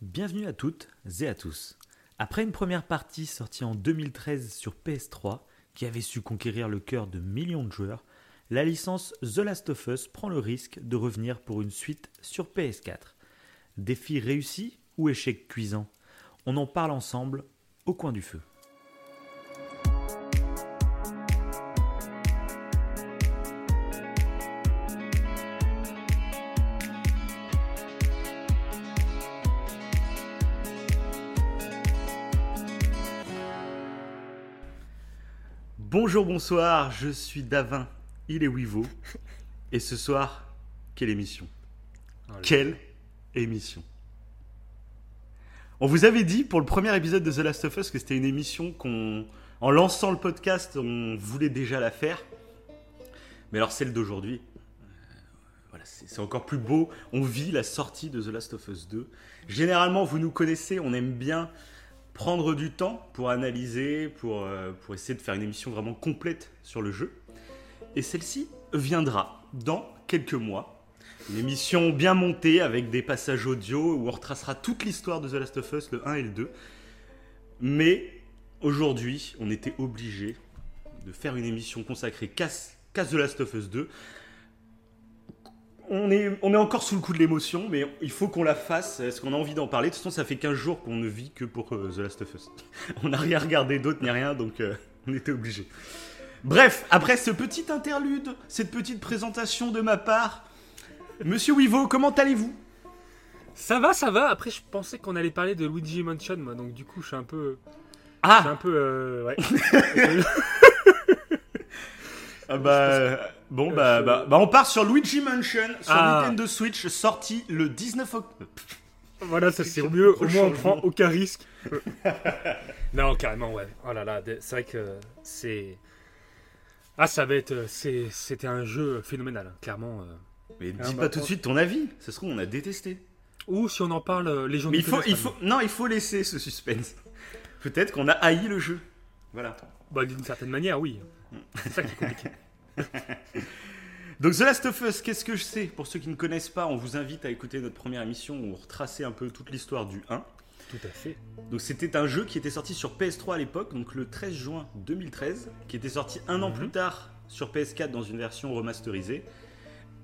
Bienvenue à toutes et à tous. Après une première partie sortie en 2013 sur PS3, qui avait su conquérir le cœur de millions de joueurs, la licence The Last of Us prend le risque de revenir pour une suite sur PS4. Défi réussi ou échec cuisant? On en parle ensemble au coin du feu. Bonjour, bonsoir, je suis Davin, il est Wivo. Et ce soir, quelle émission? Quelle émission? On vous avait dit pour le premier épisode de The Last of Us que c'était une émission qu'on, en lançant le podcast, on voulait déjà la faire. Mais alors celle d'aujourd'hui, euh, voilà, c'est c'est encore plus beau. On vit la sortie de The Last of Us 2. Généralement, vous nous connaissez, on aime bien prendre du temps pour analyser, pour, euh, pour essayer de faire une émission vraiment complète sur le jeu. Et celle-ci viendra dans quelques mois. Une émission bien montée avec des passages audio où on retracera toute l'histoire de The Last of Us, le 1 et le 2. Mais aujourd'hui, on était obligé de faire une émission consacrée qu'à The Last of Us 2. On est, on est encore sous le coup de l'émotion, mais il faut qu'on la fasse. Est-ce qu'on a envie d'en parler De toute façon, ça fait 15 jours qu'on ne vit que pour euh, The Last of Us. On n'a rien regardé d'autre ni rien, donc euh, on était obligé. Bref, après ce petit interlude, cette petite présentation de ma part, Monsieur Wivo, comment allez-vous? Ça va, ça va. Après, je pensais qu'on allait parler de Luigi Mansion, moi, donc du coup, je suis un peu. Je suis un Ah, peu. euh, ouais. ah bah, bon, bah, bah, bah, on part sur Luigi Mansion, sur Ah. Nintendo Switch, sorti le 19 octobre. voilà, ça c'est mieux. Au moins, on prend aucun risque. non, carrément, ouais. Oh là là, c'est vrai que c'est. Ah, ça va être. C'était un jeu phénoménal, clairement. euh. Mais Ah, dis bah, pas tout de suite ton avis, ça se trouve on a détesté. Ou si on en parle, euh, les gens Mais il faut, non, il faut laisser ce suspense. Peut-être qu'on a haï le jeu. Voilà. Bah, d'une certaine manière, oui. C'est ça qui est compliqué. Donc The Last of Us, qu'est-ce que je sais? Pour ceux qui ne connaissent pas, on vous invite à écouter notre première émission où on retraçait un peu toute l'histoire du 1. Tout à fait. Donc c'était un jeu qui était sorti sur PS3 à l'époque, donc le 13 juin 2013, qui était sorti un an Mhm. plus tard sur PS4 dans une version remasterisée.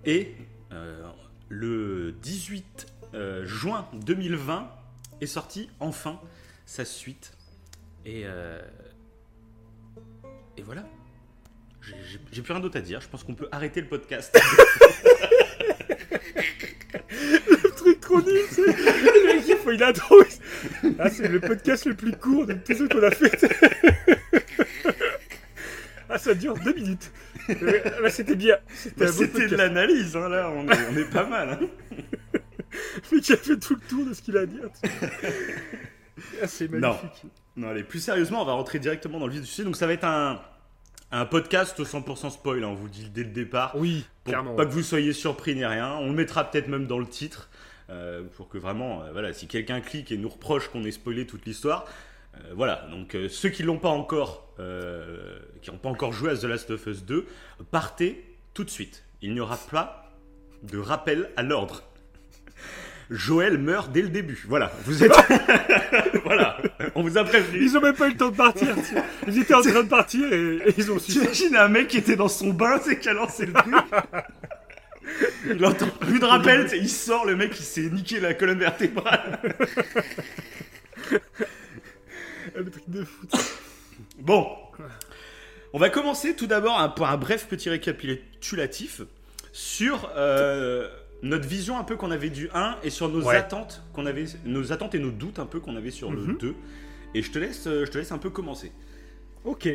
Et euh, le 18 euh, juin 2020 est sorti enfin sa suite. Et, euh, et voilà. J'ai- plus rien d'autre à dire. Je pense qu'on peut arrêter le podcast. Le truc trop nul, c'est. Le mec, il faut une intro. Ah, c'est le podcast le plus court de tous ceux qu'on a fait. Ah, ça dure deux minutes. Euh, bah, c'était bien. C'était Bah, de l'analyse, hein, là. On est, on est pas mal. hein. Le mec, il a fait tout le tour de ce qu'il a à dire. Ah, c'est Non. magnifique. Non, allez, plus sérieusement, on va rentrer directement dans le vif du sujet. Donc, ça va être un, un podcast 100% spoil, hein, on vous dit dès le départ. Oui, Pour clairement. pas que vous soyez surpris ni rien. On le mettra peut-être même dans le titre. euh, pour que vraiment, euh, voilà, si quelqu'un clique et nous reproche qu'on ait spoilé toute l'histoire. euh, voilà, donc ceux qui l'ont pas encore, qui n'ont pas encore joué à The Last of Us 2, partez tout de suite. Il n'y aura pas de rappel à l'ordre. Joël meurt dès le début. Voilà, vous êtes. voilà, on vous a prévenu. Ils ont même pas eu le temps de partir. tu. Ils étaient en train de partir et, et ils ont su. T'imagines un mec qui était dans son bain, c'est qui a lancé le truc. Il entend plus de rappel, il sort, le mec il s'est niqué la colonne vertébrale. Le truc de foot. Bon, on va commencer tout d'abord un- par un bref petit récapitulatif sur euh, notre vision un peu qu'on avait du 1 et sur nos Ouais. attentes qu'on avait, nos attentes et nos doutes un peu qu'on avait sur le Mhm. 2. Et je te laisse, euh, je te laisse un peu commencer. Ok.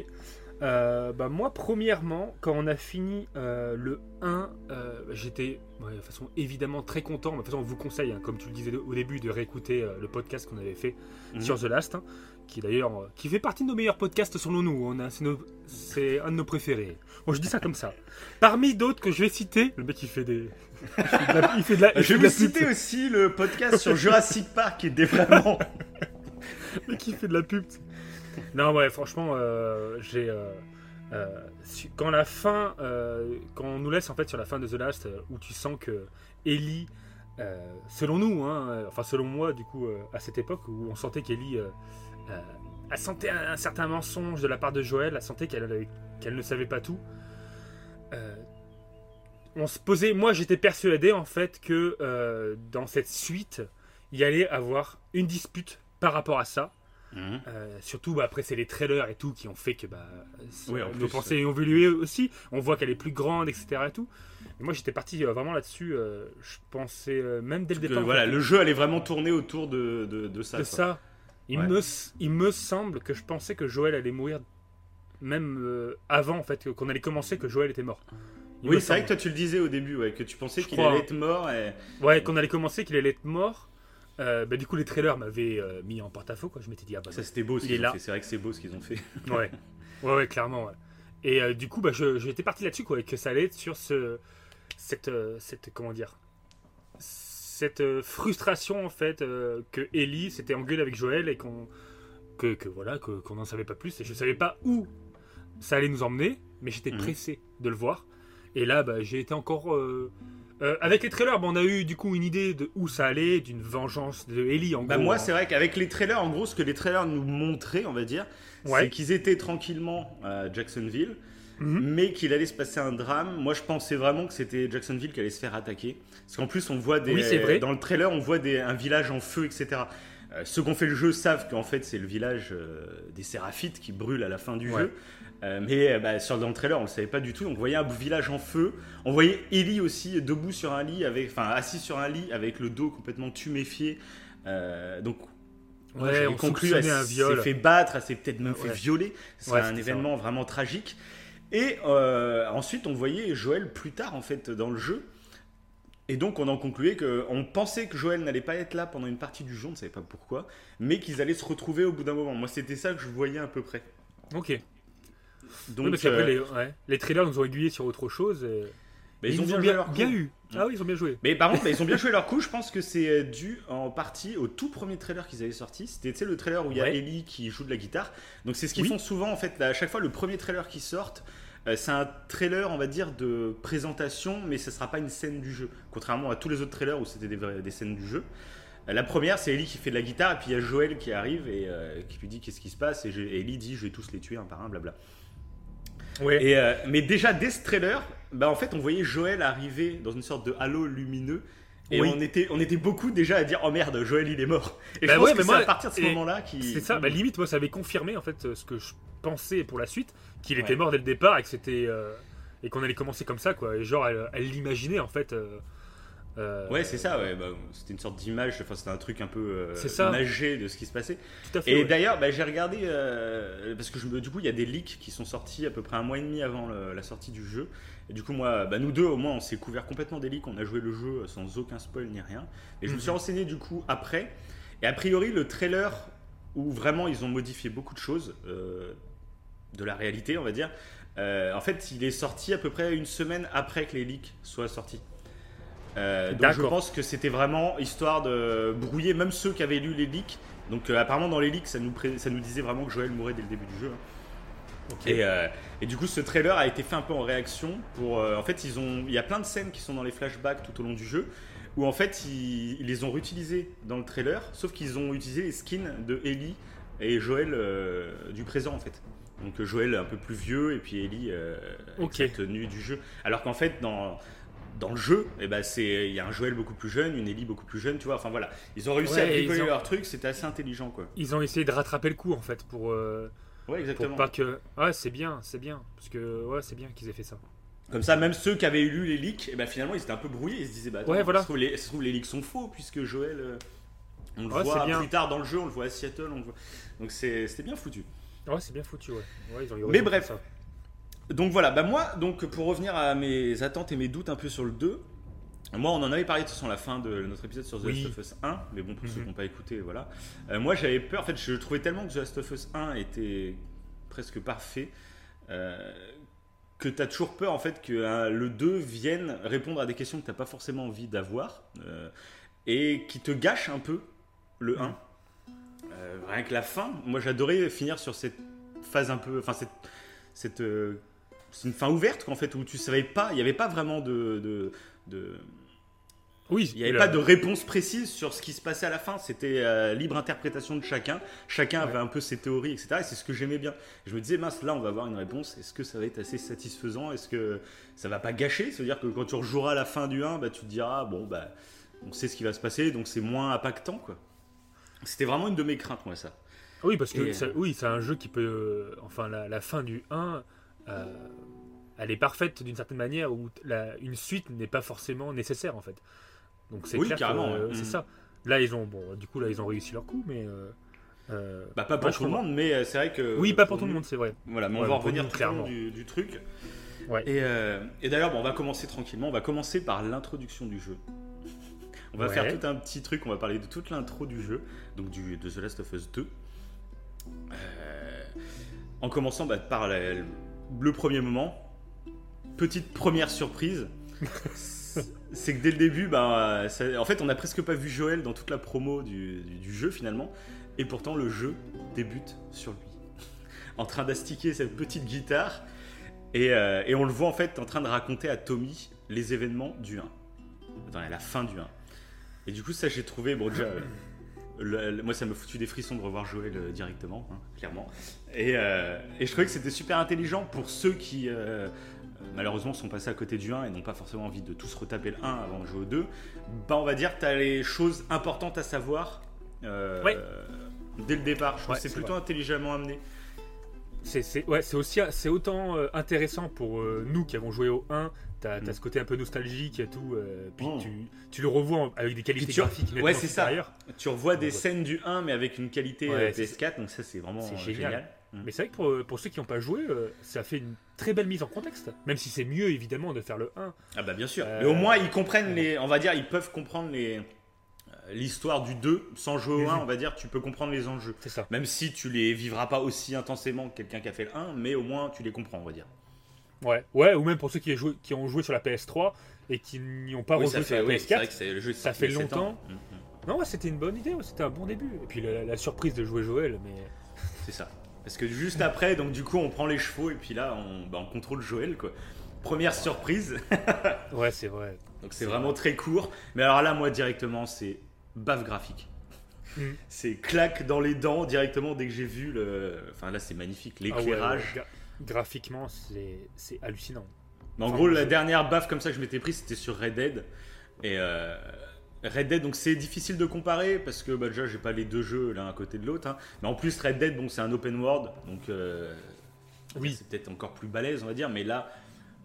Euh, bah moi, premièrement, quand on a fini euh, le 1, euh, j'étais ouais, de façon évidemment très content. De toute façon, on vous conseille, hein, comme tu le disais au début, de réécouter le podcast qu'on avait fait Mhm. sur The Last, hein, qui d'ailleurs qui fait partie de nos meilleurs podcasts selon nous. C'est un de nos préférés. Bon, je dis ça comme ça. Parmi d'autres que je vais citer, le mec il fait des, il fait de la, il fait de la- il Je vais vous citer aussi le podcast sur Jurassic Park qui était vraiment. Mec il fait de la pub. Non, ouais, franchement, euh, j'ai. euh, euh, quand la fin, quand on nous laisse en fait sur la fin de The Last, où tu sens que Ellie selon nous, hein, enfin selon moi, du coup, à cette époque où on sentait qu'Ellie a senti un, certain mensonge de la part de Joël, a senti qu'elle qu'elle ne savait pas tout. On se posait, moi j'étais persuadé en fait que dans cette suite, il y allait avoir une dispute par rapport à ça. Mhm. Euh, surtout bah, après c'est les trailers et tout qui ont fait que bah, nos pensées ont évolué aussi. On voit qu'elle est plus grande, etc. Et tout. moi j'étais parti euh, vraiment là-dessus. Euh, je pensais même dès le départ. voilà, le jeu allait vraiment tourner autour de, de, ça. De ça. Il, me, il me semble que je pensais que Joël allait mourir même avant en fait qu'on allait commencer que Joël était mort. Oui, c'est vrai que toi tu le disais au début, ouais, que tu pensais qu'il allait être mort. Et... Ouais, qu'on allait commencer qu'il allait être mort. Euh, bah, du coup, les trailers m'avaient euh, mis en porte-à-faux. Je m'étais dit, ah bah, ça c'était beau ce qu'ils ont fait. C'est vrai que c'est beau ce qu'ils ont fait. ouais. ouais, ouais, clairement. Et euh, du coup, bah, j'étais parti là-dessus, quoi, et que ça allait être sur ce, cette, cette, comment dire, cette frustration en fait que Ellie s'était engueulée avec Joël et qu'on, que, que, voilà, qu'on n'en savait pas plus. Et je savais pas où ça allait nous emmener, mais j'étais mhm. pressé de le voir. Et là, bah, j'ai été encore euh, avec les trailers, on a eu du coup une idée de où ça allait, d'une vengeance de Ellie en bah Moi, c'est vrai qu'avec les trailers, en gros, ce que les trailers nous montraient, on va dire, c'est qu'ils étaient tranquillement à Jacksonville, mhm. mais qu'il allait se passer un drame. Moi, je pensais vraiment que c'était Jacksonville qui allait se faire attaquer. Parce qu'en plus, on voit des. vrai. Dans le trailer, on voit des, un village en feu, etc. Euh, ceux qui ont fait le jeu savent qu'en fait, c'est le village euh, des Séraphites qui brûle à la fin du jeu. Euh, mais bah, sur, dans le trailer, on ne le savait pas du tout. On voyait un village en feu. On voyait Ellie aussi debout sur un lit, avec, enfin assis sur un lit avec le dos complètement tuméfié. Donc, ouais, on conclut, elle s'est fait battre, elle s'est peut-être même fait violer. C'est un événement vraiment tragique. Et ensuite, on voyait Joël plus tard en fait dans le jeu. Et donc on en concluait qu'on pensait que Joël n'allait pas être là pendant une partie du jeu, on ne savait pas pourquoi, mais qu'ils allaient se retrouver au bout d'un moment. Moi c'était ça que je voyais à peu près. Ok. Donc, parce euh, les, les, trailers nous ont aiguillés sur autre chose. Mais ils, ont bien, bien, eu. Ah oui, ils ont bien joué. Mais par contre, ils ont bien joué leur coup. Je pense que c'est euh, dû en partie au tout premier trailer qu'ils avaient sorti. C'était le trailer où il y a Ellie qui joue de la guitare. Donc c'est ce qu'ils font souvent en fait. à chaque fois, le premier trailer qui sort, euh, c'est un trailer, on va dire, de présentation, mais ce sera pas une scène du jeu. Contrairement à tous les autres trailers où c'était des, des, scènes du jeu. La première, c'est Ellie qui fait de la guitare, et puis il y a Joël qui arrive et qui lui dit qu'est-ce qui se passe, et Ellie dit je vais tous les tuer un par un, blabla. Et, euh, mais déjà, dès ce trailer, bah, en fait, on voyait Joël arriver dans une sorte de halo lumineux. Et on, était, on était beaucoup déjà à dire Oh merde, Joël il est mort. Et bah je pense que c'est à partir de ce moment-là qui. C'est ça, bah, limite, moi ça avait confirmé en fait ce que je pensais pour la suite, qu'il était mort dès le départ et que c'était. Euh, et qu'on allait commencer comme ça quoi. Et genre, elle l'imaginait en fait. Euh, euh, ouais, c'est ça, ouais. Bah, c'était une sorte d'image, enfin, c'était un truc un peu euh, imagé de ce qui se passait. Tout à fait, et d'ailleurs, bah, j'ai regardé, euh, parce que je, du coup, il y a des leaks qui sont sortis à peu près un mois et demi avant la sortie du jeu. Et du coup, moi, bah, nous deux, au moins, on s'est couvert complètement des leaks, on a joué le jeu sans aucun spoil ni rien. Et je me suis mhm. renseigné du coup après. Et a priori, le trailer où vraiment ils ont modifié beaucoup de choses de la réalité, on va dire. en fait, il est sorti à peu près une semaine après que les leaks soient sortis. Euh, donc je pense que c'était vraiment histoire de brouiller même ceux qui avaient lu les leaks. Donc euh, apparemment dans les leaks, ça nous, ça nous disait vraiment que Joël mourait dès le début du jeu. Hein. Et, euh, et, du coup, ce trailer a été fait un peu en réaction. Pour, en fait, ils ont, il y a plein de scènes qui sont dans les flashbacks tout au long du jeu où en fait ils, les ont réutilisées dans le trailer, sauf qu'ils ont utilisé les skins de Ellie et Joël du présent en fait. Donc Joël un peu plus vieux et puis Ellie okay. avec tenue du jeu. Alors qu'en fait dans dans le jeu, eh ben c'est il y a un Joël beaucoup plus jeune, une Ellie beaucoup plus jeune, tu vois. Enfin voilà, ils ont réussi à bricoler leur truc, c'était assez intelligent quoi. Ils ont essayé de rattraper le coup en fait pour. Euh, ouais exactement. Pour pas que. Ouais c'est bien, c'est bien parce que ouais c'est bien qu'ils aient fait ça. Comme ça, même ceux qui avaient lu les leaks, eh ben finalement ils étaient un peu brouillés, ils se disaient bah ouais, voilà. se trouve, les, les leaks sont faux puisque Joël, euh, on le voit plus tard dans le jeu, on le voit à Seattle, on le voit. Donc c'était bien foutu. Ouais c'est bien foutu ouais. ouais ils ont Mais bref. Ça. Donc voilà, bah moi, donc pour revenir à mes attentes et mes doutes un peu sur le 2, moi, on en avait parlé de toute façon à la fin de notre épisode sur The Last of Us 1, mais bon, pour ceux mhm. qui n'ont pas écouté, voilà. Euh, moi, j'avais peur, en fait, je trouvais tellement que The Last of Us 1 était presque parfait, euh, que tu as toujours peur, en fait, que hein, le 2 vienne répondre à des questions que tu n'as pas forcément envie d'avoir, euh, et qui te gâche un peu le 1. Mhm. rien que la fin, moi, j'adorais finir sur cette phase un peu, enfin, cette, cette c'est une fin ouverte qu'en fait où tu savais pas, il n'y avait pas vraiment de, de, Oui, il n'y avait pas de réponse précise sur ce qui se passait à la fin. C'était euh, libre interprétation de chacun. Chacun avait un peu ses théories, etc. Et c'est ce que j'aimais bien. Je me disais, mince, là, on va avoir une réponse. Est-ce que ça va être assez satisfaisant? Est-ce que ça va pas gâcher? C'est-à-dire que quand tu rejoueras la fin du 1, bah, tu te diras, bon, bah, on sait ce qui va se passer, donc c'est moins impactant, quoi. C'était vraiment une de mes craintes, moi, ça. Oui, parce que oui, c'est un jeu qui peut. Euh, enfin, la, fin du 1, euh, elle est parfaite d'une certaine manière où une suite n'est pas forcément nécessaire, en fait. Donc c'est clair carrément, c'est mm. ça. Là, ils ont. Bon, du coup, là, ils ont réussi leur coup, mais. Euh, bah, pas pour tout le monde, mais c'est vrai que. Oui, pas pour, tout le monde, c'est vrai. Voilà, mais on va revenir clairement du, du, truc. Ouais. Et, et d'ailleurs, bon, on va commencer tranquillement. On va commencer par l'introduction du jeu. On va faire tout un petit truc, on va parler de toute l'intro du jeu, donc du, de The Last of Us 2. Euh, en commençant bah, par le premier moment, petite première surprise, c'est que dès le début, bah, en fait, on n'a presque pas vu Joël dans toute la promo du, jeu finalement, et pourtant le jeu débute sur lui, en train d'astiquer cette petite guitare, et, euh, et, on le voit en fait en train de raconter à Tommy les événements du 1, dans la fin du 1. Et du coup, ça, j'ai trouvé, bon, déjà, moi, ça me foutu des frissons de revoir Joël euh, directement, hein, clairement. Et, euh, et, je trouvais que c'était super intelligent pour ceux qui, euh, malheureusement, sont passés à côté du 1 et n'ont pas forcément envie de tous retaper le 1 avant de jouer au 2. Bah, on va dire tu as les choses importantes à savoir dès le départ. Je trouve que c'est plutôt intelligemment amené. C'est ouais, aussi c'est autant intéressant pour nous qui avons joué au 1 T'as as mm. ce côté un peu nostalgique et tout. Euh, puis oh. tu, tu, le revois avec des qualités graphiques ouais, c'est ça. Tu revois des scènes du 1 mais avec une qualité euh, PS4, donc ça c'est vraiment génial. Mm. Mais c'est vrai que pour, pour ceux qui n'ont pas joué, euh, ça fait une très belle mise en contexte. Même si c'est mieux évidemment de faire le 1. Ah bah bien sûr. mais au moins ils comprennent les, on va dire, ils peuvent comprendre les l'histoire du 2 sans jouer au 1, on va dire, tu peux comprendre les enjeux. C'est ça. Même si tu les vivras pas aussi intensément que quelqu'un qui a fait le 1, mais au moins tu les comprends, on va dire. Ouais, ouais, ou même pour ceux qui, joué, qui ont joué sur la PS3 et qui n'y ont pas rejoué sur la PS4. ça fait longtemps. Mm, mm. Non, ouais, c'était une bonne idée, c'était un bon début. Et puis la, surprise de jouer Joël, mais. C'est ça. Parce que juste après, donc du coup, on prend les chevaux et puis là, on, bah, on contrôle Joël, quoi. Première surprise. ouais, c'est vrai. Donc c'est vraiment très court. Mais alors là, moi, directement, c'est baffe graphique. Mm. C'est claque dans les dents directement dès que j'ai vu le. Enfin là, c'est magnifique. Ah L'éclairage graphiquement, c'est hallucinant. en gros, la dernière baffe comme ça que je m'étais pris, c'était sur Red Dead. Et euh, Red Dead, donc c'est difficile de comparer parce que bah, déjà, j'ai pas les deux jeux l'un à côté de l'autre. Hein. Mais en plus, Red Dead, bon, c'est un open world, donc euh, oui. c'est peut-être encore plus balèze, on va dire. Mais là,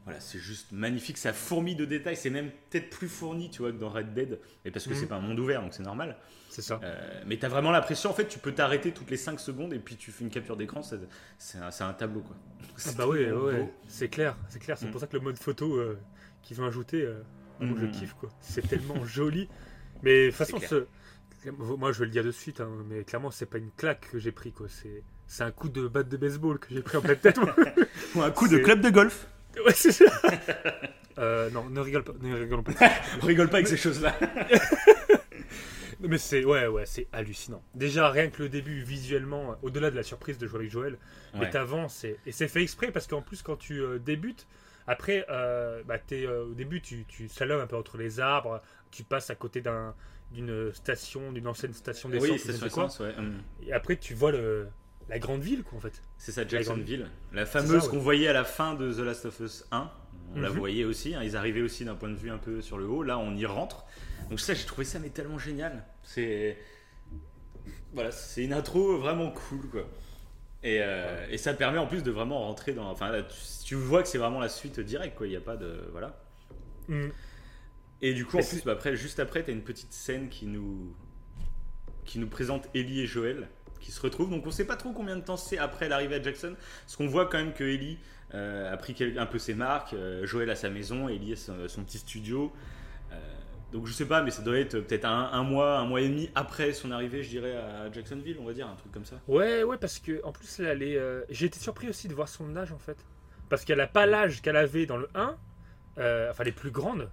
voilà, c'est juste magnifique, ça fourmille de détails, c'est même peut-être plus fourni, tu vois, que dans Red Dead, et parce que mhm. c'est pas un monde ouvert, donc c'est normal. C'est ça. Euh, mais tu as vraiment l'impression, en fait, tu peux t'arrêter toutes les 5 secondes et puis tu fais une capture d'écran, c'est un, tableau, quoi. Ah bah oui, c'est clair, c'est clair, c'est mm. pour ça que le mode photo euh, qu'ils ont ajouté, euh, mm, je mm, kiffe, quoi. C'est tellement joli. Mais de toute façon, moi je vais le dire de suite, hein, mais clairement, c'est pas une claque que j'ai pris, quoi. C'est un coup de batte de baseball que j'ai pris en pleine tête. Ou un coup de club de golf. Ouais, c'est ça. Euh, non, ne rigole pas. Ne rigole pas. rigole pas avec ces choses-là. Mais c'est ouais, ouais, c'est hallucinant. Déjà, rien que le début, visuellement, au-delà de la surprise de jouer avec Joël, mais t'avances et, et c'est fait exprès parce qu'en plus, quand tu euh, débutes, après, euh, bah, es, au début, tu, tu un peu entre les arbres, tu passes à côté d'un d'une station, d'une ancienne station d'essence. Oui, c'est ouais. Hum. Et après, tu vois le, la grande ville, quoi, en fait. C'est ça, Jacksonville. La fameuse qu'on voyait à la fin de The Last of Us 1. On la mhm. voyait aussi. Hein. ils arrivaient aussi d'un point de vue un peu sur le haut. Là, on y rentre. Donc ça, j'ai trouvé ça mais tellement génial. C'est voilà, c'est une intro vraiment cool, quoi. Et, euh, et, ça permet en plus de vraiment rentrer dans. Enfin, tu, vois que c'est vraiment la suite directe, quoi. Il n'y a pas de voilà. Mhm. Et du coup, en plus, bah, après, juste après, tu as une petite scène qui nous qui nous présente Ellie et Joël qui se retrouvent. Donc on sait pas trop combien de temps c'est après l'arrivée à Jackson. Parce qu'on voit quand même que Ellie euh, a pris un peu ses marques. Euh, Joël a sa maison, Ellie a son, petit studio. Euh, donc je sais pas, mais ça doit être peut-être un, mois, un mois et demi après son arrivée, je dirais, à Jacksonville, on va dire, un truc comme ça. Ouais, ouais, parce que en plus, là, j'ai été surpris aussi de voir son âge en fait. Parce qu'elle a pas l'âge qu'elle avait dans le 1, enfin les plus grandes.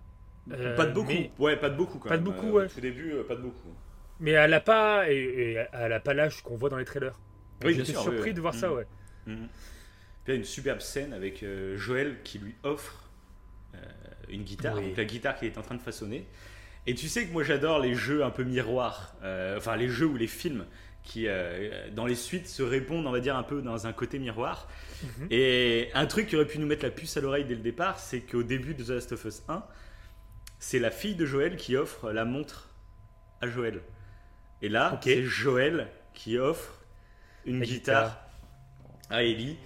pas de beaucoup, ouais, pas de beaucoup quand pas même. de beaucoup, ouais. Au début, pas de beaucoup. Mais elle a pas, et, elle a pas l'âge qu'on voit dans les trailers. Oui, J'étais surpris de voir ça, mm. ouais. Mmh. Puis il y a une superbe scène avec euh, Joël qui lui offre euh, une guitare, donc la guitare qu'il est en train de façonner. Et tu sais que moi j'adore les jeux un peu miroirs, euh, enfin les jeux ou les films qui, euh, dans les suites, se répondent, on va dire, un peu dans un côté miroir. Mhm. Et un truc qui aurait pu nous mettre la puce à l'oreille dès le départ, c'est qu'au début de The Last of Us 1, c'est la fille de Joël qui offre la montre à Joël. Et là, c'est Joël qui offre une guitare, à Ellie.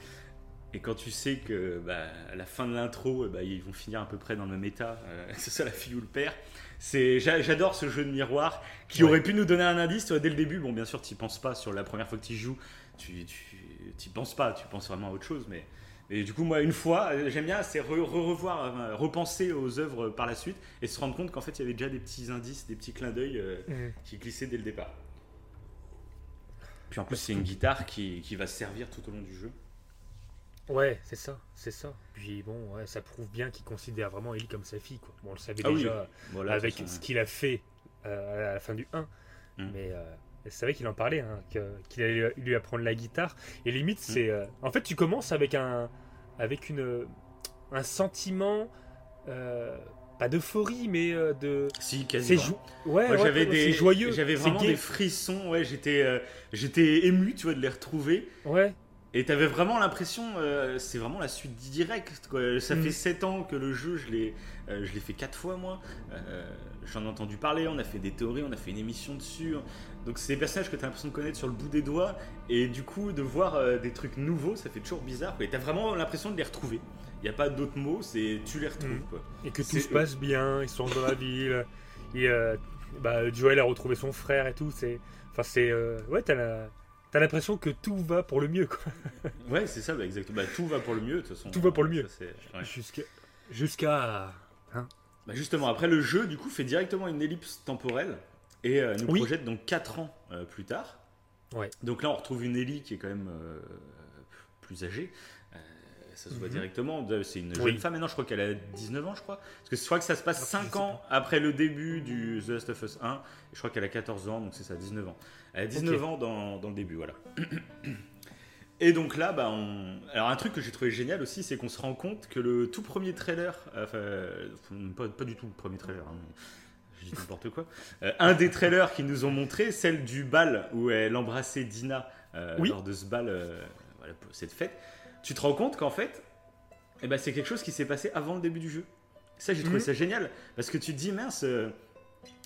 Et quand tu sais que bah, à la fin de l'intro, bah, ils vont finir à peu près dans le même état, euh, que ce soit la fille ou le père, c'est j'adore ce jeu de miroir qui aurait pu nous donner un indice dès le début. Bon, bien sûr, tu penses pas sur la première fois que tu joues, tu n'y penses pas, tu penses vraiment à autre chose. Mais, du coup, moi, une fois, euh, j'aime bien, c'est revoir, euh, repenser aux œuvres par la suite et se rendre compte qu'en fait, il y avait déjà des petits indices, des petits clins d'œil mm. qui glissaient dès le départ. Puis en plus, c'est une guitare qui, qui, va servir tout au long du jeu. Ouais, c'est ça, c'est ça. Puis bon, ouais, ça prouve bien qu'il considère vraiment Ellie comme sa fille. Quoi. Bon, on le savait ah déjà avec ce qu'il a fait euh, à la fin du 1. Mm. Mais euh, c'est vrai qu'il en parlait, hein, qu'il allait lui apprendre la guitare. Et limite, mm. c'est. Euh, en fait, tu commences avec un, avec une, un sentiment. pas d'euphorie, mais de. Si, quasiment. Ouais, ouais j'avais des, joyeux. J'avais vraiment des frissons. Ouais, j'étais, j'étais ému, tu vois, de les retrouver. Ouais. Et t'avais vraiment l'impression, euh, c'est vraiment la suite directe. Quoi. Ça fait 7 mm. ans que le jeu, je l'ai, euh, je l'ai fait 4 fois moi. Euh, j'en ai entendu parler, on a fait des théories, on a fait une émission dessus. Donc c'est des personnages que t'as l'impression de connaître sur le bout des doigts. Et du coup, de voir des trucs nouveaux, ça fait toujours bizarre. Quoi. Et t'as vraiment l'impression de les retrouver. Il n'y a pas d'autres mots, c'est tu les retrouves. Mm. Quoi. Et que tout se passe bien, ils sont dans la ville. Et bah, Joel a retrouvé son frère et tout. C'est, enfin, c'est, ouais, t'as la T'as l'impression que tout va pour le mieux, quoi. ouais, c'est ça, bah, exactement. Bah, tout va pour le mieux, de toute façon. Tout va pour le mieux. Jusqu'à. Hein bah justement, après le jeu, du coup, fait directement une ellipse temporelle et euh, nous projette donc 4 ans euh, plus tard. Ouais. Donc là, on retrouve une Ellie qui est quand même euh, plus âgée. Ça se voit mhm. directement. C'est une jeune femme maintenant, je crois qu'elle a 19 ans, je crois. Parce que je crois que ça se passe 5 ans après le début du The Last of Us 1. Et je crois qu'elle a 14 ans, donc c'est ça, 19 ans. Elle a 19 ans dans, dans, le début, voilà. Et donc là, bah, on... alors un truc que j'ai trouvé génial aussi, c'est qu'on se rend compte que le tout premier trailer, enfin, pas, pas du tout le premier trailer, hein, je dis n'importe quoi, euh, un des trailers qu'ils nous ont montré, celle du bal où elle embrassait Dina euh, lors de ce bal, euh, voilà, cette fête, tu te rends compte qu'en fait, eh ben, c'est quelque chose qui s'est passé avant le début du jeu. Ça, j'ai trouvé mhm. ça génial, parce que tu te dis, mince,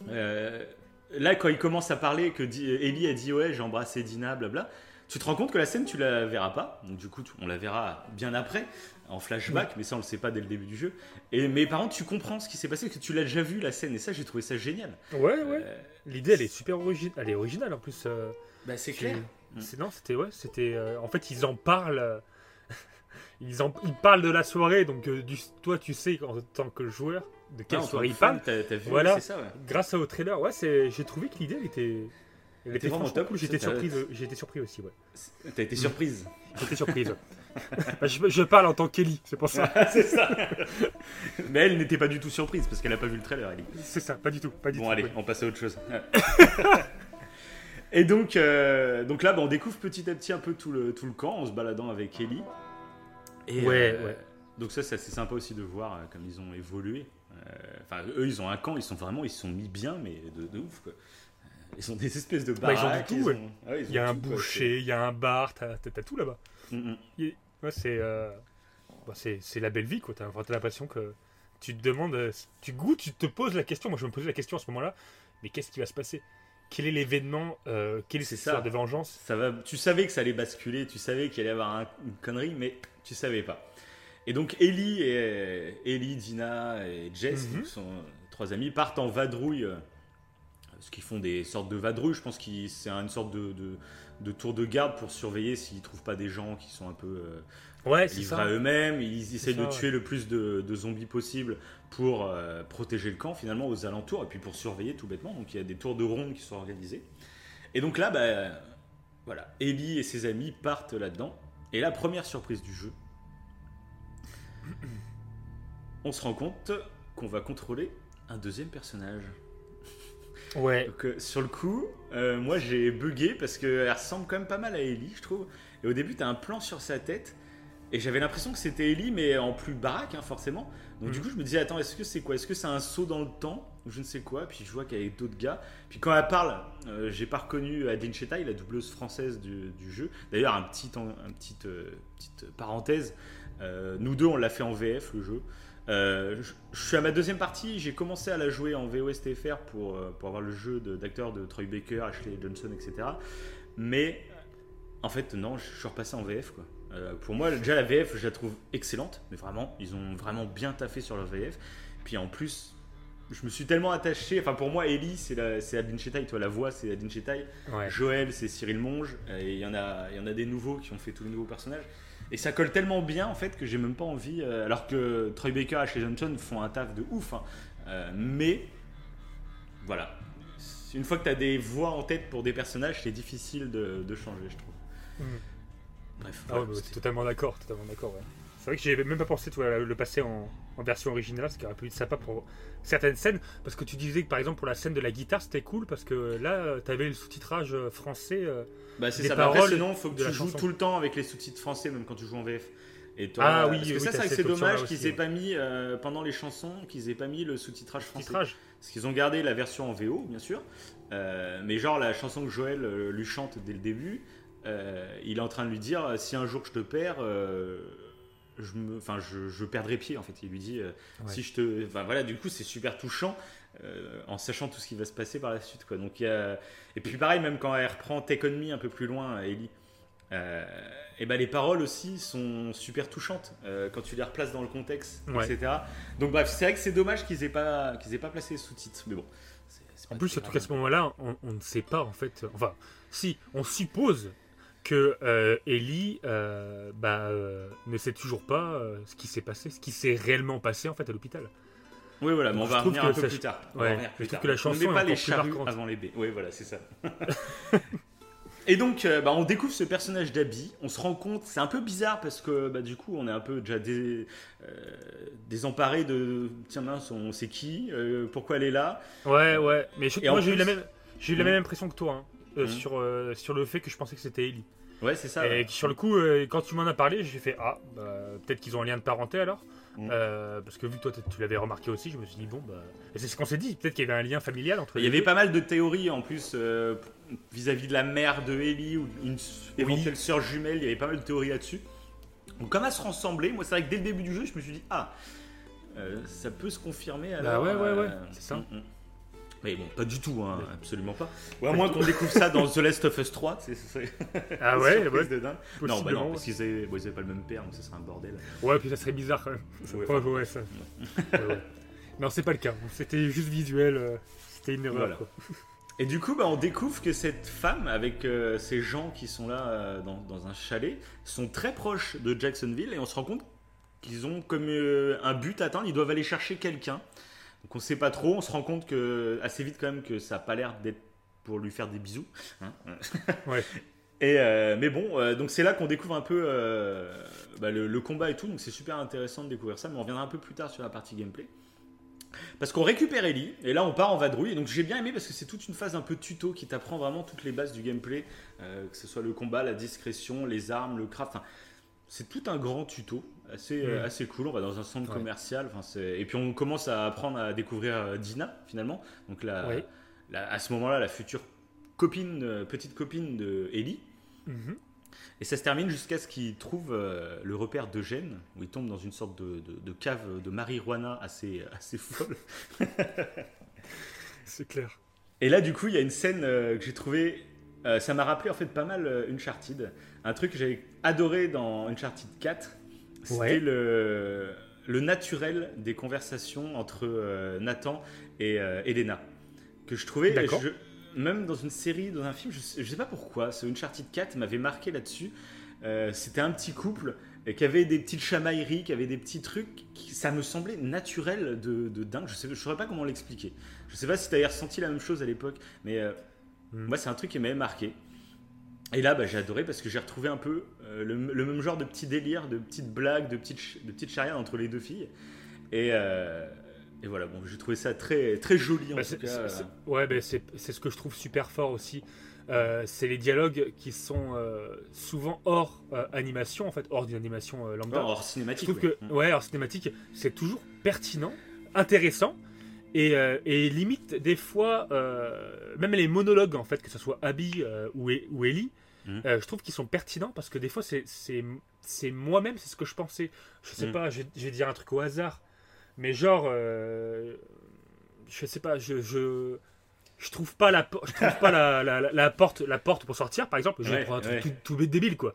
là, quand il commence à parler, que Ellie a dit ouais, j'ai embrassé Dina, blabla, tu te rends compte que la scène, tu la verras pas. Donc, du coup, on la verra bien après, en flashback, mais ça, on le sait pas dès le début du jeu. Et, mais par contre, tu comprends ce qui s'est passé, que tu l'as déjà vu, la scène, et ça, j'ai trouvé ça génial. Ouais, ouais. Euh, L'idée, elle est super originale. Elle est originale en plus. Euh, bah, c'est clair. Non, c'était, ouais, c'était. Euh, en fait, ils en parlent. Ils, en, ils parlent de la soirée, donc du, toi, tu sais, en tant que joueur, de quelle soirée il parle. voilà. Ça, Grâce au trailer, ouais, j'ai trouvé que l'idée était. Elle était vraiment top. J'étais surprise, été surpris aussi, ouais. T'as été surprise J'étais surprise. Bah, je, parle en tant qu'Ellie, c'est pour ça. c'est ça. Mais elle n'était pas du tout surprise parce qu'elle n'a pas vu le trailer, Ellie. C'est ça, pas du tout. Pas du bon, allez, on passe à autre chose. Et donc, euh, donc là, bah, on découvre petit à petit un peu tout le, tout le camp en se baladant avec Ellie. Et, ouais, euh, ouais. Donc ça, c'est assez sympa aussi de voir euh, comme ils ont évolué. Enfin, eux, ils ont un camp, ils sont vraiment, ils sont mis bien, mais de, ouf. Quoi. Ils ont des espèces de baraques. Bah, ils ont du tout. Ah il y a un boucher, il y a un bar, t'as as tout là-bas. Mm, mm. Euh, bah, c'est c'est la belle vie, quoi. T'as l'impression que tu te demandes, euh, tu goûtes, tu te poses la question. Moi, je me posais la question à ce moment-là. Mais qu'est-ce qui va se passer? Quel est l'événement euh, Quelle est cette histoire de vengeance? Ça va, Tu savais que ça allait basculer, tu savais qu'il allait y avoir une connerie, mais tu savais pas. Et donc Ellie, et, Ellie Dina et Jess, mm-hmm. sont trois amis, partent en vadrouille ce qu'ils font des sortes de vadrouilles. Je pense que c'est une sorte de, de, tour de garde pour surveiller s'ils ne trouvent pas des gens qui sont un peu euh, ouais, livrés à eux-mêmes. Ils essaient de tuer le plus de, zombies possible pour euh, protéger le camp finalement aux alentours et puis pour surveiller tout bêtement. Donc il y a des tours de ronde qui sont organisés. Et donc là, bah, voilà, Ellie et ses amis partent là-dedans. Et la première surprise du jeu, on se rend compte qu'on va contrôler un deuxième personnage. Ouais. Donc, euh, sur le coup, euh, moi j'ai bugué parce qu'elle ressemble quand même pas mal à Ellie, je trouve. Et au début, tu as un plan sur sa tête Et j'avais l'impression que c'était Ellie, mais en plus baraque, hein, forcément. Donc du Mhm. coup, je me disais, attends, est-ce que c'est quoi? Est-ce que c'est un saut dans le temps? Ou je ne sais quoi? Puis je vois qu'il y a d'autres gars. Puis quand elle parle, euh, j'ai pas reconnu Adeline Chetaille, la doubleuse française du, du jeu. D'ailleurs, un petit, un petit, euh, petite parenthèse. euh, nous deux, on l'a fait en VF le jeu. Euh, je, je suis à ma deuxième partie. J'ai commencé à la jouer en VOSTFR pour, pour avoir le jeu de- d'acteurs de, Troy Baker, Ashley Johnson, etc. Mais en fait, non, je suis repassé en VF quoi. Euh, pour moi, déjà la VF, je la trouve excellente, mais vraiment, ils ont vraiment bien taffé sur leur VF. Puis en plus, je me suis tellement attaché. Enfin, pour moi, Ellie, c'est la- c'est Adeline Chetaille, toi, la voix, c'est Chetaille. Ouais. Joël, c'est Cyril Monge. euh, Et il y, en a- il y en a des nouveaux qui ont fait tous les nouveaux personnages. Et ça colle tellement bien, en fait, que j'ai même pas envie. euh, alors que Troy Baker et Ashley Johnson font un taf de ouf. hein. Euh, mais, voilà. Une fois que tu as des voix en tête pour des personnages, c'est difficile de, de changer, je trouve. Mhm. Bref, Ah ouais, bah, totalement d'accord, totalement d'accord. ouais. C'est vrai que j'avais même pas pensé toi, le passer en, en version originale, ce qui aurait pu être sympa pour certaines scènes. Parce que tu disais que par exemple pour la scène de la guitare c'était cool parce que là tu avais le sous-titrage euh, français. euh, Bah c'est ça. Mais après, paroles sinon, faut que tu joues chanson. tout le temps avec les sous-titres français, même quand tu joues en VF. Et toi, Ah oui, parce que oui, ça, c'est dommage qu'ils aient ouais. pas mis euh, pendant les chansons, qu'ils aient pas mis le sous-titrage français. Parce qu'ils ont gardé la version en VO, bien sûr. Euh, mais genre la chanson que Joël euh, lui chante dès le début, euh, il est en train de lui dire si un jour je te perds, euh, je me, enfin je, je perdrai pied en fait. Il lui dit euh, Ouais. si je te, enfin voilà, du coup c'est super touchant. euh, en sachant tout ce qui va se passer par la suite quoi. Donc il y a- et puis pareil même quand elle reprend Take on Me un peu plus loin Ellie euh, et ben les paroles aussi sont super touchantes euh, quand tu les replaces dans le contexte Ouais. etc. Donc bref c'est vrai que c'est dommage qu'ils aient pas qu'ils aient pas placé les sous-titres mais bon. En plus, surtout qu'à ce moment-là, on, on ne sait pas en fait. Enfin, si, on suppose que euh, Ellie euh, bah, euh, ne sait toujours pas ce qui s'est passé, ce qui s'est réellement passé en fait à l'hôpital. Oui, voilà, mais on va revenir un peu plus tard. On Ouais, va revenir je plus trouve tard. que la on chanson met pas les charrues avant les baies. Oui, voilà, c'est ça. Et donc, bah, on découvre ce personnage d'Abby. On se rend compte, c'est un peu bizarre parce que bah, du coup, on est un peu déjà dé- euh, désemparé de tiens mince, on sait qui, euh, pourquoi elle est là. Ouais, ouais. Mais je- moi, j'ai eu la plus- même, j'ai eu la Mhm. même impression que toi hein, euh, Mhm. sur, euh, sur le fait que je pensais que c'était Ellie. Ouais, c'est ça. Et ouais. sur le coup, euh, quand tu m'en as parlé, j'ai fait ah, bah, peut-être qu'ils ont un lien de parenté alors. Mhm. Parce que vu que toi tu l'avais remarqué aussi, je me suis dit bon bah. Et c'est ce qu'on s'est dit, peut-être qu'il y avait un lien familial entre Il y avait pas mal de théories en plus vis-à-vis de la mère de Ellie ou une éventuelle sœur jumelle. Il y avait pas mal de théories là-dessus. Donc, comme à se ressembler, moi, c'est vrai que dès le début du jeu, je me suis dit ah, ça peut se confirmer. Alors, Bah ouais, ouais, ouais, c'est ça. mm, mm. Mais bon, pas du tout, hein, absolument pas. Ou à moins qu'on découvre ça dans The Last of Us 3, c'est Ah ouais, ouais, de dingue. Non, bah non, parce qu'ils avaient, bon, ils avaient pas le même père, donc ça serait un bordel. Ouais, puis ça serait bizarre quand même. Ouais, Ouais, ouais, ça. Ouais, ouais. Non, c'est pas le cas. C'était juste visuel. euh, C'était une erreur. Voilà. quoi. Et du coup, bah, on découvre que cette femme, avec euh, ces gens qui sont là euh, dans, dans un chalet, sont très proches de Jacksonville et on se rend compte qu'ils ont comme euh, un but à atteindre, ils doivent aller chercher quelqu'un. Donc on sait pas trop, on se rend compte que assez vite quand même que ça a pas l'air d'être pour lui faire des bisous. hein. Ouais. Et euh, mais bon, euh, donc c'est là qu'on découvre un peu euh, bah, le, le combat et tout, donc c'est super intéressant de découvrir ça, mais on reviendra un peu plus tard sur la partie gameplay. Parce qu'on récupère Ellie, et là on part en vadrouille. Et donc j'ai bien aimé parce que c'est toute une phase un peu tuto qui t'apprend vraiment toutes les bases du gameplay, que ce soit le combat, la discrétion, les armes, le craft. Enfin, c'est tout un grand tuto, assez, euh, Mm. assez cool. On va dans un centre Ouais. commercial, et puis on commence à apprendre à découvrir euh, Dina finalement. Donc la, Ouais. la- à ce moment-là, la future copine, euh, petite copine de Ellie. Mhm. Et ça se termine jusqu'à ce qu'il trouve euh, le repère d'Eugène, où il tombe dans une sorte de, de- de cave de marijuana assez, assez folle. C'est clair. Et là, du coup, il y a une scène euh, que j'ai trouvé. euh, ça m'a rappelé en fait pas mal euh, Uncharted. Un truc que j'avais adoré dans Uncharted 4, c'était Ouais. le, le naturel des conversations entre euh, Nathan et euh, Elena. Que je trouvais. Je- même dans une série, dans un film, je sais, je sais pas pourquoi, ce Uncharted 4 m'avait marqué là-dessus. Euh, c'était un petit couple qui avait des petites chamailleries, qui avait des petits trucs, qui, ça me semblait naturel de, de dingue. Je sais, je saurais pas comment l'expliquer. Je sais pas si tu avais ressenti la même chose à l'époque, mais euh, Mm. moi c'est un truc qui m'avait marqué. Et là, bah, j'ai adoré parce que j'ai retrouvé un peu euh, le, le même genre de petits délires, de petites blagues, de petites, de petites charriades entre les deux filles. Et, euh, et voilà, bon, j'ai trouvé ça très, très joli en Bah, tout c'est- cas. ouais, bah, c'est ce que je trouve super fort aussi. euh, c'est les dialogues qui sont euh, souvent hors euh, animation, en fait, hors d'une animation lambda. hors cinématique. Je trouve que, Mm. ouais, hors cinématique, c'est toujours pertinent, intéressant, et, et limite, des fois, même les monologues, en fait, que ce soit Abby ou, E- ou Ellie, Mhm. euh, je trouve qu'ils sont pertinents parce que des fois, c'est- c'est c'est moi-même, c'est ce que je pensais. Je sais Mhm. pas, je, je vais dire un truc au hasard, mais genre, euh, je sais pas, je. je je trouve pas la, je trouve pas la, la, la- la porte, la porte pour sortir, par exemple. Je Ouais, prendre un truc ouais. tout, tout débile, quoi.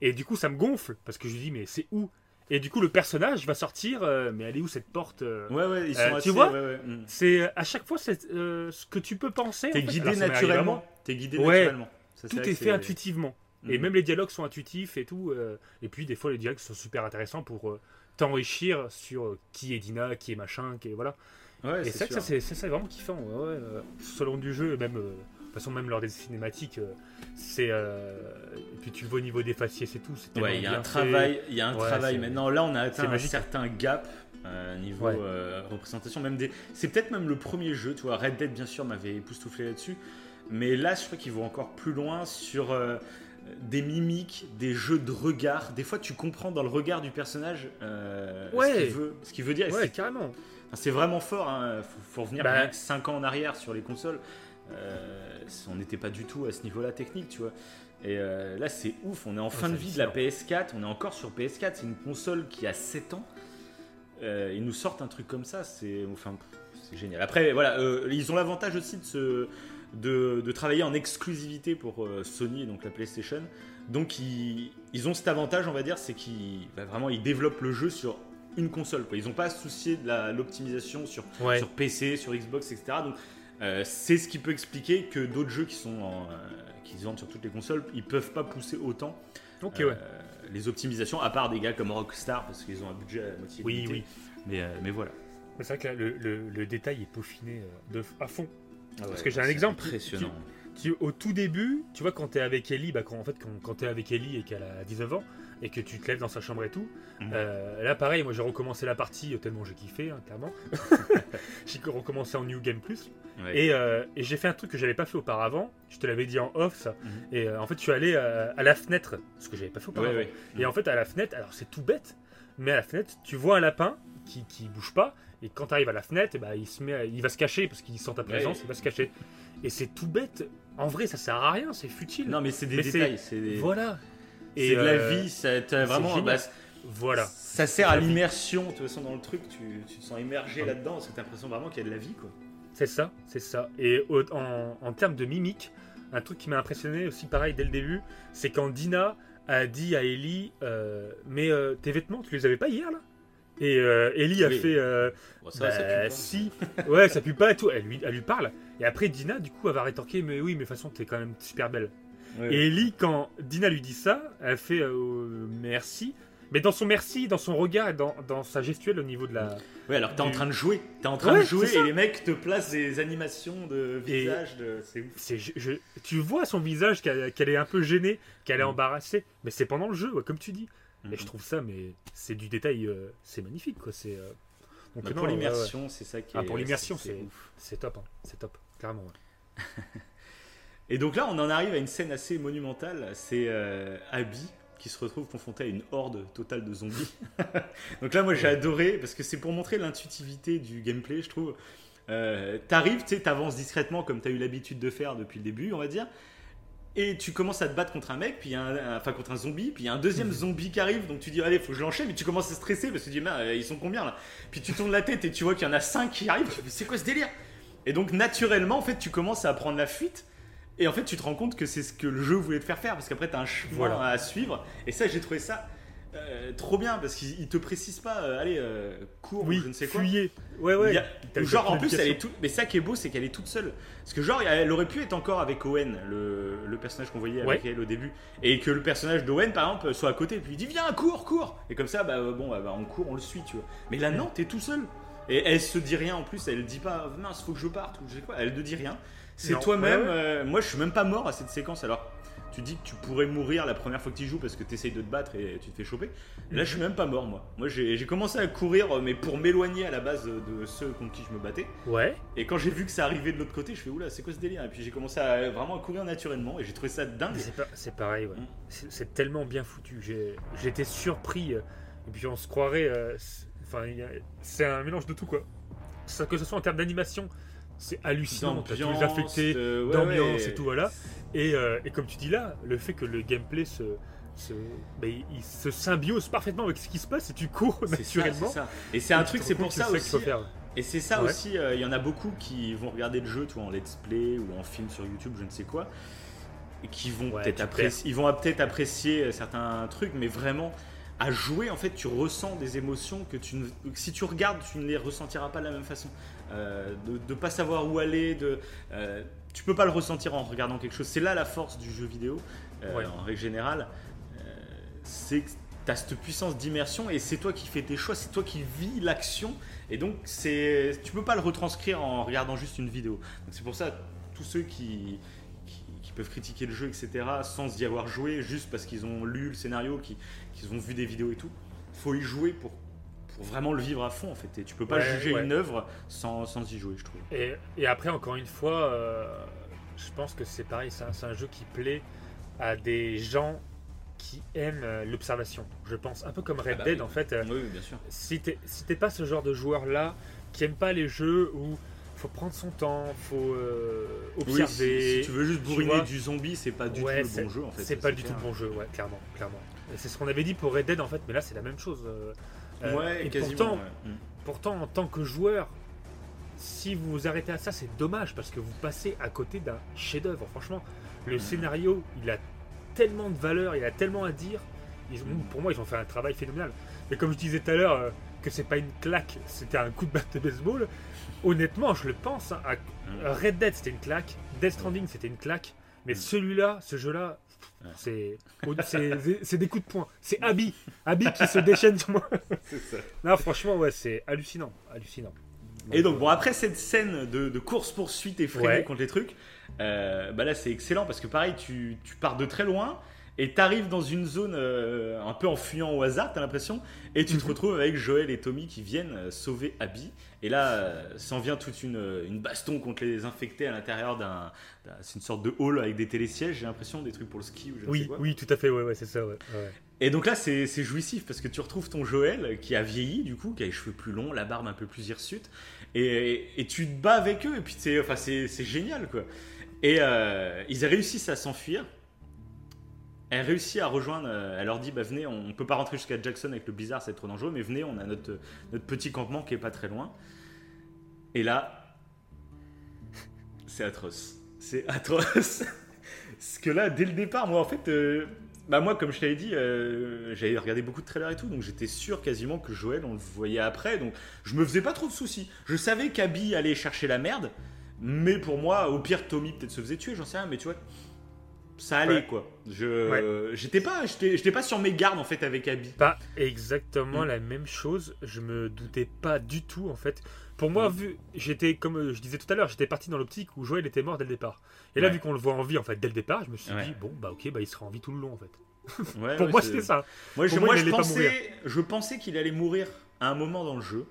Et du coup, ça me gonfle parce que je lui dis, mais c'est où? Et du coup, le personnage va sortir, euh, mais elle est où cette porte euh? Ouais, ouais, ils sont Euh, tu vois? ouais, ouais, mm. C'est à chaque fois c'est ce que tu peux penser. T'es en fait. guidé naturellement. T'es guidé Ouais. naturellement. Ça, Tout est fait intuitivement. Et Mhm. même les dialogues sont intuitifs et tout. euh, et puis, des fois, les dialogues sont super intéressants pour euh, t'enrichir sur euh, qui est Dina, qui est machin, qui est. Voilà. Ouais, et c'est ça, c'est vraiment kiffant. Ouais, ouais, selon du jeu, même. de toute façon, même lors des cinématiques, c'est. euh, et puis tu le vois au niveau des faciès et tout. tellement Ouais, il y a un fait. travail, il y a un Ouais, travail. Maintenant, là, on a atteint un certain gap euh, niveau Ouais. euh, représentation. Même des, c'est peut-être même le premier jeu. Tu vois, Red Dead, bien sûr, m'avait époustouflé là-dessus. Mais là, je crois qu'ils vont encore plus loin sur euh, des mimiques, des jeux de regard. Des fois, tu comprends dans le regard du personnage euh, Ouais. ce qu'il veut, qu'il veut dire. Ouais, carrément. C'est vraiment fort, hein. faut, faut revenir Bah. 5 ans en arrière sur les consoles. Euh, on n'était pas du tout à ce niveau-là technique, tu vois. Et là, c'est ouf, on est en fin de vie de la hallucinant. PS4, on est encore sur PS4, c'est une console qui a 7 ans. Ils nous sortent un truc comme ça, c'est enfin, génial. Après, voilà, ils ont l'avantage aussi de, se, de, de travailler en exclusivité pour euh, Sony, donc la PlayStation. Donc, ils, ils ont cet avantage, on va dire, c'est qu'ils bah, vraiment ils développent le jeu sur une console. Quoi. Ils n'ont pas à se soucier de l'optimisation sur Ouais. sur PC, sur Xbox, etc. Donc euh, c'est ce qui peut expliquer que d'autres jeux qui sont en, euh, qui se vendent sur toutes les consoles, ils peuvent pas pousser autant Ok, ouais. les optimisations, à part des gars comme Rockstar parce qu'ils ont un budget à moitié Oui, limité. oui. Mais, mais voilà. C'est vrai que là, le, le- le détail est peaufiné de, à fond. Ah Parce que j'ai un exemple. Impressionnant. Au tout début, tu vois, quand t'es avec Ellie, bah, quand, en fait, quand, quand t'es avec Ellie et qu'elle a 19 ans, et que tu te lèves dans sa chambre et tout, Mhm. euh, là, pareil, moi j'ai recommencé la partie euh, tellement j'ai kiffé, hein, clairement. j'ai recommencé en New Game Plus. Ouais. Et, euh, et j'ai fait un truc que j'avais pas fait auparavant. Je te l'avais dit en off, ça. Mhm. Et euh, en fait, je suis allé à la fenêtre, ce que j'avais pas fait auparavant. ouais. Et en fait, à la fenêtre, alors c'est tout bête, mais à la fenêtre, tu vois un lapin qui, qui bouge pas, et quand tu arrives à la fenêtre, eh ben, il, se met, à- il va se cacher parce qu'il sent ta présence, il va se cacher. Et c'est tout bête. En vrai, ça sert à rien, c'est futile. Non, mais c'est des Mais c'est- détails. C'est des- Voilà. c'est de la euh, vie. Ça, t'as vraiment, génial. bah, Voilà. ça sert à La vie. l'immersion. De toute façon, dans le truc, tu, tu te sens immergé Ouais. là-dedans parce que t'as l'impression vraiment qu'il y a de la vie. Quoi. C'est ça, c'est ça. Et au- en, en termes de mimique, un truc qui m'a impressionné aussi, pareil, dès le début, c'est quand Dina a dit à Ellie euh, Mais euh, tes vêtements, tu les avais pas hier là? Et euh, Ellie a Oui. fait euh, Bon, ça, Bah, ça pue pas. si, ouais, ça pue pas et tout. Elle lui, elle lui parle. Et après, Dina, du coup, elle va rétorquer Mais oui, mais de toute façon, t'es quand même super belle. Et Ellie, quand Dina lui dit ça, elle fait euh, merci. Mais dans son merci, dans son regard et dans, dans sa gestuelle au niveau de la. Ouais, alors t'es en du- train de jouer. T'es en train Ouais, de jouer et les mecs te placent des animations de visage. De... C'est ouf. c'est- je- je- tu vois son visage qu'elle est un peu gênée, qu'elle est Mm. embarrassée. Mais c'est pendant le jeu, ouais, comme tu dis. Mhm. Et je trouve ça, mais c'est du détail, euh, c'est magnifique, quoi. C'est. euh, donc, Bah, non, pour ouais, ouais. l'immersion, c'est ça qui Ah, est. pour l'immersion, c'est c'est- top, hein. c'est top, clairement. ouais. Et donc là, on en arrive à une scène assez monumentale. C'est euh, Abby qui se retrouve confrontée à une horde totale de zombies. donc là, moi, j'ai adoré parce que c'est pour montrer l'intuitivité du gameplay, je trouve. Euh, T'arrives, tu sais, t'avances discrètement comme t'as eu l'habitude de faire depuis le début, on va dire. Et tu commences à te battre contre un mec, puis un, enfin contre un zombie, puis il y a un deuxième Mhm. zombie qui arrive, donc tu dis allez, faut que je l'enchaîne, mais tu commences à stresser parce que tu dis merde, ils sont combien là? Puis tu tournes la tête et tu vois qu'il y en a cinq qui arrivent, mais c'est quoi ce délire? Et donc naturellement, en fait, tu commences à prendre la fuite, et en fait, tu te rends compte que c'est ce que le jeu voulait te faire faire, parce qu'après, t'as un chemin Voilà. à suivre, et ça, j'ai trouvé ça euh, trop bien, parce qu'il il te précise pas, euh, allez, euh, cours ou je ne sais quoi. fuyez. Ouais, ouais. A- genre en plus elle est toute mais ça qui est beau c'est qu'elle est toute seule parce que genre elle aurait pu être encore avec Owen le, le personnage qu'on voyait avec Ouais. elle au début et que le personnage d'Owen par exemple soit à côté puis il dit viens cours cours et comme ça bah bon bah, on court on le suit tu vois mais là non t'es tout seul Et elle se dit rien en plus, elle dit pas mince, faut que je parte ou je sais quoi, elle ne dit rien. C'est toi-même. ouais, ouais. moi, je suis même pas mort à cette séquence. Alors, tu dis que tu pourrais mourir la première fois que tu joues parce que tu essayes de te battre et tu te fais choper. Là, je suis même pas mort, moi. Moi, j'ai commencé à courir, euh, mais pour m'éloigner à la base de ceux contre qui je me battais. Ouais. Et quand j'ai vu que ça arrivait de l'autre côté, je fais oula, c'est quoi ce délire? Et puis j'ai commencé à vraiment à courir naturellement et j'ai trouvé ça dingue. C'est pareil, ouais. Mm. C'est tellement bien foutu. J'ai- J'étais surpris. euh, et puis on se croirait. euh, Enfin, c'est un mélange de tout, quoi. Que ce soit en termes d'animation, c'est hallucinant. T'as tous les affectés, euh, ouais, d'ambiance ouais. et tout, voilà. Et, euh, et comme tu dis là, le fait que le gameplay se, se, bah, il, se symbiose parfaitement avec ce qui se passe et tu cours ça, naturellement. c'est ça. Et c'est un truc, c'est pour ça c'est aussi. faire. Et c'est ça Ouais. aussi, euh, il y en a beaucoup qui vont regarder le jeu, vois, en let's play ou en film sur YouTube, je ne sais quoi, et qui vont peut-être apprécier, ils vont peut-être apprécier euh, certains trucs, mais vraiment à jouer, en fait, tu ressens des émotions que tu ne, si tu regardes, tu ne les ressentiras pas de la même façon. Euh, de ne pas savoir où aller, de, euh, tu peux pas le ressentir en regardant quelque chose. C'est là la force du jeu vidéo, euh, Ouais. en règle générale. C'est que tu as cette puissance d'immersion et c'est toi qui fais tes choix, c'est toi qui vis l'action et donc c'est tu peux pas le retranscrire en regardant juste une vidéo. Donc c'est pour ça tous ceux qui, qui, qui peuvent critiquer le jeu etc sans y avoir joué juste parce qu'ils ont lu le scénario, qui- qu'ils ont vu des vidéos et tout, faut y jouer pour pour vraiment le vivre à fond en fait et tu peux pas Ouais, juger ouais. une œuvre sans, sans y jouer je trouve. Et, et après, encore une fois, euh, je pense que c'est pareil, c'est un, jeu qui plaît à des gens qui aiment euh, l'observation. Je pense un peu comme Red Ah bah Dead oui. en fait. euh, Oui, oui, bien sûr. si t'es si pas ce genre de joueur là qui aime pas les jeux où faut prendre son temps, faut euh, Oui, observer. si, si tu veux juste bourriner du zombie, c'est pas du Ouais, tout le bon jeu en fait. c'est pas du tout le bon jeu, ouais, clairement, clairement. C'est ce qu'on avait dit pour Red Dead en fait, mais là c'est la même chose. Euh, Ouais, et quasiment. pourtant, ouais. Mm. Pourtant, en tant que joueur, si vous vous arrêtez à ça, c'est dommage parce que vous passez à côté d'un chef-d'œuvre. Franchement, le Mhm. scénario, il a tellement de valeur, il a tellement à dire. Ils ont- Mhm. Pour moi, ils ont fait un travail phénoménal. Et comme je disais tout à l'heure, euh, que c'est pas une claque, c'était un coup de batte de baseball. Honnêtement, je le pense. hein, à- Mm. Red Dead, c'était une claque. Death Stranding, c'était une claque. Mais celui-là, ce jeu-là. C'est c'est- c'est des coups de poing. C'est Abby. Abby qui se déchaîne sur moi. Ça. Non, franchement, ouais, c'est hallucinant. Hallucinant. Et donc, bon, après cette scène de, de course-poursuite effrénée Ouais. contre les trucs, euh, bah là, c'est excellent parce que pareil, tu, tu pars de très loin et t'arrives dans une zone euh, un peu en fuyant au hasard, t'as l'impression, et tu te Mhm. retrouves avec Joël et Tommy qui viennent euh, sauver Abby. Et là, euh, s'en vient toute une, une baston contre les infectés à l'intérieur d'un. C'est une sorte de hall avec des télésièges, j'ai l'impression, des trucs pour le ski ou je ne sais Oui, quoi. oui, tout à fait, ouais, ouais, c'est ça, ouais. ouais. Et donc là, c'est jouissif parce que tu retrouves ton Joël qui a vieilli, du coup, qui a les cheveux plus longs, la barbe un peu plus hirsute, et, et tu te bats avec eux, et puis c'est enfin, génial, quoi. Et euh, ils réussissent à s'enfuir. Elle réussit à rejoindre, euh, elle leur dit bah, venez, on, on peut pas rentrer jusqu'à Jackson avec le bizarre, c'est trop dangereux, mais venez, on a notre, notre petit campement qui est pas très loin. Et là, c'est atroce. C'est atroce. Parce que là, dès le départ, moi en fait, euh, bah moi comme je t'avais dit, euh, j'avais regardé beaucoup de trailers et tout, donc j'étais sûr quasiment que Joël, on le voyait après, donc je me faisais pas trop de soucis. Je savais qu'Abby allait chercher la merde, mais pour moi, au pire, Tommy peut-être se faisait tuer, j'en sais rien, mais tu vois, ça allait Ouais. quoi. Je, j'étais pas, j'étais, j'étais pas sur mes gardes en fait avec Abby. Pas exactement Mm. la même chose. Je me doutais pas du tout, en fait. Pour moi, Mm. vu, j'étais, comme euh, je disais tout à l'heure, j'étais parti dans l'optique où Joël était mort dès le départ. Et là, Ouais. vu qu'on le voit en vie, en fait, dès le départ, je me suis Ouais. dit, bon, bah ok, bah il sera en vie tout le long, en fait. Ouais, Pour ouais, moi, c'était ça. Moi, je, moi, moi, pensais, je pensais qu'il allait mourir à un moment dans le jeu.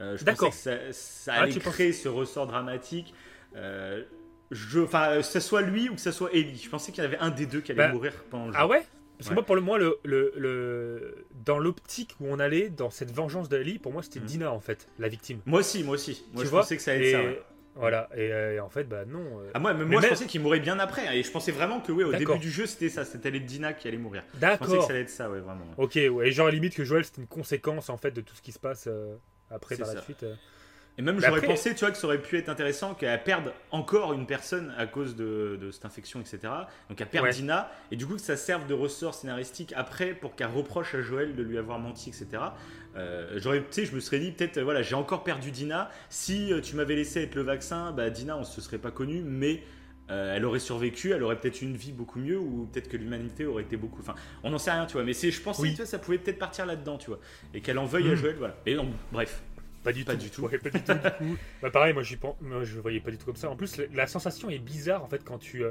Euh, je pensais que ça, ça Ah, allait penses- créer ce ressort dramatique. Euh, je, enfin, que ce soit lui ou que ce soit Ellie. Je pensais qu'il y avait un des deux qui allait Bah, mourir pendant le jeu. Ah ouais? Parce que Ouais. moi, pour le moi, le, le, le- dans l'optique où on allait, dans cette vengeance d'Ali, pour moi, c'était Mm. Dina, en fait, la victime. Moi aussi, moi aussi. Moi, Tu je vois? pensais que ça allait et, être ça. ouais. Voilà, et, euh, et en fait, bah non. euh, Ah, moi, mais Mais moi je même- pensais qu'il mourrait bien après. hein, et je pensais vraiment que, oui, au D'accord. début du jeu, c'était ça. C'était les Dina qui allait mourir. Je pensais que D'accord. ça allait être ça, ouais, vraiment. Ok, ouais, genre limite que Joël, c'était une conséquence, en fait, de tout ce qui se passe euh, après, par ça. la suite. Et même j'aurais après- pensé, tu vois, que ça aurait pu être intéressant qu'elle perde encore une personne à cause de, de cette infection, etc. Donc elle perd Ouais. Dina, et du coup que ça serve de ressort scénaristique après pour qu'elle reproche à Joël de lui avoir menti, etc. Euh, j'aurais, tu sais, je me serais dit peut-être, voilà, j'ai encore perdu Dina. Si euh, tu m'avais laissé être le vaccin, bah Dina, on se serait pas connu, mais euh, elle aurait survécu, elle aurait peut-être une vie beaucoup mieux, ou peut-être que l'humanité aurait été beaucoup. Enfin, on n'en sait rien, tu vois. Mais c'est, je pensais, Oui. tu vois, ça pouvait peut-être partir là-dedans, tu vois, et qu'elle en veuille à Mm. Joël, voilà. Et non, bref. Pas du Pas tout. du tout. Ouais, pas du tout, du coup. Bah, pareil, moi, moi, je voyais pas du tout comme ça. En plus, la, la sensation est bizarre, en fait, quand tu euh,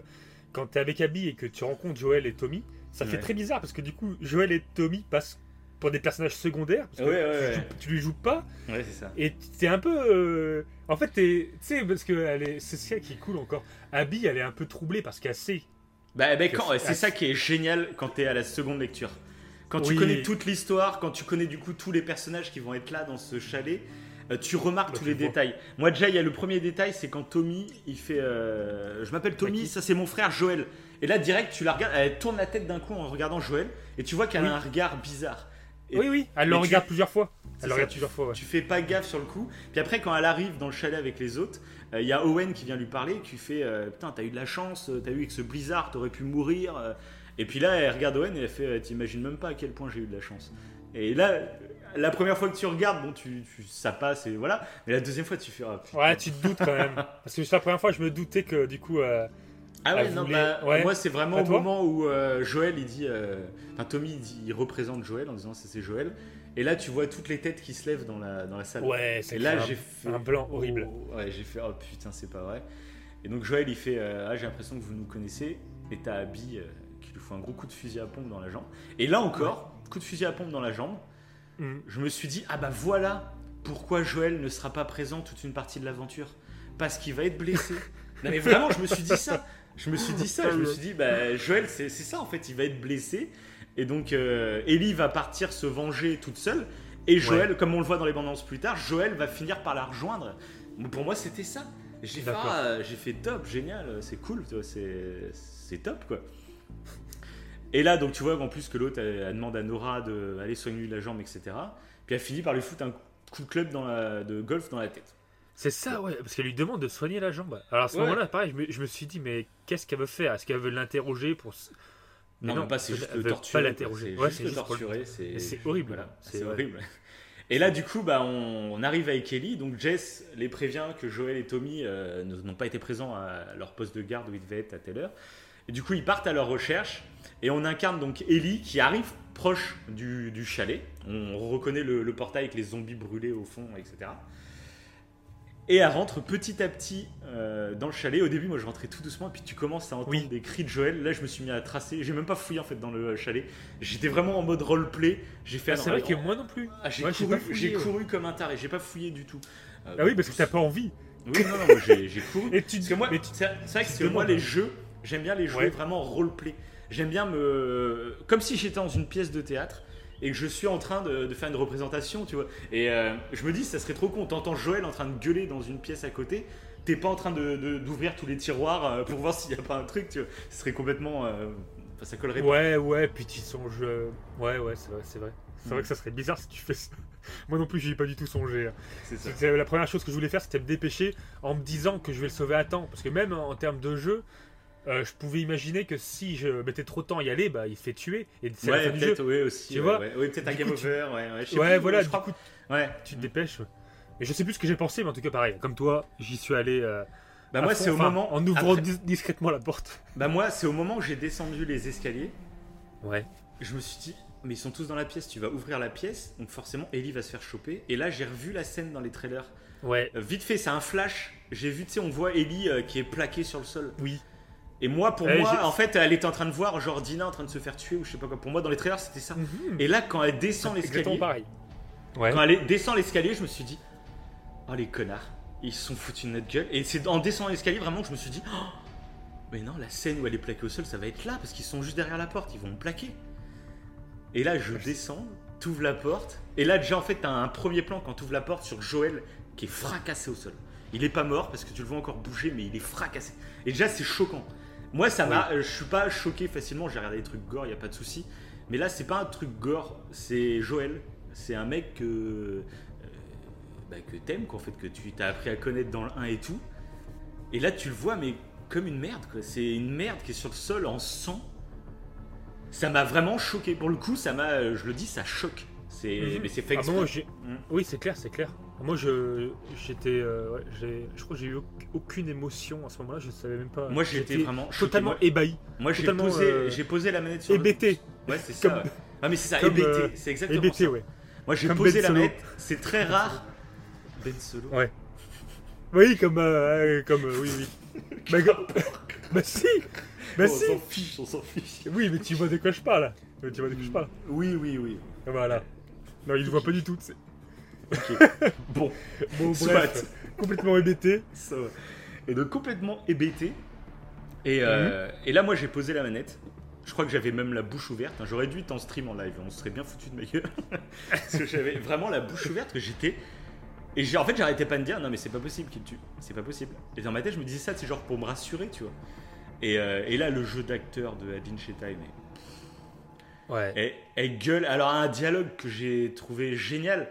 quand es avec Abby et que tu rencontres Joël et Tommy. Ça fait très bizarre, parce que du coup, Joël et Tommy passent pour des personnages secondaires. Parce que Ouais, tu, tu les joues pas. Ouais, c'est ça. Et t'es un peu. euh, En fait, tu sais, parce que c'est ça qui est cool encore. Abby, elle est un peu troublée parce qu'elle sait. Bah, bah, Que quand- c'est- c'est ça qui est génial quand t'es à la seconde lecture. Quand tu Oui. connais toute l'histoire, quand tu connais du coup tous les personnages qui vont être là dans ce chalet, euh, tu remarques Bah, tous tu les vois. détails. Moi déjà, il y a le premier détail, c'est quand Tommy, il fait, euh, je m'appelle Tommy, ça c'est mon frère Joël. Et là direct, tu la regardes, elle tourne la tête d'un coup en regardant Joël, et tu vois qu'elle Oui. a un regard bizarre. Et oui, oui, elle mais le tu- regarde plusieurs fois. C'est Elle le ça, regarde plusieurs fois, ouais. Tu fais pas gaffe sur le coup. Puis après, quand elle arrive dans le chalet avec les autres, euh, il y a Owen qui vient lui parler, qui fait euh, Putain, t'as eu de la chance, euh, t'as eu avec ce blizzard, t'aurais pu mourir. euh. Et puis là, elle regarde Owen et elle fait euh, T'imagines même pas à quel point j'ai eu de la chance. Et là, la première fois que tu regardes, bon, tu, tu- ça passe et voilà. Mais la deuxième fois, tu fais Ah, putain. Ouais, tu te doutes quand même. Parce que c'est la première fois, je me doutais que du coup. euh, Ah ouais, non, voulait- bah, ouais. moi c'est vraiment au moment où euh, Joël il dit, euh, enfin Tommy il, dit- il représente Joël en disant c'est c'est Joël, et là tu vois toutes les têtes qui se lèvent dans la, dans la salle. Ouais, c'est Et là j'ai fait un blanc horrible. Oh, ouais, j'ai fait oh putain c'est pas vrai. Et donc Joël il fait euh, ah j'ai l'impression que vous nous connaissez, et t'as Abby euh, qui lui fait un gros coup de fusil à pompe dans la jambe. Et là encore coup de fusil à pompe dans la jambe. Mm. Je me suis dit ah bah voilà pourquoi Joël ne sera pas présent toute une partie de l'aventure, parce qu'il va être blessé. non mais vraiment je me suis dit ça. Je me suis dit ça, je me suis dit, bah, Joël, c'est ça en fait, il va être blessé. Et donc, euh, Ellie va partir se venger toute seule. Et Joël, comme on le voit dans les bandes plus tard, Joël va finir par la rejoindre. Pour moi, c'était ça. J'ai fait, ah, j'ai fait top, génial, c'est cool, tu vois, c'est c'est top quoi. Et là, donc tu vois en plus que l'autre, elle, elle demande à Nora d'aller soigner la jambe, etc. Puis elle finit par lui foutre un coup de club dans la, de golf dans la tête. C'est ça, ouais, parce qu'elle lui demande de soigner la jambe. Alors à ce Ouais. moment-là, pareil, je me, je me suis dit, mais qu'est-ce qu'elle veut faire? Est-ce qu'elle veut l'interroger pour. Mais non, même pas, c'est juste le pas torturer. quoi. l'interroger. C'est Ouais, juste juste torturer. C'est Mais c'est horrible. Voilà, C'est horrible. Et là, du coup, bah, on, on arrive avec Ellie. Donc, Jess les prévient que Joël et Tommy euh, n'ont pas été présents à leur poste de garde où ils devaient être à telle heure. Et du coup, ils partent à leur recherche. Et on incarne donc Ellie qui arrive proche du, du chalet. On reconnaît le, le portail avec les zombies brûlés au fond, etc. Et elle rentre petit à petit euh, dans le chalet. Au début, moi, je rentrais tout doucement. Et puis, tu commences à entendre Oui. des cris de Joël. Là, je me suis mis à tracer. J'ai même pas fouillé en fait dans le chalet. J'étais vraiment en mode roleplay. J'ai fait Ah, c'est vrai un- que moi non plus. ah, j'ai couru, pas fouillé, j'ai ouais. couru comme un taré, j'ai pas fouillé du tout. Euh, Ah oui, parce que t'as pas envie. Oui, non, non, j'ai couru. Et tu Parce que moi, c'est vrai que, que moi, les jeux, j'aime bien les jouer Ouais. vraiment roleplay. J'aime bien me. Comme si j'étais dans une pièce de théâtre et que je suis en train de, de faire une représentation, tu vois. Et euh, je me dis, ça serait trop con. T'entends Joël en train de gueuler dans une pièce à côté. T'es pas en train d'ouvrir de, d'ouvrir tous les tiroirs euh, pour voir s'il y a pas un truc, tu vois. Ce serait complètement. euh, enfin, ça collerait pas. Ouais, ouais, puis tu songes. euh, Ouais, ouais, c'est vrai, c'est vrai. C'est Mm. vrai que ça serait bizarre si tu fais ça. Moi non plus, j'y ai pas du tout songé. hein. C'est ça. La première chose que je voulais faire, c'était me dépêcher en me disant que je vais le sauver à temps. Parce que même en termes de jeu, euh, je pouvais imaginer que si je mettais trop de temps à y aller, bah, il se fait tuer. Et c'est Ouais, peut-être, ouais, aussi. Tu ouais, vois ouais. Ouais, peut-être un game over, ouais, je sais Ouais, plus, voilà, je crois- coup, Ouais. tu te dépêches. Mais je sais plus ce que j'ai pensé, mais en tout cas, pareil. Comme toi, j'y suis allé. euh, Bah moi c'est au moment En ouvrant après- discrètement la porte. bah moi c'est au moment où j'ai descendu les escaliers, Ouais. je me suis dit mais ils sont tous dans la pièce, tu vas ouvrir la pièce, donc forcément Ellie va se faire choper. Et là j'ai revu la scène dans les trailers. Ouais. Euh, vite fait, c'est un flash. J'ai vu, tu sais, on voit Ellie euh, qui est plaquée sur le sol. Oui. Et moi, pour Eh, moi, en fait, elle était en train de voir genre Dina en train de se faire tuer ou je sais pas quoi. Pour moi, dans les trailers, c'était ça. Mhm. Et là, quand elle descend Exactement l'escalier, pareil. Ouais. quand elle descend l'escalier, je me suis dit, oh les connards, ils se sont foutus de notre gueule. Et c'est en descendant l'escalier vraiment que je me suis dit, oh, mais non, la scène où elle est plaquée au sol, ça va être là parce qu'ils sont juste derrière la porte, ils vont me plaquer. Et là, je descends, t'ouvres la porte, et là déjà en fait, t'as un premier plan quand t'ouvres la porte sur Joël qui est fracassé au sol. Il est pas mort parce que tu le vois encore bouger, mais il est fracassé. Et déjà, c'est choquant. Moi, ça m'a, euh, je suis pas choqué facilement. J'ai regardé des trucs gore, y a pas de souci. Mais là, c'est pas un truc gore, c'est Joël. C'est un mec que, euh, bah, que t'aimes, qu'en fait, que tu t'as appris à connaître dans le 1 et tout. Et là, tu le vois, mais comme une merde, quoi. C'est une merde qui est sur le sol en sang. Ça m'a vraiment choqué. Pour le coup, ça m'a, euh, je le dis, ça choque. C'est, Mhm. mais c'est fait Ah, j'ai- Mhm. Oui, c'est clair, c'est clair. Moi, je, j'étais, euh, ouais, j'ai- je crois que j'ai eu auc- aucune émotion à ce moment-là. Je savais même pas. Moi, j'étais vraiment totalement ébahi, Moi, j'ai totalement, posé, euh, j'ai posé la manette sur le- hébété, Ouais, c'est ça. Comme- ouais. Ah, mais c'est ça, hébété. euh, c'est exactement hébété, ça. ouais. Moi, j'ai posé Ben la Solo. manette. C'est très rare. Ben Solo. Ouais. Oui, comme. comme oui, oui. bah, bah, si Bah, on si s'en fiche, on s'en fiche. Oui, mais tu vois de quoi je parle. Tu vois de quoi je parle. Oui, oui, oui. Voilà. Non, il ne voit pas du tout. bon, Bon, bref. complètement hébété. ça va. Et donc complètement hébété. Et, euh, et là, moi, j'ai posé la manette. Je crois que j'avais même la bouche ouverte. hein. J'aurais dû être en stream en live. On se serait bien foutu de ma gueule. Parce que j'avais vraiment la bouche ouverte que j'étais. Et en fait, j'arrêtais pas de dire non, mais c'est pas possible qu'il tue. C'est pas possible. Et dans ma tête, je me disais ça, c'est genre pour me rassurer, tu vois. Et, euh, et là, le jeu d'acteur de Adin Shetai, mais Ouais. elle gueule. Alors, un dialogue que j'ai trouvé génial,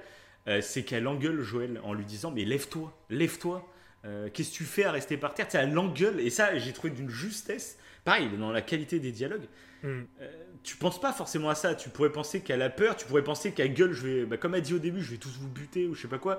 euh, c'est qu'elle engueule Joël en lui disant Mais lève-toi, lève-toi. Euh, Qu'est-ce que tu fais à rester par terre? Tu sais, Elle l'engueule. Et ça, j'ai trouvé d'une justesse. Pareil, dans la qualité des dialogues. Hmm. Tu penses pas forcément à ça. Tu pourrais penser qu'elle a peur. Tu pourrais penser qu'elle gueule. Je vais, bah, comme elle dit au début, je vais tous vous buter ou je sais pas quoi.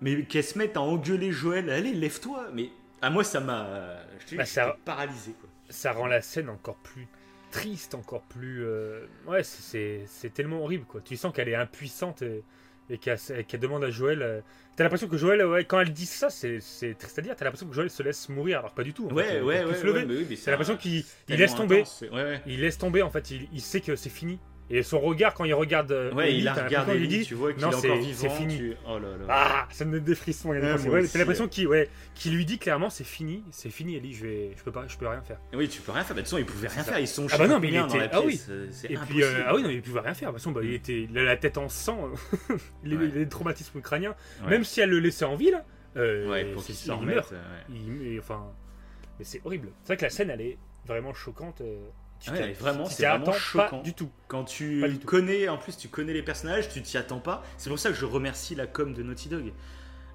Mais qu'elle se mette à engueuler Joël. Allez, lève-toi. Mais à moi, ça m'a. Bah, ça- paralysé. Quoi. Ça rend la scène encore plus triste, encore plus. euh, Ouais, c'est- tellement horrible, quoi. Tu sens qu'elle est impuissante et, et qu'elle qu'elle demande à Joël. euh, T'as l'impression que Joël, ouais, quand elle dit ça, c'est triste à dire. T'as l'impression que Joël se laisse mourir, alors pas du tout. en fait. Ouais, ouais, ouais. ouais, mais oui, mais T'as l'impression qu'il laisse tomber. intense. Ouais, ouais. Il laisse tomber, en fait. Il, il sait que c'est fini. Et son regard, quand il regarde. euh, Ouais, il la regarde qu'il lui Ellie, dit tu vois qu'il est encore c'est- vivant. c'est fini. tu- Oh là là. Ah, ça me met des frissons. il des Ouais, l'impression qu'il ouais, qu'il lui dit clairement c'est fini, c'est fini, Ellie. Je vais, je peux pas, je peux rien faire. Oui, tu peux rien faire. Bah, De toute façon, ils pouvaient rien ça. faire. Ils sont Ah bah non, mais il était- ah oui. euh, C'est Et puis, euh, ah oui, non, il pouvait rien faire. De toute façon, bah, il était, il a la tête en sang. il Ouais. des traumatismes crâniens. Ouais. Même si elle le laissait en vie, là, euh, Ouais, pour c'est- qu'ils s'en il meurt. euh. Il- enfin, mais c'est horrible. C'est vrai que la scène, elle est vraiment choquante. Tu Ouais, t'y- vraiment, c'est vraiment choquant. Pas du tout. Quand tu tout. connais, en plus, tu connais les personnages, tu t'y attends pas. C'est pour ça que je remercie la com de Naughty Dog.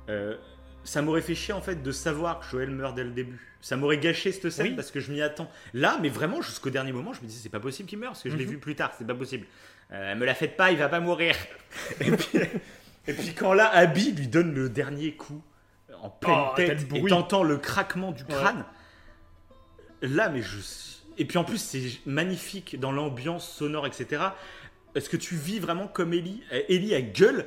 Euh, ça m'aurait fait chier en fait de savoir que Joël meurt dès le début. Ça m'aurait gâché cette scène Oui. parce que je m'y attends. Là, mais vraiment jusqu'au dernier moment, je me disais c'est pas possible qu'il meure parce que je l'ai Mhm. vu plus tard, c'est pas possible. Euh, me la faites pas, il va pas mourir. et, puis, et puis quand là, Abby lui donne le dernier coup en pleine Oh, tête et t'entends le craquement du crâne. Là, mais je. Et puis en plus, c'est magnifique dans l'ambiance sonore, etc. Est-ce que tu vis vraiment comme Ellie Euh, Ellie, elle gueule?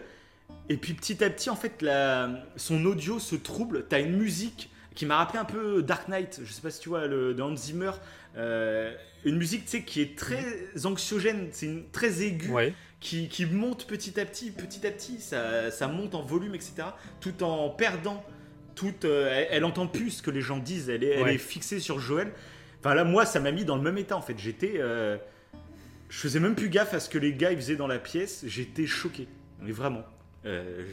Et puis petit à petit, en fait, la... son audio se trouble. T'as une musique qui m'a rappelé un peu Dark Knight. Je sais pas si tu vois, le, de Hans Zimmer. Euh, une musique, tu sais, qui est très anxiogène, c'est une- très aiguë Ouais. qui, qui monte petit à petit, petit à petit, ça, ça monte en volume, etc. Tout en perdant, tout, euh, elle, elle entend plus ce que les gens disent, elle est, elle est fixée sur Joël. Enfin là, moi, ça m'a mis dans le même état en fait. J'étais, euh, je faisais même plus gaffe à ce que les gars ils faisaient dans la pièce. J'étais choqué, mais vraiment. Euh,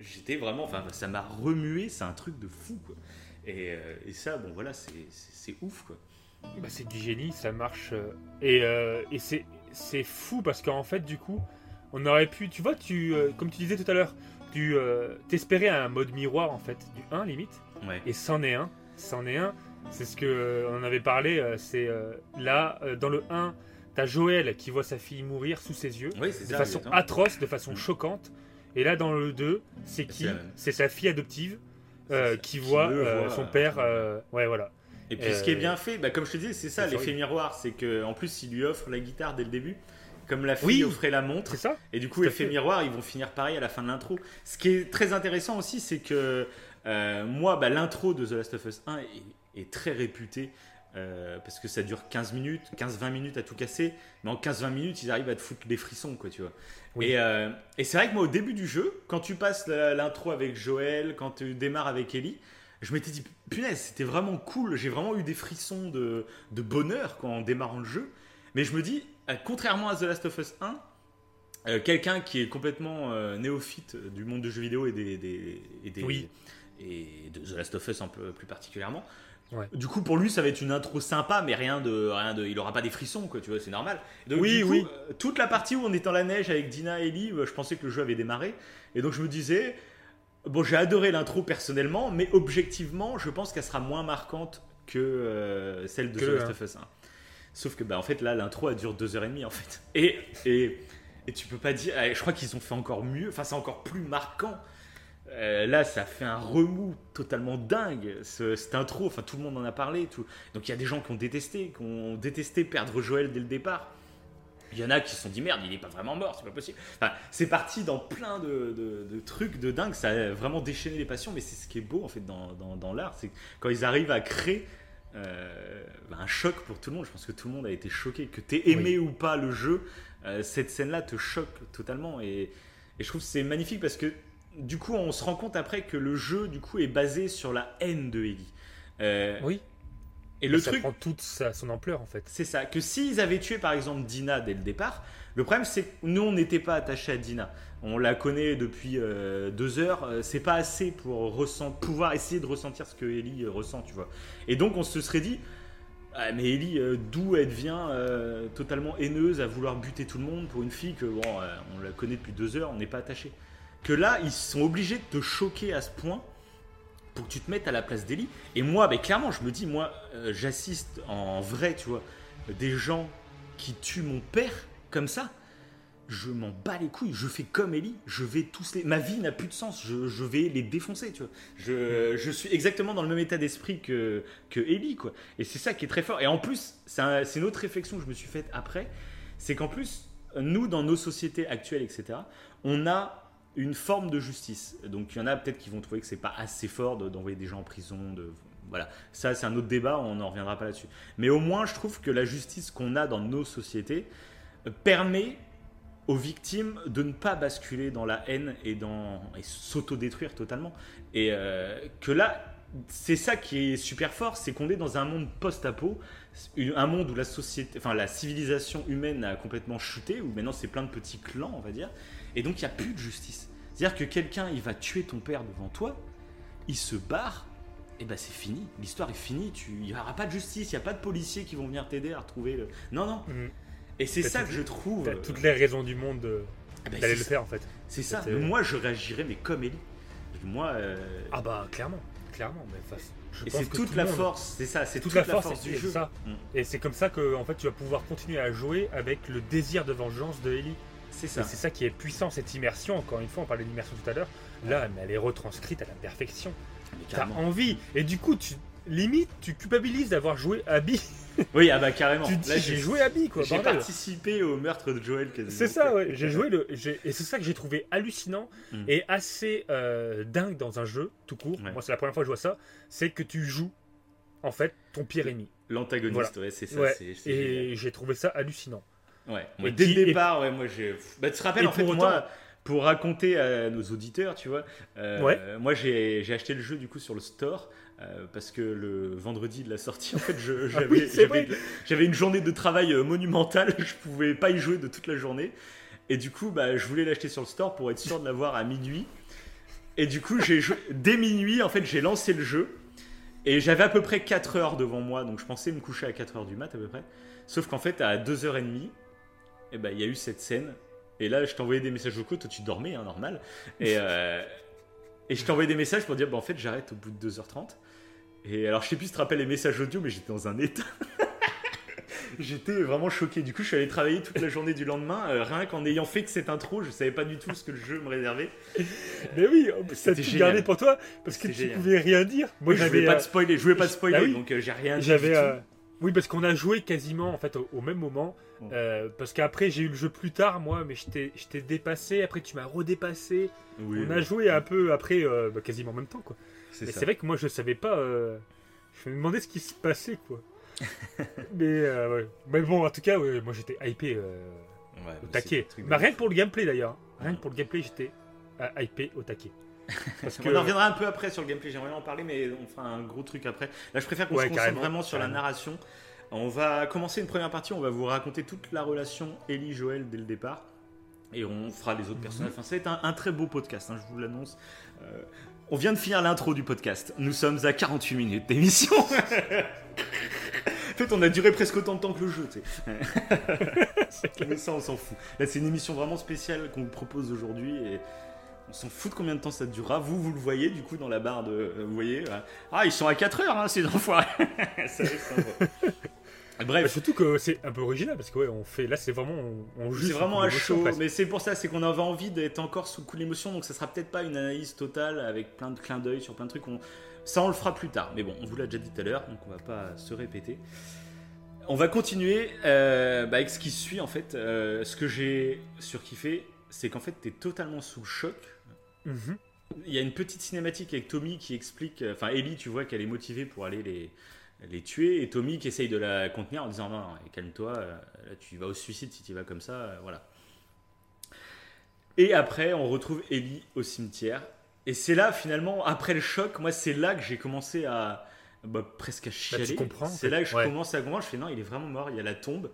J'étais vraiment, enfin, ça m'a remué. C'est un truc de fou quoi. Et, euh, et ça, bon voilà, c'est- ouf quoi. Bah, c'est du génie, ça marche. Et, et c'est, c'est fou parce qu'en fait, du coup, on aurait pu. Tu vois, tu, comme tu disais tout à l'heure, tu t'espérais un mode miroir en fait, du 1 limite. Ouais. Et c'en est un. C'en est un. C'est ce que euh, on en avait parlé. euh, c'est euh, là, dans le 1, t'as Joël qui voit sa fille mourir sous ses yeux. Oui, de ça. façon atroce, de façon Mm. choquante. Et là, dans le 2, c'est qui C'est sa fille adoptive euh, qui qui voit euh, son père. euh, ouais, voilà. Et puis ce qui est bien fait, bah, comme je te disais, c'est ça l'effet miroir, c'est que en plus il lui offre la guitare dès le début, comme la fille Oui. offrait la montre. Ça Et du coup, effet fait. miroir, ils vont finir pareil à la fin de l'intro. Ce qui est très intéressant aussi, c'est que moi, bah, l'intro de The Last of Us 1 est, est très réputée. euh, parce que ça dure 15 minutes, 15-20 minutes à tout casser, mais en 15-20 minutes ils arrivent à te foutre des frissons, quoi, tu vois. Oui. Et, euh, et c'est vrai que moi, au début du jeu, quand tu passes l'intro avec Joël, quand tu démarres avec Ellie, je m'étais dit, punaise, c'était vraiment cool. J'ai vraiment eu des frissons de, de bonheur quand en démarrant le jeu. Mais je me dis, euh, contrairement à The Last of Us 1, euh, quelqu'un qui est complètement néophyte du monde du jeu vidéo et des, des- et des- Oui. et de The Last of Us un peu plus particulièrement. Ouais. Du coup, pour lui, ça va être une intro sympa, mais rien de, rien de, il aura pas des frissons, quoi, tu vois, c'est normal. Donc, Oui, du coup, oui. euh, toute la partie où on est dans la neige avec Dina et Ellie, euh, je pensais que le jeu avait démarré, et donc je me disais, bon, j'ai adoré l'intro personnellement, mais objectivement, je pense qu'elle sera moins marquante que euh, celle de Que The Last un. of Us 1. Sauf que, bah, en fait, là, l'intro, elle dure deux heures et demie, en fait. Et, et, et tu peux pas dire, eh, je crois qu'ils ont fait encore mieux, enfin, c'est encore plus marquant. Euh, là, ça fait un remous totalement dingue, ce- cette intro. Enfin, tout le monde en a parlé. Tout. Donc, il y a des gens qui ont détesté, qui ont détesté perdre Joël dès le départ. Il y en a qui se sont dit merde, il n'est pas vraiment mort, c'est pas possible. Enfin, c'est parti dans plein de, trucs de dingue, ça a vraiment déchaîné les passions, mais c'est ce qui est beau en fait dans, dans, l'art, c'est quand ils arrivent à créer euh, bah, un choc pour tout le monde. Je pense que tout le monde a été choqué, que tu aies aimé ou pas le jeu, euh, cette scène-là te choque totalement. Et, et je trouve que c'est magnifique parce que du coup, on se rend compte après que le jeu du coup est basé sur la haine de Ellie. Euh, oui. Et le ça truc prend toute son ampleur en fait. C'est ça. Que s'ils avaient tué par exemple Dina dès le départ, le problème c'est que nous on n'était pas attachés à Dina. On la connaît depuis euh, deux heures. Euh, c'est pas assez pour pouvoir essayer de ressentir ce que Ellie ressent, tu vois. Et donc on se serait dit, ah, mais Ellie, d'où elle devient totalement haineuse à vouloir buter tout le monde pour une fille que bon, on la connaît depuis deux heures, on n'est pas attaché. Que là, ils sont obligés de te choquer à ce point pour que tu te mettes à la place d'Eli. Et moi, ben, clairement, je me dis, moi, euh, j'assiste en vrai, tu vois, des gens qui tuent mon père comme ça. Je m'en bats les couilles, je fais comme Ellie, je vais tous les. Ma vie n'a plus de sens, je, vais les défoncer, tu vois. Je, je, suis exactement dans le même état d'esprit que, que Ellie, quoi. Et c'est ça qui est très fort. Et en plus, c'est une autre réflexion que je me suis faite après, c'est qu'en plus, nous, dans nos sociétés actuelles, etc., on a une forme de justice. Donc il y en a peut-être qui vont trouver que c'est pas assez fort d'envoyer des gens en prison. Voilà, ça c'est un autre débat, on n'en reviendra pas là-dessus. Mais au moins, je trouve que la justice qu'on a dans nos sociétés euh, permet aux victimes de ne pas basculer dans la haine et, dans, et s'autodétruire totalement. Et euh, que là, c'est ça qui est super fort, c'est qu'on est dans un monde post-apo, un monde où la société, enfin la civilisation humaine a complètement chuté, où maintenant c'est plein de petits clans, on va dire, et donc il n'y a plus de justice. C'est-à-dire que quelqu'un, il va tuer ton père devant toi, il se barre, et ben c'est fini. L'histoire est finie. Tu, il n'y aura pas de justice, il n'y a pas de policiers qui vont venir t'aider à retrouver le. Non, non. Mhm. Et c'est ça que je trouve. T'as toutes les raisons du monde ah ben, d'aller le faire en fait. C'est ça. moi, je réagirais, mais comme Ellie. Moi. Euh, ah bah clairement, clairement. Mais et c'est toute la force, c'est ça, c'est toute, la, force, du jeu. Ça. Mm. Et c'est comme ça que en fait, tu vas pouvoir continuer à jouer avec le désir de vengeance de Ellie. C'est ça. C'est ça qui est puissant, cette immersion. Encore une fois, on parlait d'immersion tout à l'heure. Là, elle est retranscrite à la perfection. T'as envie. Et du coup, tu, limite, tu culpabilises d'avoir joué Abby. Oui, ah bah carrément. tu dis, j'ai joué Abby, quoi. J'ai participé au meurtre de Joel. C'est ça, ouais. J'ai joué le. Et c'est ça que j'ai trouvé hallucinant mm. et assez euh, dingue dans un jeu, tout court. Moi, c'est la première fois que je vois ça. C'est que tu joues, en fait, ton pire ennemi. L'antagoniste, ouais, c'est ça. et j'ai trouvé ça hallucinant. Ouais. dès le départ, ouais, moi j'ai. Bah, tu te rappelles en fait moi pour raconter à nos auditeurs, tu vois, euh, moi j'ai acheté le jeu du coup sur le store. Euh, parce que le vendredi de la sortie, en fait, ah j'avais une journée de travail euh, monumentale, je pouvais pas y jouer de toute la journée. Et du coup, bah, je voulais l'acheter sur le store pour être sûr de l'avoir à minuit. Et du coup, j'ai dès minuit, en fait, j'ai lancé le jeu. Et j'avais à peu près 4 heures devant moi, donc je pensais me coucher à 4 heures du mat à peu près. Sauf qu'en fait, à 2h30, et eh ben il y a eu cette scène. Et là, je t'envoyais des messages vocaux, toi tu dormais, hein, normal. Et, euh, et je t'envoyais des messages pour dire, bah, en fait, j'arrête au bout de 2h30. Et alors, je sais plus si tu te rappelles les messages audio, mais j'étais dans un état. j'étais vraiment choqué. Du coup, je suis allé travailler toute la journée du lendemain, euh, rien qu'en ayant fait que cette intro, je savais pas du tout ce que le jeu me réservait. Mais oui, ça tout gardé pour toi parce que tu pouvais rien dire. Moi, je voulais pas de spoiler, je voulais pas de spoiler, bah donc euh, j'ai rien dit. J'avais, oui, parce qu'on a joué quasiment en fait au, même moment. Euh, parce qu'après j'ai eu le jeu plus tard moi, mais je t'ai dépassé. Après tu m'as redépassé. on a joué un peu après, euh, bah, quasiment en même temps quoi. C'est vrai que moi je savais pas. Euh, je me demandais ce qui se passait quoi. mais, ouais. mais bon, en tout cas, moi j'étais hypé au taquet. Bah, rien que pour le gameplay d'ailleurs. Rien que pour le gameplay, j'étais hypé au taquet. On en reviendra un peu après sur le gameplay, j'aimerais en parler, mais on fera un gros truc après. Là, je préfère qu'on se concentre vraiment sur la narration. On va commencer une première partie, on va vous raconter toute la relation Ellie-Joël dès le départ. Et on fera les autres mhm. personnages. Enfin, c'est un, très beau podcast, hein, je vous l'annonce. Euh, on vient de finir l'intro du podcast. Nous sommes à 48 minutes d'émission. en fait, on a duré presque autant de temps que le jeu. Tu sais. Mais ça, on s'en fout. Là, c'est une émission vraiment spéciale qu'on vous propose aujourd'hui. Et on s'en fout de combien de temps ça durera. Vous, vous le voyez du coup dans la barre de. Euh, vous voyez Ah, ils sont à 4 heures, hein, ces enfoirés ça Bref. Bah, surtout que c'est un peu original parce que ouais, on fait là c'est vraiment on, C'est vraiment à chaud, mais c'est pour ça, c'est qu'on avait envie d'être encore sous le coup de l'émotion, donc ça sera peut-être pas une analyse totale avec plein de clins d'œil sur plein de trucs. Ça on le fera plus tard, mais bon, on vous l'a déjà dit tout à l'heure, donc on va pas se répéter. on va continuer euh, bah, avec ce qui suit en fait. Euh, ce que j'ai surkiffé, c'est qu'en fait, tu es totalement sous le choc. Mhm. Il y a une petite cinématique avec Tommy qui explique. euh, Enfin, Ellie, tu vois qu'elle est motivée pour aller les, les tuer. Et Tommy qui essaye de la contenir en disant Non, non, calme-toi, euh, là, tu vas au suicide si tu vas comme ça. euh, voilà. Et après, on retrouve Ellie au cimetière. Et c'est là, finalement, après le choc, moi, c'est là que j'ai commencé à. bah, presque à chialer. comprends, en C'est là que je Ouais. commence à comprendre. Je fais Non, il est vraiment mort. Il y a la tombe.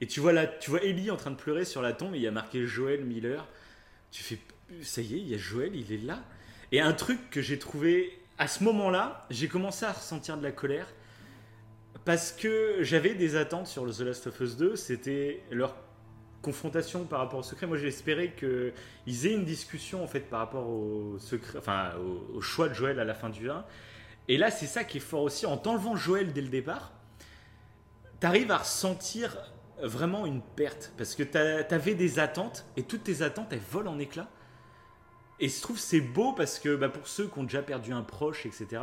Et tu vois, là, tu vois Ellie en train de pleurer sur la tombe. Et il y a marqué Joël Miller. Tu fais Ça y est, il y a Joël, il est là. Et un truc que j'ai trouvé à ce moment-là, j'ai commencé à ressentir de la colère parce que j'avais des attentes sur The Last of Us 2. C'était leur confrontation par rapport au secret. Moi, j'espérais qu'ils aient une discussion en fait par rapport au secret, enfin au, choix de Joël à la fin du 1. Et là, c'est ça qui est fort aussi. En t'enlevant Joël dès le départ, t'arrives à ressentir vraiment une perte parce que t'avais des attentes et toutes tes attentes elles volent en éclats. Et je trouve c'est beau parce que bah, pour ceux qui ont déjà perdu un proche, etc.,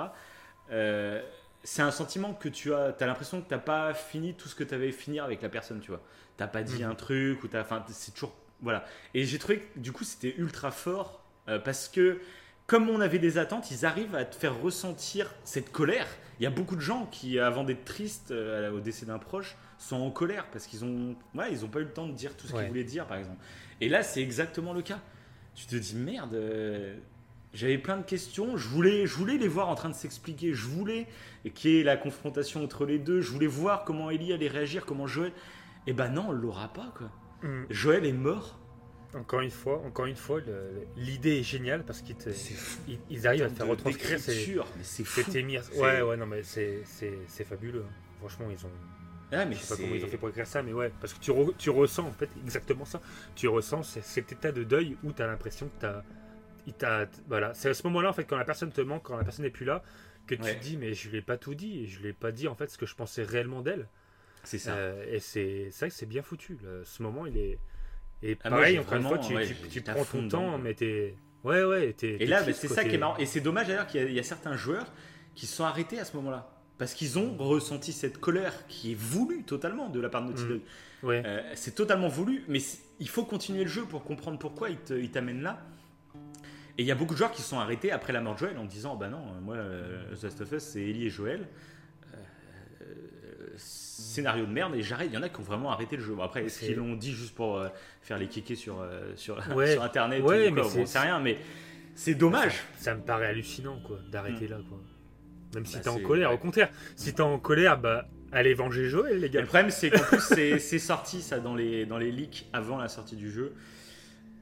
c'est un sentiment que tu as. Tu as l'impression que tu n'as pas fini tout ce que tu avais finir avec la personne, tu vois. Tu pas dit Mhm. un truc ou t'as. Enfin, c'est toujours. Voilà. Et j'ai trouvé que du coup, c'était ultra fort euh, parce que, comme on avait des attentes, ils arrivent à te faire ressentir cette colère. Il y a beaucoup de gens qui, avant d'être tristes euh, au décès d'un proche, sont en colère parce qu'ils ont, ouais, ils ont pas eu le temps de dire tout ce Ouais. qu'ils voulaient dire, par exemple. Et là, c'est exactement le cas. Tu te dis merde. euh, j'avais plein de questions. Je voulais, je voulais les voir en train de s'expliquer. Je voulais qu'il y ait la confrontation entre les deux. Je voulais voir comment Ellie allait réagir, comment Joël. Et ben non, on l'aura pas quoi. Mhm. Joël est mort. Encore une fois, encore une fois, l'idée est géniale parce qu'ils ils, ils arrivent à te faire retranscrire ces, mais c'est fou. Ouais, ouais, non, mais c'est c'est- fabuleux. Franchement, ils ont. Ah, mais Je sais pas comment ils ont fait pour écrire ça, mais ouais, parce que tu, re- tu ressens en fait exactement ça. Tu ressens cet état de deuil où tu as l'impression que tu as. Il t'a, voilà, c'est à ce moment-là en fait quand la personne te manque, quand la personne n'est plus là, que tu Ouais. te dis mais je lui ai pas tout dit et je lui ai pas dit en fait ce que je pensais réellement d'elle. C'est ça. Euh, et c'est vrai que c'est bien foutu. là. Ce moment il est et Ah, pareil encore une fois tu, ouais, prends ton temps mais t'es ouais ouais t'es, Et t'es là, c'est ça qui est marrant. Et c'est dommage d'ailleurs qu'il y, a- il y a certains joueurs qui se sont arrêtés à ce moment-là. Parce qu'ils ont ressenti cette colère qui est voulue totalement de la part de Naughty Mm. Dog. Ouais. Euh, c'est totalement voulu, mais il faut continuer le jeu pour comprendre pourquoi il t'amène là. Et il y a beaucoup de joueurs qui se sont arrêtés après la mort de Joël en disant Bah non, euh, moi, euh, The Last of Us, c'est Ellie et Joël. Euh, scénario de merde, et j'arrête. Il y en a qui ont vraiment arrêté le jeu. Bon, après, est-ce qu'ils l'ont dit juste pour euh, faire les kékés sur, euh, sur, Ouais. sur internet Ouais, ou mais c'est- bon, rien, mais c'est dommage. Ça me paraît hallucinant, quoi, d'arrêter là, quoi. Même si Bah, t'es en colère, au contraire. Si t'es en colère, bah, allez venger Joël, les gars. le problème, c'est qu'en plus, c'est c'est sorti ça dans les, dans les leaks avant la sortie du jeu.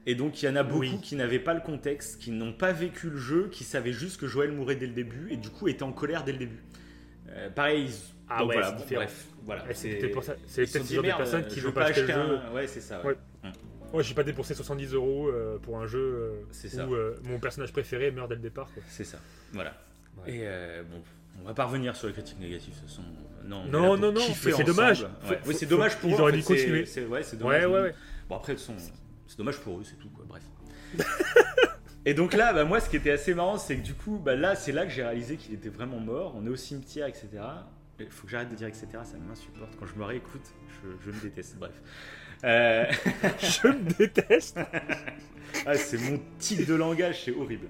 Et donc, il y en a beaucoup Oui. qui n'avaient pas le contexte, qui n'ont pas vécu le jeu, qui savaient juste que Joël mourait dès le début et du coup étaient en colère dès le début. Euh, pareil, ils- Ah donc ouais, voilà, c'est bon, bref, voilà. Et c'est c'est- peut-être pour ça- c'est ils se peut-être sont ce dit, genre de merde, personnes qui vont veux pas acheter le acheter jeu. un. Ouais, c'est ça. ouais. Ouais. Moi, j'ai pas dépensé 70 euros euh, pour un jeu euh, C'est ça. où euh, mon personnage préféré meurt dès le départ. C'est ça. Voilà. Ouais. Et euh, bon, on va pas revenir sur les critiques négatives. Ce sont non, Non, non, non, c'est dommage. Ouais. Oui, c'est dommage pour ils eux. auraient dû c'est- continuer. c'est- Ouais, c'est dommage. Ouais, ouais, ouais. Bon, après, de toute façon, c'est dommage pour eux, c'est tout, quoi. Bref. Et donc là, bah, moi, ce qui était assez marrant, c'est que du coup, bah, là, c'est là que j'ai réalisé qu'il était vraiment mort. On est au cimetière, etc. Il faut que j'arrête de dire etc. Ça m'insupporte. Quand je me réécoute, je, je me déteste. Bref. Euh, Je me déteste. ah, c'est mon tic de langage, c'est horrible.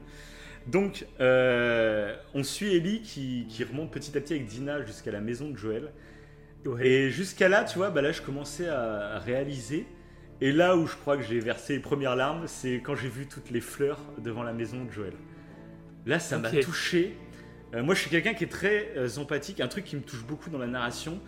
Donc, euh, on suit Ellie qui, qui remonte petit à petit avec Dina jusqu'à la maison de Joël. Ouais. Et jusqu'à là, tu vois, bah là, je commençais à réaliser. Et là où je crois que j'ai versé les premières larmes, c'est quand j'ai vu toutes les fleurs devant la maison de Joël. Là, ça m'a touché. Euh, moi, je suis quelqu'un qui est très euh, empathique. Un truc qui me touche beaucoup dans la narration,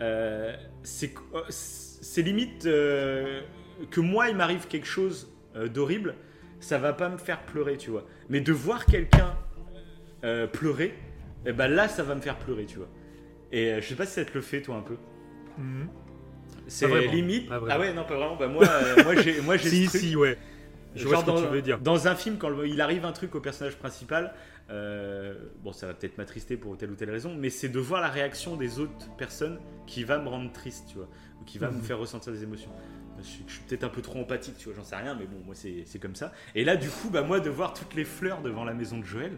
euh, c'est que- euh, limite que moi, il m'arrive quelque chose d'horrible, ça va pas me faire pleurer, tu vois. Mais de voir quelqu'un pleurer, eh ben là, ça va me faire pleurer, tu vois. Et je sais pas si ça te le fait, toi, un peu. Mhm. C'est limite. ah ouais, non, pas vraiment. Bah, moi, euh, moi, j'ai, moi, j'ai Si, ce truc. si, ouais. Je vois ce que dans, tu veux dire. dans un film, quand il arrive un truc au personnage principal, euh, bon, ça va peut-être m'attrister pour telle ou telle raison, mais c'est de voir la réaction des autres personnes qui va me rendre triste, tu vois, ou qui va me Mhm. faire ressentir des émotions. Je suis, peut-être un peu trop empathique, tu vois, j'en sais rien, mais bon, moi c'est c'est comme ça. Et là, du coup, bah, moi, de voir toutes les fleurs devant la maison de Joël,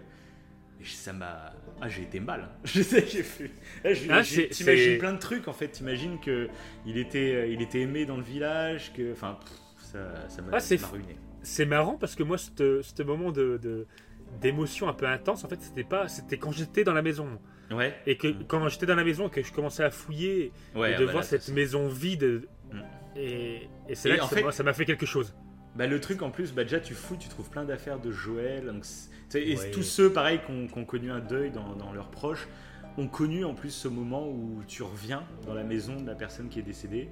ça m'a. Ah, j'ai été mal. Je sais, j'ai fait. Ah, t'imagines plein de trucs en fait. T'imagines que il était, il était aimé dans le village, que. Enfin, ça, ça m'a ah, ruiné. C'est marrant parce que moi, ce moment de, d'émotion un peu intense, en fait, c'était pas, c'était quand j'étais dans la maison. Ouais. Et que quand j'étais dans la maison, que je commençais à fouiller, et de voir cette maison vide, mm. et, et c'est là que fait, ça m'a fait quelque chose. Bah, le truc en plus, bah, déjà tu fouilles, tu trouves plein d'affaires de Joël. Donc, et tous ceux, pareil, qui ont, connu un deuil dans, dans, leurs proches, ont connu en plus ce moment où tu reviens dans la maison de la personne qui est décédée.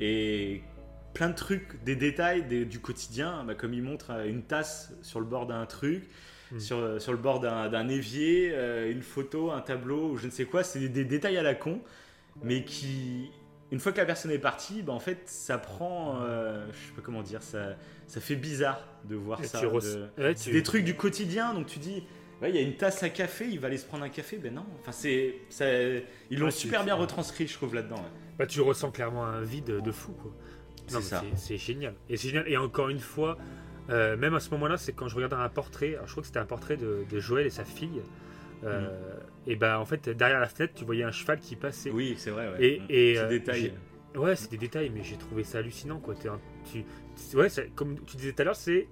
Et plein de trucs, des détails du quotidien, bah, comme il montre euh, une tasse sur le bord d'un truc, hmm. sur, sur, le bord d'un évier, euh, une photo, un tableau, ou je ne sais quoi. C'est des, détails à la con, mais qui, une fois que la personne est partie, bah, en fait, ça prend, euh, je sais pas comment dire, ça, ça fait bizarre de voir ça. C'est des trucs du quotidien, donc tu dis, il y a une tasse à café, il va aller se prendre un café, ben non. Enfin, c'est, ils l'ont super bien retranscrit, je trouve là-dedans. Bah, tu ressens clairement un vide de fou, quoi. C'est génial. Et c'est génial. Et encore une fois, euh, même à ce moment-là, c'est quand je regardais un portrait. je crois que c'était un portrait de, Joël et sa fille. Euh, mm. Et ben en fait, derrière la fenêtre, tu voyais un cheval qui passait. Oui, c'est vrai. Ouais. Et, mm. et euh, détails. Ouais, c'est des détails, mais j'ai trouvé ça hallucinant. Quoi. tu, ouais, comme tu disais tout à l'heure, c'est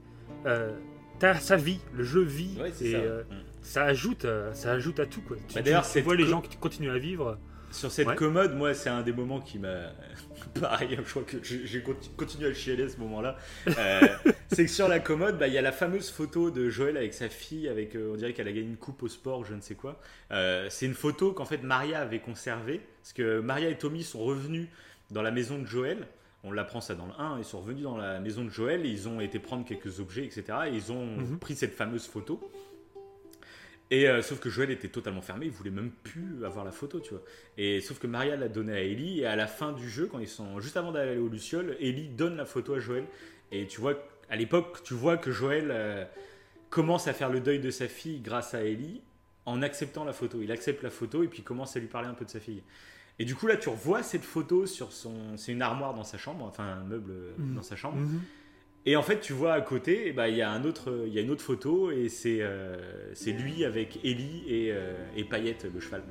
sa vie, le jeu vit. et ça. Mm. ça. ajoute, ça ajoute à tout. Quoi. Tu, bah, D'ailleurs, tu vois les gens qui continuent à vivre. Sur cette commode, moi, c'est un des moments qui m'a. Pareil, je crois que j'ai continué à le chialer à ce moment-là. Euh, c'est que sur la commode, bah, il y a la fameuse photo de Joël avec sa fille, avec, euh, on dirait qu'elle a gagné une coupe au sport, je ne sais quoi. Euh, c'est une photo qu'en fait Maria avait conservée, parce que Maria et Tommy sont revenus dans la maison de Joël. On l'apprend ça dans le 1, ils sont revenus dans la maison de Joël, ils ont été prendre quelques objets, etc. Et ils ont mhm. pris cette fameuse photo. Et euh, sauf que Joël était totalement fermé, il voulait même plus avoir la photo, tu vois. Et sauf que Maria l'a donné à Ellie, et à la fin du jeu, quand ils sont juste avant d'aller au Luciole, Ellie donne la photo à Joël. Et tu vois, à l'époque, tu vois que Joël euh, commence à faire le deuil de sa fille grâce à Ellie en acceptant la photo. Il accepte la photo et puis commence à lui parler un peu de sa fille. Et du coup, là, tu revois cette photo sur son. C'est une armoire dans sa chambre, enfin un meuble mmh. dans sa chambre. Mmh. Et en fait, tu vois à côté, eh ben, il y, a un autre, il y a une autre photo et c'est euh, c'est lui avec Ellie et, euh, et Payette, le cheval.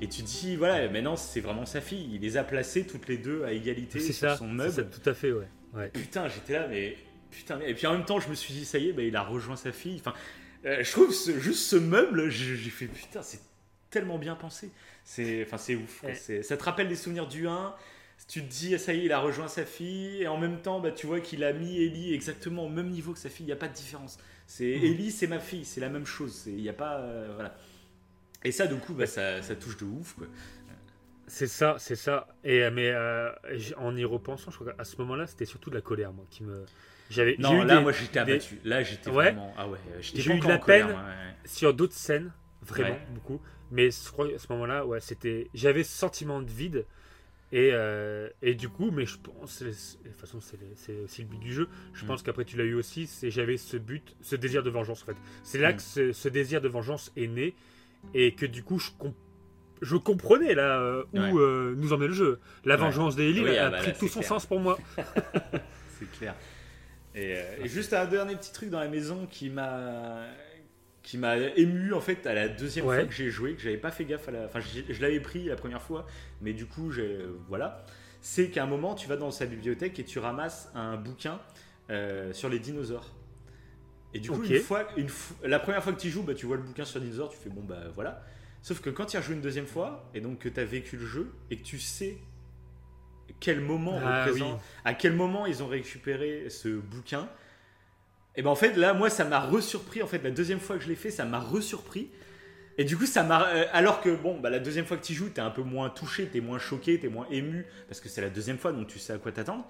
Et tu te dis, voilà, maintenant c'est vraiment sa fille. Il les a placées toutes les deux à égalité sur ça, son meuble. Ça, tout à fait, ouais. ouais. Putain, j'étais là, mais putain. Et puis en même temps, je me suis dit, ça y est, bah, il a rejoint sa fille. Enfin, euh, je trouve juste ce meuble, j'ai fait putain, c'est tellement bien pensé. C'est, enfin, c'est ouf. Ça te rappelle des souvenirs du 1 tu te dis, ça y est, il a rejoint sa fille, et en même temps, bah, tu vois qu'il a mis Ellie exactement au même niveau que sa fille, il n'y a pas de différence. C'est mmh. Ellie, c'est ma fille, c'est la même chose. Il n'y a pas. Euh, voilà. Et ça, du coup, bah, ça, ça, touche de ouf. Quoi. C'est ça, c'est ça. Et euh, mais euh, en y repensant, je crois qu'à ce moment-là, c'était surtout de la colère, moi, qui me. J'avais. Non, là, moi, j'étais abattu. Là, j'étais vraiment. Ah ouais. J'ai eu de la peine sur d'autres scènes, vraiment beaucoup. Mais je crois à ce moment-là, ouais, c'était. J'avais ce sentiment de vide et, euh, et, du coup, mais je pense, de toute façon, c'est aussi le but du jeu. Je mm. pense qu'après tu l'as eu aussi, c'est j'avais ce but, ce désir de vengeance en fait. C'est là mm. que ce, désir de vengeance est né et que du coup je, je comprenais là euh, où euh, nous emmenait le jeu. La vengeance des oui, a, ah bah pris tout son sens pour moi. c'est clair. Et, et, juste un dernier petit truc dans la maison qui m'a qui m'a ému en fait à la deuxième fois que j'ai joué, que j'avais pas fait gaffe à la. Enfin, je, l'avais pris la première fois, mais du coup, j'ai voilà. C'est qu'à un moment, tu vas dans sa bibliothèque et tu ramasses un bouquin euh, sur les dinosaures. Et du coup, une fois, une la première fois que tu joues, bah, tu vois le bouquin sur les dinosaures, tu fais bon, bah voilà. Sauf que quand tu as joué une deuxième fois, et donc que tu as vécu le jeu, et que tu sais quel moment ah à quel moment ils ont récupéré ce bouquin, et ben en fait, là, moi, ça m'a resurpris. En fait, la deuxième fois que je l'ai fait, ça m'a resurpris. Et du coup, ça m'a. Euh, alors que, bon, bah, la deuxième fois que tu joues, t'es un peu moins touché, t'es moins choqué, t'es moins ému, parce que c'est la deuxième fois, donc tu sais à quoi t'attendre.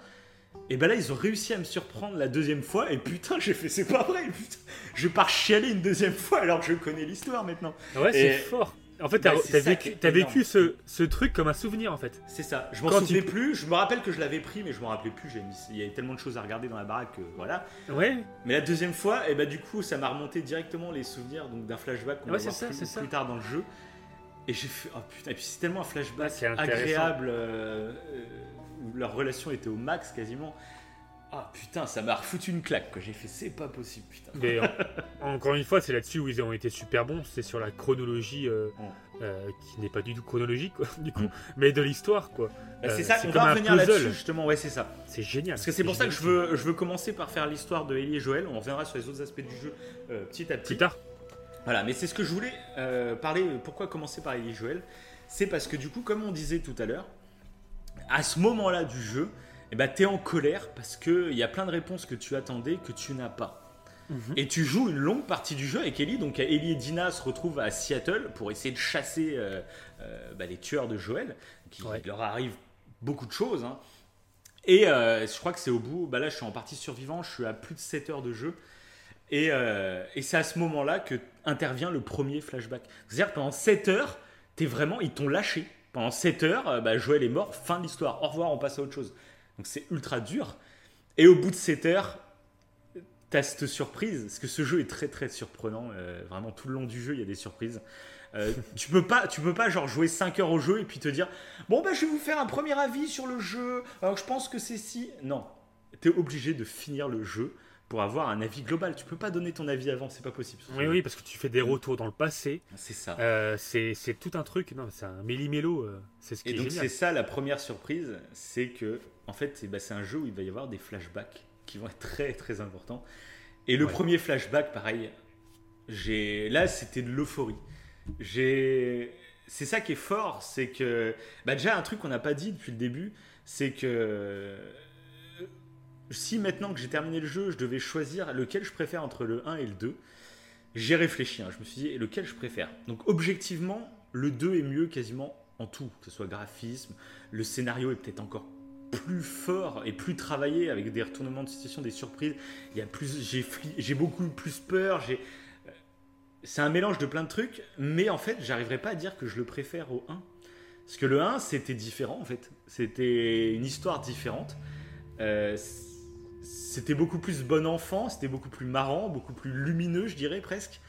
Et ben là, ils ont réussi à me surprendre la deuxième fois, et putain, j'ai fait, c'est pas vrai, putain. Je pars chialer une deuxième fois alors que je connais l'histoire maintenant. Ouais, c'est fort. En fait, t'as vécu, as vécu ce, ce, truc comme un souvenir, en fait. C'est ça. Je m'en souvenais plus. Je me rappelle que je l'avais pris, mais je m'en rappelais plus. Il y avait tellement de choses à regarder dans la baraque que voilà. Ouais. Mais la deuxième fois, et eh ben, du coup, ça m'a remonté directement les souvenirs donc d'un flashback qu'on va voir plus, tard dans le jeu. Et j'ai fait, oh putain, et puis c'est tellement un flashback agréable, euh, euh, où leur relation était au max quasiment. Ah putain, ça m'a refoutu une claque que j'ai fait, c'est pas possible, putain. Mais encore une fois, c'est là-dessus où ils ont été super bons, c'est sur la chronologie euh, euh, qui n'est pas du tout chronologique, quoi, du coup, mais de l'histoire, quoi. Bah, c'est ça, on va revenir là-dessus, justement, ouais, c'est ça. C'est génial. Parce que c'est pour ça que je veux, je veux commencer par faire l'histoire de Ellie et Joël, on reviendra sur les autres aspects du jeu petit à petit. Plus tard. Voilà, mais c'est ce que je voulais parler, pourquoi commencer par Ellie et Joël C'est parce que du coup, comme on disait tout à l'heure, à ce moment-là du jeu, eh ben, tu es en colère parce qu'il y a plein de réponses que tu attendais que tu n'as pas. Mhm. Et tu joues une longue partie du jeu avec Ellie. Donc Ellie et Dina se retrouvent à Seattle pour essayer de chasser euh, euh, bah, les tueurs de Joël. Qui leur arrive beaucoup de choses. Hein. Et euh, je crois que c'est au bout. Bah là, je suis en partie survivant. Je suis à plus de 7 heures de jeu. Et, et c'est à ce moment-là que intervient le premier flashback. C'est-à-dire pendant 7 heures, es vraiment, ils t'ont lâché. Pendant 7 heures, bah, Joël est mort, fin de l'histoire. Au revoir, on passe à autre chose. Donc c'est ultra dur. Et au bout de 7 heures, t'as cette surprise, parce que ce jeu est très très surprenant. Euh, vraiment tout le long du jeu, il y a des surprises. Euh, tu peux pas, tu peux pas genre jouer 5 heures au jeu et puis te dire bon bah je vais vous faire un premier avis sur le jeu. Alors je pense que c'est si. Non, t'es obligé de finir le jeu pour avoir un avis global. Tu peux pas donner ton avis avant, c'est pas possible. Oui, oui, parce que tu fais des retours dans le passé. C'est ça. Euh, c'est tout un truc. Non, c'est un méli-mélo. Euh, c'est ce qui Et donc c'est ça la première surprise, c'est que en fait bah, c'est un jeu où il va y avoir des flashbacks qui vont être très très importants. Et le premier flashback, pareil, j'ai là c'était de l'euphorie. J'ai c'est ça qui est fort, c'est que bah, déjà un truc qu'on n'a pas dit depuis le début, c'est que si maintenant que j'ai terminé le jeu, je devais choisir lequel je préfère entre le 1 et le 2, j'ai réfléchi. Hein. je me suis dit, lequel je préfère? Donc objectivement, le 2 est mieux quasiment en tout, que ce soit graphisme, le scénario est peut-être encore plus fort et plus travaillé avec des retournements de situation, des surprises. Il y a plus, j'ai, beaucoup plus peur. J'ai, euh, c'est un mélange de plein de trucs, mais en fait, j'arriverai pas à dire que je le préfère au 1. Parce que le 1, c'était différent en fait. C'était une histoire différente. Euh, c'était beaucoup plus bon enfant, c'était beaucoup plus marrant, beaucoup plus lumineux, je dirais presque.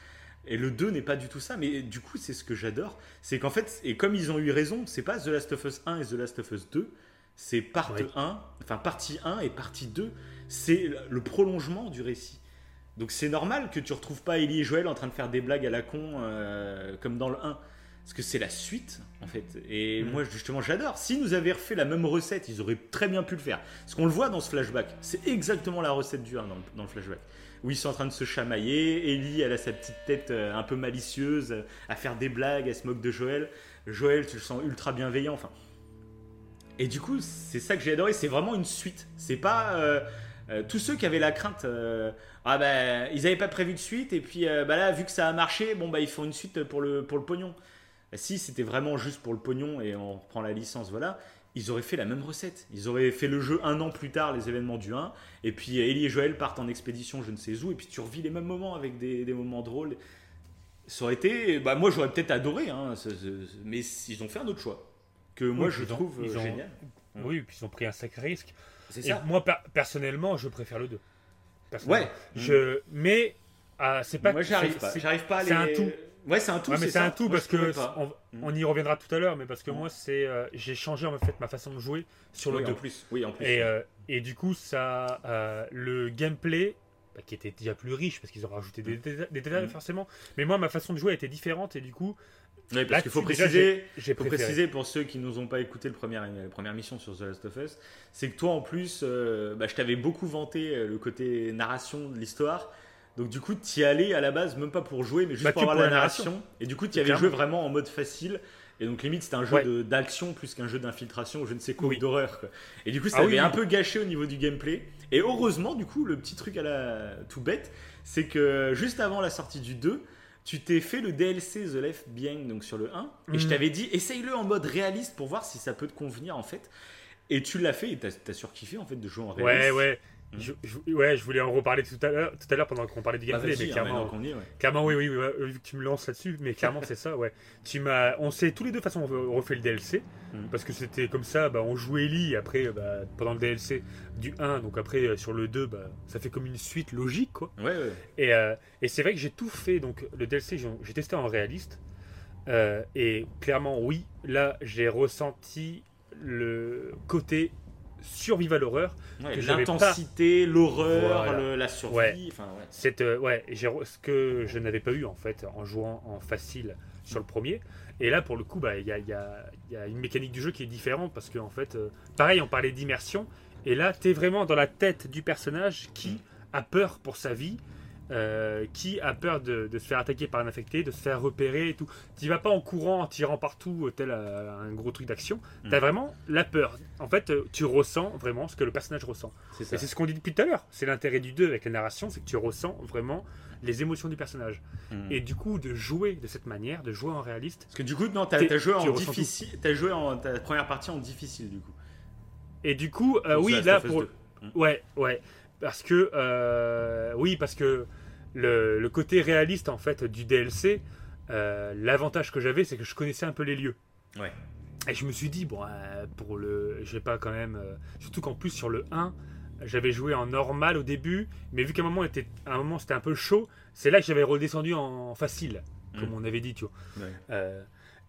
Et le 2 n'est pas du tout ça, mais du coup, c'est ce que j'adore. C'est qu'en fait, et comme ils ont eu raison, c'est pas The Last of Us 1 et The Last of Us 2, c'est part 1, enfin partie 1 et partie 2, c'est le prolongement du récit. Donc c'est normal que tu retrouves pas Ellie et Joël en train de faire des blagues à la con euh, comme dans le 1. Parce que c'est la suite, en fait. Et mm. moi, justement, j'adore. Si nous avions refait la même recette, ils auraient très bien pu le faire. Parce qu'on le voit dans ce flashback. C'est exactement la recette du 1 dans le, flashback. Où ils sont en train de se chamailler. Ellie, elle a sa petite tête euh, un peu malicieuse, euh, à faire des blagues, elle se moque de Joël. Joël, tu le sens ultra bienveillant. Enfin. Et du coup, c'est ça que j'ai adoré. C'est vraiment une suite. C'est pas. Euh, tous ceux qui avaient la crainte, ah ben ils n'avaient pas prévu de suite et puis bah là vu que ça a marché, bon bah ils font une suite pour le pour le pognon. Bah, si c'était vraiment juste pour le pognon et on reprend la licence, voilà, ils auraient fait la même recette. Ils auraient fait le jeu un an plus tard, les événements du 1, et puis Ellie et Joël partent en expédition je ne sais où, et puis tu revis les mêmes moments avec des, moments drôles. Ça aurait été. Bah, moi, j'aurais peut-être adoré, hein, mais ils ont fait un autre choix. Que moi, je trouve génial. Oui, puis ils ont pris un sacré risque. C'est ça. moi, personnellement, je préfère le 2. Ouais. Je... Mais ah, c'est pas. Moi, j'arrive pas. J'arrive pas à C'est un tout. Ouais, c'est un tout. mais c'est un tout parce que mm. on, y reviendra tout à l'heure, mais parce que mm. moi, c'est euh, j'ai changé en fait ma façon de jouer sur le oui, En plus. Oui, en plus. Et, euh, et du coup, ça, euh, le gameplay bah, qui était déjà plus riche parce qu'ils ont rajouté des, mm. détails forcément. Mais moi, ma façon de jouer était différente et du coup. Oui, parce qu'il faut préciser, j'ai précisé pour ceux qui nous ont pas écouté le premier, la première mission sur The Last of Us, c'est que toi en plus, bah, je t'avais beaucoup vanté le côté narration de l'histoire. Donc du coup, tu y allais à la base, même pas pour jouer, mais juste bah, pour avoir la narration. Et du coup, tu y avais joué vraiment en mode facile. Et donc limite, c'était un jeu d'action plus qu'un jeu d'infiltration, je ne sais quoi, d'horreur. Et du coup, ça ah avait un peu gâché au niveau du gameplay. Et heureusement, du coup, le petit truc à la tout bête, c'est que juste avant la sortie du 2, tu t'es fait le DLC The Left Behind donc sur le 1 et je mhm. t'avais dit essaye-le en mode réaliste pour voir si ça peut te convenir en fait et tu l'as fait et t'as as surkiffé en fait de jouer en réaliste ouais ouais je, ouais, je voulais en reparler tout à l'heure, tout à l'heure pendant qu'on parlait du bah, gameplay, mais clairement, clairement, oui, oui, oui, tu me lances là-dessus, mais clairement c'est ça, ouais. Tu m'as, on s'est tous les deux façon refait le DLC mm. parce que c'était comme ça, bah, on jouait Ellie après bah, pendant le DLC du 1, donc après euh, sur le 2, bah, ça fait comme une suite logique, quoi. Ouais, ouais. Et, euh, et c'est vrai que j'ai tout fait, donc le DLC, j'ai testé en réaliste, euh, et clairement, oui, là j'ai ressenti le côté survival horreur. Ouais, que j'avais L'intensité, l'horreur, Voilà. la survie. Ouais. Enfin, ouais. Cette, euh, ouais, ce que je n'avais pas eu en fait en jouant en facile sur le premier. Et là, pour le coup, bah, il y, a, y a- y a une mécanique du jeu qui est différente parce que en fait, euh, pareil, on parlait d'immersion. Et là, tu es vraiment dans la tête du personnage qui Mm. a peur pour sa vie, euh, qui a peur de, de se faire attaquer par un infecté, de se faire repérer et tout. Tu vas pas en courant, en tirant partout, euh, tel euh, un gros truc d'action. Mm. Tu as vraiment la peur. En fait, tu ressens vraiment ce que le personnage ressent. C'est ça. Et c'est ce qu'on dit depuis tout à l'heure. C'est l'intérêt du 2 avec la narration, c'est que tu ressens vraiment les émotions du personnage. Mm. Et du coup, de jouer de cette manière, de jouer en réaliste. Parce que du coup, non, t'as as joué en difficile. T'as joué en ta première partie en difficile du coup. Et du coup, euh, oui, là pour. 2. Ouais, ouais. Parce que. oui, parce que le, le côté réaliste en fait du DLC, euh, l'avantage que j'avais, c'est que je connaissais un peu les lieux. Ouais. Et je me suis dit, bon, euh, pour le. Je vais pas quand même. euh, surtout qu'en plus, sur le 1, j'avais joué en normal au début, mais vu qu'à un moment, était, à un moment c'était un peu chaud, c'est là que j'avais redescendu en facile, comme Mm. on avait dit, tu vois. Ouais.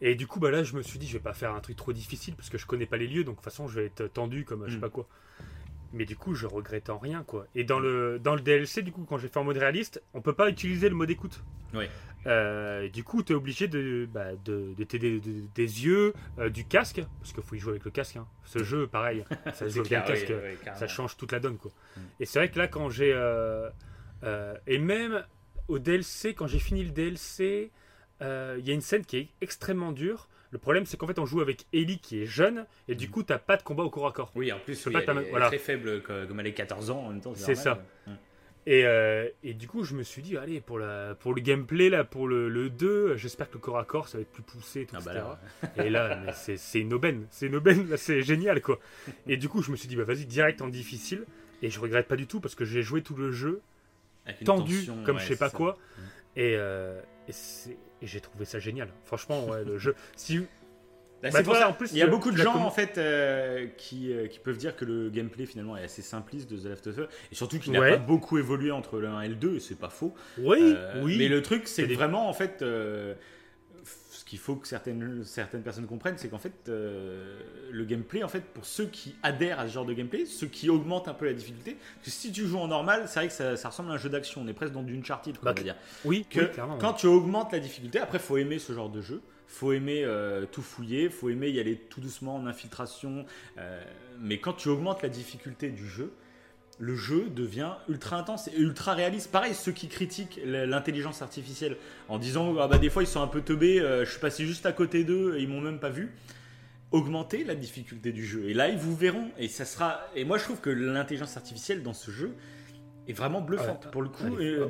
Et du coup, bah là, je me suis dit, je vais pas faire un truc trop difficile parce que je connais pas les lieux, donc de toute façon, je vais être tendu comme je sais Mm. pas quoi. Mais du coup, je regrette en rien, quoi. Et dans le, dans le DLC, du coup, quand j'ai fait en mode réaliste, on peut pas utiliser le mode écoute. Ouais. Euh, du coup, tu es obligé de, bah, de, de t'aider de- des yeux, euh, du casque, parce qu'il faut y jouer avec le casque. hein. Ce jeu, pareil, ça joue bien clair, le casque, oui, oui, ça change toute la donne, quoi. Mm. Et c'est vrai que là, quand j'ai. euh, et même au DLC, quand j'ai fini le DLC, il y a une scène qui est extrêmement dure. Le problème, c'est qu'en fait, on joue avec Ellie qui est jeune, et du Mm. coup, t'as pas de combat au corps à corps. Oui, en plus, oui, pas elle, est, voilà. très faible co- comme elle est 14 ans en même temps. C'est normal. Mm. Et, euh, et du coup, je me suis dit, allez, pour, la, pour le gameplay, là, pour le, le 2, j'espère que le corps à corps, ça va être plus poussé, tout, Ah bah etc. là, Et là, c'est une aubaine. C'est une aubaine, c'est génial, quoi. Et du coup, je me suis dit, bah vas-y, direct en difficile. Et je regrette pas du tout parce que j'ai joué tout le jeu tendu, tension, comme ouais, je sais pas ça. quoi. Et, euh, et, c'est- et j'ai trouvé ça génial. Franchement, ouais, le jeu. Si, Bah, Bah, c'est pour toi, ça. en plus, il y a beaucoup de gens en fait euh, qui, euh, qui peuvent dire que le gameplay finalement est assez simpliste de The Last of Us et surtout qu'il n'a Ouais. pas beaucoup évolué entre le 1 et le 2 et c'est pas faux. oui, Euh, oui. Mais le truc c'est vraiment en fait qu'il faut que certaines, certaines personnes comprennent c'est qu'en fait euh, le gameplay en fait pour ceux qui adhèrent à ce genre de gameplay, ceux qui augmentent un peu la difficulté, parce que si tu joues en normal c'est vrai que ça, ça ressemble à un jeu d'action, on est presque dans Uncharted quoi, Bah, on va dire. oui, que oui, quand tu augmentes la difficulté, après faut aimer ce genre de jeu, faut aimer euh, tout fouiller, faut aimer y aller tout doucement en infiltration, euh, mais quand tu augmentes la difficulté du jeu, le jeu devient ultra intense et ultra réaliste. Pareil, ceux qui critiquent l'intelligence artificielle en disant ah bah des fois ils sont un peu teubés, euh, je suis passé juste à côté d'eux et ils m'ont même pas vu. Augmenter la difficulté du jeu et là ils vous verront et ça sera et moi je trouve que l'intelligence artificielle dans ce jeu est vraiment bluffante Ouais, pour le coup. est- que le,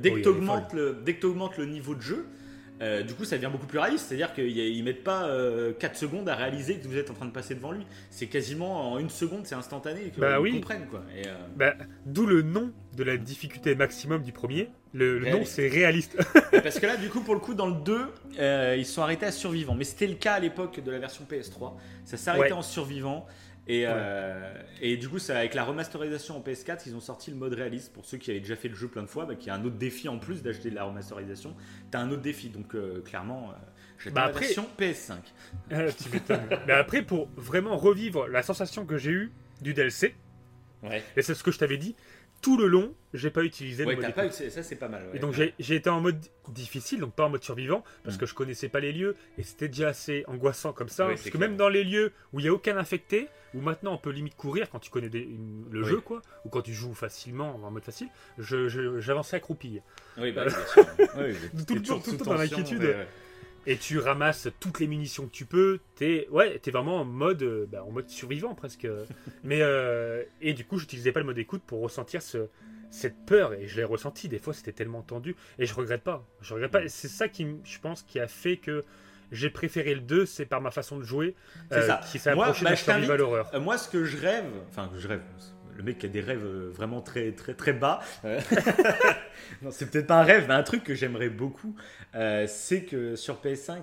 dès que tu augmentes le niveau de jeu, euh, du coup ça devient beaucoup plus réaliste. C'est-à-dire qu'ils mettent pas euh, 4 secondes à réaliser que vous êtes en train de passer devant lui. C'est quasiment en une seconde, c'est instantané et qu'ils Bah oui. comprennent. Quoi. Euh, Bah, D'où le nom de la difficulté maximum du premier. Le, le nom, c'est réaliste. Parce que là, du coup, pour le coup, dans le 2, euh, ils sont arrêtés à survivant. Mais c'était le cas à l'époque de la version PS3. Ça s'arrêtait Ouais. en survivant. Et, euh, et du coup, ça, avec la remasterisation en PS4, ils ont sorti le mode réaliste. Pour ceux qui avaient déjà fait le jeu plein de fois, bah, qui a un autre défi en plus d'acheter de la remasterisation. T'as un autre défi. Donc, euh, clairement, euh, j'attends Bah après- version PS5. Ah. Mais après, pour vraiment revivre la sensation que j'ai eue du DLC, Ouais, et c'est ce que je t'avais dit, tout le long, j'ai pas utilisé ouais le mode pas eu- ça, c'est pas mal. ouais. Et donc j'ai été en mode difficile, donc pas en mode survivant, parce que je connaissais pas les lieux, et c'était déjà assez angoissant comme ça, parce que clair. même dans les lieux où il y a aucun infecté, où maintenant on peut limite courir quand tu connais des- une- le Oui. jeu, quoi, ou quand tu joues facilement en mode facile, je- je- j'avançais accroupie. Oui, bah, oui, bien sûr. Oui. Tout le temps, tout le temps dans l'inquiétude. Et tu ramasses toutes les munitions que tu peux, t'es ouais, t'es vraiment en mode, euh, bah, en mode survivant presque. Mais euh, et du coup, j'utilisais pas le mode écoute pour ressentir ce, cette peur et je l'ai ressenti. Des fois, c'était tellement tendu et je regrette pas. Je regrette pas. C'est ça qui, je pense, qui a fait que j'ai préféré le 2, c'est par ma façon de jouer, C'est ça. qui s'est Moi, approché bah, de survival horror. Euh, moi, ce que je rêve, enfin, que je rêve, le mec qui a des rêves euh, vraiment très, très, très bas. non, c'est peut-être pas un rêve, mais un truc que j'aimerais beaucoup, euh, c'est que sur PS5,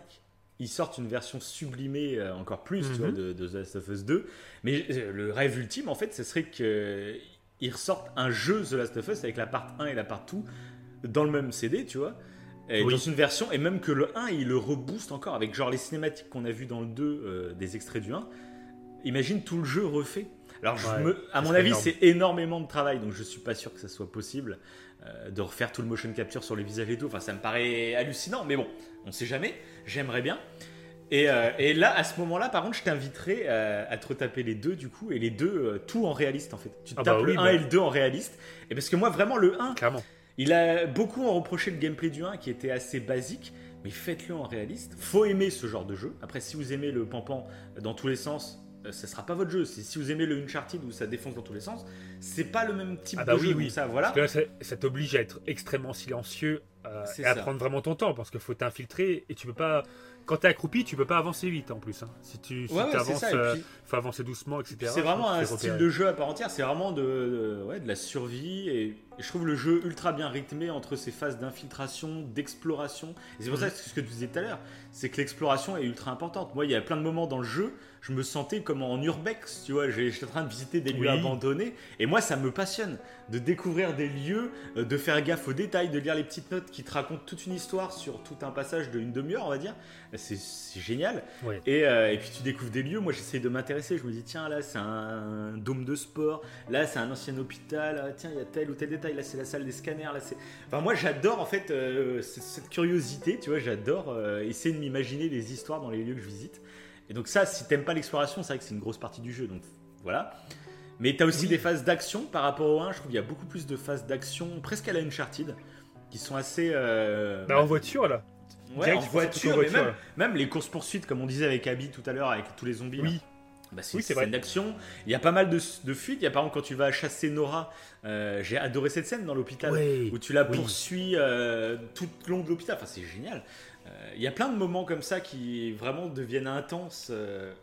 ils sortent une version sublimée euh, encore plus, tu Mhm. vois, de, de The Last of Us 2. Mais le rêve ultime, en fait, ce serait qu'ils ressortent un jeu The Last of Us avec la part 1 et la part 2 dans le même CD, tu vois. Et Oui. dans une version, et même que le 1, il le rebooste encore avec genre les cinématiques qu'on a vu dans le 2, euh, des extraits du 1. Imagine tout le jeu refait Alors, je Ouais, me- à mon avis, c'est énormément de travail, donc je suis pas sûr que ça soit possible euh, de refaire tout le motion capture sur les visages et tout. Enfin, ça me paraît hallucinant, mais bon, on sait jamais. J'aimerais bien. Et, euh, et là, à ce moment-là, par contre, je t'inviterai euh, à te retaper les deux, du coup, et les deux, euh, tout en réaliste, en fait. Tu te Ah tapes bah le oui, 1 bah. et le 2 en réaliste. Et parce que moi, vraiment, le 1, Clairement. il a beaucoup ont reproché le gameplay du 1 qui était assez basique, mais faites-le en réaliste. Faut aimer ce genre de jeu. Après, si vous aimez le pampan dans tous les sens, ça sera pas votre jeu. Si vous aimez le Uncharted où ça défonce dans tous les sens, c'est pas le même type Ah bah de oui, jeu. oui. Ça, voilà. Parce que là, ça, ça t'oblige à être extrêmement silencieux euh, et à prendre vraiment ton temps parce qu'il faut t'infiltrer et tu peux pas. Quand t'es accroupi, tu peux pas avancer vite en plus. hein. Si tu si Ouais. Et euh, puis- faut avancer doucement, etc. C'est vraiment un style de jeu à part entière, c'est vraiment de, de- ouais, de la survie et, et je trouve le jeu ultra bien rythmé entre ces phases d'infiltration, d'exploration. Et c'est pour ça Mhm. que ce que tu disais tout à l'heure, c'est que l'exploration est ultra importante. Moi, il y a plein de moments dans le jeu, je me sentais comme en urbex, tu vois, j'étais en train de visiter des lieux Oui. abandonnés et moi, ça me passionne de découvrir des lieux, euh, de faire gaffe aux détails, de lire les petites notes qui te racontent toute une histoire sur tout un passage d'une demi-heure, on va dire. C'est génial. Et, euh, et puis tu découvres des lieux, moi j'essaie de m'intéresser, je me dis tiens là c'est un dôme de sport, là c'est un ancien hôpital, ah, tiens il y a tel ou tel détail, là c'est la salle des scanners, là c'est... Enfin moi j'adore en fait euh, cette, curiosité, tu vois, j'adore euh, essayer de m'imaginer les histoires dans les lieux que je visite. Et donc ça, si t'aimes pas l'exploration, c'est vrai que c'est une grosse partie du jeu, donc voilà. Mais t'as aussi Oui. des phases d'action par rapport au 1, je trouve qu'il y a beaucoup plus de phases d'action, presque à la Uncharted, qui sont assez... euh, Bah, en voiture là. Ouais, en voiture, en mais voiture, même, même les courses-poursuites, comme on disait avec Abby tout à l'heure, avec tous les zombies. là. Bah, c'est Oui, une scène d'action. Il y a pas mal de, de fuites. Il y a par exemple quand tu vas chasser Nora, euh, j'ai adoré cette scène dans l'hôpital où tu la Oui. poursuis euh, tout le long de l'hôpital. Enfin, c'est génial. Euh, il y a plein de moments comme ça qui vraiment deviennent intenses euh,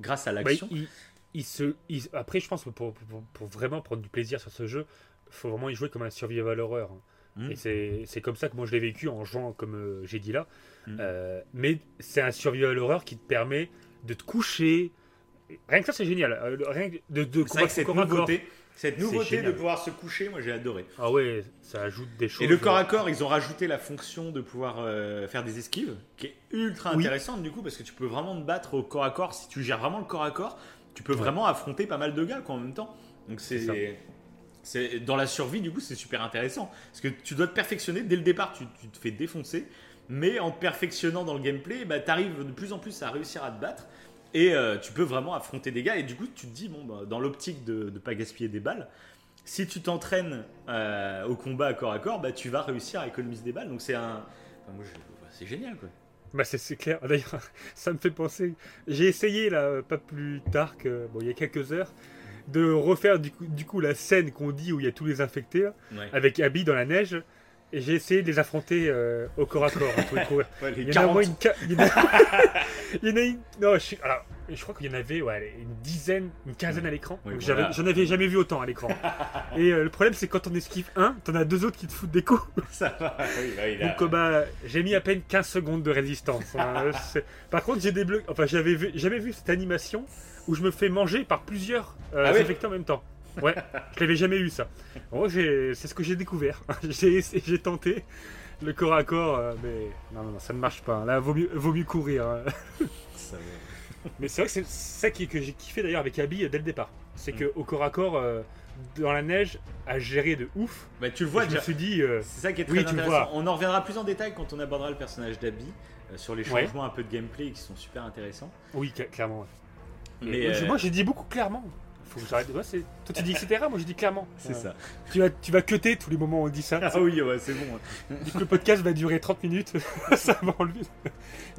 grâce à Bah, l'action. il, il se, il- après, je pense que pour, pour- pour vraiment prendre du plaisir sur ce jeu, faut vraiment y jouer comme un survival horror. hein. Mm. Et c'est comme ça que moi je l'ai vécu en jouant, comme j'ai dit là. Mm. Euh, mais c'est un survival horror qui te permet de te coucher. Rien que ça, c'est génial. Euh, rien que de, de C'est vrai que cette corps à corps. nouveauté, cette nouveauté de pouvoir se coucher, moi j'ai adoré. Ah ouais, ça ajoute des choses. Et le corps à corps, ils ont rajouté la fonction de pouvoir euh, faire des esquives, qui est ultra Oui. intéressante du coup, parce que tu peux vraiment te battre au corps à corps. Si tu gères vraiment le corps à corps, tu peux Ouais. vraiment affronter pas mal de gars quoi, en même temps. Donc c'est. C'est dans la survie du coup c'est super intéressant parce que tu dois te perfectionner dès le départ tu, tu te fais défoncer mais en te perfectionnant dans le gameplay bah, tu arrives de plus en plus à réussir à te battre et euh, tu peux vraiment affronter des gars et du coup tu te dis bon bah, dans l'optique de ne pas gaspiller des balles si tu t'entraînes euh, au combat à corps à corps, bah, tu vas réussir à économiser des balles. Donc c'est un. enfin, bah, c'est génial quoi. Bah c'est clair. D'ailleurs, ça me fait penser. J'ai essayé là, pas plus tard que bon, il y a quelques heures, de refaire du coup, du coup la scène qu'on dit où il y a tous les infectés Ouais. avec Abby dans la neige. Et j'ai essayé de les affronter euh, au corps à corps. hein. Ouais, Il y en a au 40. moins une. Il y en a, il y en a une. Non, je, suis- alors, je crois qu'il y en avait ouais, une dizaine, une quinzaine à l'écran. Oui, voilà. J'en avais jamais vu autant à l'écran. Et euh, le problème, c'est quand on esquive un, t'en as deux autres qui te foutent des coups. Ça va. Oui, bah, il a- Donc euh, bah, j'ai mis à peine 15 secondes de résistance. hein. Par contre, j'ai débloqué. Enfin, j'avais vu- jamais vu cette animation où je me fais manger par plusieurs euh, Ah oui en même temps. Ouais, je l'avais jamais eu ça. Bon, c'est ce que j'ai découvert. j'ai tenté le corps à corps, euh, mais non, non, non, ça ne marche pas. Là, vaut mieux, vaut mieux courir. hein. Ça. Mais c'est vrai que c'est ça qui, que j'ai kiffé d'ailleurs avec Abby euh, dès le départ. C'est Mm. que au corps à corps, euh, dans la neige, à gérer de ouf. Bah, tu le vois je me déjà. suis dit, euh, C'est ça qui est très Oui, intéressant. On en reviendra plus en détail quand on abordera le personnage d'Abby euh, sur les Ouais. changements un peu de gameplay qui sont super intéressants. oui, cla- clairement. ouais. Mais, moi, j'ai dit beaucoup clairement. Faut que j'arrête. Ouais, c'est- Toi, tu dis etc. Moi, je dis clairement. c'est Euh, ça. Tu vas, tu vas cutter tous les moments où on dit ça. Ah oui, ouais, c'est bon. hein. Du coup, le podcast va durer 30 minutes. ça va enlever.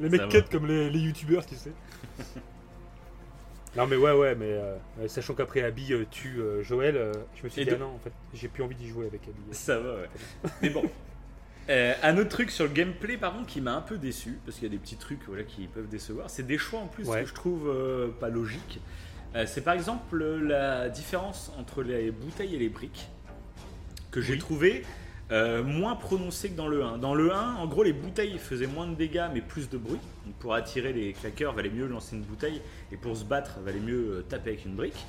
Les mecs cut comme les, les youtubeurs, tu sais. Non, mais ouais, ouais, mais euh, sachant qu'après Abby euh, tue euh, Joël, je me suis Et dit, de- ah non, en fait, j'ai plus envie d'y jouer avec Abby. Ça va, ouais. Mais bon. Un autre truc sur le gameplay, par contre, qui m'a un peu déçu, parce qu'il y a des petits trucs voilà, qui peuvent décevoir, c'est des choix en plus Ouais. que je trouve pas logiques. Euh, c'est par exemple la différence entre les bouteilles et les briques, que j'ai Oui. trouvé euh, moins prononcée que dans le 1. Dans le 1, en gros, les bouteilles faisaient moins de dégâts mais plus de bruit. Donc pour attirer les claqueurs, valait mieux lancer une bouteille, et pour se battre, valait mieux euh, taper avec une brique.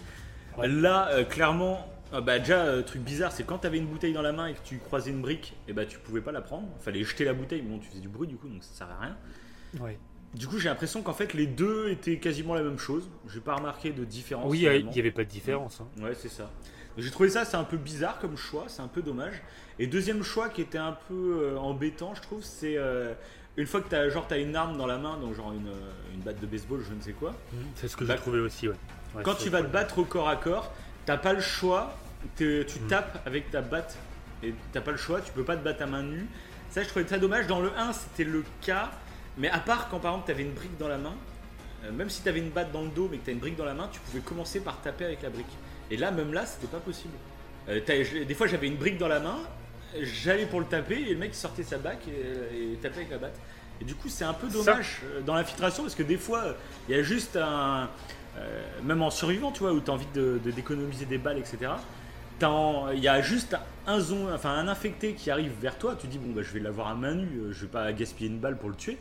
Ouais. Là, euh, clairement, euh, bah, déjà, truc bizarre, c'est quand tu avais une bouteille dans la main et que tu croisais une brique, et bah tu pouvais pas la prendre. Fallait jeter la bouteille, mais bon, tu faisais du bruit du coup, donc ça servait à rien. Ouais. Du coup, j'ai l'impression qu'en fait, les deux étaient quasiment la même chose. J'ai pas remarqué de différence. Oui, il n'y avait pas de différence. Hein. Ouais, c'est ça. J'ai trouvé ça, c'est un peu bizarre comme choix, c'est un peu dommage. Et deuxième choix qui était un peu euh, embêtant, je trouve, c'est euh, une fois que tu as, genre, as une arme dans la main, donc genre une, euh, une batte de baseball, je ne sais quoi. Mmh, c'est ce que j'ai bah, trouvé aussi, ouais. quand tu vas te battre au corps à corps, t'as pas le choix, tu mmh. tapes avec ta batte et t'as pas le choix, tu peux pas te battre à main nue. Ça, je trouvais très dommage. Dans le 1, c'était le cas, mais à part quand par exemple tu avais une brique dans la main, même si tu avais une batte dans le dos mais que tu as une brique dans la main, tu pouvais commencer par taper avec la brique. Et là, même là, c'était pas possible. des fois, j'avais une brique dans la main, j'allais pour le taper et le mec sortait sa bague et, tapait avec la batte. Et du coup, c'est un peu dommage euh, dans l'infiltration parce que des fois, il y a juste un. Euh, même en survivant, tu vois, où tu as envie de, d'économiser des balles, etc. Il y a juste un, zone, enfin, un infecté qui arrive vers toi, tu dis, bon, bah, je vais l'avoir à main nue, euh, je vais pas gaspiller une balle pour le tuer.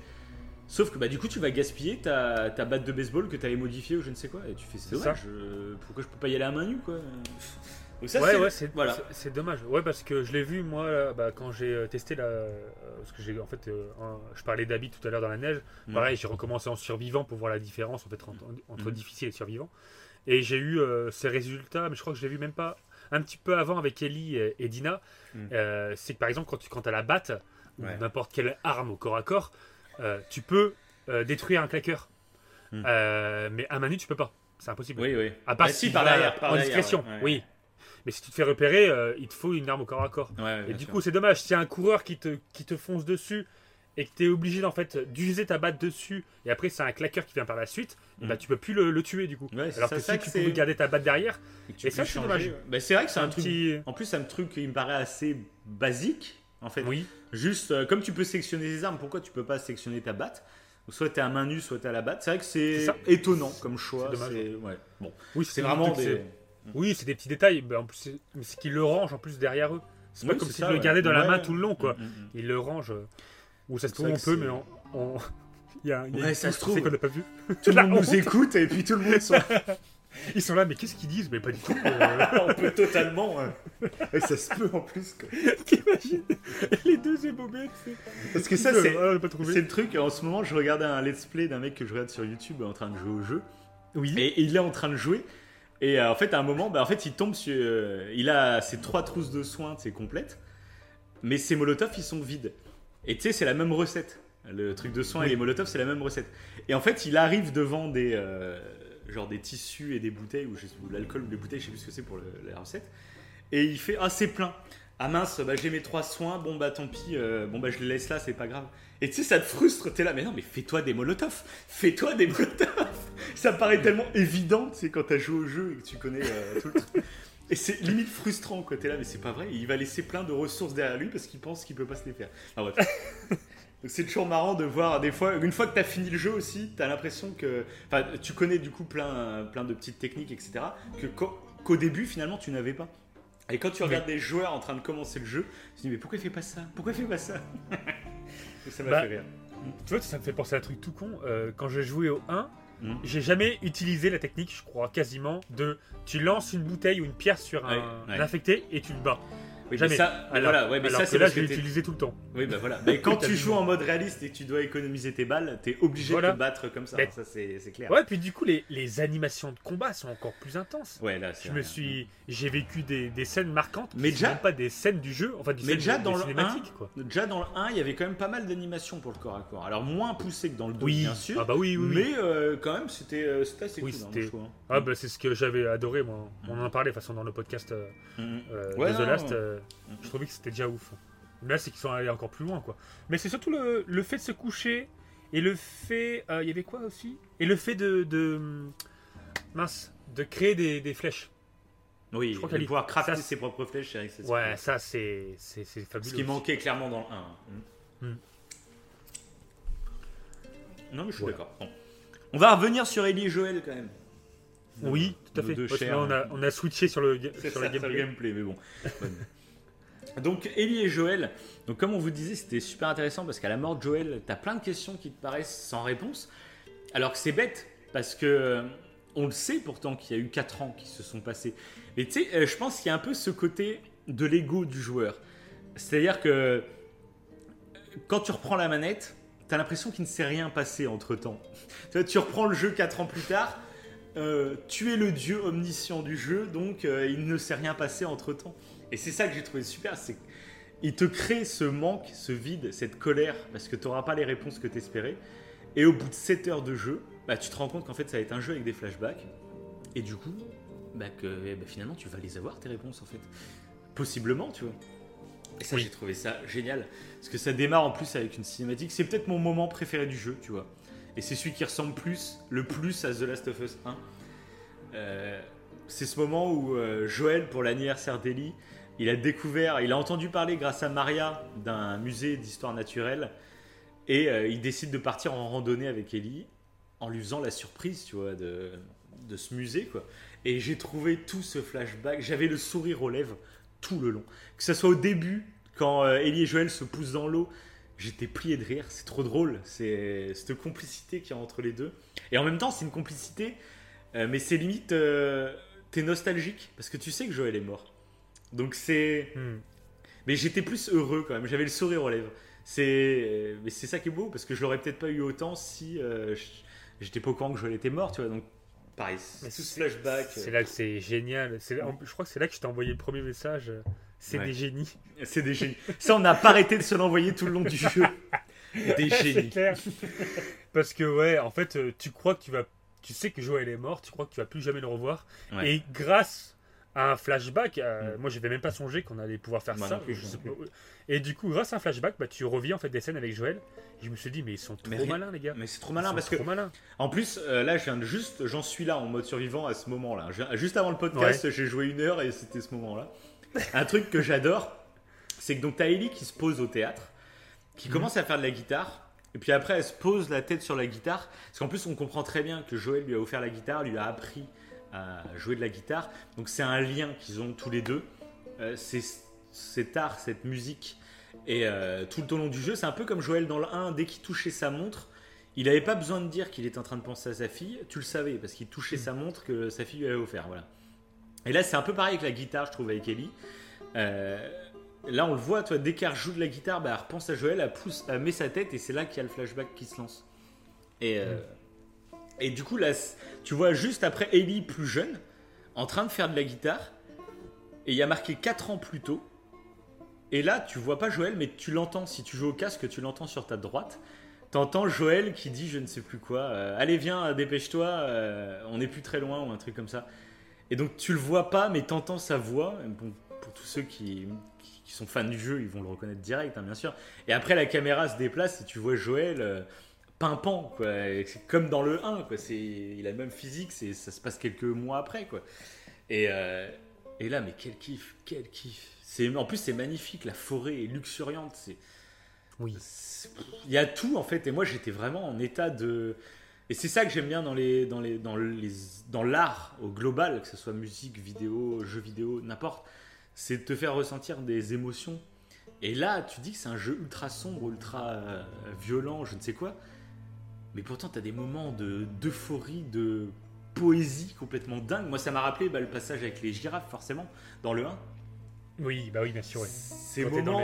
Sauf que bah, du coup, tu vas gaspiller ta, ta batte de baseball que tu avais modifiée ou je ne sais quoi. Et tu fais, c'est dommage, pourquoi je peux pas y aller à main nue, quoi ouais, ouais, c'est voilà. dommage. Ouais, parce que je l'ai vu moi bah, quand j'ai euh, testé la. Euh, parce que j'ai en fait, euh, je parlais d'habit tout à l'heure dans la neige. Mm. Pareil, j'ai recommencé en survivant pour voir la différence en fait entre, mm. difficile et survivant. Et j'ai eu ces résultats, mais je crois que je l'ai vu même pas un petit peu avant avec Ellie et, Dina. Mm. c'est que par exemple, quand tu quand as la batte ou n'importe quelle arme au corps à corps, tu peux détruire un claqueur. mais à main nue, tu peux pas. C'est impossible. Oui, oui. À part bah, si, par derrière, en discrétion. oui. Mais si tu te fais repérer, euh, il te faut une arme au corps à corps. et du coup, c'est dommage. Si y a un coureur qui te, qui te fonce dessus et que tu es obligé en fait d'user ta batte dessus et après c'est un claqueur qui vient par la suite, mm. bah, tu peux plus le, tuer du coup. Alors que si tu peux garder ta batte derrière, et, ça c'est dommage. Bah, c'est vrai que c'est un, truc. En plus, c'est un truc qui me paraît assez basique en fait. Oui. Juste euh, comme tu peux sélectionner les armes, pourquoi tu peux pas sélectionner ta batte? Soit tu es à main nue, soit tu à la batte. C'est vrai que c'est étonnant comme choix. C'est ouais. bon. Oui, c'est vraiment des. Oui, c'est des petits détails, mais en plus, c'est qu'ils le rangent en plus derrière eux. C'est pas comme s'ils le gardaient dans la main tout le long, quoi. Mm, mm, mm. Ils le rangent. Euh, ou ça se trouve, on peut, mais on. Il y a, il y a ouais, ça se trouve. qu'on n'a pas vu. Tout le monde nous écoute et puis tout le monde. Ils sont là, mais qu'est-ce qu'ils disent Mais pas du tout. Euh. on peut totalement. Et ça se peut en plus. T'imagines Les deux ébobés. Parce que ça, c'est c'est le truc. En ce moment, je regardais un let's play d'un mec que je regarde sur YouTube en train de jouer au jeu. Oui. Et il est en train de jouer. Et euh, en fait, à un moment, bah, en fait, il tombe sur. Euh, il a ses trois trousses de soins, c'est complète. Mais ses molotovs, ils sont vides. Et tu sais, c'est la même recette. Le truc de soins et les molotovs, c'est la même recette. Et en fait, il arrive devant des. Euh, genre des tissus et des bouteilles, ou, l'alcool ou des bouteilles, je sais plus ce que c'est pour la recette. Et il fait Ah, plein. Ah mince, bah, j'ai mes trois soins, bon bah tant pis, bon bah je les laisse là, c'est pas grave. Et tu sais, ça te frustre, t'es là, mais non, mais fais-toi des molotovs, fais-toi des molotovs. ça paraît tellement évident, c'est quand t'as joué au jeu et que tu connais euh, tout le truc. Et c'est limite frustrant, quoi, t'es là, mais c'est pas vrai. Il va laisser plein de ressources derrière lui parce qu'il pense qu'il peut pas se les faire. Ah ouais. Donc c'est toujours marrant de voir des fois, une fois que t'as fini le jeu aussi, t'as l'impression que, enfin, tu connais du coup plein, plein de petites techniques, etc. Que qu'au début finalement tu n'avais pas. Et quand tu regardes des joueurs en train de commencer le jeu, tu te dis mais pourquoi il fait pas ça? Pourquoi il fait pas ça? Ça m'a bah, fait rire. Tu vois, ça me fait penser à un truc tout con. Euh, quand j'ai joué au 1, hmm. j'ai jamais utilisé la technique, je crois quasiment, de tu lances une bouteille ou une pierre sur un, infecté et tu le bats. Oui, mais ça, alors, voilà, ouais, mais ça, c'est là, je l'ai utilisé tout le temps. Oui, bah voilà. Mais quand tu joues en mode réaliste et que tu dois économiser tes balles, t'es obligé de te battre comme ça. ça, c'est clair. Ouais, puis du coup, les, les, animations de combat sont encore plus intenses. Ouais, là, Je me suis. J'ai vécu des, des, scènes marquantes. Mais déjà. pas des scènes du jeu, enfin, du mais déjà, dans le 1, quoi. déjà, dans le 1, il y avait quand même pas mal d'animations pour le corps à corps. Alors, moins poussé que dans le 2, bien sûr. Ah, bah oui, oui. Mais euh, quand même, c'était euh, assez cool. Hein, hein. Ah, bah c'est ce que j'avais adoré, moi. On en parlait, de toute façon, dans le podcast euh, de The Last. Je trouvais que c'était déjà ouf. Là, c'est qu'ils sont allés encore plus loin, quoi. Mais c'est surtout le, le, fait de se coucher et le fait. Euh, il y avait quoi aussi? Et le fait de, de. mince, de créer des, des flèches. Oui, je crois de pouvoir crafter ses propres flèches, c'est Ouais, ça, c'est fabuleux. Ce qui manquait clairement dans le 1. Hmm. Non, mais je suis d'accord. On va revenir sur Ellie et Joël quand même. Oui, tout à fait. on, a, on, a, switché sur le, sur le gameplay. gameplay. mais bon. Donc Ellie et Joël, donc comme on vous disait, c'était super intéressant parce qu'à la mort de Joël, t'as plein de questions qui te paraissent sans réponse, alors que c'est bête parce que on le sait pourtant qu'il y a eu 4 ans qui se sont passés. Mais tu sais, euh, je pense qu'il y a un peu ce côté de l'ego du joueur. C'est-à-dire que quand tu reprends la manette, t'as l'impression qu'il ne s'est rien passé entre temps. tu reprends le jeu 4 ans plus tard, euh, tu es le dieu omniscient du jeu, donc euh, il ne s'est rien passé entre temps. Et c'est ça que j'ai trouvé super, c'est qu'il te crée ce manque, ce vide, cette colère, parce que tu n'auras pas les réponses que tu espérais. Et au bout de 7 heures de jeu, bah, tu te rends compte qu'en fait ça va être un jeu avec des flashbacks. Et du coup, bah, que, eh bah, finalement tu vas les avoir tes réponses en fait. Possiblement, tu vois. Et ça, j'ai trouvé ça génial. Parce que ça démarre en plus avec une cinématique. C'est peut-être mon moment préféré du jeu, tu vois. Et c'est celui qui ressemble plus, le plus à The Last of Us 1. Euh, c'est ce moment où euh, Joël, pour l'anniversaire d'Ellie, il a découvert, il a entendu parler grâce à Maria d'un musée d'histoire naturelle. Et euh, il décide de partir en randonnée avec Ellie en lui faisant la surprise, tu vois, de, de ce musée, quoi. Et j'ai trouvé tout ce flashback. J'avais le sourire aux lèvres tout le long. Que ce soit au début, quand euh, Ellie et Joël se poussent dans l'eau, j'étais plié de rire. C'est trop drôle. C'est cette complicité qu'il y a entre les deux. Et en même temps, c'est une complicité, euh, mais c'est limite. Euh, t'es nostalgique parce que tu sais que Joël est mort. Donc c'est. Hmm. Mais j'étais plus heureux quand même. J'avais le sourire aux lèvres. C'est. Mais c'est ça qui est beau parce que je l'aurais peut-être pas eu autant si j'étais pas au courant que Joël était mort, tu vois. Donc pareil, tout ce flashback. C'est là que c'est génial. Je crois que c'est là que je t'ai envoyé le premier message. C'est des génies. C'est des génies. Ça, on n'a pas arrêté de se l'envoyer tout le long du jeu. Des génies. Parce que, ouais, en fait, euh, tu crois que tu vas. Tu sais que Joël est mort, tu crois que tu vas plus jamais le revoir. Et grâce à un flashback, euh, mm. moi, je n'avais même pas songé qu'on allait pouvoir faire ça. Et du coup, grâce à un flashback, bah, tu reviens en fait des scènes avec Joël. Et je me suis dit, mais ils sont trop malins, les gars. Mais c'est trop malin parce que. En plus, euh, là, je viens de juste. J'en suis là en mode survivant à ce moment-là. Juste avant le podcast, j'ai joué une heure et c'était ce moment-là. Un truc que j'adore, c'est que donc t'as Ellie qui se pose au théâtre, qui mhm. commence à faire de la guitare, et puis après elle se pose la tête sur la guitare, parce qu'en plus on comprend très bien que Joël lui a offert la guitare, lui a appris à jouer de la guitare, donc c'est un lien qu'ils ont tous les deux. Euh, c'est cet art, cette musique, et euh, tout le long du jeu, c'est un peu comme Joël dans le 1, dès qu'il touchait sa montre, il n'avait pas besoin de dire qu'il était en train de penser à sa fille, tu le savais, parce qu'il touchait mhm. sa montre que sa fille lui avait offert. Voilà. Et là, c'est un peu pareil avec la guitare, je trouve, avec Ellie. Euh, là, on le voit, toi, dès qu'elle joue de la guitare, bah, elle repense à Joël, elle, pousse, elle met sa tête, et c'est là qu'il y a le flashback qui se lance. Et, euh, et du coup, là, tu vois juste après Ellie plus jeune, en train de faire de la guitare, et il y a marqué 4 ans plus tôt. Et là, tu vois pas Joël, mais tu l'entends. Si tu joues au casque, tu l'entends sur ta droite. T'entends Joël qui dit je ne sais plus quoi. Euh, Allez, viens, dépêche-toi, on n'est plus très loin, ou un truc comme ça. Et donc tu le vois pas, mais t'entends sa voix. pour tous ceux qui, sont fans du jeu, ils vont le reconnaître direct, hein, bien sûr. Et après, la caméra se déplace et tu vois Joël euh, pimpant, quoi. C'est comme dans le 1, quoi. Il a le même physique, ça se passe quelques mois après, quoi. Et, euh, et là, mais quel kiff, quel kiff. En plus, c'est magnifique, la forêt est luxuriante. C'est. Oui. Il y a tout en fait, et moi j'étais vraiment en état de. Et c'est ça que j'aime bien dans les dans les dans les dans l'art au global, que ce soit musique, vidéo, jeux vidéo, n'importe, c'est de te faire ressentir des émotions. Et là, tu dis que c'est un jeu ultra sombre, ultra euh, violent, je ne sais quoi. Mais pourtant, tu as des moments de d'euphorie, de poésie complètement dingue. Moi, ça m'a rappelé bah, le passage avec les girafes, forcément, dans le 1. Oui, bah oui, bien sûr. Ces moments.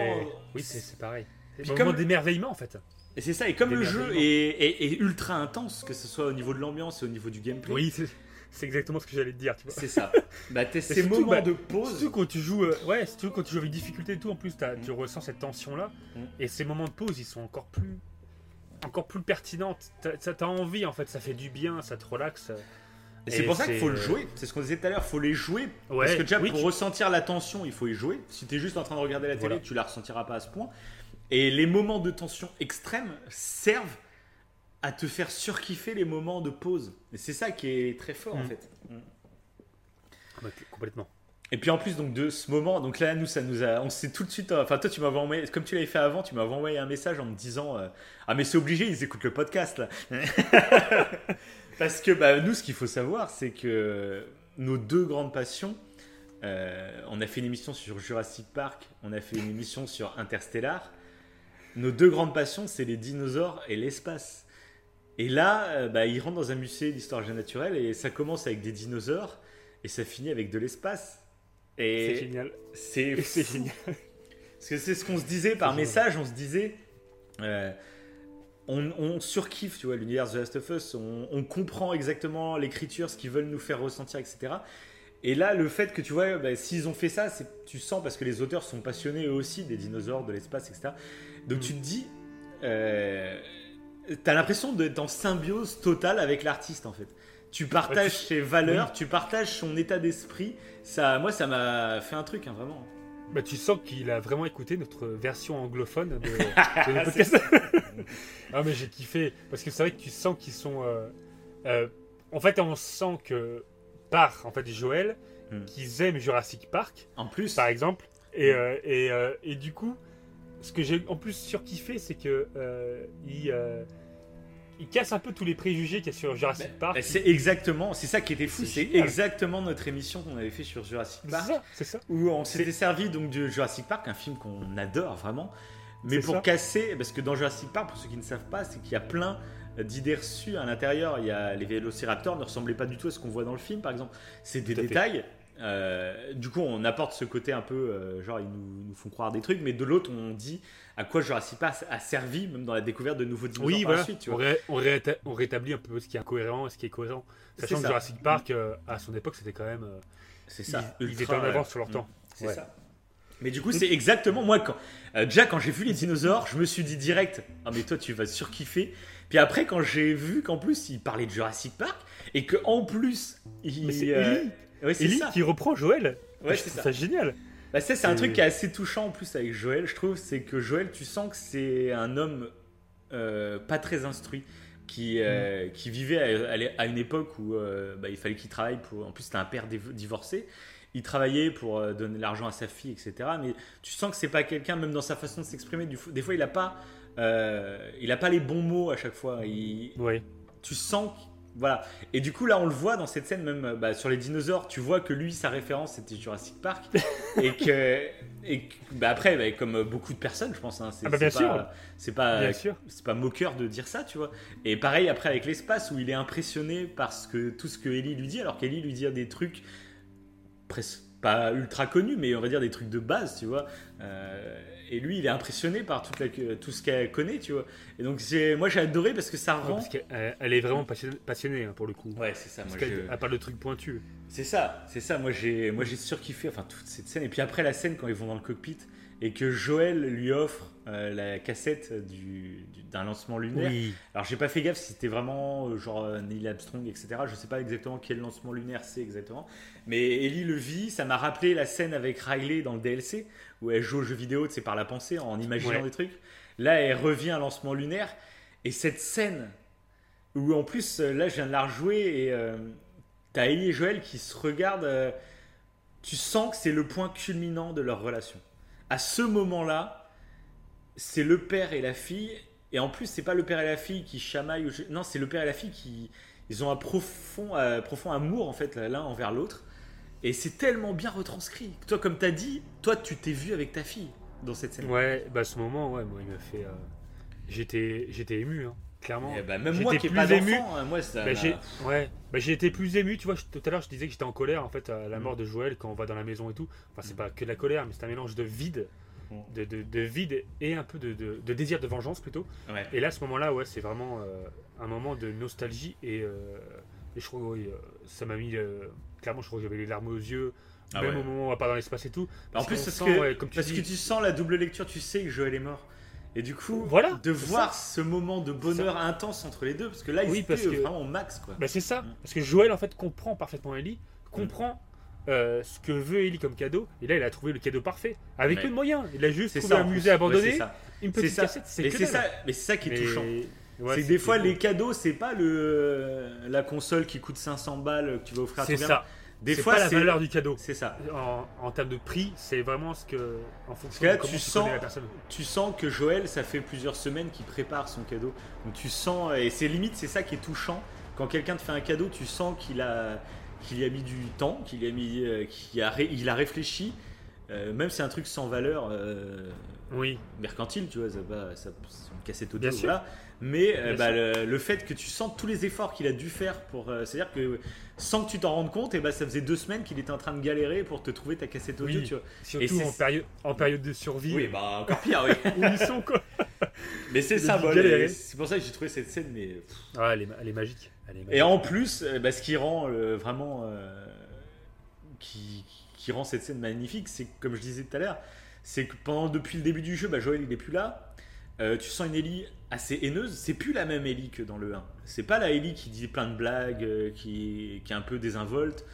Oui, c'est pareil. C'est comme d'émerveillement, en fait. Et c'est ça, et comme le jeu est, ultra intense, que ce soit au niveau de l'ambiance et au niveau du gameplay. Oui, c'est exactement ce que j'allais te dire, C'est ça. Bah, t'as ces moments bah, de pause. Surtout quand tu joues, euh, ouais, surtout quand tu joues avec difficulté et tout, en plus, mm. tu ressens cette tension-là. Mm. Et ces moments de pause, ils sont encore plus, encore plus pertinents. T'as as envie, en fait, ça fait du bien, ça te relaxe. Et c'est pour ça qu'il faut le jouer. C'est ce qu'on disait tout à l'heure, il faut les jouer. parce que déjà, pour ressentir la tension, il faut y jouer. Si t'es juste en train de regarder la télé, tu la ressentiras pas à ce point. Et les moments de tension extrême servent à te faire surkiffer les moments de pause. Et c'est ça qui est très fort en mm. fait. Mm. Complètement. Et puis en plus donc de ce moment, donc là nous ça nous a, on s'est tout de suite, enfin toi tu m'avais envoyé, comme tu l'avais fait avant, tu m'avais envoyé un message en me disant euh, ah mais c'est obligé ils écoutent le podcast là. Parce que bah, nous ce qu'il faut savoir c'est que nos deux grandes passions, euh, on a fait une émission sur Jurassic Park, on a fait une émission sur Interstellar, nos deux grandes passions, c'est les dinosaures et l'espace. Et là, euh, bah, ils rentrent dans un musée d'histoire naturelle et ça commence avec des dinosaures et ça finit avec de l'espace. Et c'est génial. C'est génial. Parce que c'est ce qu'on se disait par message, on se disait. Euh, on, surkiffe, tu vois, l'univers The Last of Us. On, comprend exactement l'écriture, ce qu'ils veulent nous faire ressentir, etc. Et là, le fait que tu vois, bah, s'ils ont fait ça, tu sens parce que les auteurs sont passionnés eux aussi des dinosaures, de l'espace, etc. Donc tu te dis, euh, t'as l'impression d'être en symbiose totale avec l'artiste en fait. Tu partages ses valeurs, tu partages son état d'esprit. Ça, moi, ça m'a fait un truc, hein, vraiment. Bah, tu sens qu'il a vraiment écouté notre version anglophone de, de podcast. ah, mais j'ai kiffé. Parce que c'est vrai que tu sens qu'ils sont. Euh, euh, en fait, on sent que par en fait Joël, hmm. qu'ils aiment Jurassic Park. En plus. Par exemple. Et, euh, et, et, du coup, ce que j'ai en plus surkiffé, c'est que il il casse un peu tous les préjugés qu'il y a sur Jurassic Park. C'est exactement, c'est ça qui était fou, c'est exactement notre émission qu'on avait fait sur Jurassic Park. C'est ça, Où on s'était servi donc de Jurassic Park, un film qu'on adore vraiment, mais pour casser, parce que dans Jurassic Park, pour ceux qui ne savent pas, c'est qu'il y a plein d'idées reçues à l'intérieur. Il y a les vélociraptors ne ressemblaient pas du tout à ce qu'on voit dans le film, par exemple. C'est des détails. Euh, du coup, on apporte ce côté un peu, euh, genre, ils nous, font croire des trucs, mais de l'autre, on dit à quoi Jurassic Park a servi, même dans la découverte de nouveaux dinosaures oui, par suite. On, rétablit un peu ce qui est incohérent et ce qui est cohérent. Sachant que Jurassic Park, euh, à son époque, c'était quand même. c'est ça. Ils, étaient en avance sur leur temps. C'est ça. Mais du coup, c'est exactement moi quand déjà quand j'ai vu les dinosaures, je me suis dit direct, ah mais toi tu vas surkiffer. Puis après quand j'ai vu qu'en plus il parlait de Jurassic Park et que en plus il, Ellie qui reprend Joël. Ouais, c'est ça. génial. Bah, ça, c'est un truc qui est assez touchant en plus avec Joël, je trouve. C'est que Joël, tu sens que c'est un homme euh, pas très instruit. Qui, euh, mm. qui vivait à, une époque où euh, bah, il fallait qu'il travaille pour. En plus, c'était un père divorcé. Il travaillait pour donner l'argent à sa fille, etc. Mais tu sens que c'est pas quelqu'un, même dans sa façon de s'exprimer. Des fois, il a pas, il a pas les bons mots à chaque fois. Il, oui. Tu sens voilà. Et du coup, là, on le voit dans cette scène, même euh, bah, sur les dinosaures, tu vois que lui, sa référence, c'était Jurassic Park. et que. Et bah, après, bah, comme beaucoup de personnes, je pense, hein, c'est ah bah, bien pas, c'est pas, c'est pas moqueur de dire ça, tu vois. Et pareil, après, avec l'espace, où il est impressionné par que, tout ce que Ellie lui dit, alors qu'Ellie lui dit des trucs presque pas ultra connus, mais on va dire des trucs de base, tu vois. Euh, et lui, il est impressionné par toute la, tout ce qu'elle connaît, tu vois. Et donc, moi, j'ai adoré parce que ça rend. parce qu'elle elle est vraiment passionnée, hein, pour le coup. Ouais, c'est ça. Parce moi, je... parle de trucs pointus. C'est ça, c'est ça. Moi, j'ai, moi, j'ai surkiffé, enfin, toute cette scène. Et puis après, la scène quand ils vont dans le cockpit et que Joël lui offre euh, la cassette du, d'un lancement lunaire. Oui. Alors j'ai pas fait gaffe si c'était vraiment euh, genre euh, Neil Armstrong, etc. Je sais pas exactement quel lancement lunaire c'est exactement. Mais Ellie le vit, ça m'a rappelé la scène avec Riley dans le DLC où elle joue au jeu vidéo, c'est par la pensée, en imaginant des trucs. Là, elle revient à lancement lunaire. Et cette scène, où en plus, là, je viens de la rejouer et t'as Ellie et Joël qui se regardent. Tu sens que c'est le point culminant de leur relation. À ce moment-là, c'est le père et la fille. Et en plus, c'est pas le père et la fille qui chamaillent. Non, c'est le père et la fille qui. Ils ont un profond, euh, profond amour, en fait, l'un envers l'autre. Et c'est tellement bien retranscrit. Toi, comme tu as dit, toi, tu t'es vu avec ta fille dans cette scène. Ouais, bah ce moment, ouais, moi, il m'a fait. Euh, j'étais, j'étais ému, hein, clairement. Bah, même moi qui n'ai pas ému. Hein, moi, ça. Bah, j'ai, ouais, bah, j'ai été plus ému. Tu vois, tout à l'heure, je disais que j'étais en colère en fait à la mort mm. de Joël quand on va dans la maison et tout. Enfin, c'est mm. pas que de la colère, mais c'est un mélange de vide. Mm. De, de, vide et un peu de, de, désir de vengeance plutôt. Et là, à ce moment-là, ouais, c'est vraiment euh, un moment de nostalgie et, euh, et je crois que ça m'a mis clairement, je crois que j'avais les larmes aux yeux. Ah même au moment où on va pas dans l'espace et tout. En plus, parce, que, comme tu parce que tu sens la double lecture, tu sais que Joël est mort. Et du coup, voilà, de voir ce moment de bonheur intense entre les deux, parce que là, il oui, parce que... vraiment max. Quoi. Bah, c'est ça, mm. parce que Joël, en fait, comprend parfaitement Ellie, comprend euh, ce que veut Ellie comme cadeau, et là, il a trouvé le cadeau parfait, avec peu de moyens. Il a juste trouvé ça, un musée abandonné, une petite cassette, c'est ça. Mais c'est ça qui est touchant. c'est que des fois, les cadeaux, c'est pas le la console qui coûte 500 balles que tu vas offrir à ton ça. Des fois, la valeur du cadeau. C'est ça. En, termes de prix, c'est vraiment ce que. En fonction de comment tu, sens, la personne. Tu sens que Joël, ça fait plusieurs semaines qu'il prépare son cadeau. Donc tu sens. Et c'est limite, c'est ça qui est touchant. Quand quelqu'un te fait un cadeau, tu sens qu'il a, qu'il y a mis du temps, qu'il a mis, euh, qu'il a, il a réfléchi. Euh, même si c'est un truc sans valeur. Euh, oui. mercantile, tu vois, ça, va- ça, c'est une cassette audio, Bien voilà. Mais euh, bah, le, le fait que tu sentes tous les efforts qu'il a dû faire pour. C'est-à-dire que sans que tu t'en rendes compte, et bah, ça faisait deux semaines qu'il était en train de galérer pour te trouver ta cassette audio, Oui. tu vois. Surtout c'est- en période, en période de survie. Oui, bah encore pire, oui. Où ils sont, quoi. mais c'est Il a dû symbole. galérer. et C'est pour ça que j'ai trouvé cette scène, mais. Ah, elle est, elle est magique. Elle est magique. Et en plus, euh, bah, ce qui rend euh, vraiment. euh, qui, qui rend cette scène magnifique, c'est comme je disais tout à l'heure, c'est que pendant, depuis le début du jeu, bah, Joël il est plus là. Euh, tu sens une Ellie assez haineuse. C'est plus la même Ellie que dans le 1. C'est pas la Ellie qui dit plein de blagues, euh, qui, qui est un peu désinvolte.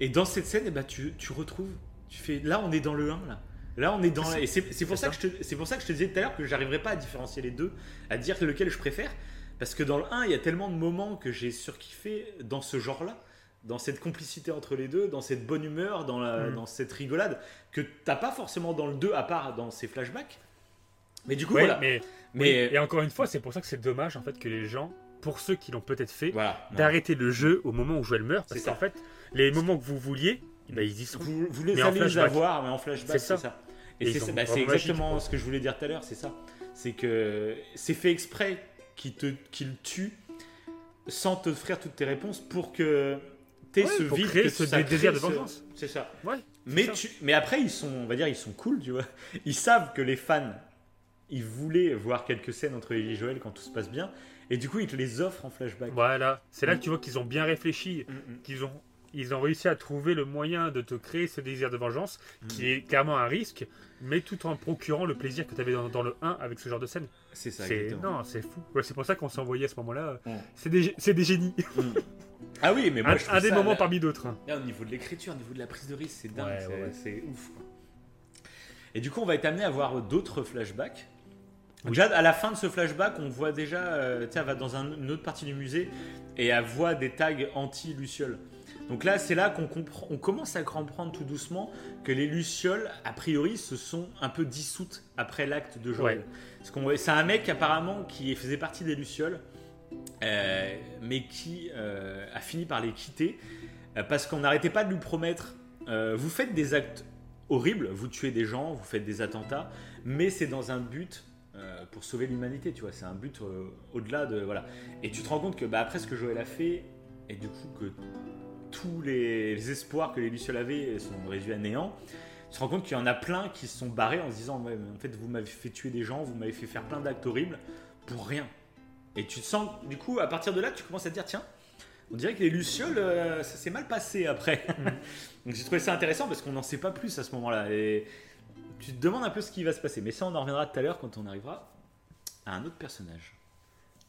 Et dans cette scène, eh ben, tu, tu retrouves. Tu fais. Là, on est dans le 1, là. Là, on est dans. C'est- Et c'est c'est pour, ça que je te- c'est pour ça que je te disais tout à l'heure que j'arriverais pas à différencier les deux, à dire lequel je préfère. Parce que dans le 1, il y a tellement de moments que j'ai surkiffé dans ce genre-là, dans cette complicité entre les deux, dans cette bonne humeur, dans, la- Mm. dans cette rigolade, que t'as pas forcément dans le 2, à part dans ces flashbacks. Mais du coup, Ouais, voilà. mais, Mais- oui, et encore une fois, c'est pour ça que c'est dommage en fait que les gens, pour ceux qui l'ont peut-être fait, Voilà. d'arrêter le jeu au moment où Joël meurt, parce qu'en fait, les moments que vous vouliez, ben, ils y sont. Vous, vous les allez les avoir, mais en flashback, C'est ça. Et c'est bah, exactement ce que je voulais dire tout à l'heure, c'est ça. C'est que c'est fait exprès qu'il te qu'il tue sans t'offrir toutes tes réponses pour que tu aies Ouais, ce vide, créer que ce désir de ce- vengeance. C'est ça. Ouais. Mais, ça. tu, mais après, ils sont, on va dire, ils sont cool, tu vois. Ils savent que les fans, ils voulaient voir quelques scènes entre Ellie et Joël quand tout se passe bien. Et du coup, ils te les offrent en flashback. Voilà, c'est là Mm. que tu vois qu'ils ont bien réfléchi, Mm, mm. qu'ils ont, ils ont réussi à trouver le moyen de te créer ce désir de vengeance, Mm. qui est clairement un risque, mais tout en procurant le plaisir que tu avais dans, dans le 1 avec ce genre de scène. C'est ça, C'est non, c'est fou. Ouais, c'est pour ça qu'on s'est envoyé à ce moment-là. Mm. C'est des, c'est des génies. Mm. Ah oui, mais moi, un je trouve un des ça, moments là- parmi d'autres. hein. Là, au niveau de l'écriture, au niveau de la prise de risque, c'est dingue, Ouais, c'est, ouais, ouais. c'est ouf. Et du coup, on va être amené à voir d'autres flashbacks. Oui. Déjà, à la fin de ce flashback, on voit déjà, euh, tu sais, elle va dans un- une autre partie du musée et elle voit des tags anti-lucioles. Donc là, c'est là qu'on comprend, on commence à comprendre tout doucement que les lucioles, a priori, se sont un peu dissoutes après l'acte de Joël. Ouais. Parce qu'on, c'est un mec apparemment qui faisait partie des lucioles, euh, mais qui euh, a fini par les quitter euh, parce qu'on n'arrêtait pas de lui promettre vous faites des actes horribles, vous tuez des gens, vous faites des attentats, mais c'est dans un but euh, pour sauver l'humanité, tu vois, c'est un but euh, au-delà de voilà. Et tu te rends compte que bah, après ce que Joël a fait, et du coup que tous les, les espoirs que les lucioles avaient sont réduits à néant. Tu te rends compte qu'il y en a plein qui se sont barrés en se disant Ouais, en fait vous m'avez fait tuer des gens, vous m'avez fait faire plein d'actes horribles pour rien. Et tu te sens, du coup, à partir de là, tu commences à te dire tiens, on dirait que les lucioles, euh, ça s'est mal passé après. Donc j'ai trouvé ça intéressant parce qu'on n'en sait pas plus à ce moment-là. Et tu te demandes un peu ce qui va se passer. Mais ça, on en reviendra tout à l'heure quand on arrivera à un autre personnage.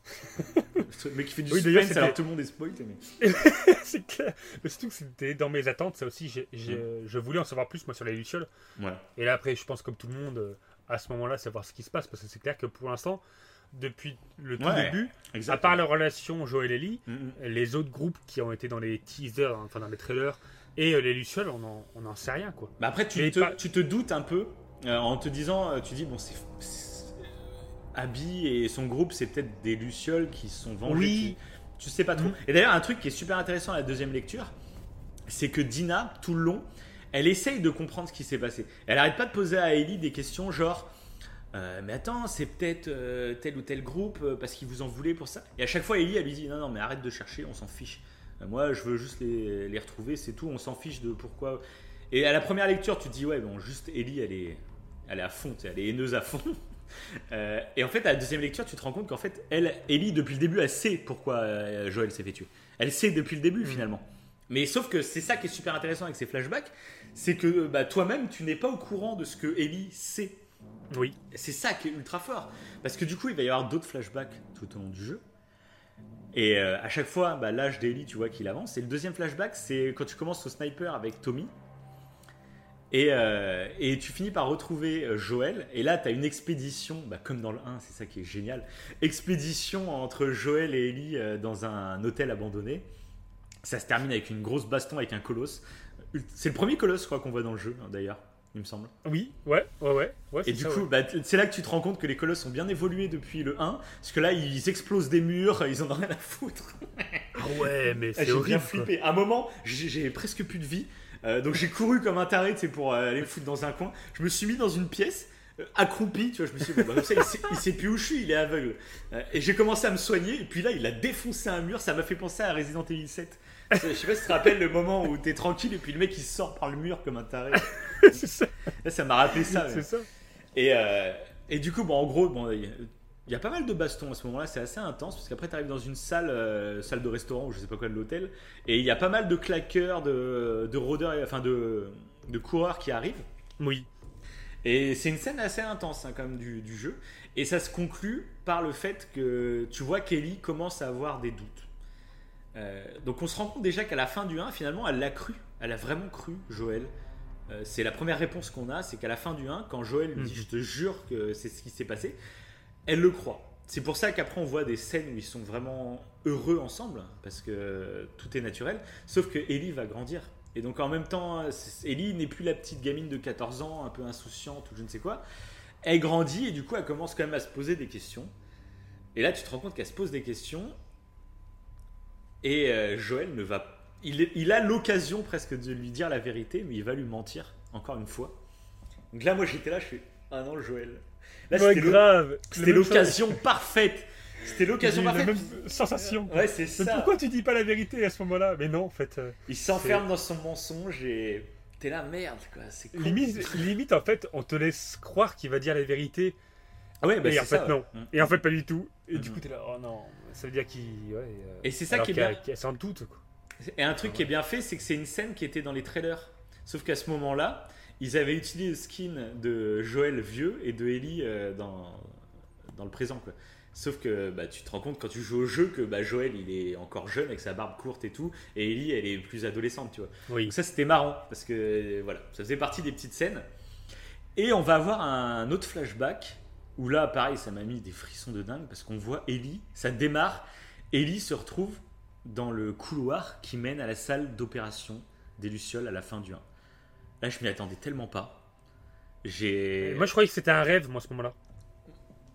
Mec qui fait du Oui, suspense, alors tout le monde est spoilé. Mais... c'est clair. Mais surtout que c'était dans mes attentes, ça aussi. j'ai- j'ai- Je voulais en savoir plus, moi, sur les Lucioles. Voilà. Et là, après, je pense, comme tout le monde, euh, à ce moment-là, savoir ce qui se passe. Parce que c'est clair que pour l'instant, depuis le tout Ouais, début, à part la relation Joël-Ellie, Mm, mm. les autres groupes qui ont été dans les teasers, enfin dans les trailers, et euh, les Lucioles, on n'en on en sait rien, quoi. Bah après, tu Mais te, pas- tu te doutes un peu euh, en te disant, euh, tu dis, bon, c'est. Abby et son groupe, c'est peut-être des Lucioles qui se sont vengés. Oui. qui- Tu sais pas trop. Mm. Et d'ailleurs, un truc qui est super intéressant à la deuxième lecture, c'est que Dina, tout le long, elle essaye de comprendre ce qui s'est passé. Elle arrête pas de poser à Ellie des questions genre. euh, mais attends, c'est peut-être euh, tel ou tel groupe euh, parce qu'ils vous en voulaient pour ça. Et à chaque fois, Ellie, elle lui dit non, non, mais arrête de chercher, on s'en fiche. Moi, je veux juste les, les retrouver, c'est tout, on s'en fiche de pourquoi. Et à la première lecture, tu te dis ouais, bon, juste Ellie, elle est, elle est à fond, elle est haineuse à fond. Euh, et en fait, à la deuxième lecture, tu te rends compte qu'en fait, elle, Ellie, depuis le début, elle sait pourquoi euh, Joël s'est fait tuer. Elle sait depuis le début, Mm. finalement. Mais sauf que c'est ça qui est super intéressant avec ces flashbacks, c'est que bah, toi-même, tu n'es pas au courant de ce que Ellie sait. Oui. C'est ça qui est ultra fort. Parce que du coup, il va y avoir d'autres flashbacks tout au long du jeu. Et euh, à chaque fois, bah, l'âge d'Ellie, tu vois qu'il avance. Et le deuxième flashback, c'est quand tu commences au sniper avec Tommy. Et, euh, et tu finis par retrouver euh, Joël. Et là, tu as une expédition, bah, comme dans le 1, c'est ça qui est génial. Expédition entre Joël et Ellie euh, dans un hôtel abandonné. Ça se termine avec une grosse baston avec un colosse. C'est le premier colosse, je crois, qu'on voit dans le jeu, hein, d'ailleurs, il me semble. Oui, ouais, ouais, ouais. ouais Et du ça, coup, ouais. bah, c'est là que tu te rends compte que les colosses ont bien évolué depuis le 1. Parce que là, ils explosent des murs, ils en ont rien à foutre. Ah ouais, mais Ah, c'est J'ai horrible. bien quoi. flippé. À un moment, j'ai j'ai presque plus de vie. Euh, donc j'ai couru comme un taré sais, pour euh, aller me foutre dans un coin. Je me suis mis dans une pièce. euh, accroupi, tu vois, je me suis dit, bon, bah, ça, il sait, il sait plus où je suis, il est aveugle. Et j'ai commencé à me soigner, et puis là, il a défoncé un mur, ça m'a fait penser à Resident Evil 7. Je sais pas si tu te rappelles le moment où t'es tranquille, et puis le mec il sort par le mur comme un taré. c'est ça. Là, ça m'a rappelé ça. C'est. Et, euh, et du coup, bon, en gros, bon, il y a- pas mal de bastons à ce moment-là, c'est assez intense parce qu'après tu arrives dans une salle, euh, salle de restaurant ou je sais pas quoi de l'hôtel, et il y a pas mal de claqueurs, de, de rôdeurs, enfin de, de coureurs qui arrivent. Oui. Et c'est une scène assez intense hein, quand même du, du jeu. Et ça se conclut par le fait que tu vois qu'Ellie commence à avoir des doutes. Euh, donc on se rend compte déjà qu'à la fin du 1, finalement, elle l'a cru. Elle a vraiment cru, Joël. Euh, c'est la première réponse qu'on a, c'est qu'à la fin du 1, quand Joël lui dit Mhm. Je te jure que c'est ce qui s'est passé, elle le croit. C'est pour ça qu'après on voit des scènes où ils sont vraiment heureux ensemble, parce que tout est naturel. Sauf que Ellie va grandir. Et donc en même temps, Ellie n'est plus la petite gamine de 14 ans, un peu insouciante ou je ne sais quoi. Elle grandit et du coup elle commence quand même à se poser des questions. Et là tu te rends compte qu'elle se pose des questions. Et euh, Joël ne va... Il, il a l'occasion presque de lui dire la vérité, mais il va lui mentir, encore une fois. Donc là moi j'étais là, je fais... Ah non Joël. Là Ouais, c'était grave. c'était La l'occasion parfaite. C'était l'occasion eu la parfaite. même sensation. Ouais, c'est Mais ça. pourquoi tu dis pas la vérité à ce moment-là? Mais non, en fait. euh, Il s'enferme dans son mensonge et t'es là merde quoi. C'est limite, limite, en fait, on te laisse croire qu'il va dire la vérité. Ah ouais, bah et en fait, ça, non. ouais. Mm. Et en fait, pas du tout. Et du Mhm. coup, t'es là, oh non. Ça veut dire qu'il. Ouais, euh, Et c'est ça qui est bien. s'en doute, quoi. Et un truc qui est bien fait, c'est que c'est une scène qui était dans les trailers. Sauf qu'à ce moment-là, ils avaient utilisé le skin de Joël vieux et de Ellie euh, dans, dans le présent. Quoi. Sauf que bah, tu te rends compte quand tu joues au jeu que bah, Joël il est encore jeune avec sa barbe courte et tout, et Ellie elle est plus adolescente, tu vois. Oui. Donc ça c'était marrant parce que voilà, ça faisait partie des petites scènes. Et on va avoir un autre flashback où là pareil ça m'a mis des frissons de dingue parce qu'on voit Ellie, ça démarre, Ellie se retrouve dans le couloir qui mène à la salle d'opération des Lucioles à la fin du 1. Là je m'y attendais tellement pas. J'ai... Moi, je croyais que c'était un rêve, moi, à ce moment-là.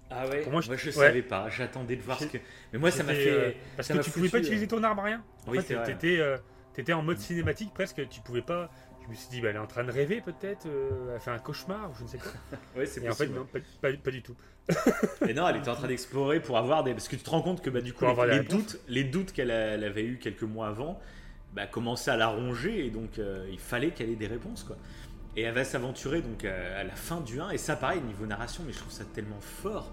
Ah ouais moi, moi, je- ouais. savais pas, j'attendais de voir ce que... Mais moi ça m'a fait... euh, parce ça que tu pouvais pas foutu, utiliser ton arme, rien. En Oui, fait, t'étais, euh, t'étais en mode cinématique presque. Tu pouvais pas. Je me suis dit, bah, elle est en train de rêver peut-être. euh, elle fait un cauchemar ou je ne sais quoi. Ouais, c'est Et en fait, possible. non, pas, pas- pas du tout. Et non, elle était en train d'explorer pour avoir des. Parce que tu te rends compte que bah, du coup, Pour les, doutes, les doutes qu'elle avait eu quelques mois avant bah, commençaient à la ronger et donc euh, il fallait qu'elle ait des réponses. quoi. Et elle va s'aventurer donc euh, à la fin du 1. Et ça, pareil, niveau narration, mais je trouve ça tellement fort.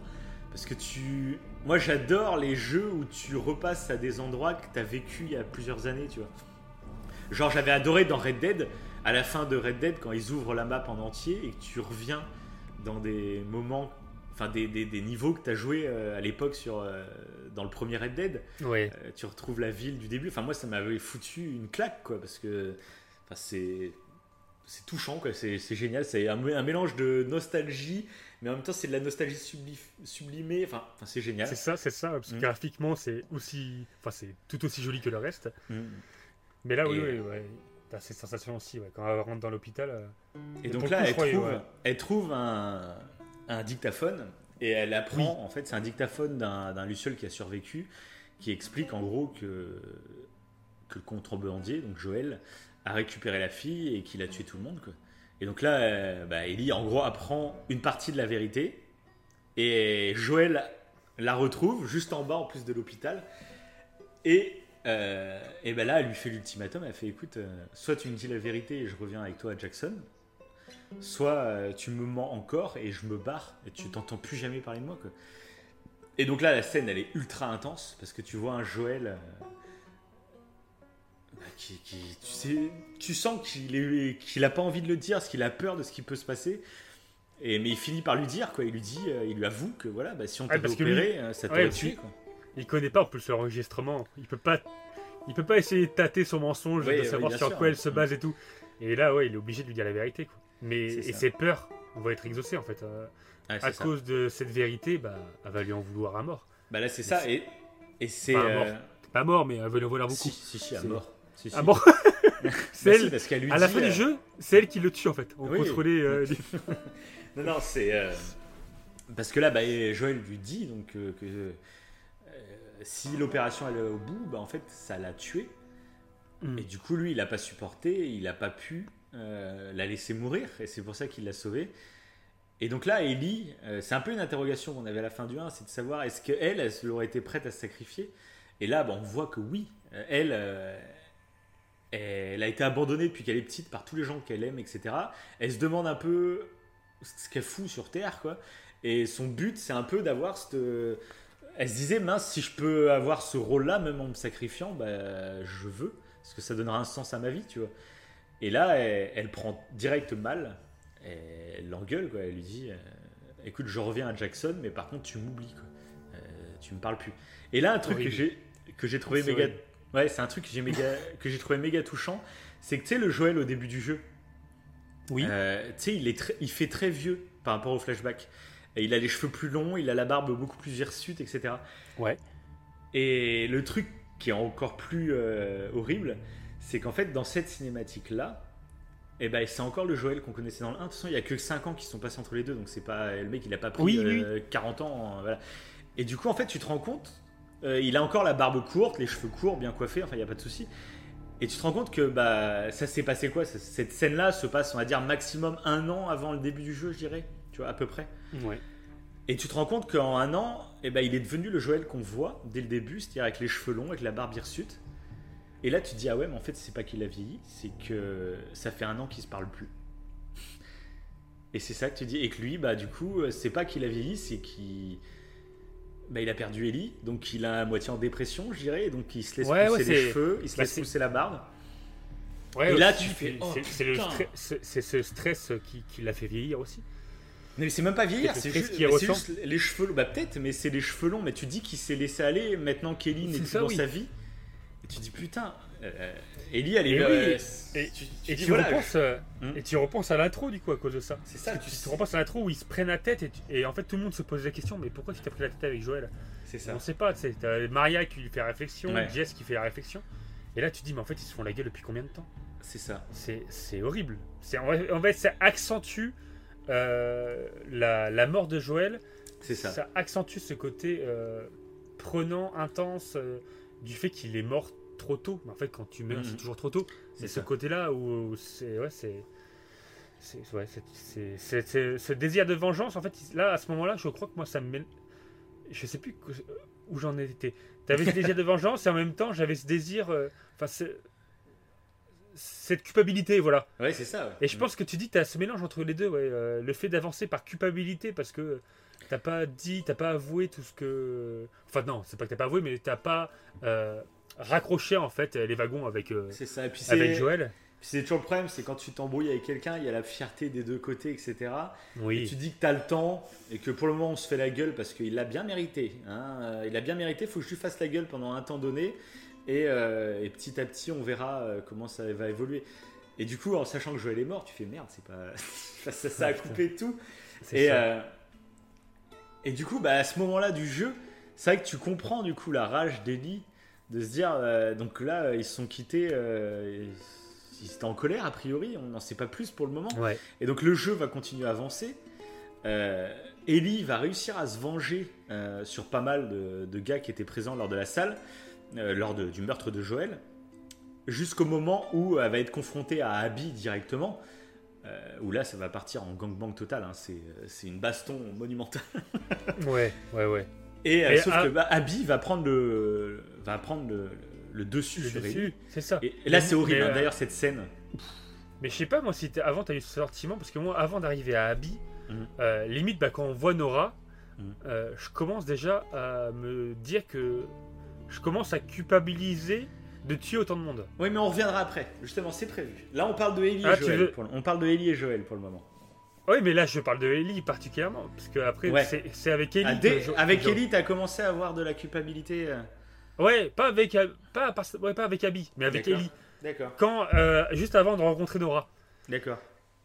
Parce que tu. Moi, j'adore les jeux où tu repasses à des endroits que tu as vécu il y a plusieurs années, tu vois. Genre, j'avais adoré dans Red Dead, à la fin de Red Dead, quand ils ouvrent la map en entier et que tu reviens dans des moments, enfin des, niveaux que tu as joué euh, à l'époque sur dans le premier Red Dead. Ouais. Euh, tu retrouves la ville du début. Enfin, moi, ça m'avait foutu une claque, quoi, parce que enfin, c'est c'est touchant, quoi. C'est c'est génial. C'est un, mé- un mélange de nostalgie, mais en même temps, c'est de la nostalgie subli- sublimée. Enfin, enfin, c'est génial. C'est ça, c'est ça. Parce que Mm. graphiquement, c'est aussi. Enfin, c'est tout aussi joli que le reste. Mm. Mais là, oui, Et- oui, ouais. T'as cette sensation aussi, ouais. Quand elle rentre dans l'hôpital. euh, Et donc là, coup, elle, trouve, ouais. elle trouve un, un dictaphone et elle apprend, en fait, c'est un dictaphone d'un Luciole qui a survécu, qui explique en gros que, que le contrebandier, donc Joël, a récupéré la fille et qu'il a tué tout le monde. Quoi. Et donc là, euh, bah, Ellie, en gros, apprend une partie de la vérité et Joël la retrouve juste en bas, en plus de l'hôpital. Et, euh, et ben là, elle lui fait l'ultimatum. Elle fait écoute, euh, soit tu me dis la vérité et je reviens avec toi à Jackson, soit euh, tu me mens encore et je me barre et tu t'entends plus jamais parler de moi. Quoi. Et donc là, la scène, elle est ultra intense parce que tu vois un Joël. euh, bah, qui, qui- tu, sais, tu sens qu'il qu'il a pas envie de le dire, parce qu'il a peur de ce qui peut se passer. Et, mais il finit par lui dire, quoi. Il lui dit, euh, il lui avoue que voilà, bah, si on Ouais, t'avait que opéré, euh, ça t'aurait Ouais, tué. Quoi. Il connaît pas en plus l'enregistrement. Il peut pas. Il peut pas essayer de tâter son mensonge, de savoir sur sûr. quoi elle se base et tout. Et là, ouais, il est obligé de lui dire la vérité, quoi. Mais C'est et ça. ses peurs vont être exaucées en fait. euh, Ouais, c'est à ça. cause de cette vérité, bah, elle va lui en vouloir à mort. Bah là, c'est ça. Et, et c'est. Euh, mort. Pas mort, mais elle va lui en vouloir beaucoup. si, si, si, à C'est- mort. Si, si. À mort. Bah, c'est si, elle. parce qu'elle lui À la fin euh, du jeu, c'est elle qui le tue en fait. On Oui. contrôlait. euh, les- Non, non, c'est. euh, Parce que là, bah, Joël lui dit donc, euh, que euh, si l'opération allait au bout, bah, en fait, ça l'a tué. Hmm. Et du coup, lui, il n'a pas supporté, il n'a pas pu euh, la laisser mourir, et c'est pour ça qu'il l'a sauvée. Et donc là, Ellie, euh, c'est un peu une interrogation qu'on avait à la fin du 1, c'est de savoir est-ce qu'elle, elle, aurait été prête à sacrifier? Et là, bah, on voit que oui, euh, elle, elle a été abandonnée depuis qu'elle est petite par tous les gens qu'elle aime, etc. Elle se demande un peu ce qu'elle fout sur Terre, quoi. Et son but, c'est un peu d'avoir cette. Elle se disait, mince, si je peux avoir ce rôle-là, même en me sacrifiant, bah, je veux, parce que ça donnera un sens à ma vie, tu vois. Et là, elle, elle prend direct mal elle l'engueule, quoi. Elle lui dit euh, Écoute, je reviens à Jackson, mais par contre, tu m'oublies, quoi. Euh, tu me parles plus. Et là, un truc que j'ai, que j'ai trouvé méga. Ouais, c'est un truc que j'ai, méga, que j'ai trouvé méga touchant. C'est que tu sais, le Joël au début du jeu. Oui. Euh, tu sais, il, est il fait très vieux par rapport au flashback. Et il a les cheveux plus longs, il a la barbe beaucoup plus hirsute, etc. Ouais. Et le truc qui est encore plus horrible, c'est qu'en fait, dans cette cinématique-là, eh ben c'est encore le Joël qu'on connaissait dans le 1. De toute façon, il n'y a que 5 ans qui sont passés entre les deux, donc c'est pas le mec, il a pas pris 40 euh, ans. Voilà. Et du coup, en fait, tu te rends compte, euh, il a encore la barbe courte, les cheveux courts, bien coiffés, enfin, il n'y a pas de souci. Et tu te rends compte que bah, ça s'est passé quoi? Cette scène-là se passe, on va dire, maximum un an avant le début du jeu, je dirais, tu vois, à peu près. Ouais. Et tu te rends compte qu'en un an, eh ben, il est devenu le Joël qu'on voit dès le début, c'est-à-dire avec les cheveux longs, avec la barbe hirsute. Et là, tu te dis, ah ouais, mais en fait, c'est pas qu'il a vieilli, c'est que ça fait un an qu'il se parle plus. Et c'est ça que tu dis. Et que lui, bah, du coup, c'est pas qu'il a vieilli, c'est qu'il. Bah, il a perdu Ellie, donc il a à moitié en dépression, je dirais, donc il se laisse pousser les cheveux, il se laisse pousser la barbe. et là, tu fais. Oh, c'est ce stress qui, qui l'a fait vieillir aussi. Mais c'est même pas vieillir, c'est juste, juste, les cheveux longs. Bah, peut-être, mais c'est les cheveux longs. Mais tu dis qu'il s'est laissé aller maintenant qu'Ellie n'est plus dans sa vie. Et tu dis putain, euh, Ellie, elle est. Et, oui, et, tu, tu, repenses, euh, hmm. et tu repenses à l'intro du coup à cause de ça. C'est ça. Tu, tu, repenses à l'intro où ils se prennent la tête et, en fait tout le monde se pose la question mais pourquoi tu t'es pris la tête avec Joël? C'est ça. On sait pas. T'as Maria qui lui fait la réflexion, Jess qui fait la réflexion. Et là tu dis mais en fait ils se font la gueule depuis combien de temps? C'est ça. C'est horrible. En fait ça accentue euh, la, la, mort de Joël. C'est ça. Ça accentue ce côté prenant, intense du fait qu'il est mort trop tôt. En fait, quand tu meurs, c'est mhm. toujours trop tôt. C'est ce côté-là où c'est. Ouais, c'est. Ouais, c'est ce désir de vengeance. En fait, là, à ce moment-là, je crois que moi, ça me. Je sais plus où j'en étais. T'avais ce désir de vengeance et en même temps, j'avais ce désir. Euh, enfin, cette culpabilité, voilà. Ouais, c'est ça. Et je pense que tu dis, tu as ce mélange entre les deux, ouais. Euh, le fait d'avancer par culpabilité parce que t'as pas dit, t'as pas avoué tout ce que. Enfin, non, c'est pas que t'as pas avoué, mais t'as pas euh, raccroché en fait les wagons avec, euh, ça. Puis avec Joël. C'est toujours le problème, c'est quand tu t'embrouilles avec quelqu'un, il y a la fierté des deux côtés, etc. Oui. Et tu dis que tu as le temps et que pour le moment on se fait la gueule parce qu'il a bien mérité. Hein. Euh, il a bien mérité, il faut que je lui fasse la gueule pendant un temps donné. Et, et petit à petit, on verra comment ça va évoluer. Et du coup, en sachant que Joël est mort, tu fais merde, c'est pas ça, ça, a coupé tout. Et, et du coup, bah, à ce moment-là du jeu, c'est vrai que tu comprends du coup la rage d'Ellie de se dire, euh, donc là, euh, ils se sont quittés, euh, ils étaient en colère a priori, on n'en sait pas plus pour le moment. Et donc le jeu va continuer à avancer. Ellie va réussir à se venger sur pas mal de, gars qui étaient présents lors de la salle, lors du meurtre de Joël, jusqu'au moment où elle va être confrontée à Abby directement. Euh, où là ça va partir en gangbang total, hein. c'est une baston monumentale. ouais, ouais, ouais. Et, euh, sauf que bah, Abby va prendre le, va prendre le, dessus le sur dessus, C'est ça. Et, là c'est horrible, hein, euh, d'ailleurs cette scène. Mais je sais pas moi si avant t'as eu ce sentiment, parce que moi avant d'arriver à Abby, mhm. limite bah, quand on voit Nora, mhm. je commence déjà à me dire que je commence à culpabiliser de tuer autant de monde. Oui, mais on reviendra après. Justement, c'est prévu. Là, on parle de Ellie et ah, Joël. On parle de Ellie et Joël pour le moment. Oui, mais là, je parle de Ellie particulièrement. Parce que après, c'est avec Ellie. Ah, avec Ellie, t'as commencé à avoir de la culpabilité. Euh. Ouais, pas avec, pas, pas avec Abby, mais avec Ellie. D'accord. Quand, euh, juste avant de rencontrer Nora. D'accord.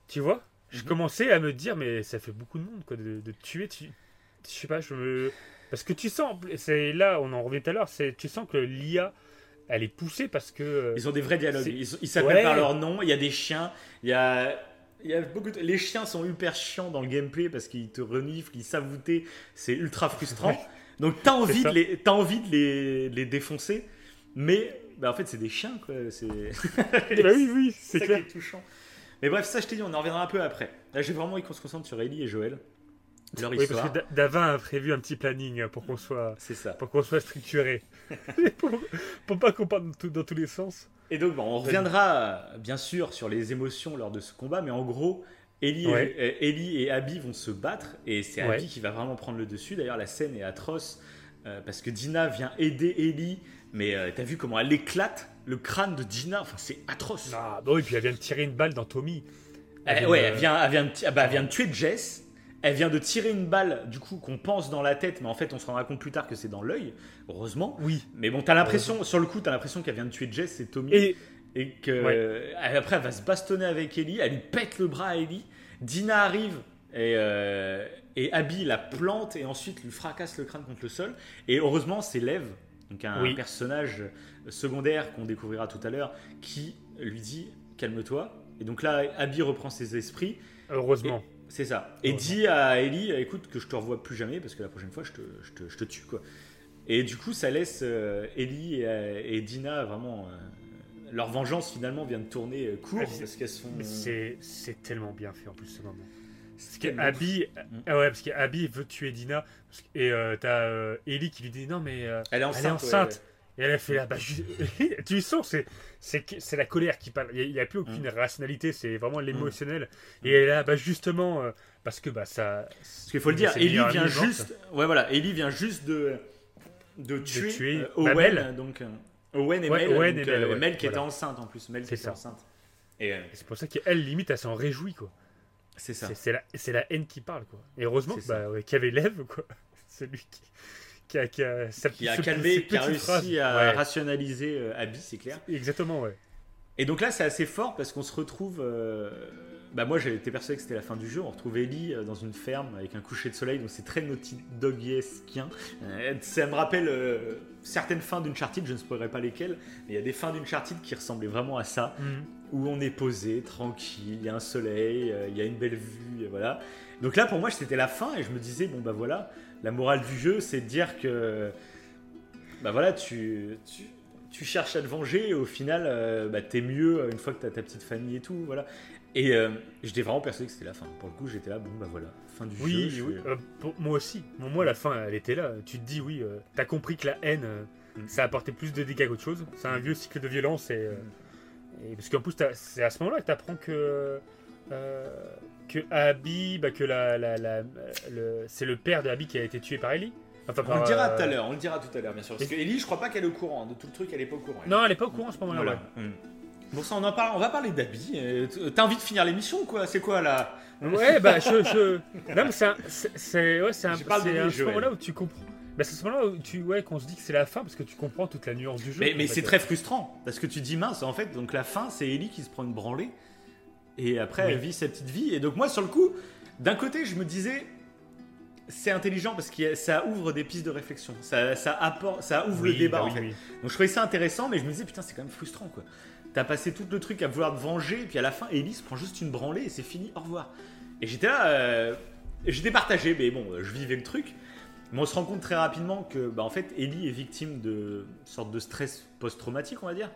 Tu vois Je mhm. commençais à me dire, mais ça fait beaucoup de monde, quoi, de, tuer. Tu... Je sais pas, je me. Parce que tu sens, c'est là, on en revient tout à l'heure, tu sens que l'IA elle est poussée parce que. Euh, ils ont des vrais dialogues. Ils s'appellent par leur nom. Il y a des chiens. Il y a. Il y a beaucoup Les chiens sont hyper chiants dans le gameplay parce qu'ils te reniflent, ils savent C'est ultra frustrant. Donc t'as envie, de les... as envie de les... les défoncer, mais bah, en fait c'est des chiens quoi. C'est bah oui oui c'est clair. touchant. Mais bref, ça, je t'ai dit, on en reviendra un peu après. Là, j'ai vraiment envie qu'on se concentre sur Ellie et Joël. Leur oui, parce que Davin a prévu un petit planning pour qu'on soit, ça. Pour qu'on soit structuré. Pour, pour, pas qu'on parte dans, tous les sens. Et donc, bon, on reviendra bien sûr sur les émotions lors de ce combat, mais en gros, Ellie, et, et Abby vont se battre et c'est Abby qui va vraiment prendre le dessus. D'ailleurs, la scène est atroce euh, parce que Dina vient aider Ellie, mais euh, t'as vu comment elle éclate le crâne de Dina Enfin, c'est atroce. Ah, bah oui, puis elle vient de tirer une balle dans Tommy. Eh, ouais, elle vient, elle, vient de, ah bah, elle vient de tuer Jess elle vient de tirer une balle, du coup, qu'on pense dans la tête, mais en fait, on se rendra compte plus tard que c'est dans l'œil, heureusement. Oui. Mais bon, t'as l'impression, sur le coup, t'as l'impression qu'elle vient de tuer Jess et Tommy. Et, et que après, elle va se bastonner avec Ellie, elle lui pète le bras à Ellie. Dina arrive et, euh, et Abby la plante et ensuite lui fracasse le crâne contre le sol. Et heureusement, c'est Lev, donc un personnage secondaire qu'on découvrira tout à l'heure, qui lui dit calme-toi. Et donc là, Abby reprend ses esprits. Heureusement. C'est ça. Et dit à Ellie, écoute, que je te revois plus jamais parce que la prochaine fois, je te, je te, je te tue. quoi. Et du coup, ça laisse euh, Ellie et, Dina vraiment. Euh, leur vengeance finalement vient de tourner euh, court parce qu'elles sont. C'est tellement bien fait en plus ce moment. Parce qu'Abby mm. ah ouais, parce qu'Abby veut tuer Dina et t'as Ellie qui lui dit non mais elle est enceinte. Et elle a fait là, bah, tu sens, c'est la colère qui parle. Il n'y a, plus aucune mm. rationalité, c'est vraiment l'émotionnel. Mm. Et là, bah, justement, euh, parce que bah, ça. Parce qu'il faut le dire, Ellie vient juste. Ouais, voilà, Ellie vient juste de, de tuer, euh, Owen. Donc, euh, Owen et Mel. Owen et Mel, qui était enceinte en plus. Mel qui était enceinte. Et c'est pour ça qu'elle, limite, elle s'en réjouit, quoi. C'est ça. C'est la, la, haine qui parle, quoi. Et heureusement bah, qu'il y avait Lev, quoi. Celui qui qui a, qui a, qui a calmé, qui a réussi à rationaliser euh, Abby, c'est clair. Exactement, ouais. Et donc là, c'est assez fort parce qu'on se retrouve. Euh, bah moi, j'étais persuadé que c'était la fin du jeu. On retrouve Ellie euh, dans une ferme avec un coucher de soleil, donc c'est très Naughty Dog-esquien. ça me rappelle certaines fins d'Uncharted, je ne spoilerai pas lesquelles, mais il y a des fins d'Uncharted qui ressemblaient vraiment à ça, mhm. où on est posé, tranquille, il y a un soleil, il y a une belle vue, et voilà. Donc là, pour moi, c'était la fin et je me disais, bon bah voilà la morale du jeu, c'est de dire que bah voilà, tu, tu, cherches à te venger et au final, euh, bah, t'es mieux une fois que t'as ta petite famille et tout. Voilà. Et euh, j'étais vraiment persuadé que c'était la fin. Pour le coup, j'étais là, bon bah voilà, fin du jeu. Oui, euh, moi aussi. moi, la fin, elle était là. Tu te dis, oui, t'as compris que la haine, mm. ça a apporté plus de dégâts qu'autre chose. C'est un mm. vieux cycle de violence. Et, mm. et parce qu'en plus, c'est à ce moment-là que t'apprends que que Abby, bah, que la, la, la le, c'est le père de Abby qui a été tué par Ellie. Enfin, on le dira tout à l'heure, on le dira tout à l'heure, bien sûr. Parce que Ellie, je crois pas qu'elle est au courant de tout le truc, elle est pas au courant. Non, elle est pas au courant à ce moment-là. Hmm. Bon, ça, on en parle, on va parler d'Abby. Euh, t'as envie de finir l'émission, quoi? C'est quoi là? Ouais, bah, je. je... Non, mais c'est un. C'est ouais, un, un ce moment-là où tu comprends. Bah, c'est ce moment-là où tu, ouais, qu'on se dit que c'est la fin parce que tu comprends toute la nuance du jeu. Mais, mais c'est très frustrant parce que tu dis mince, en fait, donc la fin, c'est Ellie qui se prend une branlée et après elle vit sa petite vie. Et donc, moi, sur le coup, d'un côté, je me disais, c'est intelligent parce que ça ouvre des pistes de réflexion, ça, ça, apporte, ça ouvre le débat bah en fait. Donc je trouvais ça intéressant, mais je me disais putain c'est quand même frustrant quoi. T'as passé tout le truc à vouloir te venger, et puis à la fin Elise prend juste une branlée et c'est fini, au revoir. Et j'étais là, euh, j'étais partagé, mais bon, je vivais le truc. Mais on se rend compte très rapidement que bah, en fait Ellie est victime de sorte de stress post-traumatique, on va dire.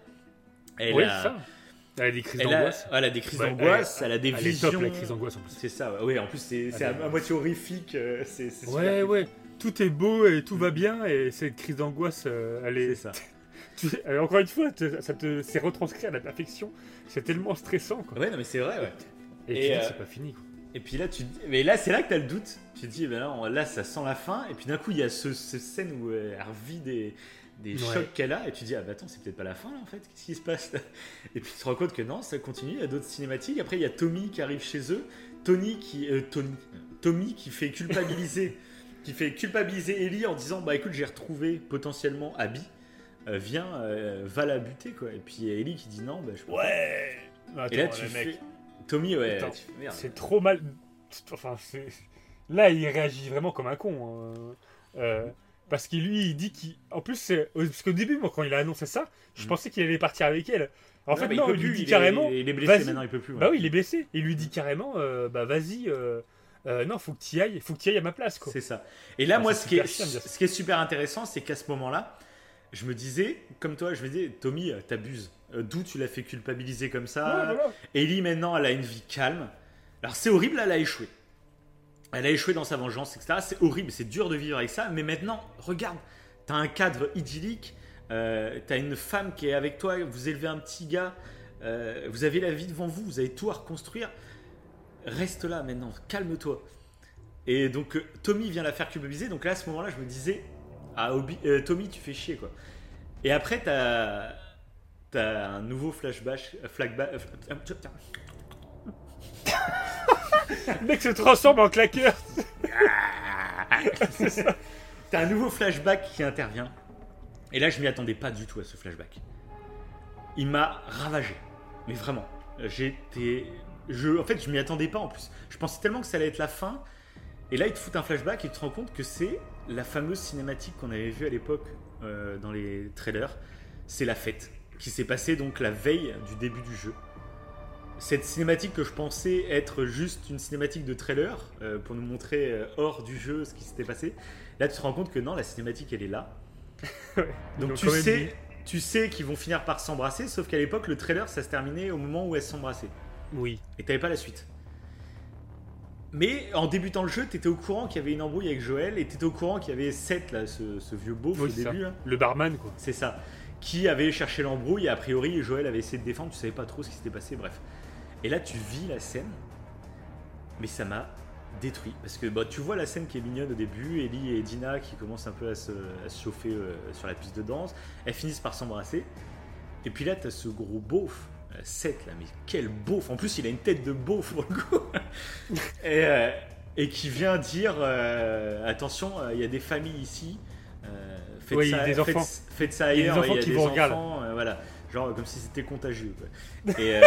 Elle oui, ça elle a des crises d'angoisse. Elle a des crises d'angoisse, elle, a des visions. Top, la crise d'angoisse en plus. C'est ça, oui, en plus c'est à, moitié horrifique. Euh, ouais, ouais. Tout est beau et tout va bien, et cette crise d'angoisse, euh, elle est. ça. Euh, encore une fois, ça te c'est retranscrit à la perfection. C'est tellement stressant. Quoi. Ouais, non, mais c'est vrai, ouais. Et, c'est pas fini. Quoi. Et puis là, tu mais là, c'est là que tu as le doute. Tu te dis, ben là, ça sent la fin. Et puis d'un coup, il y a ce, cette scène où elle revit des, des chocs qu'elle a et tu dis ah bah attends c'est peut-être pas la fin là en fait qu'est-ce qui se passe et puis tu te rends compte que non ça continue il y a d'autres cinématiques. Après il y a Tommy qui arrive chez eux. Tony qui euh, Tony Tommy qui fait culpabiliser qui fait culpabiliser Ellie en disant bah écoute j'ai retrouvé potentiellement Abby. Euh, viens euh, va la buter quoi. Et puis Ellie qui dit non bah je ouais. Et là tu fais Tommy ouais c'est trop mal. Enfin là il réagit vraiment comme un con hein. Parce que lui, il dit qu'il. En plus, parce qu'au début, moi, quand il a annoncé ça, je mm. pensais qu'il allait partir avec elle. En fait, non, il, lui dit carrément. il est blessé maintenant, il peut plus. Bah oui, il est blessé. Il lui dit carrément, euh, bah vas-y. Euh, euh, non, faut que tu y ailles, faut que tu ailles à ma place. C'est ça. Et là, moi, ce qui, est, ce qui est super intéressant, c'est qu'à ce moment-là, je me disais, comme toi, je me disais, Tommy, t'abuses. Euh, D'où tu l'as fait culpabiliser comme ça? Ouais, voilà. Ellie, maintenant, elle a une vie calme. Alors, c'est horrible, elle a échoué. Elle a échoué dans sa vengeance, etc. C'est horrible, c'est dur de vivre avec ça. Mais maintenant, regarde, t'as un cadre idyllique. Euh, t'as une femme qui est avec toi. Vous élevez un petit gars. euh, vous avez la vie devant vous. Vous avez tout à reconstruire. Reste là maintenant. Calme-toi. Et donc, euh, Tommy vient la faire culpabiliser. Donc là, à ce moment-là, je me disais, ah, Tommy, tu fais chier, quoi. Et après, t'as. Un nouveau flashback. euh, mec se transforme en claqueur. T'as un nouveau flashback qui intervient. Et là, je m'y attendais pas du tout à ce flashback. Il m'a ravagé. Mais vraiment. J'étais. En fait, je m'y attendais pas en plus. Je pensais tellement que ça allait être la fin. Et là, ils te foutent un flashback et tu te rends compte que c'est la fameuse cinématique qu'on avait vue à l'époque euh, dans les trailers. C'est la fête. Qui s'est passée donc la veille du début du jeu. Cette cinématique que je pensais être juste une cinématique de trailer euh, pour nous montrer euh, hors du jeu ce qui s'était passé. Là, tu te rends compte que non, la cinématique elle est là. Donc tu sais, dit. tu sais qu'ils vont finir par s'embrasser, sauf qu'à l'époque le trailer ça se terminait au moment où elles s'embrassaient Oui. et t'avais pas la suite. Mais en débutant le jeu, t'étais au courant qu'il y avait une embrouille avec Joël et t'étais au courant qu'il y avait Seth là, ce, ce vieux beauf Oui, au début. là. Le barman, quoi. C'est ça. Qui avait cherché l'embrouille et a priori Joël avait essayé de défendre, tu savais pas trop ce qui s'était passé, bref. Et là tu vis la scène, mais ça m'a détruit. Parce que bah, tu vois la scène qui est mignonne au début, Ellie et Dina qui commencent un peu à se, à se chauffer euh, sur la piste de danse, elles finissent par s'embrasser. Et puis là t'as ce gros beauf, euh, Seth là, mais quel beauf En plus il a une tête de beauf pour le coup et, euh, et qui vient dire attention, il y a des familles ici. faites, ça, des faites- ça Il y a des ailleurs. enfants voilà, genre comme si c'était contagieux. quoi. Et euh,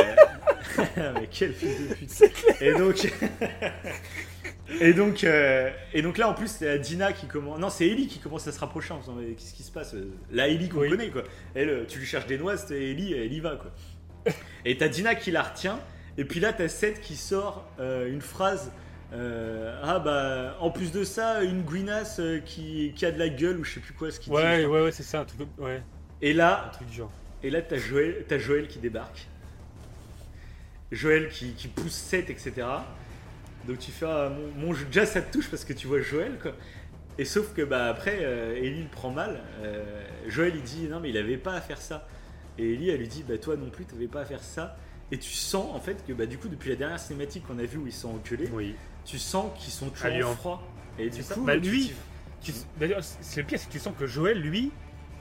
mais quel fils de pute. Et donc, et donc, euh, et donc là en plus c'est Dina qui commence. Non, c'est Ellie qui commence à se rapprocher en mais qu'est-ce qui se passe? La Ellie qu'on Oui. connaît quoi. Elle, euh, tu lui cherches des noix, c'est Ellie, elle y va quoi. Et t'as Dina qui la retient. Et puis là t'as Seth qui sort euh, une phrase. euh, ah bah en plus de ça une guinasse euh, qui, qui a de la gueule ou je sais plus quoi ce qu'il Ouais, dit. ouais, ouais, c'est ça, un truc, ouais, Et là un truc du genre. Et là, t'as Joël, t'as Joël qui débarque. Joël qui, qui pousse 7, etc. Donc tu fais ah, mon, mon jeu- déjà ça te touche parce que tu vois Joël quoi. Et sauf que bah après euh, Ellie le prend mal. Euh, Joël il dit non mais il avait pas à faire ça. Et Ellie elle lui dit bah toi non plus t'avais pas à faire ça. Et tu sens en fait que bah du coup depuis la dernière cinématique qu'on a vue où ils sont enculés, Oui. tu sens qu'ils sont toujours en en- froid. Et du coup Bah, lui, Tu- le pire, c'est que tu sens que Joël, lui,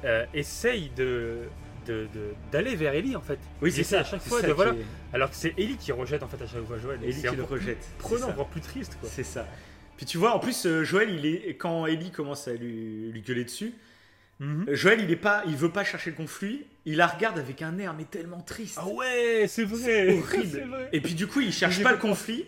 euh, essaye de de- d'aller vers Ellie en fait. oui c'est ça. à chaque fois ça de- qui voilà. est- Alors que c'est Ellie qui rejette en fait à chaque fois Joël. Ellie qui le rejette. Prenant, encore plus triste quoi. C'est ça. Puis tu vois, en plus, euh, Joël, il est quand Ellie commence à lui, lui gueuler dessus, euh, Joël, il est pas, il veut pas chercher le conflit. Il la regarde avec un air mais tellement triste, Ah ouais, c'est vrai. horrible. vrai. Et puis du coup, il cherche pas le conflit.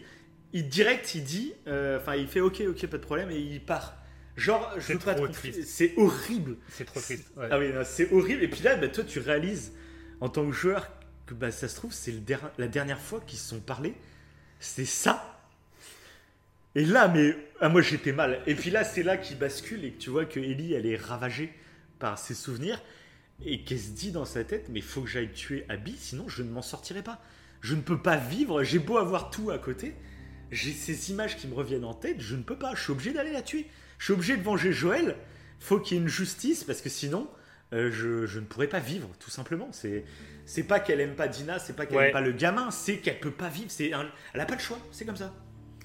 Il direct, il dit, euh, enfin, il fait OK, OK, pas de problème, et il part. Genre, je veux pas trop. C'est horrible. C'est trop triste. ouais. Ah oui, c'est horrible. Et puis là, bah, toi, tu réalises en tant que joueur que bah, ça se trouve, c'est der- la dernière fois qu'ils se sont parlé. C'est ça. Et là, mais ah, moi j'étais mal. Et puis là, c'est là qu'il bascule et que tu vois que Ellie, elle est ravagée par ses souvenirs et qu'elle se dit dans sa tête, mais il faut que j'aille tuer Abby, sinon je ne m'en sortirai pas. Je ne peux pas vivre. J'ai beau avoir tout à côté, j'ai ces images qui me reviennent en tête. Je ne peux pas. Je suis obligé d'aller la tuer. Je suis obligé de venger Joël. Faut qu'il y ait une justice parce que sinon, euh, je, je ne pourrais pas vivre, tout simplement. C'est c'est pas qu'elle aime pas Dina, c'est pas qu'elle Ouais. aime pas le gamin, c'est qu'elle peut pas vivre. C'est un- elle a pas le choix. C'est comme ça.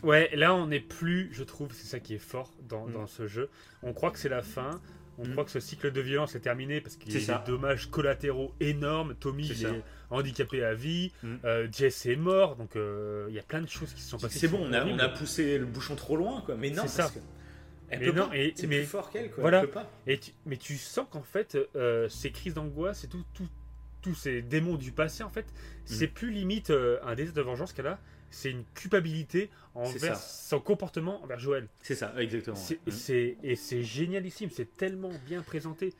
Ouais, là on n'est plus, je trouve, c'est ça qui est fort dans, Mm. dans ce jeu. On croit que c'est la fin, on Mm. croit que ce cycle de violence est terminé parce qu'il y a ça. des dommages collatéraux énormes. Tommy il est handicapé à vie, Mm. euh, Jess est mort, donc euh, il y a plein de choses qui se sont passées. C'est bon, on a, on horribles. a poussé le bouchon trop loin, quoi. Mais non, parce ça. que elle Mais peut non, pas. et- c'est mais- plus fort qu'elle, quoi. Voilà. Elle peut pas. Et tu- mais tu sens qu'en fait, euh, ces crises d'angoisse et tout, tout- tous ces démons du passé, en fait, c'est Mm. plus limite euh, un désir de vengeance qu'elle a, c'est une culpabilité envers son comportement envers Joël. C'est ça, exactement. C'est- ouais. c'est- et c'est génialissime, c'est tellement bien présenté.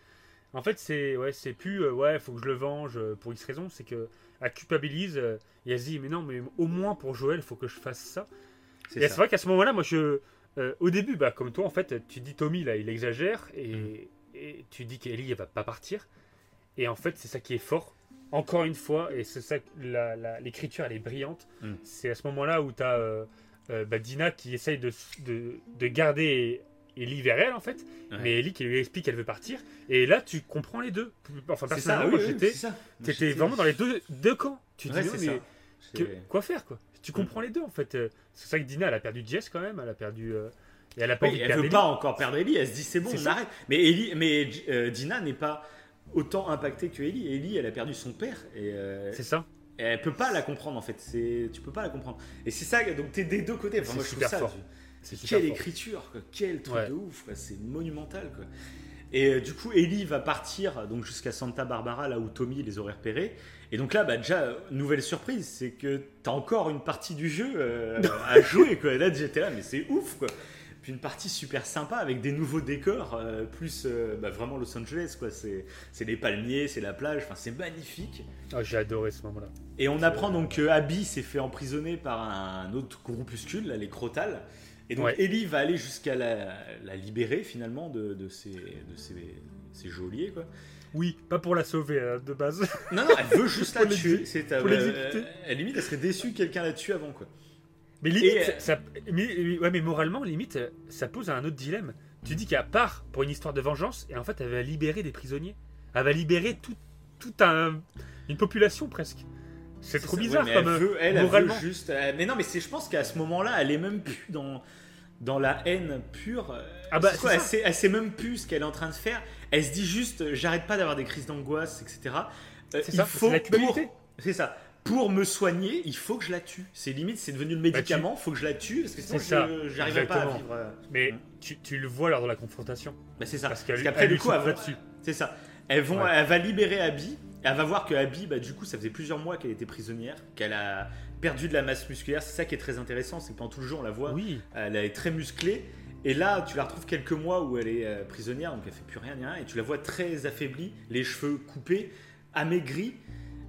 En fait, c'est ouais, c'est plus euh, ouais, faut que je le venge euh, pour X raison, c'est que elle culpabilise et elle se dit mais non, mais au moins pour Joël, faut que je fasse ça. C'est Et c'est ça. vrai qu'à ce moment-là, moi je euh, au début, bah comme toi en fait, tu dis Tommy là, il exagère et, Mm. et tu dis qu'Ellie va pas partir. Et en fait, c'est ça qui est fort. Encore une fois, et c'est ça, l'écriture elle est brillante. Mm. C'est à ce moment-là où tu as bah, Dina qui essaye de, de, de garder Ellie vers elle en fait, Ouais. mais Ellie qui lui explique qu'elle veut partir. Et là, tu comprends les deux. Enfin, C'est ça, personnellement, j'étais, vraiment dans les deux, deux camps. Tu te Ouais, dis, mais que- quoi faire quoi Tu comprends les deux en fait. Euh, C'est ça que Dina, elle a perdu Jess quand même, elle a perdu. euh, et elle a pas Oui, envie de elle veut Ellie. pas encore perdre Ellie, elle se dit c'est bon, on arrête. Mais, Ellie, mais euh, Dina n'est pas autant impactée que Ellie. Ellie, elle a perdu son père et euh, C'est ça. elle peut pas la comprendre en fait. C'est, tu peux pas la comprendre. Et c'est ça, donc t'es des deux côtés. Enfin, C'est moi, je trouve ça. fort. Quelle fort. écriture, quoi. quel truc Ouais. de ouf, c'est monumental. Quoi. Et euh, du coup, Ellie va partir donc jusqu'à Santa Barbara, là où Tommy les aurait repérés. Et donc là, bah, déjà, euh, nouvelle surprise, c'est que t'as encore une partie du jeu euh, à jouer. Quoi. Là, j'étais là, mais c'est ouf. Quoi. Puis une partie super sympa avec des nouveaux décors, euh, plus bah, vraiment Los Angeles. Quoi. C'est, c'est les palmiers, c'est la plage, enfin, c'est magnifique. Ah, J'ai adoré ce moment-là. Et on apprend donc que Abby s'est fait emprisonner par un autre groupuscule, là, les Crotales. Et donc Ouais. Ellie va aller jusqu'à la, la libérer finalement de, de ses, de ses, ses geôliers. Quoi. Oui, pas pour la sauver euh, de base. Non, non, elle veut juste la tuer. C'est, pour euh, elle, limite, elle serait déçue que quelqu'un la tue avant. Quoi. Mais limite, euh, ça, mais, ouais, mais moralement, limite, euh, ça pose un autre dilemme. Tu dis qu'à part pour une histoire de vengeance, et en fait, elle va libérer des prisonniers. Elle va libérer tout, tout un, une population presque. C'est trop ça, bizarre ouais, mais comme elle euh, veut, elle, elle veut moralement. juste. euh, mais non, mais c'est, je pense qu'à ce moment-là, elle est même plus dans, dans la haine pure. euh, Ah bah, quoi, elle, sait, elle sait même plus ce qu'elle est en train de faire. Elle se dit juste, euh, j'arrête pas d'avoir des crises d'angoisse, etc. Euh, il ça, faut pour, c'est ça. Pour me soigner, il faut que je la tue. C'est limite, c'est devenu le médicament. Il faut que je la tue parce que sinon, je j'arriverai pas à vivre. Mais Mm. tu, tu le vois lors de la confrontation. Bah, c'est ça. Parce Parce qu'elle qu'après, du coup, elle va- là-dessus. c'est ça. Elles vont, Ouais. Elle va libérer Abby. Elle va voir que Abby, bah, du coup, ça faisait plusieurs mois qu'elle était prisonnière, qu'elle a perdu de la masse musculaire. C'est ça qui est très intéressant, c'est que pendant tout le jour, on la voit. Oui, Elle est très musclée. Et là, tu la retrouves quelques mois où elle est euh, prisonnière, donc elle fait plus rien, rien. Et tu la vois très affaiblie, les cheveux coupés, amaigrie.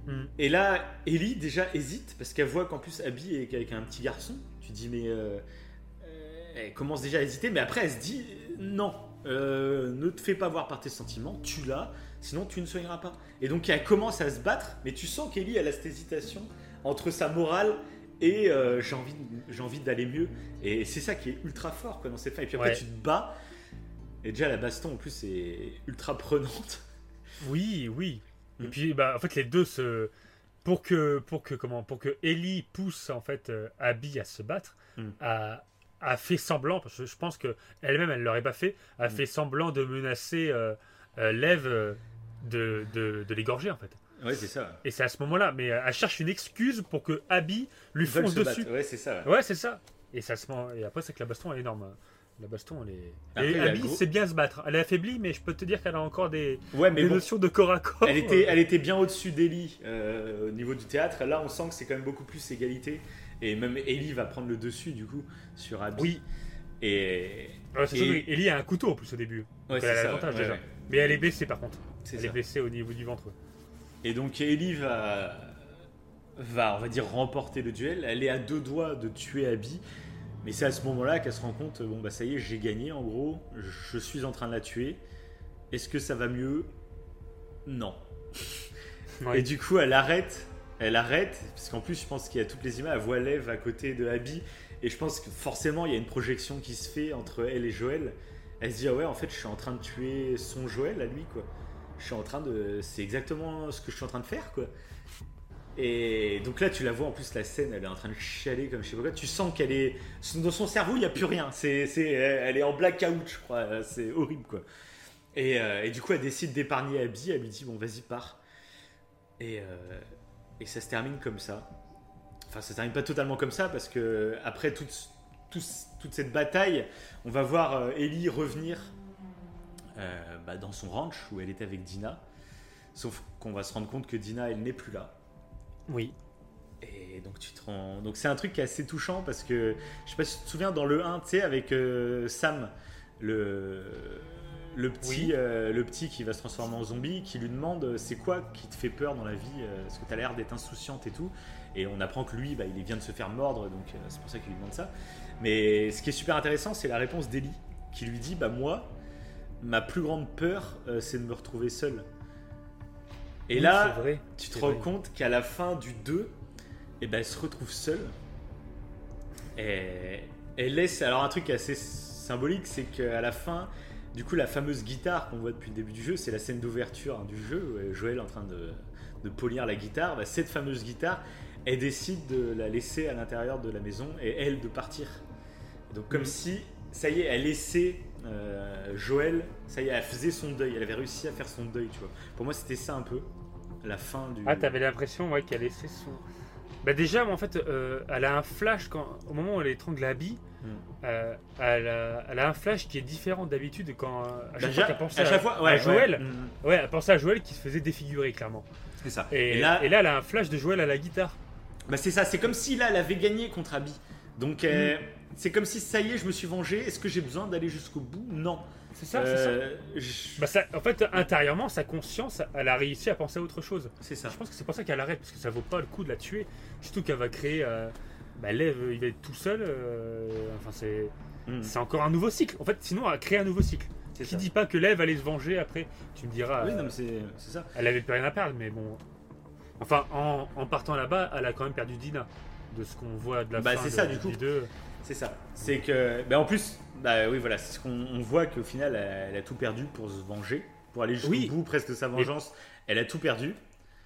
Mm. Et là, Ellie déjà hésite parce qu'elle voit qu'en plus Abby est avec un petit garçon. Tu dis, mais. euh, euh, elle commence déjà à hésiter, mais après elle se dit, non, euh, ne te fais pas voir par tes sentiments, tue-la, sinon tu ne soigneras pas. Et donc elle commence à se battre, mais tu sens qu'Ellie, elle a cette hésitation entre sa morale et euh, j'ai envie, j'ai envie d'aller mieux. Et c'est ça qui est ultra fort quoi, dans cette fin. Et puis après, Ouais. tu te bats. Et déjà, la baston en plus est ultra prenante. oui, oui. Et Mm. puis, bah, en fait, les deux se. Pour que, pour que, comment, pour que Ellie pousse en fait euh, Abby à se battre, Mm. a, a fait semblant, parce que je pense que elle-même elle l'aurait pas fait, a Mm. fait semblant de menacer euh, euh, Lev de, de, de l'égorger en fait. Ouais, c'est ça. Et c'est à ce moment-là, mais euh, elle cherche une excuse pour que Abby lui fonce dessus. Ouais, c'est ça. ouais. C'est ça. Et ça se et après c'est que la baston est énorme. La baston elle est. Après, et Abby sait bien se battre. Elle est affaiblie, mais je peux te dire qu'elle a encore des, Ouais, mais des bon, notions de corps à corps. Elle était, elle était bien au-dessus d'Ellie euh, au niveau du théâtre. Là, on sent que c'est quand même beaucoup plus égalité. Et même Ellie va prendre le dessus, du coup, sur Abby. Oui. Et. Ouais, c'est Et- surtout Ellie a un couteau en plus au début. Ouais, Donc c'est elle a l'avantage déjà. Mais elle est blessée par contre. C'est Elle ça. est blessée au niveau du ventre. Et donc, Ellie va, va, on va dire, remporter le duel. Elle est à deux doigts de tuer Abby. Mais c'est à ce moment-là qu'elle se rend compte bon, bah ça y est, j'ai gagné en gros. Je suis en train de la tuer. Est-ce que ça va mieux? Non. Ouais. Et du coup, elle arrête. Elle arrête, parce qu'en plus, je pense qu'il y a toutes les images. Elle voit Lev à côté de Abby. Et je pense que forcément, il y a une projection qui se fait entre elle et Joël. Elle se dit, ah ouais, en fait, je suis en train de tuer son Joël à lui, quoi. Je suis en train de. C'est exactement ce que je suis en train de faire, quoi. Et donc là, tu la vois en plus, la scène, elle est en train de chialer comme je sais pas quoi. Tu sens qu'elle est. Dans son cerveau, il n'y a plus rien. C'est, c'est, elle est en blackout, je crois. C'est horrible, quoi. Et, euh, du coup, elle décide d'épargner Abby. Elle lui dit, bon, vas-y, pars. Et, euh, et ça se termine comme ça. Enfin, ça se termine pas totalement comme ça parce que après toute, tout- toute cette bataille, on va voir euh, Ellie revenir euh, bah, dans son ranch où elle était avec Dina. Sauf qu'on va se rendre compte que Dina, elle n'est plus là. Oui. Et donc tu te rends... Donc c'est un truc qui est assez touchant parce que je sais pas si tu te souviens dans le 1, tu sais, avec euh, Sam, le le petit, Oui. euh, le petit qui va se transformer en zombie, qui lui demande c'est quoi qui te fait peur dans la vie, parce que tu as l'air d'être insouciante et tout. Et on apprend que lui, bah, il vient de se faire mordre, donc euh, c'est pour ça qu'il lui demande ça. Mais ce qui est super intéressant, c'est la réponse d'Ellie, qui lui dit bah moi, ma plus grande peur, euh, c'est de me retrouver seul. Et Oui, là, vrai, tu te rends vrai. compte qu'à la fin du 2, eh ben, elle se retrouve seule. Et elle laisse. Alors, un truc assez symbolique, c'est qu'à la fin, du coup, la fameuse guitare qu'on voit depuis le début du jeu, c'est la scène d'ouverture hein, du jeu. où est Joël en train de, de polir la guitare. Bah, cette fameuse guitare, elle décide de la laisser à l'intérieur de la maison et elle de partir. Donc, comme Mhm. si, ça y est, elle laissait euh, Joël, ça y est, elle faisait son deuil. Elle avait réussi à faire son deuil, tu vois. Pour moi, c'était ça un peu, la fin du. Ah, t'avais l'impression ouais, qu'elle laissait son. Bah, déjà, moi, en fait, euh, elle a un flash quand, au moment où elle étrangle Abby. Mm. euh, elle, a, elle a un flash qui est différent d'habitude quand. À chaque Déjà, fois qu'elle pensait à chaque à, fois, à ouais, Joël. ouais. Mhm. Ouais, elle pensait à Joël qui se faisait défigurer, clairement. C'est ça. Et, Et là, et là, elle a un flash de Joël à la guitare. bah, c'est ça. C'est comme si là, elle avait gagné contre Abby. Donc, euh, c'est comme si ça y est, je me suis vengé. Est-ce que j'ai besoin d'aller jusqu'au bout? Non. C'est ça, c'est ça. Euh, je- Bah, ça- En fait, intérieurement, sa conscience, elle a réussi à penser à autre chose. C'est ça. Je pense que c'est pour ça qu'elle arrête, parce que ça vaut pas le coup de la tuer. Surtout qu'elle va créer. euh, Bah, Lev, il va être tout seul. euh, Enfin, c'est. Mhm. C'est encore un nouveau cycle. En fait, sinon, elle a créé un nouveau cycle. C'est Qui ça. dit pas que Lev allait se venger après Tu me diras. Oui, euh, non, mais c'est c'est ça. Elle avait plus rien à perdre, mais bon. Enfin, en, en partant là-bas, elle a quand même perdu Dina. De ce qu'on voit de la Bah, fin c'est de- ça, du coup. deux. C'est ça. C'est que, bah, en plus, bah oui, voilà, c'est ce qu'on on voit qu'au final, elle, elle a tout perdu pour se venger, pour aller jusqu'au Oui. bout presque de sa vengeance. Elle a tout perdu.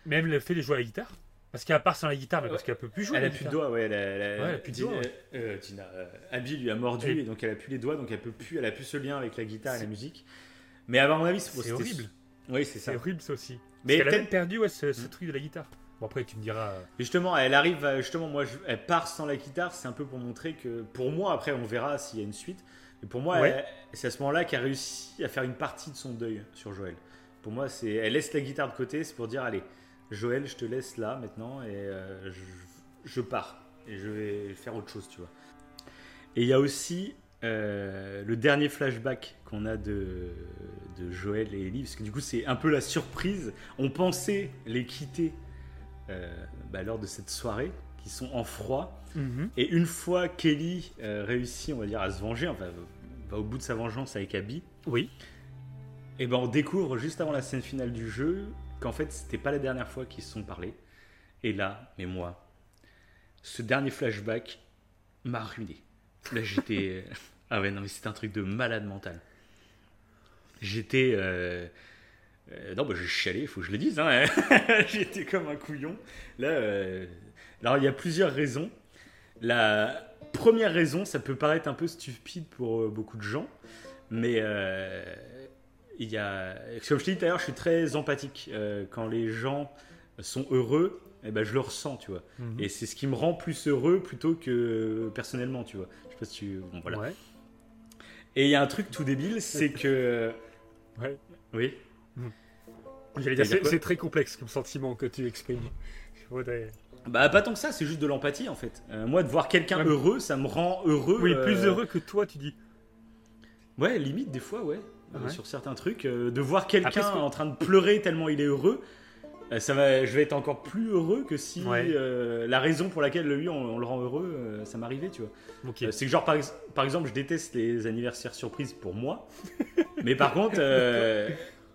Même le fait de jouer à la guitare. Parce qu'à part sans la guitare, mais parce qu'elle peut plus jouer. Elle la a plus de doigts, ouais. Elle a, elle a- Ouais, elle a plus de doigts, ouais. euh, Dina, euh, Abby lui a mordu Et- et donc elle a plus les doigts, donc elle peut plus, elle a plus ce lien avec la guitare et la musique. Mais à mon avis, C'est horrible. Oui, c'est ça. C'est horrible, ça aussi. Mais elle a même perdu ouais, ce, ce Mm. truc de la guitare. Bon, après, tu me diras. euh, Justement, elle arrive, à- justement, moi, je- elle part sans la guitare, c'est un peu pour montrer que, pour moi, après, on verra s'il y a une suite. Mais pour moi, Ouais. c'est à ce moment-là qu'elle a réussi à faire une partie de son deuil sur Joël. Pour moi, c'est, elle laisse la guitare de côté, c'est pour dire, allez, Joël, je te laisse là maintenant et euh, je, je pars et je vais faire autre chose, tu vois. Et il y a aussi euh, le dernier flashback qu'on a de, de Joël et Ellie, parce que du coup, c'est un peu la surprise. On pensait les quitter euh, bah, lors de cette soirée, qui sont en froid. Et une fois qu'Ellie euh, réussit, on va dire, à se venger, enfin, va au bout de sa vengeance avec Abby, Oui. et ben on découvre juste avant la scène finale du jeu qu'en fait, c'était pas la dernière fois qu'ils se sont parlé. Et là, mais moi, ce dernier flashback m'a ruiné. Là, j'étais. ah ouais, non, mais c'était un truc de malade mental. J'étais. euh, euh, non, bah, j'ai chialé, il faut que je le dise. Hein. J'étais comme un couillon. Là, euh, alors il y a plusieurs raisons. La première raison, ça peut paraître un peu stupide pour euh, beaucoup de gens, mais euh, il y a, comme je t'ai dit tout à l'heure, je suis très empathique. Quand les gens sont heureux, eh ben, je le ressens, tu vois. Mhm. Et c'est ce qui me rend plus heureux plutôt que personnellement, tu vois. Je sais pas si tu... Bon, voilà. Ouais. Et il y a un truc tout débile, c'est que... Ouais. Oui c'est très complexe comme sentiment que tu exprimes. Voudrais- Bah pas tant que ça, c'est juste de l'empathie en fait. Euh, moi de voir quelqu'un Ouais, heureux, ça me rend heureux. Oui, euh, plus heureux que toi, tu dis. Ouais, limite des fois, ouais. Euh, Ouais. sur certains trucs, euh, de voir quelqu'un que- en train de pleurer tellement il est heureux, euh, ça va, je vais être encore plus heureux que si Ouais. euh, la raison pour laquelle lui on, on le rend heureux, euh, ça m'arrivait, tu vois. Euh, c'est que genre par, par exemple, je déteste les anniversaires surprises pour moi, mais par contre, euh,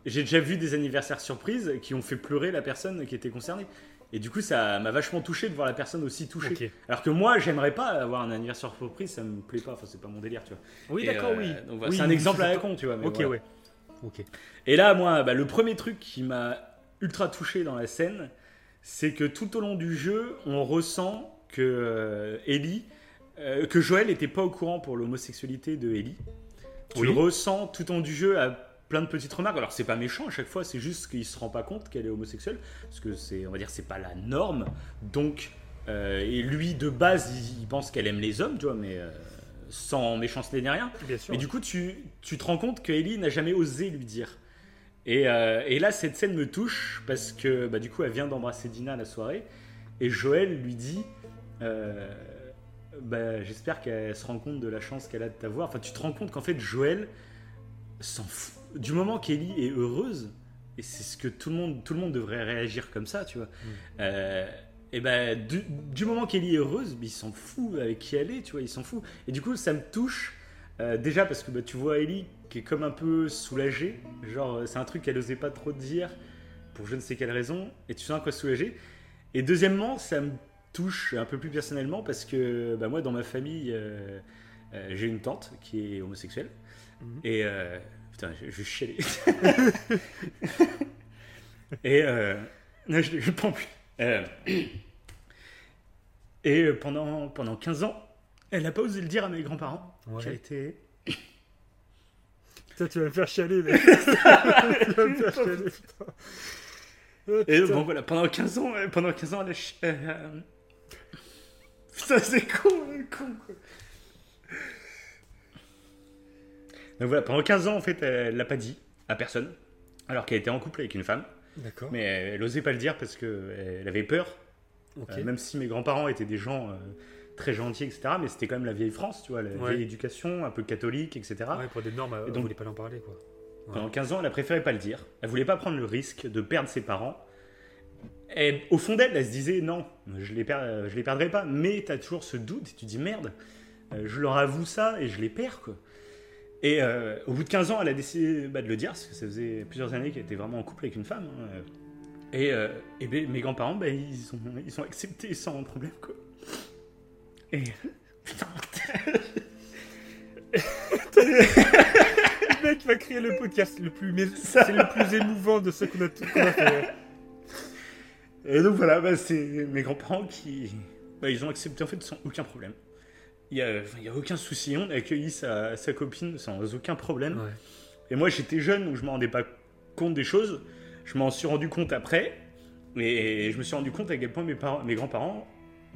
j'ai déjà vu des anniversaires surprises qui ont fait pleurer la personne qui était concernée. Et du coup, ça m'a vachement touché de voir la personne aussi touchée. Alors que moi, j'aimerais pas avoir un anniversaire surprise, ça me plaît pas, enfin, c'est pas mon délire, tu vois. Oui, d'accord, euh, oui. donc voilà, Oui, c'est un oui, exemple à la con, tu vois. mais Ok, voilà. ouais. Ok. Et là, moi, bah, le premier truc qui m'a ultra touché dans la scène, c'est que tout au long du jeu, on ressent que euh, Ellie, euh, que Joël n'était pas au courant pour l'homosexualité de Ellie. Tu Oui. le ressens tout au long du jeu à plein de petites remarques. Alors c'est pas méchant à chaque fois, c'est juste qu'il se rend pas compte qu'elle est homosexuelle, parce que c'est, on va dire, c'est pas la norme. Donc, euh, et lui de base, il, il pense qu'elle aime les hommes, tu vois, mais euh, sans méchanceté ni rien. Bien sûr. Mais du coup, tu, tu te rends compte que Ellie n'a jamais osé lui dire. Et, euh, et là, cette scène me touche parce que bah, du coup, elle vient d'embrasser Dina à la soirée et Joël lui dit bah, J'espère qu'elle se rend compte de la chance qu'elle a de t'avoir. Enfin, tu te rends compte qu'en fait, Joël s'en fout. Du moment qu'Ellie est heureuse, et c'est ce que tout le monde, tout le monde devrait réagir comme ça, tu vois. Euh, et ben du, du moment qu'Ellie est heureuse, bah, il s'en fout avec qui elle est, tu vois, il s'en fout. Et du coup, ça me touche euh, déjà parce que bah, tu vois Ellie qui est comme un peu soulagée. Genre, c'est un truc qu'elle osait pas trop dire pour je ne sais quelle raison. Et tu sens quoi soulagée. Et deuxièmement, ça me touche un peu plus personnellement parce que bah, moi, dans ma famille, euh, j'ai une tante qui est homosexuelle. Mhm. Et. Euh, putain, je, je chialer. et. non, je ne prends plus. et pendant, pendant 15 ans, elle n'a pas osé le dire à mes grands-parents. Ouais. A été. Putain, tu vas me faire chialer, mec. tu vas me faire chialer, putain. Oh, et bon, voilà, pendant 15 ans, pendant 15 ans, elle a. Ch... Euh... Putain, c'est con, con, quoi. Donc voilà, pendant 15 ans, en fait, elle l'a pas dit à personne, alors qu'elle était en couple avec une femme. D'accord. Mais elle osait pas le dire parce qu'elle avait peur. Euh, même si mes grands-parents étaient des gens euh, très gentils, etc. Mais c'était quand même la vieille France, tu vois, la Ouais. vieille éducation, un peu catholique, etc. Ouais, pour des normes, donc- voulait pas en parler, quoi. Pendant 15 ans, elle a préféré pas le dire. Elle voulait pas prendre le risque de perdre ses parents. Et au fond d'elle, elle se disait non, je les, per- je les perdrai pas. Mais tu as toujours ce doute et tu dis merde, euh, je leur avoue ça et je les perds quoi. Et euh, au bout de 15 ans, elle a décidé bah, de le dire parce que ça faisait plusieurs années qu'elle était vraiment en couple avec une femme. hein. Et, euh, et ben, mes grands-parents, bah, ils, ont, ils ont accepté sans problème quoi. Et putain, Le mec va créer le podcast le plus, mais c'est le plus émouvant de ce qu'on a, a fait. Et donc voilà, bah, c'est mes grands-parents qui. bah, ils ont accepté en fait sans aucun problème. Il n'y a, aucun souci, on a accueilli sa, sa copine sans aucun problème. Ouais. Et moi j'étais jeune donc je me rendais pas compte des choses. Je m'en suis rendu compte après. Et je me suis rendu compte à quel point mes, parents, mes grands-parents,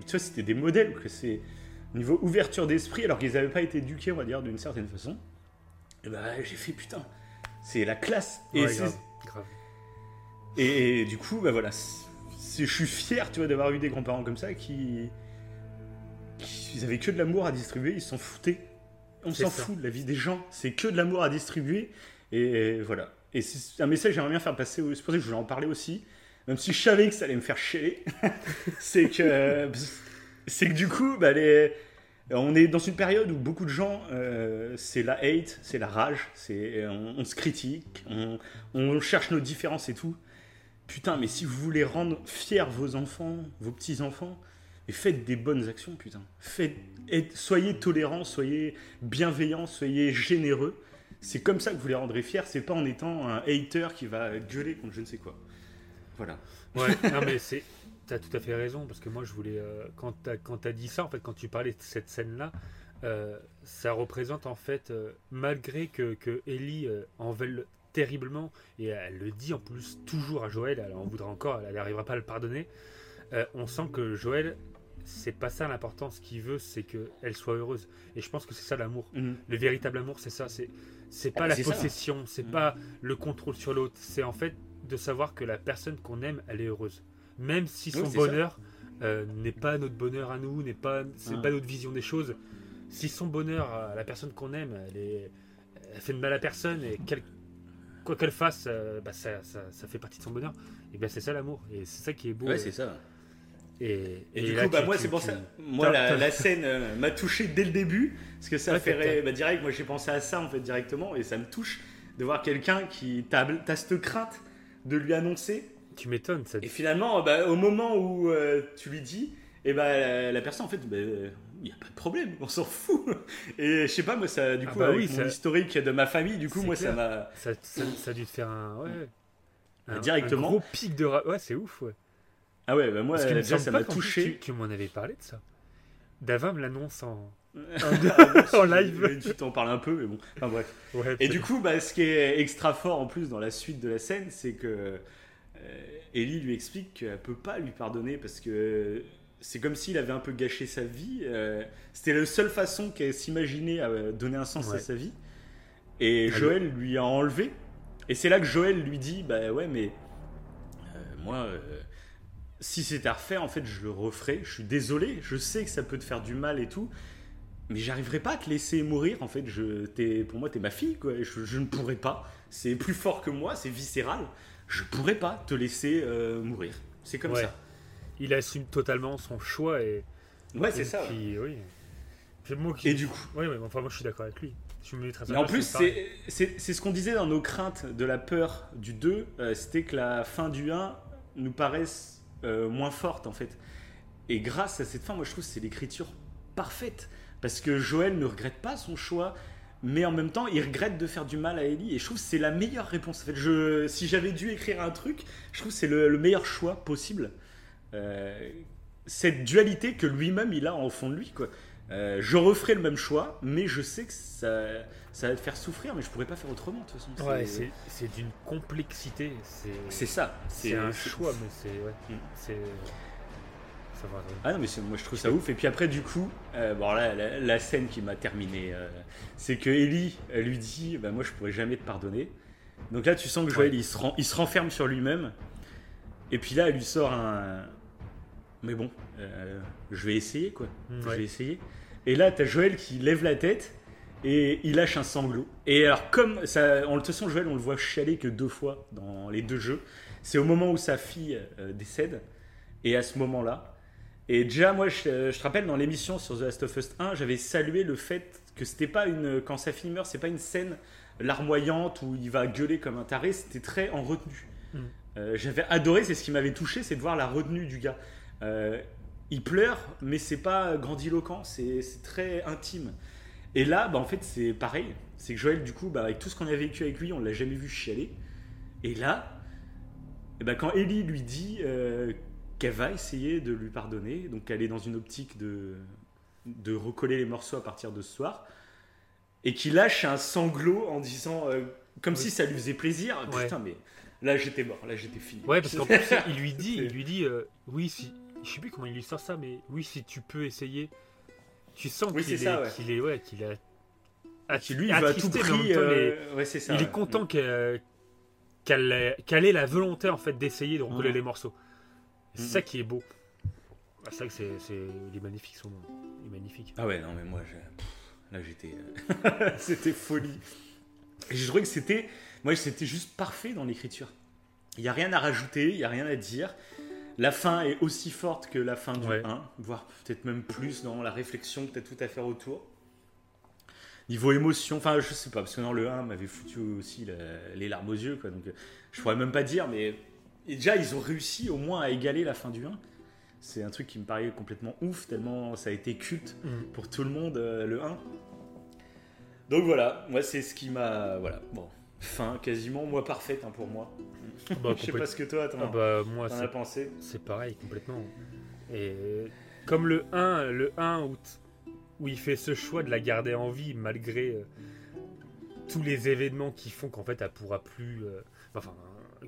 tu vois, c'était des modèles. Que c'est niveau ouverture d'esprit alors qu'ils n'avaient pas été éduqués, on va dire, d'une certaine façon. Et bah j'ai fait putain, c'est la classe. Et Ouais, c'est- grave, grave. et, du coup, bah voilà, je suis fier, tu vois, d'avoir eu des grands-parents comme ça qui ils avaient que de l'amour à distribuer, ils s'en foutaient. On s'en fout de la vie des gens, c'est que de l'amour à distribuer. Et voilà. Et c'est un message que j'aimerais bien faire passer. C'est pour ça que je voulais en parler aussi, même si je savais que ça allait me faire chier. c'est que, c'est que du coup, bah, les, on est dans une période où beaucoup de gens, euh, c'est la hate, c'est la rage, c'est on, on se critique, on, on cherche nos différences et tout. Putain, mais si vous voulez rendre fiers vos enfants, vos petits-enfants, et faites des bonnes actions, putain. Faites, soyez tolérants, soyez bienveillants, soyez généreux. C'est comme ça que vous les rendrez fiers, c'est pas en étant un hater qui va gueuler contre je ne sais quoi. Voilà. Ouais, non mais c'est. T'as tout à fait raison, parce que moi je voulais. euh, quand t'as quand t'as dit ça, en fait, quand tu parlais de cette scène-là, euh, ça représente en fait, euh, malgré que, que Ellie en veuille terriblement, et elle le dit en plus toujours à Joël, elle en voudra encore, elle n'arrivera pas à le pardonner, on sent que Joël, c'est pas ça l'important, ce qu'il veut, c'est qu'elle soit heureuse. Et je pense que c'est ça l'amour. Mhm. Le véritable amour, c'est ça. C'est c'est pas Ah, la possession, c'est Mm. pas le contrôle sur l'autre. C'est en fait de savoir que la personne qu'on aime, elle est heureuse, même si son Oui, bonheur euh, n'est pas notre bonheur à nous, n'est pas c'est Ah. pas notre vision des choses. Si son bonheur à la personne qu'on aime, elle est elle fait de mal à personne et quel- quoi qu'elle fasse, euh, bah, ça, ça, ça fait partie de son bonheur. Et bien c'est ça l'amour et c'est ça qui est beau. Ouais, euh, c'est ça. Et, Et, du là, coup, bah, tu- moi, c'est pour tu- ça. Moi, la, scène euh, m'a touché dès le début. Parce que ça Ouais, ré- Bah, direct, moi, j'ai pensé à ça, en fait, directement. Et ça me touche de voir quelqu'un qui. T'as t'as cette crainte de lui annoncer. Tu m'étonnes. Ça... Et finalement, bah, au moment où euh, tu lui dis, et bah, la, la personne, en fait, bah, il n'y a pas de problème, on s'en fout. Et je sais pas, moi, ça, du Ah coup, bah avec oui, mon ça- historique de ma famille, du coup, moi, ça m'a. Ça, ça, a dû te faire un. Ouais. Un, Directement. un gros pic de. Ouais, c'est ouf, ouais. Ah ouais, bah, moi, Parce qu'il me déjà, ça m'a touché. Tu, tu m'en avais parlé de ça. Dava me l'annonce en, en en live. Tu t'en parles un peu, mais bon. Enfin, bref. Ouais, Et du coup, bah, ce qui est extra fort en plus dans la suite de la scène, c'est que euh, Ellie lui explique qu'elle peut pas lui pardonner parce que c'est comme s'il avait un peu gâché sa vie. euh, C'était la seule façon qu'elle s'imaginait à donner un sens à sa vie. Et Ah, Joël lui a enlevé. Et c'est là que Joël lui dit Bah ouais, mais euh, moi, euh, si c'était à refaire, en fait, je le referais. Je suis désolé, je sais que ça peut te faire du mal et tout. Mais j'arriverai pas à te laisser mourir. En fait, je, t'es, pour moi, t'es ma fille, quoi. Je, je ne pourrais pas. C'est plus fort que moi, c'est viscéral. Je pourrais pas te laisser euh, mourir. C'est comme Ouais. ça. il assume totalement son choix et. Ouais, c'est ça. ouais. puis, oui. et du coup. Oui, oui, enfin, moi je suis d'accord avec lui. Mais en plus, c'est ce qu'on disait dans nos craintes de la peur du 2, euh, c'était que la fin du 1 nous paraisse euh, moins forte en fait. Et grâce à cette fin, moi je trouve que c'est l'écriture parfaite. Parce que Joël ne regrette pas son choix, mais en même temps, il regrette de faire du mal à Ellie. Et je trouve que c'est la meilleure réponse. En fait, je, si j'avais dû écrire un truc, je trouve que c'est le, meilleur choix possible. Euh, cette dualité que lui-même il a en fond de lui. Quoi. Euh, je referai le même choix, mais je sais que ça, ça va te faire souffrir, mais je pourrais pas faire autrement de toute façon. Ouais, c'est d'une complexité. C'est ça. C'est un choix, mais c'est. Ouais, mm. c'est. Ça va, ah non, mais moi je trouve ça ouf. Et puis après, du coup, euh, bon, là, la, scène qui m'a terminé, euh, c'est que Ellie lui dit bah, Moi je pourrais jamais te pardonner. Donc là, tu sens que Joël il, se il se renferme sur lui-même. Et puis là, elle lui sort un, mais bon, euh, je vais essayer quoi. Je vais essayer. Et là, tu as Joël qui lève la tête et il lâche un sanglot. Et alors, comme ça, de toute façon, Joël, on le voit chialer que deux fois dans les deux jeux. C'est au moment où sa fille euh, décède. Et à ce moment-là. Et déjà, moi, je, te rappelle, dans l'émission sur The Last of Us 1, j'avais salué le fait que c'était pas une. Quand sa fille meurt, c'est pas une scène larmoyante où il va gueuler comme un taré. C'était très en retenue. Mm. Euh, j'avais adoré, c'est ce qui m'avait touché, c'est de voir la retenue du gars. Euh, il pleure, mais c'est pas grandiloquent, c'est très intime. Et là, bah, en fait, c'est pareil. C'est que Joël, du coup, bah, avec tout ce qu'on a vécu avec lui, on l'a jamais vu chialer. Et là, et bah, quand Ellie lui dit euh, qu'elle va essayer de lui pardonner, donc qu'elle est dans une optique de, de recoller les morceaux à partir de ce soir, et qu'il lâche un sanglot en disant, euh, comme si ça lui faisait plaisir, putain, mais là j'étais mort, là j'étais fini. Ouais, parce qu'en plus, il lui dit, il lui dit oui, si, je sais plus comment il lui sort ça, mais oui, si tu peux essayer. Tu sens qu'il est, qu'il est, ouais, qu'il a. Ah, lui, il va tout prix. Euh, ça, il est content qu'elle ait la volonté en fait d'essayer de recoller les morceaux. C'est ça qui est beau. Ah, c'est vrai que c'est, il est magnifique son nom. Il est magnifique. Ah ouais, non, mais moi, là, j'étais. Euh, c'était folie. Et je trouvais que c'était. Moi, c'était juste parfait dans l'écriture. Il n'y a rien à rajouter, il n'y a rien à dire. La fin est aussi forte que la fin du 1, voire peut-être même plus dans la réflexion que tu as tout à faire autour. Niveau émotion, enfin je sais pas, parce que dans le 1 m'avait foutu aussi les larmes aux yeux, quoi, donc je pourrais même pas dire, mais déjà ils ont réussi au moins à égaler la fin du 1. C'est un truc qui me paraît complètement ouf, tellement ça a été culte mm. pour tout le monde, euh, le 1. Donc voilà, moi c'est ce qui m'a... Voilà, bon, fin quasiment, moi parfaite hein, pour moi. Bah, je sais pas ce que toi t'en ah bah, moi, as pensé. C'est pareil complètement. Et comme le 1, le 1 où, où il fait ce choix de la garder en vie malgré euh, tous les événements qui font qu'en fait elle pourra plus. Euh, enfin,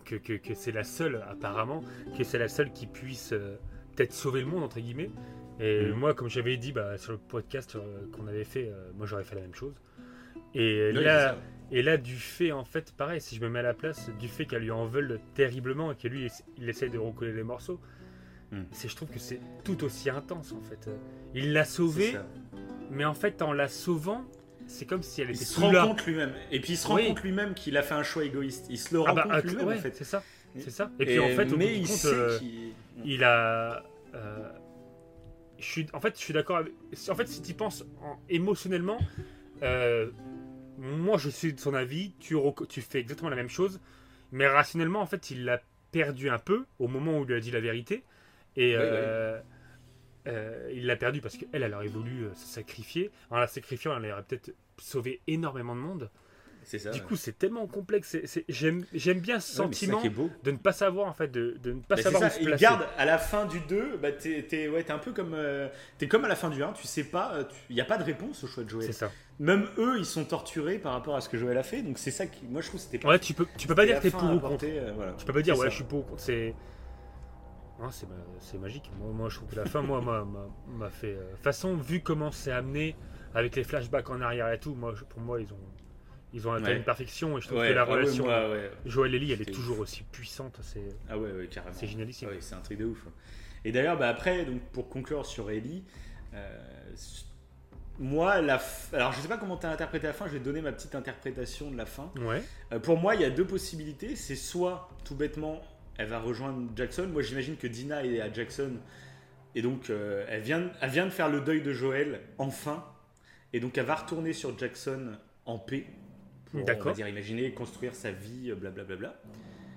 que, que, que c'est la seule apparemment, que c'est la seule qui puisse euh, peut-être sauver le monde entre guillemets. Et mm. moi, comme j'avais dit bah, sur le podcast qu'on avait fait, moi j'aurais fait la même chose. Et là, et là, du fait, en fait, pareil, si je me mets à la place, du fait qu'elle lui en veulent terriblement et que lui, il essaye de recoller les morceaux, hmm. c'est, je trouve que c'est tout aussi intense, en fait. Il l'a sauvée, mais en fait, en la sauvant, c'est comme si elle était il se rend compte lui-même. Et puis il se rend compte lui-même qu'il a fait un choix égoïste. Il se le rend ah bah, compte lui-même, en fait. C'est ça. C'est ça. Et, puis en fait, au mais il, compte, euh, il... a. Euh, je suis, en fait, je suis d'accord. Avec... En fait, si tu penses émotionnellement, euh, moi je suis de son avis, tu, tu fais exactement la même chose, mais rationnellement en fait il l'a perdu un peu au moment où il lui a dit la vérité, et euh, euh, il l'a perdu parce qu'elle, elle aurait voulu euh, se sacrifier. En la sacrifiant, elle aurait peut-être sauvé énormément de monde. Ça, du coup, c'est tellement complexe. J'aime bien ce sentiment de ne pas savoir en fait, de, de ne pas savoir où se placer. Garde à la fin du 2, bah, t'es es, ouais, un peu comme es comme à la fin du 1. Tu sais pas, il n'y a pas de réponse au choix de Joël. C'est ça même eux, ils sont torturés par rapport à ce que Joël a fait. Donc c'est ça qui, moi, je trouve c'était. Ouais, tu peux, tu peux pas dire que t'es pour ou contre. Euh, tu peux pas dire ouais, je suis pour ou contre. C'est, c'est magique. Moi, moi, je trouve que la fin, moi, m'a fait. De euh, façon, vu comment c'est amené avec les flashbacks en arrière et tout, moi, pour moi, ils ont. Ils ont atteint une perfection et je trouve que la ah relation Joël et Ellie, elle est, toujours aussi puissante. C'est ah ouais. C'est génialissime. c'est un truc de ouf. Et d'ailleurs, bah, après, donc, pour conclure sur Ellie, euh, moi, la alors je sais pas comment tu as interprété la fin, je vais donner ma petite interprétation de la fin. Ouais. Euh, pour moi, il y a deux possibilités. C'est soit, tout bêtement, elle va rejoindre Jackson. Moi, j'imagine que Dina est à Jackson. Et donc, euh, elle, vient, elle vient de faire le deuil de Joël, enfin. Et donc, elle va retourner sur Jackson en paix. Pour, on va dire, imaginer, construire sa vie, euh, blablabla.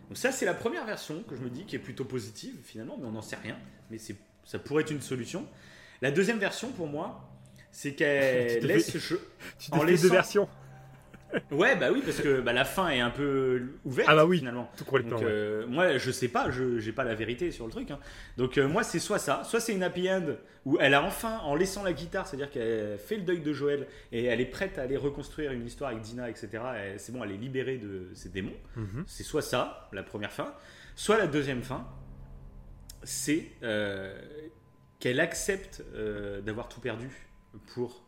Donc, ça, c'est la première version que je me dis qui est plutôt positive, finalement, mais on n'en sait rien. Mais c'est, ça pourrait être une solution. La deuxième version, pour moi, c'est qu'elle laisse. fait- je- Tu En laissant- deux versions. Ouais, bah oui, parce que bah, la fin est un peu ouverte, Ah bah oui. finalement. Tout complètement. Donc, ouais. euh, moi, je sais pas, je j'ai pas la vérité sur le truc. hein. Donc, euh, moi, c'est soit ça, soit c'est une happy end où elle a enfin, en laissant la guitare, c'est-à-dire qu'elle fait le deuil de Joël et elle est prête à aller reconstruire une histoire avec Dina, etc. Et C'est bon, elle est libérée de ses démons. Mhm. C'est soit ça, la première fin, soit la deuxième fin, c'est euh, qu'elle accepte euh, d'avoir tout perdu pour,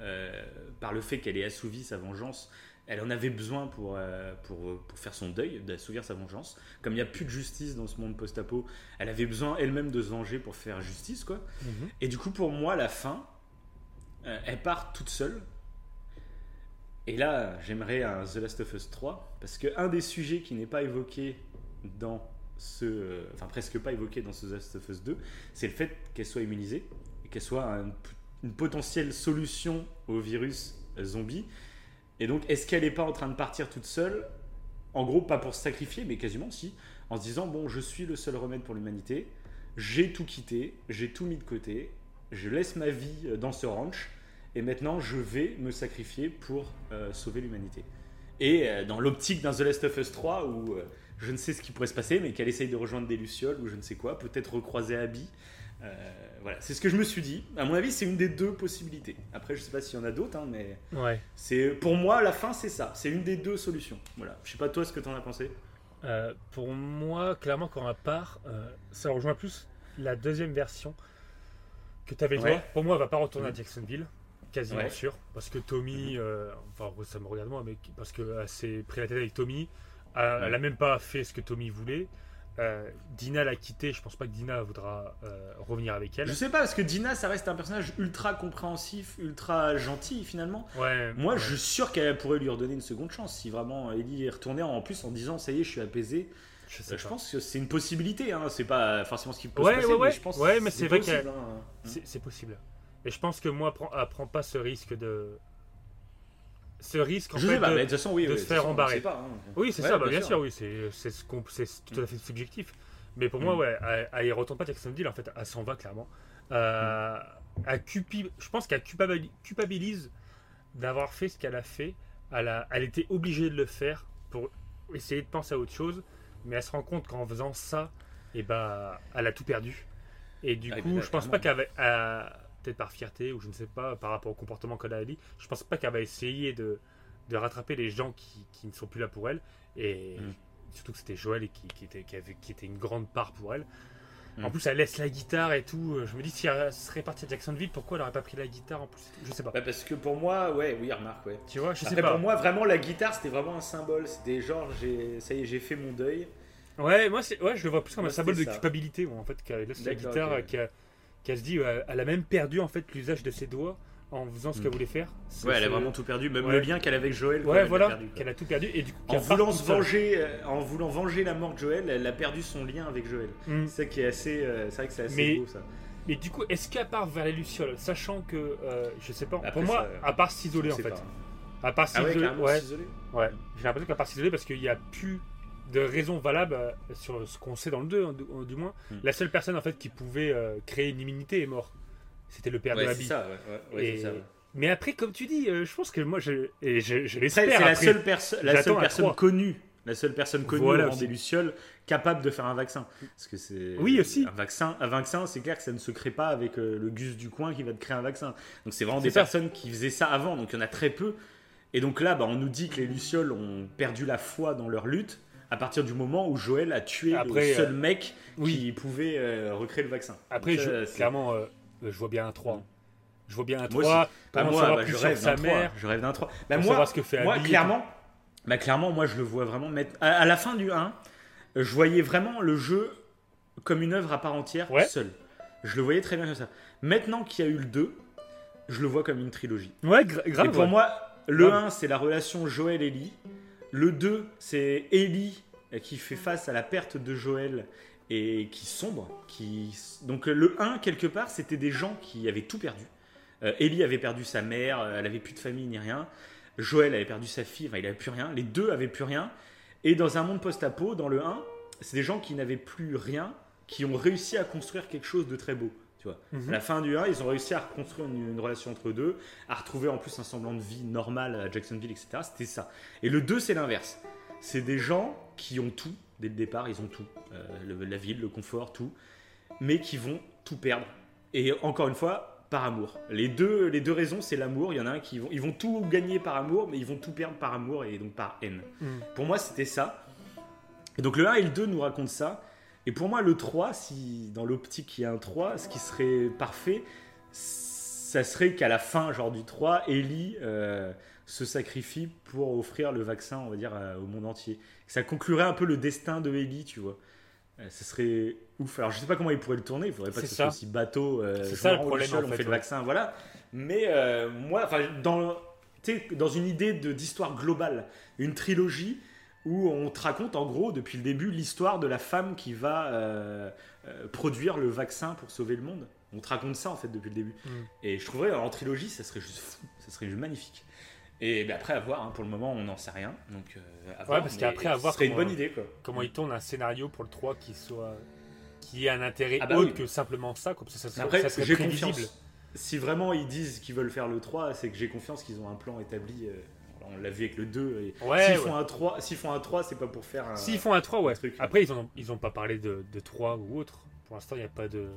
euh, par le fait qu'elle ait assouvi sa vengeance. Elle en avait besoin pour, euh, pour, pour faire son deuil, d'assouvir sa vengeance. Comme il n'y a plus de justice dans ce monde post-apo, elle avait besoin elle-même de se venger pour faire justice. quoi. Mhm. Et du coup, pour moi, la fin, euh, elle part toute seule. Et là, j'aimerais un The Last of Us 3, parce que un des sujets qui n'est pas évoqué dans ce. Enfin, presque pas évoqué dans ce The Last of Us 2, c'est le fait qu'elle soit immunisée, et qu'elle soit un- une potentielle solution au virus zombie. Et donc, est-ce qu'elle n'est pas en train de partir toute seule? En gros, pas pour se sacrifier, mais quasiment si, en se disant Bon, je suis le seul remède pour l'humanité, j'ai tout quitté, j'ai tout mis de côté, je laisse ma vie euh, dans ce ranch, et maintenant je vais me sacrifier pour euh, sauver l'humanité. Et euh, dans l'optique d'un The Last of Us 3, où je ne sais ce qui pourrait se passer, mais qu'elle essaye de rejoindre des Lucioles ou je ne sais quoi, peut-être recroiser Abby. Euh, voilà, c'est ce que je me suis dit. À mon avis, c'est une des deux possibilités. Après, je sais pas s'il y en a d'autres, hein, mais Ouais. c'est pour moi la fin, c'est ça. C'est une des deux solutions. Voilà. Je sais pas toi ce que t'en as pensé? Euh, pour moi, clairement, quand à part, euh, ça rejoint plus la deuxième version que tu avais Ouais. toi. Pour moi, elle va pas retourner à Mhm. Jacksonville, quasiment Ouais. Mhm. sûr. Parce que Tommy, euh, enfin, ça me regarde moi, mais parce qu'elle s'est pris la tête avec Tommy. Euh, Elle a même pas fait ce que Tommy voulait. Euh, Dina l'a quitté. Je pense pas que Dina voudra euh, revenir avec elle. Je sais pas parce que Dina, ça reste un personnage ultra compréhensif, ultra gentil finalement. Ouais, Moi, ouais. je suis sûr qu'elle pourrait lui redonner une seconde chance si vraiment Ellie est retournée en plus en disant ça y est, je suis apaisé. je sais Euh, je pense que c'est une possibilité. Hein. C'est pas forcément ce qui peut Ouais, se passer, ouais, ouais. mais je pense Ouais, mais c'est vrai possible, hein. C'est possible. Et je pense que moi, prend, elle prend pas ce risque de. Ce risque en Je fait, sais pas, de- mais de toute façon, oui, de oui, se faire embarrer. pas, hein. Oui, c'est Ouais, ça, bah, bien sûr, oui, c'est c'est ce tout à fait subjectif. Mais pour moi, Mm. ouais, y retourne pas Jacksonville, en fait, elle s'en va clairement. Euh, culpi- je pense qu'elle culpabili- culpabilise d'avoir fait ce qu'elle a fait. Elle, a- elle était obligée de le faire pour essayer de penser à autre chose, mais elle se rend compte qu'en faisant ça, et bah, elle a tout perdu. Et du Ah, coup, je pense pas qu'elle peut-être par fierté ou je ne sais pas, par rapport au comportement qu'elle a Ali, je pense pas qu'elle va essayer de, de rattraper les gens qui, qui ne sont plus là pour elle. Et Mm. surtout que c'était Joël et qui, qui était, qui, avait- qui était une grande part pour elle. Mm. En plus, elle laisse la guitare et tout. Je me dis, si elle serait partie à Jacksonville, pourquoi elle aurait pas pris la guitare en plus? Je sais pas. Bah, parce que pour moi, ouais, oui, remarque, ouais. Tu vois, je sais Après, pas. pour moi, vraiment, la guitare, c'était vraiment un symbole. C'était genre, j'ai, ça y est, j'ai fait mon deuil. Ouais, moi, c'est- ouais, je le vois plus comme Moi, un symbole de ça. culpabilité, moi, en fait, qu'elle laisse la guitare, ok. qu'elle qu'elle se dit, euh, elle a même perdu en fait l'usage de ses doigts en faisant ce Mm. qu'elle voulait faire. Ouais, elle a vraiment tout perdu. Même Ouais. le lien qu'elle avait avec Joël. Ouais, voilà, qu'elle a tout perdu et du coup, En voulant se venger, euh, en voulant venger la mort de Joël, elle a perdu son lien avec Joël. Mm. C'est qui est assez, euh, c'est vrai que c'est assez Mais- beau ça. Mais du coup, est-ce qu'elle part vers les Lucioles, sachant que, euh, je sais pas, Après, pour moi, ça, à part s'isoler en fait. pas. À part Ah ouais, s'isoler, ouais, s'isoler. ouais. J'ai l'impression qu'à part s'isoler parce qu'il n'y a plus de raison valable euh, sur ce qu'on sait dans le 2, hein, du, du moins. Mm. La seule personne en fait qui pouvait euh, créer une immunité est mort. C'était le père de Ouais, Abby. ça, ouais, ouais, ouais, Et- c'est ça, ouais. Mais après, comme tu dis, euh, je pense que moi, je, et je, je l'espère. c'est la seule, perso- la seule personne connue, la seule personne connue Voilà au des lucioles capable de faire un vaccin. Parce que c'est Oui, aussi. un vaccin. Un vaccin, c'est clair que ça ne se crée pas avec euh, le Gus du coin qui va te créer un vaccin. Donc c'est vraiment des ça. personnes qui faisaient ça avant. Donc il y en a très peu. Et donc là, bah, on nous dit que les lucioles ont perdu la foi dans leur lutte à partir du moment où Joël a tué Après, le seul euh, mec oui. qui pouvait euh, recréer le vaccin. Après, Donc je, clairement, euh, je vois bien un 3. Je vois bien un Moi 3 Bah, pour en moi, bah, je rêve sa d'un mère, 3. Je rêve d'un 3. Bah, moi, ce que fait Moi, Abby clairement, bah, clairement, moi, je le vois vraiment mettre. À, à la fin du 1, je voyais vraiment le jeu comme une œuvre à part entière, Ouais. seul. Je le voyais très bien comme ça. Maintenant qu'il y a eu le 2, je le vois comme une trilogie. Ouais, gra- grave. Et pour ouais. moi, le Grave. 1, c'est la relation Joël-Ellie. Le 2, c'est Ellie qui fait face à la perte de Joël et qui sombre. Qui... Donc le 1, quelque part, c'était des gens qui avaient tout perdu. Euh, Ellie avait perdu sa mère, elle avait plus de famille ni rien. Joël avait perdu sa fille, enfin, il avait plus rien. Les deux avaient plus rien. Et dans un monde post-apo, dans le 1, c'est des gens qui n'avaient plus rien, qui ont réussi à construire quelque chose de très beau. Tu vois. Mhm. À la fin du 1, ils ont réussi à reconstruire une, une relation entre eux deux, à retrouver en plus un semblant de vie normale à Jacksonville, etc. C'était ça. Et le 2, c'est l'inverse. C'est des gens qui ont tout, dès le départ, ils ont tout. Euh, le- la ville, le confort, tout. Mais qui vont tout perdre. Et encore une fois, par amour. Les deux, les deux raisons, c'est l'amour. Il y en a un qui vont, ils vont tout gagner par amour, mais ils vont tout perdre par amour et donc par haine. Mm. Pour moi, c'était ça. Et donc le 1 et le 2 nous racontent ça. Et pour moi, le 3, si dans l'optique il y a un 3, ce qui serait parfait, ça serait qu'à la fin, genre du 3, Ellie euh, se sacrifie pour offrir le vaccin, on va dire, euh, au monde entier. Ça conclurait un peu le destin de Ellie, tu vois. Euh, ce serait ouf. Alors je sais pas comment ils pourraient le tourner, il faudrait pas que ce soit aussi bateau. euh, C'est ça, le problème, seul, en on fait, le vaccin, voilà. Mais euh, moi, dans, dans une idée d'histoire globale, une trilogie où on te raconte en gros depuis le début l'histoire de la femme qui va euh, euh, produire le vaccin pour sauver le monde. On te raconte ça en fait depuis le début. Mm. Et je trouverais en trilogie ça serait juste fou, ça serait juste magnifique. Et ben, après à voir, hein, pour le moment on n'en sait rien. Donc euh, à voir, parce mais qu'après, à voir ce serait une comment- bonne idée quoi. Comment ils tournent un scénario pour le 3 qui soit qui ait un intérêt Ah bah autre oui. que simplement ça, comme ça, ça, Mais serait- après ça serait prévisible. confiance. Si vraiment ils disent qu'ils veulent faire le 3, c'est que j'ai confiance qu'ils ont un plan établi. On l'a vu avec le 2. Et Ouais, s'ils ouais. font un 3, s'ils font un 3, c'est pas pour faire un. S'ils font un 3, ouais. truc. Après, ils ont, ils ont pas parlé de, de 3 ou autre. Pour l'instant, il n'y a pas de.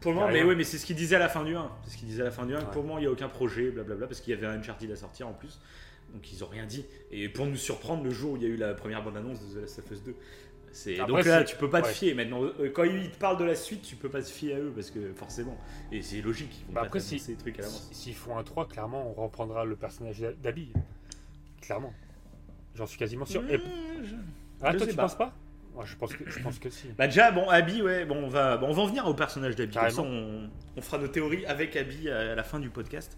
Pour le moment, mais oui, mais c'est ce qu'il disait à la fin du 1. C'est ce qu'il disait à la fin du 1. Ouais. Pour le moment, il n'y a aucun projet, blablabla, parce qu'il y avait un Uncharted à sortir en plus. Donc ils ont rien dit. Et pour nous surprendre, le jour où il y a eu la première bande-annonce de The Last of Us 2. C'est... Donc là, tu peux pas te ouais. fier. Maintenant, euh, quand ils te parlent de la suite, tu peux pas te fier à eux, parce que forcément. Et c'est logique, ils vont Bah pas après, si- des trucs à l'avance. si- S'ils font un 3, clairement, on reprendra le personnage d'Abby. Clairement. J'en suis quasiment sûr. Et- Mmh, je- Ah, je toi, tu pas. penses pas? Ouais, je pense que, je pense que si. Bah déjà, bon, Abby, ouais, bon, on va, bon, on va en venir au personnage d'Abby. Comme ça, on, on fera nos théories avec Abby à, à la fin du podcast.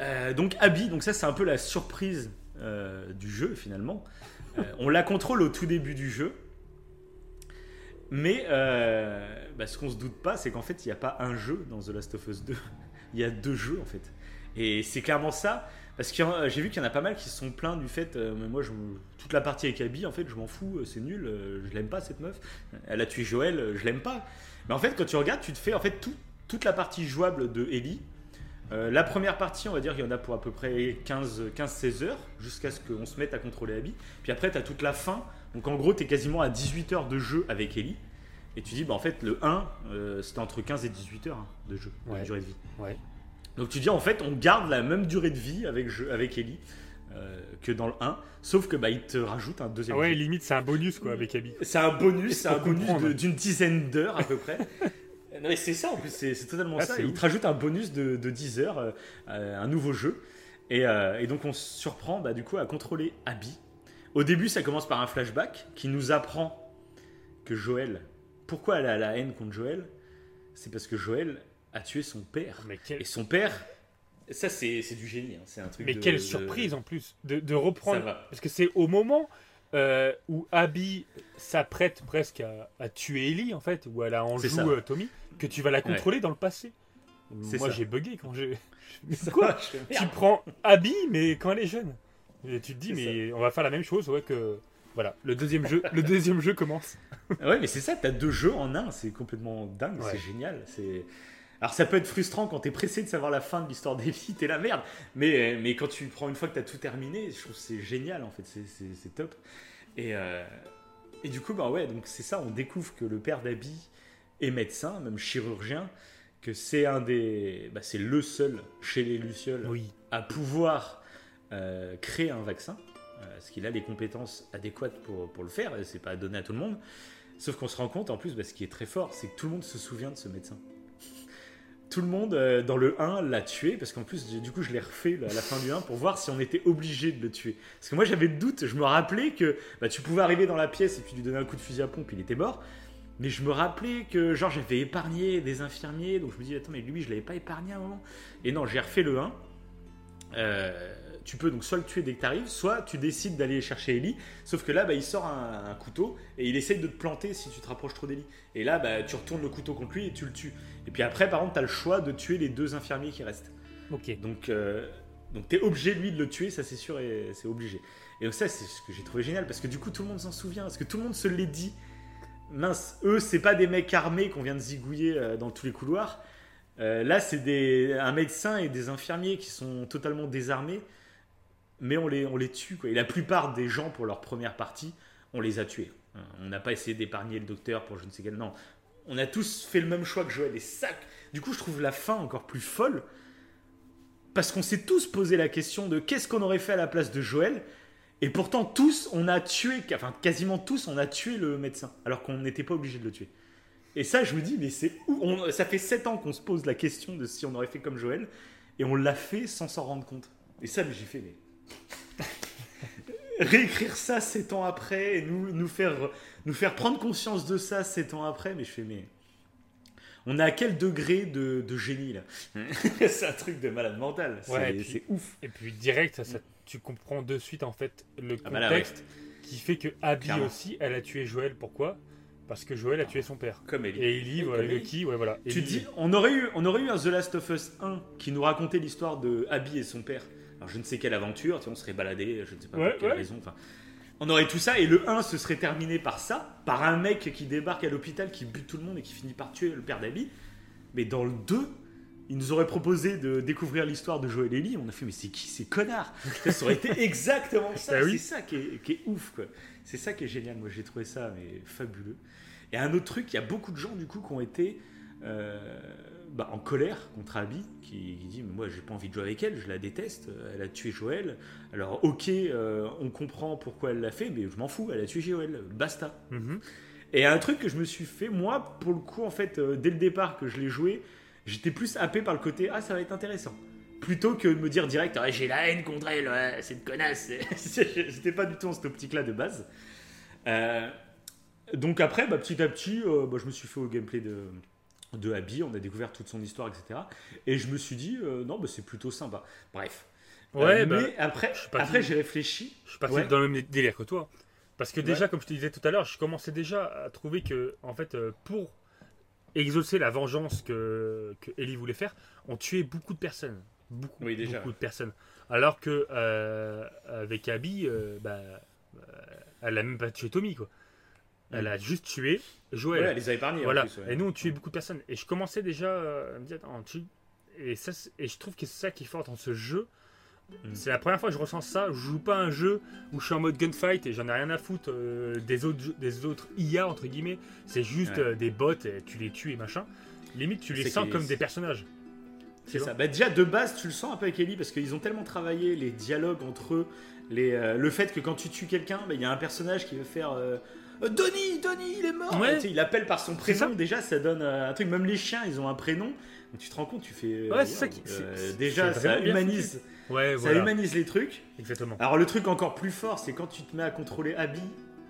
Euh, donc Abby, donc ça c'est un peu la surprise euh, du jeu finalement. Euh, on la contrôle au tout début du jeu. Mais euh, bah, ce qu'on se doute pas, c'est qu'en fait, il n'y a pas un jeu dans The Last of Us 2. Il y a deux jeux en fait. Et c'est clairement ça. Parce que j'ai vu qu'il y en a pas mal qui se sont plaints du fait, euh, mais moi je, toute la partie avec Abby, en fait, je m'en fous, euh, c'est nul, euh, je l'aime pas cette meuf. Elle a tué Joël, euh, je l'aime pas. Mais en fait, quand tu regardes, tu te fais en fait tout- toute la partie jouable de Ellie. Euh, la première partie, on va dire, il y en a pour à peu près 15 15-16 heures, jusqu'à ce qu'on se mette à contrôler Abby. Puis après, tu as toute la fin. Donc en gros, tu es quasiment à 18 heures de jeu avec Ellie. Et tu dis, bah en fait, le 1, euh, c'était entre 15 et 18 heures hein, de jeu, de Ouais. durée de vie. Ouais. Donc tu dis, en fait, on garde la même durée de vie avec, jeu, avec Ellie euh, que dans le 1, sauf que bah, il te rajoute un deuxième Ah ouais, jeu. limite, c'est un bonus quoi avec Abby. C'est un bonus, c'est un bonus d'une dizaine d'heures à peu près. non mais c'est ça en plus, c'est c'est totalement Ah, ça. c'est Il te rajoute un bonus de, de 10 heures, euh, un nouveau jeu. Et, euh, et donc on se surprend bah, du coup à contrôler Abby. Au début ça commence par un flashback qui nous apprend que Joël, pourquoi elle a la haine contre Joël? C'est parce que Joël a tué son père. Mais, quel- Et son père, ça c'est c'est du génie, hein. c'est un truc mais de- quelle de- surprise en plus de, de Ça reprendre. va. Parce que c'est au moment euh, où Abby s'apprête presque à, à tuer Ellie en fait, où elle a en joue euh, Tommy, que tu vas la contrôler dans le passé. Moi j'ai bugué quand j'ai. Quoi je Tu prends Abby, mais quand elle est jeune. Et tu te dis, mais on va faire la même chose, ouais, que. Voilà, le deuxième jeu, le deuxième jeu commence. Ouais, mais c'est ça, t'as deux jeux en un, c'est complètement dingue, Ouais. c'est génial. C'est... Alors ça peut être frustrant quand t'es pressé de savoir la fin de l'histoire d'Ellie, t'es la merde. Mais, mais quand tu prends une fois que t'as tout terminé, je trouve que c'est génial en fait, c'est, top. Et, euh, et du coup, bah ouais, donc c'est ça, on découvre que le père d'Abby est médecin, même chirurgien, que c'est un des... Bah, c'est le seul chez les Lucioles Oui. à pouvoir euh, créer un vaccin, euh, parce qu'il a les compétences adéquates pour, pour le faire, et c'est pas donné à tout le monde. Sauf qu'on se rend compte, en plus, bah, ce qui est très fort, c'est que tout le monde se souvient de ce médecin. Tout le monde, euh, dans le 1, l'a tué, parce qu'en plus, du coup, je l'ai refait à la fin du 1 pour voir si on était obligé de le tuer. Parce que moi, j'avais le doute, je me rappelais que bah, tu pouvais arriver dans la pièce et puis lui donner un coup de fusil à pompe, il était mort. Mais je me rappelais que, genre, j'avais épargné des infirmiers, donc je me dis, attends, mais lui, je l'avais pas épargné à un moment. Et non, j'ai refait le 1. Euh, tu peux donc soit le tuer dès que tu arrives, soit tu décides d'aller chercher Ellie. Sauf que là, bah, il sort un, couteau et il essaye de te planter si tu te rapproches trop d'Ellie. Et là, bah, tu retournes le couteau contre lui et tu le tues. Et puis après, par contre, tu as le choix de tuer les deux infirmiers qui restent. Ok. Donc, euh, donc tu es obligé, lui, de le tuer, ça c'est sûr, et c'est obligé. Et donc ça, c'est ce que j'ai trouvé génial, parce que du coup, tout le monde s'en souvient, parce que tout le monde se l'est dit. Mince, eux, c'est pas des mecs armés qu'on vient de zigouiller euh, dans tous les couloirs. Euh, là, c'est un médecin et des infirmiers qui sont totalement désarmés, mais on les, on les tue. Quoi. Et la plupart des gens, pour leur première partie, on les a tués. On n'a pas essayé d'épargner le docteur pour je ne sais quel. Non, on a tous fait le même choix que Joël. Et ça, du coup, je trouve la fin encore plus folle, parce qu'on s'est tous posé la question de qu'est-ce qu'on aurait fait à la place de Joël. Et pourtant, tous, on a tué, enfin quasiment tous, on a tué le médecin, alors qu'on n'était pas obligé de le tuer. Et ça, je me dis, mais c'est où? Ça fait 7 ans qu'on se pose la question de si on aurait fait comme Joël, et on l'a fait sans s'en rendre compte. Et ça, j'ai fait, mais. Réécrire ça 7 ans après, et nous, nous, faire, nous faire prendre conscience de ça 7 ans après, mais je fais, mais. On est à quel degré de, génie là C'est un truc de malade mental. C'est ouf. Et puis direct, ça, tu comprends de suite en fait le ah bah contexte qui fait que Abby aussi, elle a tué Joël. Pourquoi? Parce que Joël a tué son père. Comme Ellie. Et Ellie, voilà, qui, ouais, voilà. Tu dis, on aurait, eu, on aurait eu un The Last of Us 1 qui nous racontait l'histoire de Abby et son père. Alors je ne sais quelle aventure, tu on serait baladé, je ne sais pas pour quelle raison. Enfin, on aurait tout ça et le 1 se serait terminé par ça, par un mec qui débarque à l'hôpital, qui bute tout le monde et qui finit par tuer le père d'Abby. Mais dans le 2, il nous aurait proposé de découvrir l'histoire de Joël Ellie. On a fait, mais c'est qui ces connards? Ça aurait été exactement ça. Bah c'est ça qui est, qui est ouf, quoi. C'est ça qui est génial. Moi, j'ai trouvé ça mais fabuleux. Et un autre truc, il y a beaucoup de gens du coup qui ont été euh, bah, en colère contre Abby, qui, dit mais moi j'ai pas envie de jouer avec elle, je la déteste, elle a tué Joël. Alors ok, euh, on comprend pourquoi elle l'a fait, mais je m'en fous, elle a tué Joël, basta. Mhm. Et un truc que je me suis fait, moi pour le coup en fait, euh, dès le départ que je l'ai joué, j'étais plus happé par le côté ah ça va être intéressant plutôt que de me dire direct ah, j'ai la haine contre elle, c'est une connasse. J'étais pas du tout en cette optique-là de base. Euh, donc après, bah, petit à petit, bah, je me suis fait au gameplay de, de Abby, on a découvert toute son histoire, etc. Et je me suis dit, euh, non, bah, c'est plutôt sympa. Bref. Ouais, mais après, après j'ai réfléchi. Je suis parti dans le même délire que toi. Parce que déjà, comme je te disais tout à l'heure, je commençais déjà à trouver que, en fait, pour exaucer la vengeance que, que Ellie voulait faire, on tuait beaucoup de personnes. Beaucoup, beaucoup de personnes. Alors que avec Abby, bah, elle a même pas tué Tommy, quoi. Elle a juste tué Joël. elle les a épargnés. Voilà. Et nous, on tuait beaucoup de personnes. Et je commençais déjà euh, à me dire, et, ça, et je trouve que c'est ça qui est fort dans ce jeu. Mm. C'est la première fois que je ressens ça. Je joue pas un jeu où je suis en mode gunfight et j'en ai rien à foutre euh, des, autres, des autres IA, entre guillemets. C'est juste euh, des bots et tu les tues et machin. Limite, tu les sens comme des personnages. C'est ça. Bah, déjà, de base, tu le sens un peu avec Ellie parce qu'ils ont tellement travaillé les dialogues entre eux. Les, le fait que quand tu tues quelqu'un, bah, il y a un personnage qui veut faire Donny, Donny, il est mort. il appelle par son prénom. Déjà, ça donne euh, un truc. Même les chiens, ils ont un prénom. tu te rends compte, tu fais. Euh, ouais, c'est ça qui. déjà, ça humanise. Ouais, ça humanise les trucs. Exactement. Alors, le truc encore plus fort, c'est quand tu te mets à contrôler Abby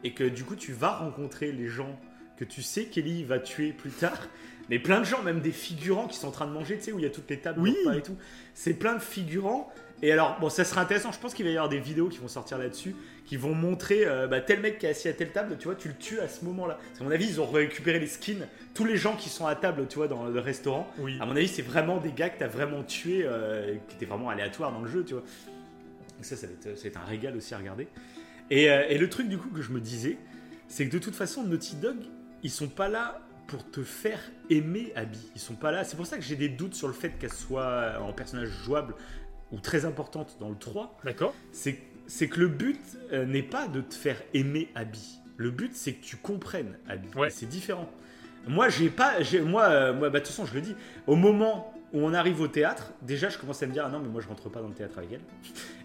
et que du coup, tu vas rencontrer les gens que tu sais qu'Ellie va tuer plus tard. Mais plein de gens, même des figurants qui sont en train de manger, tu sais, où il y a toutes les tables oui. et tout. C'est plein de figurants. Et alors, bon, ça sera intéressant. Je pense qu'il va y avoir des vidéos qui vont sortir là-dessus, qui vont montrer euh, bah, tel mec qui est assis à telle table, tu vois, tu le tues à ce moment-là. Parce mon avis, ils ont récupéré les skins. Tous les gens qui sont à table, tu vois, dans le restaurant. Oui. À mon avis, c'est vraiment des gars que tu as vraiment tués, euh, qui étaient vraiment aléatoires dans le jeu, tu vois. Donc ça, ça va, être, un régal aussi à regarder. Et, euh, et le truc, du coup, que je me disais, c'est que de toute façon, Naughty Dog, ils sont pas là pour te faire aimer Abby. Ils sont pas là. C'est pour ça que j'ai des doutes sur le fait qu'elle soit en personnage jouable ou très importante dans le 3. D'accord. C'est, c'est que le but euh, n'est pas de te faire aimer Abby. Le but, c'est que tu comprennes Abby. Ouais. C'est différent. Moi, j'ai pas. J'ai, moi, euh, moi bah, de toute façon, je le dis. Au moment où on arrive au théâtre, déjà, je commence à me dire ah non, mais moi, je rentre pas dans le théâtre avec elle.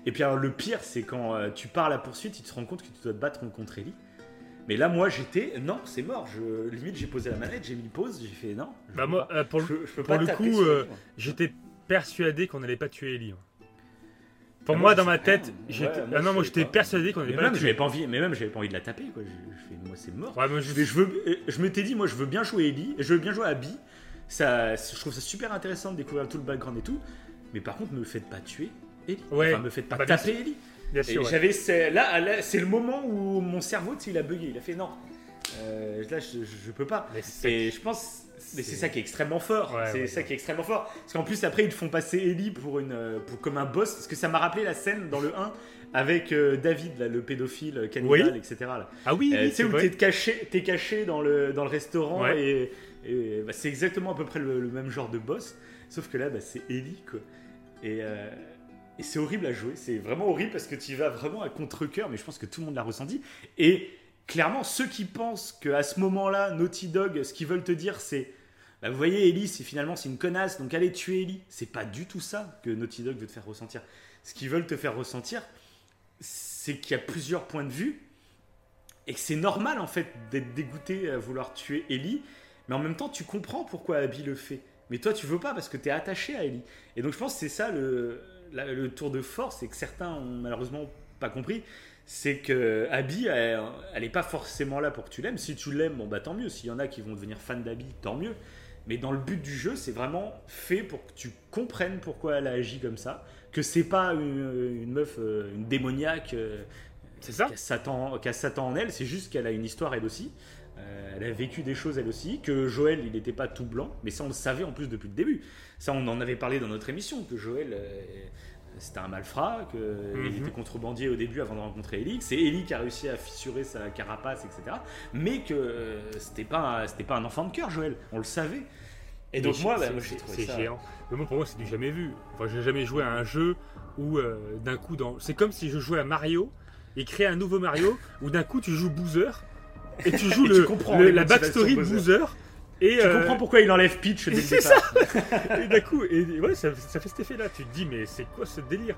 Et puis, alors, le pire, c'est quand euh, tu pars à la poursuite, tu te rends compte que tu dois te battre contre Ellie. Mais là, moi, j'étais non, c'est mort. Je, limite, j'ai posé la manette, j'ai mis pause, j'ai fait non. Bah moi, pour le, pour le coup, j'étais persuadé qu'on n'allait pas tuer Ellie. Pour moi, dans ma tête, j'étais. ah non, moi j'étais persuadé qu'on allait pas. Même, j'avais pas envie, mais même, j'avais pas envie de la taper. Quoi. Je, fais, moi, c'est mort. je... je... veux, je m'étais dit, moi, je veux bien jouer Ellie, je veux bien jouer Abby. Ça, je trouve ça super intéressant de découvrir tout le background et tout. Mais par contre, me faites pas tuer. Ellie. Ouais. Enfin, me faites pas Bah, taper Ellie. Bien sûr. ouais. j'avais c'est- là, là, c'est le moment où mon cerveau, tu sais, il a bugué. Il a fait non. Euh, là, je, je, peux pas. Mais c'est- Et je pense, mais c'est c'est- ça qui est extrêmement fort. Ouais, c'est ouais, ça ouais. qui est extrêmement fort. Parce qu'en plus après ils te font passer Ellie pour une, euh, pour comme un boss. Parce que ça m'a rappelé la scène dans le 1 avec euh, David, là, le pédophile cannibale, Oui. etc. là. Ah oui, Euh, oui, tu sais c'est où t'es caché, t'es caché dans le dans le restaurant et, et, bah, c'est exactement à peu près le, le même genre de boss. Sauf que là, bah, c'est Ellie quoi. Et et c'est horrible à jouer, c'est vraiment horrible parce que tu vas vraiment à contre-coeur, mais je pense que tout le monde l'a ressenti. Et clairement, ceux qui pensent qu'à ce moment-là, Naughty Dog, ce qu'ils veulent te dire, c'est bah, Vous voyez, Ellie, c'est finalement c'est une connasse, donc allez tuer Ellie. C'est pas du tout ça que Naughty Dog veut te faire ressentir. Ce qu'ils veulent te faire ressentir, c'est qu'il y a plusieurs points de vue et que c'est normal en fait d'être dégoûté à vouloir tuer Ellie, mais en même temps, tu comprends pourquoi Abby le fait. Mais toi, tu veux pas parce que tu es attaché à Ellie. Et donc, je pense que c'est ça le, la- le tour de force, et que certains ont malheureusement pas compris. C'est que Abby, elle, elle est pas forcément là pour que tu l'aimes. Si tu l'aimes, bon bah tant mieux. S'il y en a qui vont devenir fans d'Abby, tant mieux. Mais dans le but du jeu, c'est vraiment fait pour que tu comprennes pourquoi elle a agi comme ça. Que c'est pas une, une meuf, euh, une démoniaque euh, C'est ça Satan, a Satan en elle, c'est juste qu'elle a une histoire elle aussi. Euh, elle a vécu des choses elle aussi, que Joël il n'était pas tout blanc, mais ça on le savait en plus depuis le début. Ça on en avait parlé dans notre émission, que Joël euh, c'était un malfrat, qu'il Mhm. était contrebandier au début avant de rencontrer Ellie, que c'est Ellie qui a réussi à fissurer sa carapace, etc. Mais que euh, c'était pas, pas un enfant de cœur Joël, on le savait. Et donc moi, c'est- bah, moi, c'est- ça. géant. Mais moi, pour moi, c'est du jamais vu. Enfin, j'ai jamais joué à un jeu où euh, d'un coup, dans... c'est comme si je jouais à Mario et créer un nouveau Mario où d'un coup tu joues Boozer et tu joues Et le, tu comprends le- la backstory de. Boozer. Et, Tu euh, comprends pourquoi il enlève Peach dès c'est départ. et d'un coup, et, ouais, ça, ça fait cet effet-là. Tu te dis, mais c'est quoi ce délire?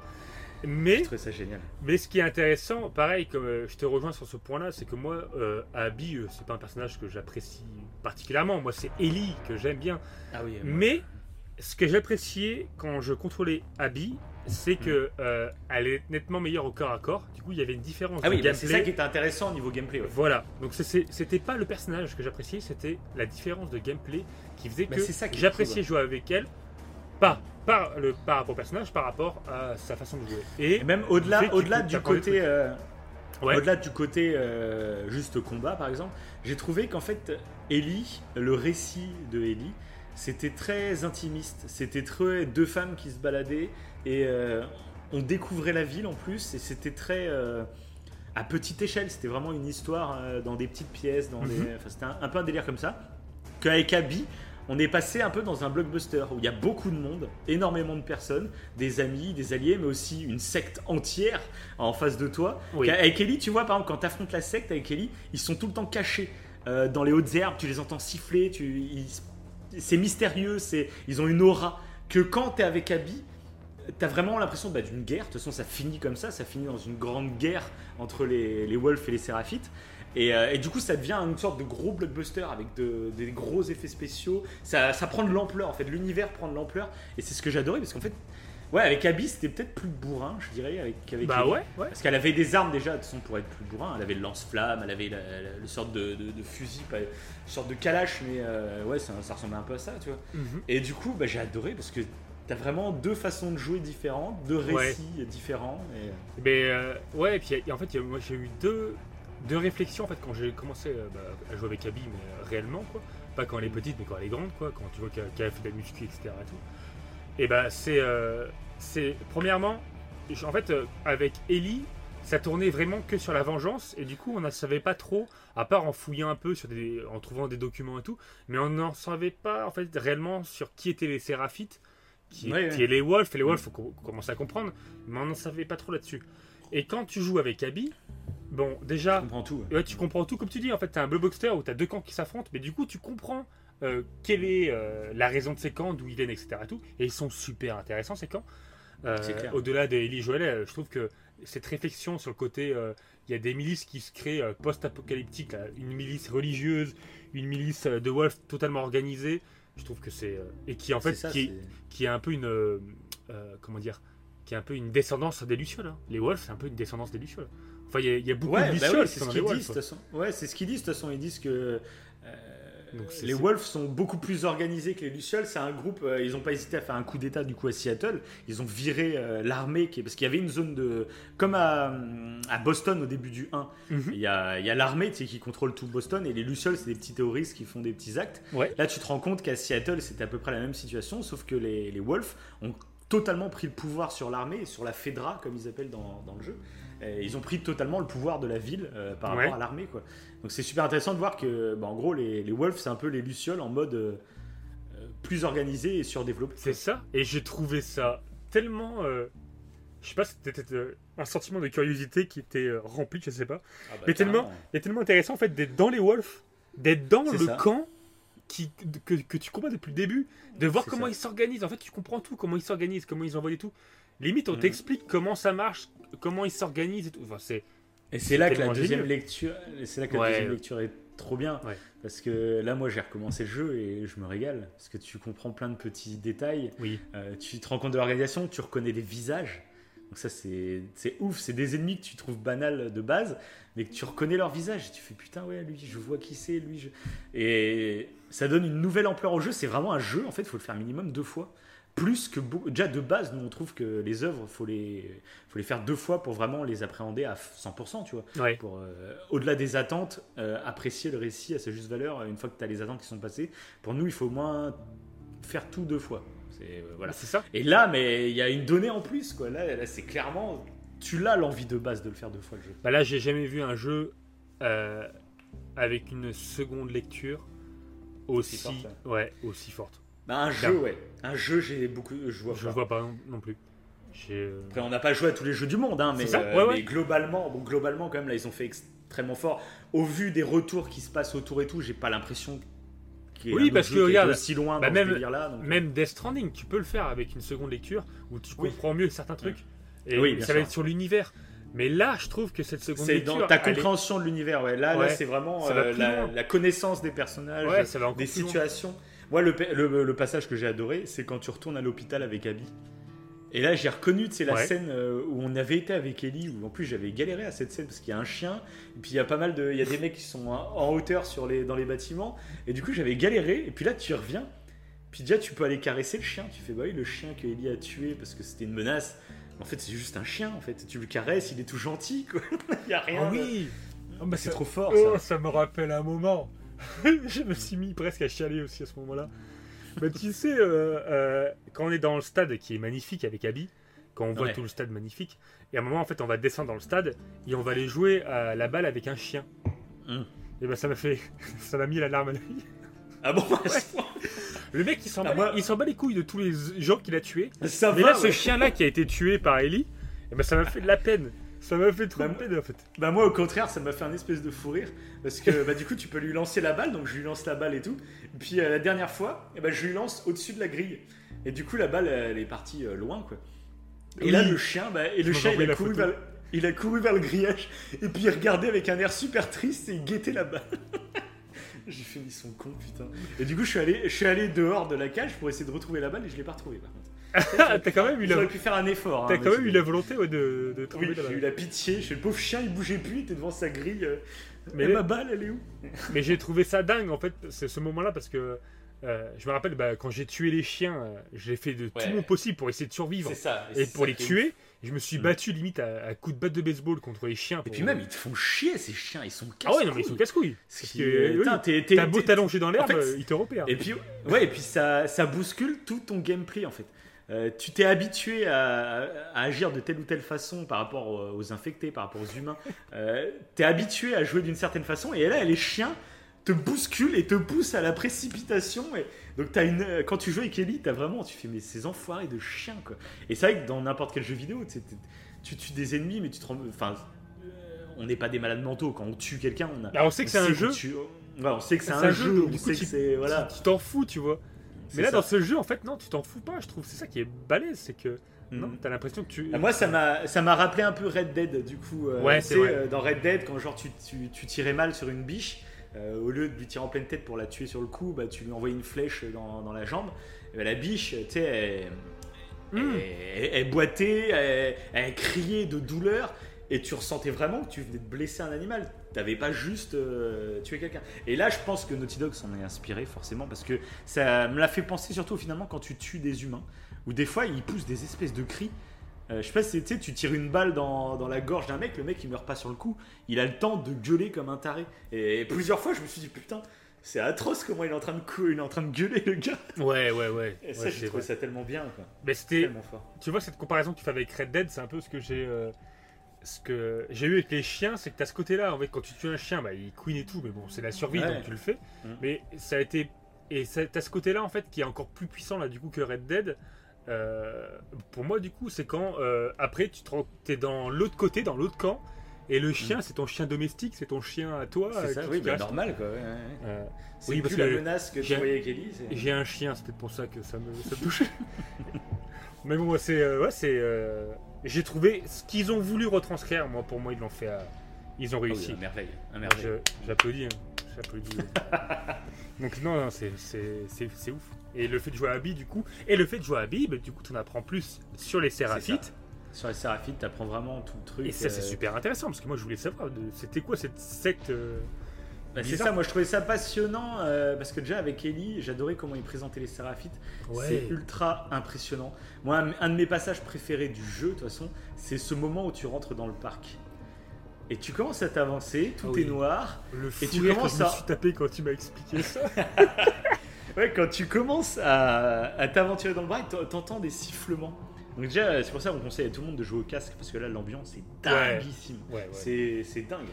Mais ça génial. Mais ce qui est intéressant, pareil, comme euh, je te rejoins sur ce point-là, c'est que moi, euh, Abby, euh, c'est pas un personnage que j'apprécie particulièrement. Moi, c'est Ellie que j'aime bien. Ah oui. Mais ce que j'appréciais quand je contrôlais Abby, c'est que euh, elle est nettement meilleure au corps à corps. Du coup, il y avait une différence Ah de oui, bah, c'est ça qui était intéressant au niveau gameplay. ouais. Voilà. Donc c'était pas le personnage que j'appréciais, c'était la différence de gameplay qui faisait Bah, que j'appréciais jouer avec elle. Pas par, le, par rapport au personnage, par rapport à sa façon de jouer. Et, Et même au-delà, que au-delà du côté, trucs. euh, au-delà du côté euh, juste combat par exemple, j'ai trouvé qu'en fait Ellie, le récit de Ellie, c'était très intimiste. C'était très deux femmes qui se baladaient et euh, on découvrait la ville en plus et c'était très euh, à petite échelle. C'était vraiment une histoire euh, dans des petites pièces, dans des, Mhm. enfin, c'était un, un peu un délire comme ça. Qu'avec Abby, on est passé un peu dans un blockbuster où il y a beaucoup de monde, énormément de personnes, des amis, des alliés, mais aussi une secte entière en face de toi. Oui. Avec Ellie, tu vois, par exemple, quand tu affrontes la secte avec Ellie, ils sont tout le temps cachés euh, dans les hautes herbes, tu les entends siffler, tu, ils- c'est mystérieux, ils ont une aura. Que quand tu es avec Abby, T'as vraiment l'impression bah, d'une guerre. De toute façon, ça finit comme ça. Ça finit dans une grande guerre entre les, les Wolves et les Séraphites. Et, euh, et du coup, ça devient une sorte de gros blockbuster avec de- des gros effets spéciaux. Ça, ça prend de l'ampleur, en fait. L'univers prend de l'ampleur. Et c'est ce que j'adorais parce qu'en fait, ouais, avec Abby, c'était peut-être plus bourrin, je dirais, avec, qu'avec bah ouais, ouais. Parce qu'elle avait des armes déjà, de toute façon, pour être plus bourrin. Elle avait le lance-flamme, elle avait la, la- le sorte de, de- de fusil, pas, une sorte de calache, mais euh, ouais, ça, ça ressemblait un peu à ça, tu vois. Mhm. Et du coup, bah, j'ai adoré parce que t'as vraiment deux façons de jouer différentes, deux Ouais. récits différents. Et... Mais euh, ouais, et puis en fait, il y a- moi j'ai eu deux, deux réflexions en fait quand j'ai commencé euh, bah, à jouer avec Abby, mais euh, réellement quoi. Pas quand elle est petite, mais quand elle est grande quoi. Quand tu vois qu'elle a fait de la muscu, etc. Et, tout. et bah c'est, euh, c'est premièrement, en fait euh, avec Ellie, ça tournait vraiment que sur la vengeance et du coup on ne savait pas trop, à part en fouillant un peu sur des, en trouvant des documents et tout, mais on n'en savait pas en fait réellement sur qui étaient les Séraphites, qui, Ouais, qui ouais. est les Wolves. Et les Wolves, faut qu'on commence à comprendre, mais on n'en savait pas trop là-dessus. Et quand tu joues avec Abby, bon, déjà, comprends tout. ouais, tu comprends tout comme tu dis. En fait, tu as un blockbuster où tu as deux camps qui s'affrontent, mais du coup, tu comprends euh, quelle est euh, la raison de ces camps, d'où ils viennent, etc. Tout. Et ils sont super intéressants, ces camps. Euh, C'est clair. Au-delà des Ellie Joel, euh, je trouve que cette réflexion sur le côté, euh, il y a des milices qui se créent post-apocalyptiques, une milice religieuse, une milice de Wolves totalement organisée. Je trouve que c'est. euh, et qui, en fait, ça, qui, est un peu une. euh, euh, comment dire Qui est un peu une descendance des Lucioles. hein. Les Wolves, c'est un peu une descendance des Lucioles. Enfin, il y a- il y, a beaucoup Ouais, de bah Lucioles ouais, qui c'est ce qu'ils disent. de toute façon. Ouais, c'est ce qu'ils disent. De toute façon, ils disent que les Wolves sont beaucoup plus organisés que les Lucioles. C'est un groupe, euh, ils n'ont pas hésité à faire un coup d'état du coup à Seattle. Ils ont viré euh, l'armée, parce qu'il y avait une zone de. Comme à, Boston au début du 1, mhm. il y a, l'armée qui contrôle tout Boston et les Lucioles, c'est des petits terroristes qui font des petits actes. Là, tu te rends compte qu'à Seattle, c'était à peu près la même situation, sauf que les, les Wolves ont totalement pris le pouvoir sur l'armée et sur la Fedra, comme ils appellent dans, dans le jeu. Ils ont pris totalement le pouvoir de la ville par rapport à l'armée. quoi. Donc c'est super intéressant de voir que, bah, en gros, les, les Wolves, c'est un peu les Lucioles en mode euh, euh, plus organisé et surdéveloppé. C'est ça, et j'ai trouvé ça tellement. Euh, je sais pas, c'était un sentiment de curiosité qui était rempli, je sais pas. Ah bah, mais tellement, et tellement intéressant en fait d'être dans les Wolves, d'être dans le camp qui, que, que, tu comprends depuis le début, de voir comment ils s'organisent. En fait, tu comprends tout, comment ils s'organisent, comment ils envoient tout. Limite, on mm. t'explique comment ça marche, comment ils s'organisent et tout. Enfin, c'est et c'est là que la deuxième lecture, c'est là que la deuxième lecture est trop bien, parce que là, moi, j'ai recommencé le jeu et je me régale, parce que tu comprends plein de petits détails. Oui. Euh, tu te rends compte de l'organisation, tu reconnais des visages. Donc ça, c'est ouf. C'est des ennemis que tu trouves banals de base, mais que tu reconnais leur visage. Et tu fais putain, ouais, lui, je vois qui c'est, lui. Je... Et ça donne une nouvelle ampleur au jeu. C'est vraiment un jeu. En fait, il faut le faire minimum deux fois plus que déjà de base nous on trouve que les œuvres faut les faut les faire deux fois pour vraiment les appréhender à 100% tu vois. Pour euh, au-delà des attentes euh, apprécier le récit à sa juste valeur une fois que tu as les attentes qui sont passées pour nous il faut au moins faire tout deux fois. C'est euh, voilà. C'est ça. Et là mais il y a une donnée en plus quoi. Là, là c'est clairement tu l'as l'envie de base de le faire deux fois le jeu. Bah là j'ai jamais vu un jeu avec une seconde lecture aussi, aussi forte, ouais aussi forte bah, un jeu, ouais. Un jeu, j'ai beaucoup. Je vois je pas. vois pas non plus. Euh, Après, on n'a pas joué à tous les jeux du monde, hein, mais, euh, mais, globalement, bon, globalement, quand même, là, ils ont fait extrêmement fort. Au vu des retours qui se passent autour et tout, j'ai pas l'impression qu'il y oui, parce que regarde, aussi loin bah, même, là même Death Stranding, tu peux le faire avec une seconde lecture où tu comprends mieux certains trucs. Et oui, ça va être sur l'univers. Mais là, je trouve que cette seconde lecture. C'est dans ta compréhension de l'univers, ouais. Là, là c'est vraiment euh, la, connaissance des personnages, des situations. Moi, le, passage que j'ai adoré, c'est quand tu retournes à l'hôpital avec Abby. Et là, j'ai reconnu, c'est la scène euh, où on avait été avec Ellie, où en plus j'avais galéré à cette scène parce qu'il y a un chien, et puis il y a pas mal de, il y a des mecs qui sont en hauteur sur les, dans les bâtiments, et du coup j'avais galéré, et puis là tu reviens, puis déjà tu peux aller caresser le chien, tu fais bah oui le chien que Ellie a tué parce que c'était une menace, en fait c'est juste un chien en fait, tu le caresses, il est tout gentil quoi, il y a rien. Ah oui, oh, bah, c'est trop fort. Oh, ça. ça me rappelle un moment. je me suis mis presque à chialer aussi à ce moment-là. Mais tu sais, euh, euh, quand on est dans le stade qui est magnifique avec Abby, quand on voit tout le stade magnifique, et à un moment, en fait, on va descendre dans le stade et on va aller jouer à la balle avec un chien. Hum. Et ben ça m'a fait. ça m'a mis la larme à l'œil. Ah bon? Le mec, il s'en ah, bat, les couilles de tous les gens qu'il a tués. Mais là, ce chien-là qui a été tué par Ellie, et ben ça m'a fait de la peine. Ça m'a fait trop bah, peine en fait. Bah moi au contraire ça m'a fait un espèce de fou rire parce que bah du coup tu peux lui lancer la balle donc je lui lance la balle et tout. Et puis euh, la dernière fois et eh bah, je lui lance au-dessus de la grille et du coup la balle elle est partie euh, loin quoi. Et là le chien bah, et le chien il a, couru vers, il a couru vers le grillage et puis il regardait avec un air super triste et il guettait la balle. J'ai fait ils sont cons putain. Et du coup je suis allé je suis allé dehors de la cage pour essayer de retrouver la balle et je l'ai pas retrouvée par contre. T'as quand même eu la... pu faire un effort. T'as hein, quand même eu la volonté de, de trouver oui, J'ai eu la pitié. Je le pauvre chien, il bougeait plus, il était devant sa grille. Euh. Mais ma balle, elle est où? Mais j'ai trouvé ça dingue en fait, c'est ce moment-là parce que euh, je me rappelle bah, quand j'ai tué les chiens, euh, j'ai fait de tout mon possible pour essayer de survivre ça, et, pour les tuer. Je me suis mm. battu limite à, coups de batte de baseball contre les chiens. Et puis même, ils te font chier ces chiens, ils sont casse-couilles. Ah ouais, non, mais ils sont casse-couilles. T'as beau t'allonger dans l'herbe, ils te repèrent. Et puis, ouais, et puis ça, ça bouscule tout ton gameplay en fait. Euh, tu t'es habitué à, agir de telle ou telle façon par rapport aux, infectés, par rapport aux humains. Euh, tu es habitué à jouer d'une certaine façon et là, les chiens te bousculent et te poussent à la précipitation. Et donc, as une, quand tu joues avec Ellie, as vraiment, tu fais mais ces enfoirés de chiens quoi. Et c'est vrai que dans n'importe quel jeu vidéo, tu tues des ennemis, mais tu te enfin, euh, on n'est pas des malades mentaux quand on tue quelqu'un. On, bah, on sait que c'est un jeu. on sait que c'est un, jeu. on sait que c'est voilà. Tu t'en fous, tu vois. Mais là, dans ce jeu, en fait, non, tu t'en fous pas, je trouve. C'est ça qui est balèze, c'est que. Mhm. Non, t'as l'impression que tu. Ah, moi, ça m'a, ça m'a rappelé un peu Red Dead, du coup. Euh, ouais, c'est euh, Dans Red Dead, quand genre tu, tu, tu tirais mal sur une biche, euh, au lieu de lui tirer en pleine tête pour la tuer sur le coup, bah, tu lui envoyais une flèche dans, dans la jambe. Et bah, la biche, tu sais, elle, hmm. elle, boitait, elle, criait de douleur. et tu ressentais vraiment que tu venais de blesser un animal. T'avais pas juste euh, tué quelqu'un. Et là, je pense que Naughty Dog s'en est inspiré forcément parce que ça me l'a fait penser surtout finalement quand tu tues des humains, où des fois ils poussent des espèces de cris. Euh, je sais pas si tu sais, tu tires une balle dans, dans la gorge d'un mec, le mec il meurt pas sur le coup, il a le temps de gueuler comme un taré. Et plusieurs fois, je me suis dit putain, c'est atroce comment il est en train de cou- il est en train de gueuler le gars. Ouais, ouais, ouais. Et ça, Ouais, j'ai trouvé ça tellement bien, quoi. Mais c'était. Tellement fort. Tu vois, cette comparaison que tu fais avec Red Dead, c'est un peu ce que j'ai. euh, ce que j'ai eu avec les chiens, c'est que tu as ce côté-là. En fait, quand tu tues un chien, bah, il queen et tout, mais bon, c'est la survie, Ouais. donc tu le fais. Mm. Mais ça a été. Et ça- t'as ce côté-là, en fait, qui est encore plus puissant, là, du coup, que Red Dead. Euh, pour moi, du coup, c'est quand, euh, après, tu te t'es dans l'autre côté, dans l'autre camp, et le chien, c'est ton chien domestique, c'est ton chien à toi. Mm. C'est ça, oui, bah, normal, quoi. ouais, ouais. Euh, C'est Oui, parce la que menace que tu j'ai- voyais avec Ellie. J'ai un chien, c'est peut-être pour ça que ça me, ça me touche. Mais bon, c'est. ouais, c'est. Euh, J'ai trouvé ce qu'ils ont voulu retranscrire, moi, pour moi, ils l'ont fait. à- Ils ont oui, réussi. un merveille. Je- merveille. J'applaudis. hein. J'applaudis. Donc, non, non, c'est- c'est c'est- c'est ouf. Et le fait de jouer à Abby, du coup. Et le fait de jouer à Abby, bah, du coup, tu en apprends plus sur les séraphites. Sur les séraphites, t'apprends vraiment tout le truc. Et ça, c'est euh, super intéressant, parce que moi, je voulais savoir, de- c'était quoi cette secte. euh, bah, c'est ça, moi je trouvais ça passionnant euh, parce que déjà avec Ellie, j'adorais comment il présentait les séraphites. C'est ultra impressionnant. Moi, un- de mes passages préférés du jeu, de toute façon, c'est ce moment où tu rentres dans le parc. Et tu commences à t'avancer, tout Ah oui. est noir. Le fou Et tu que commences je me à- suis tapé quand tu m'as expliqué ça. Ouais, quand tu commences à, à t'aventurer dans le parc, t'en- t'entends des sifflements. Donc déjà, c'est pour ça qu'on conseille à tout le monde de jouer au casque parce que là, l'ambiance est dinguissime. Ouais, ouais. C'est c'est dingue.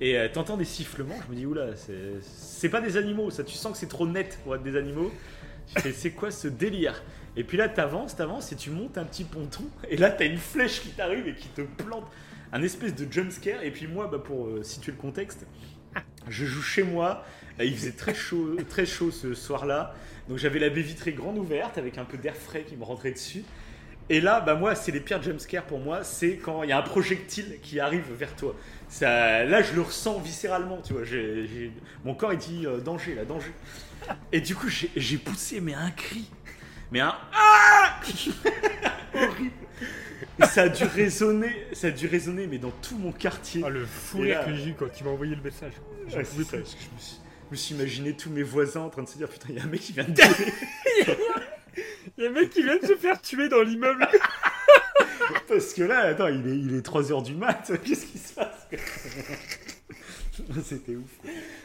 Et euh, t'entends des sifflements, je me dis, oula, c'est- c'est pas des animaux, ça, tu sens que c'est trop net pour être des animaux. C'est quoi ce délire? Et puis là, t'avances, t'avances et tu montes un petit ponton. Et là, t'as une flèche qui t'arrive et qui te plante un espèce de jumpscare. Et puis moi, bah, pour euh, situer le contexte, je joue chez moi. Euh, Il faisait très chaud, très chaud ce soir-là. Donc j'avais la baie vitrée grande ouverte avec un peu d'air frais qui me rentrait dessus. Et là, bah moi, c'est les pires jumpscares pour moi, c'est quand il y a un projectile qui arrive vers toi. Ça, là, je le ressens viscéralement, tu vois. mon corps, il dit euh, danger, là, danger. Et du coup, j'ai poussé, mais un cri. Mais un Ah Horrible. Ça a dû résonner, ça a dû résonner, mais dans tout mon quartier. Ah, le fou rire que j'ai eu quand tu m'as envoyé le message. Ouais, ça, plus. parce que je me suis, je me suis imaginé tous mes voisins en train de se dire putain, il y a un mec qui vient de. Il y a un mec qui vient de se faire tuer dans l'immeuble. Parce que là, attends, il est, il est 3h du mat, qu'est-ce qui se passe C'était ouf.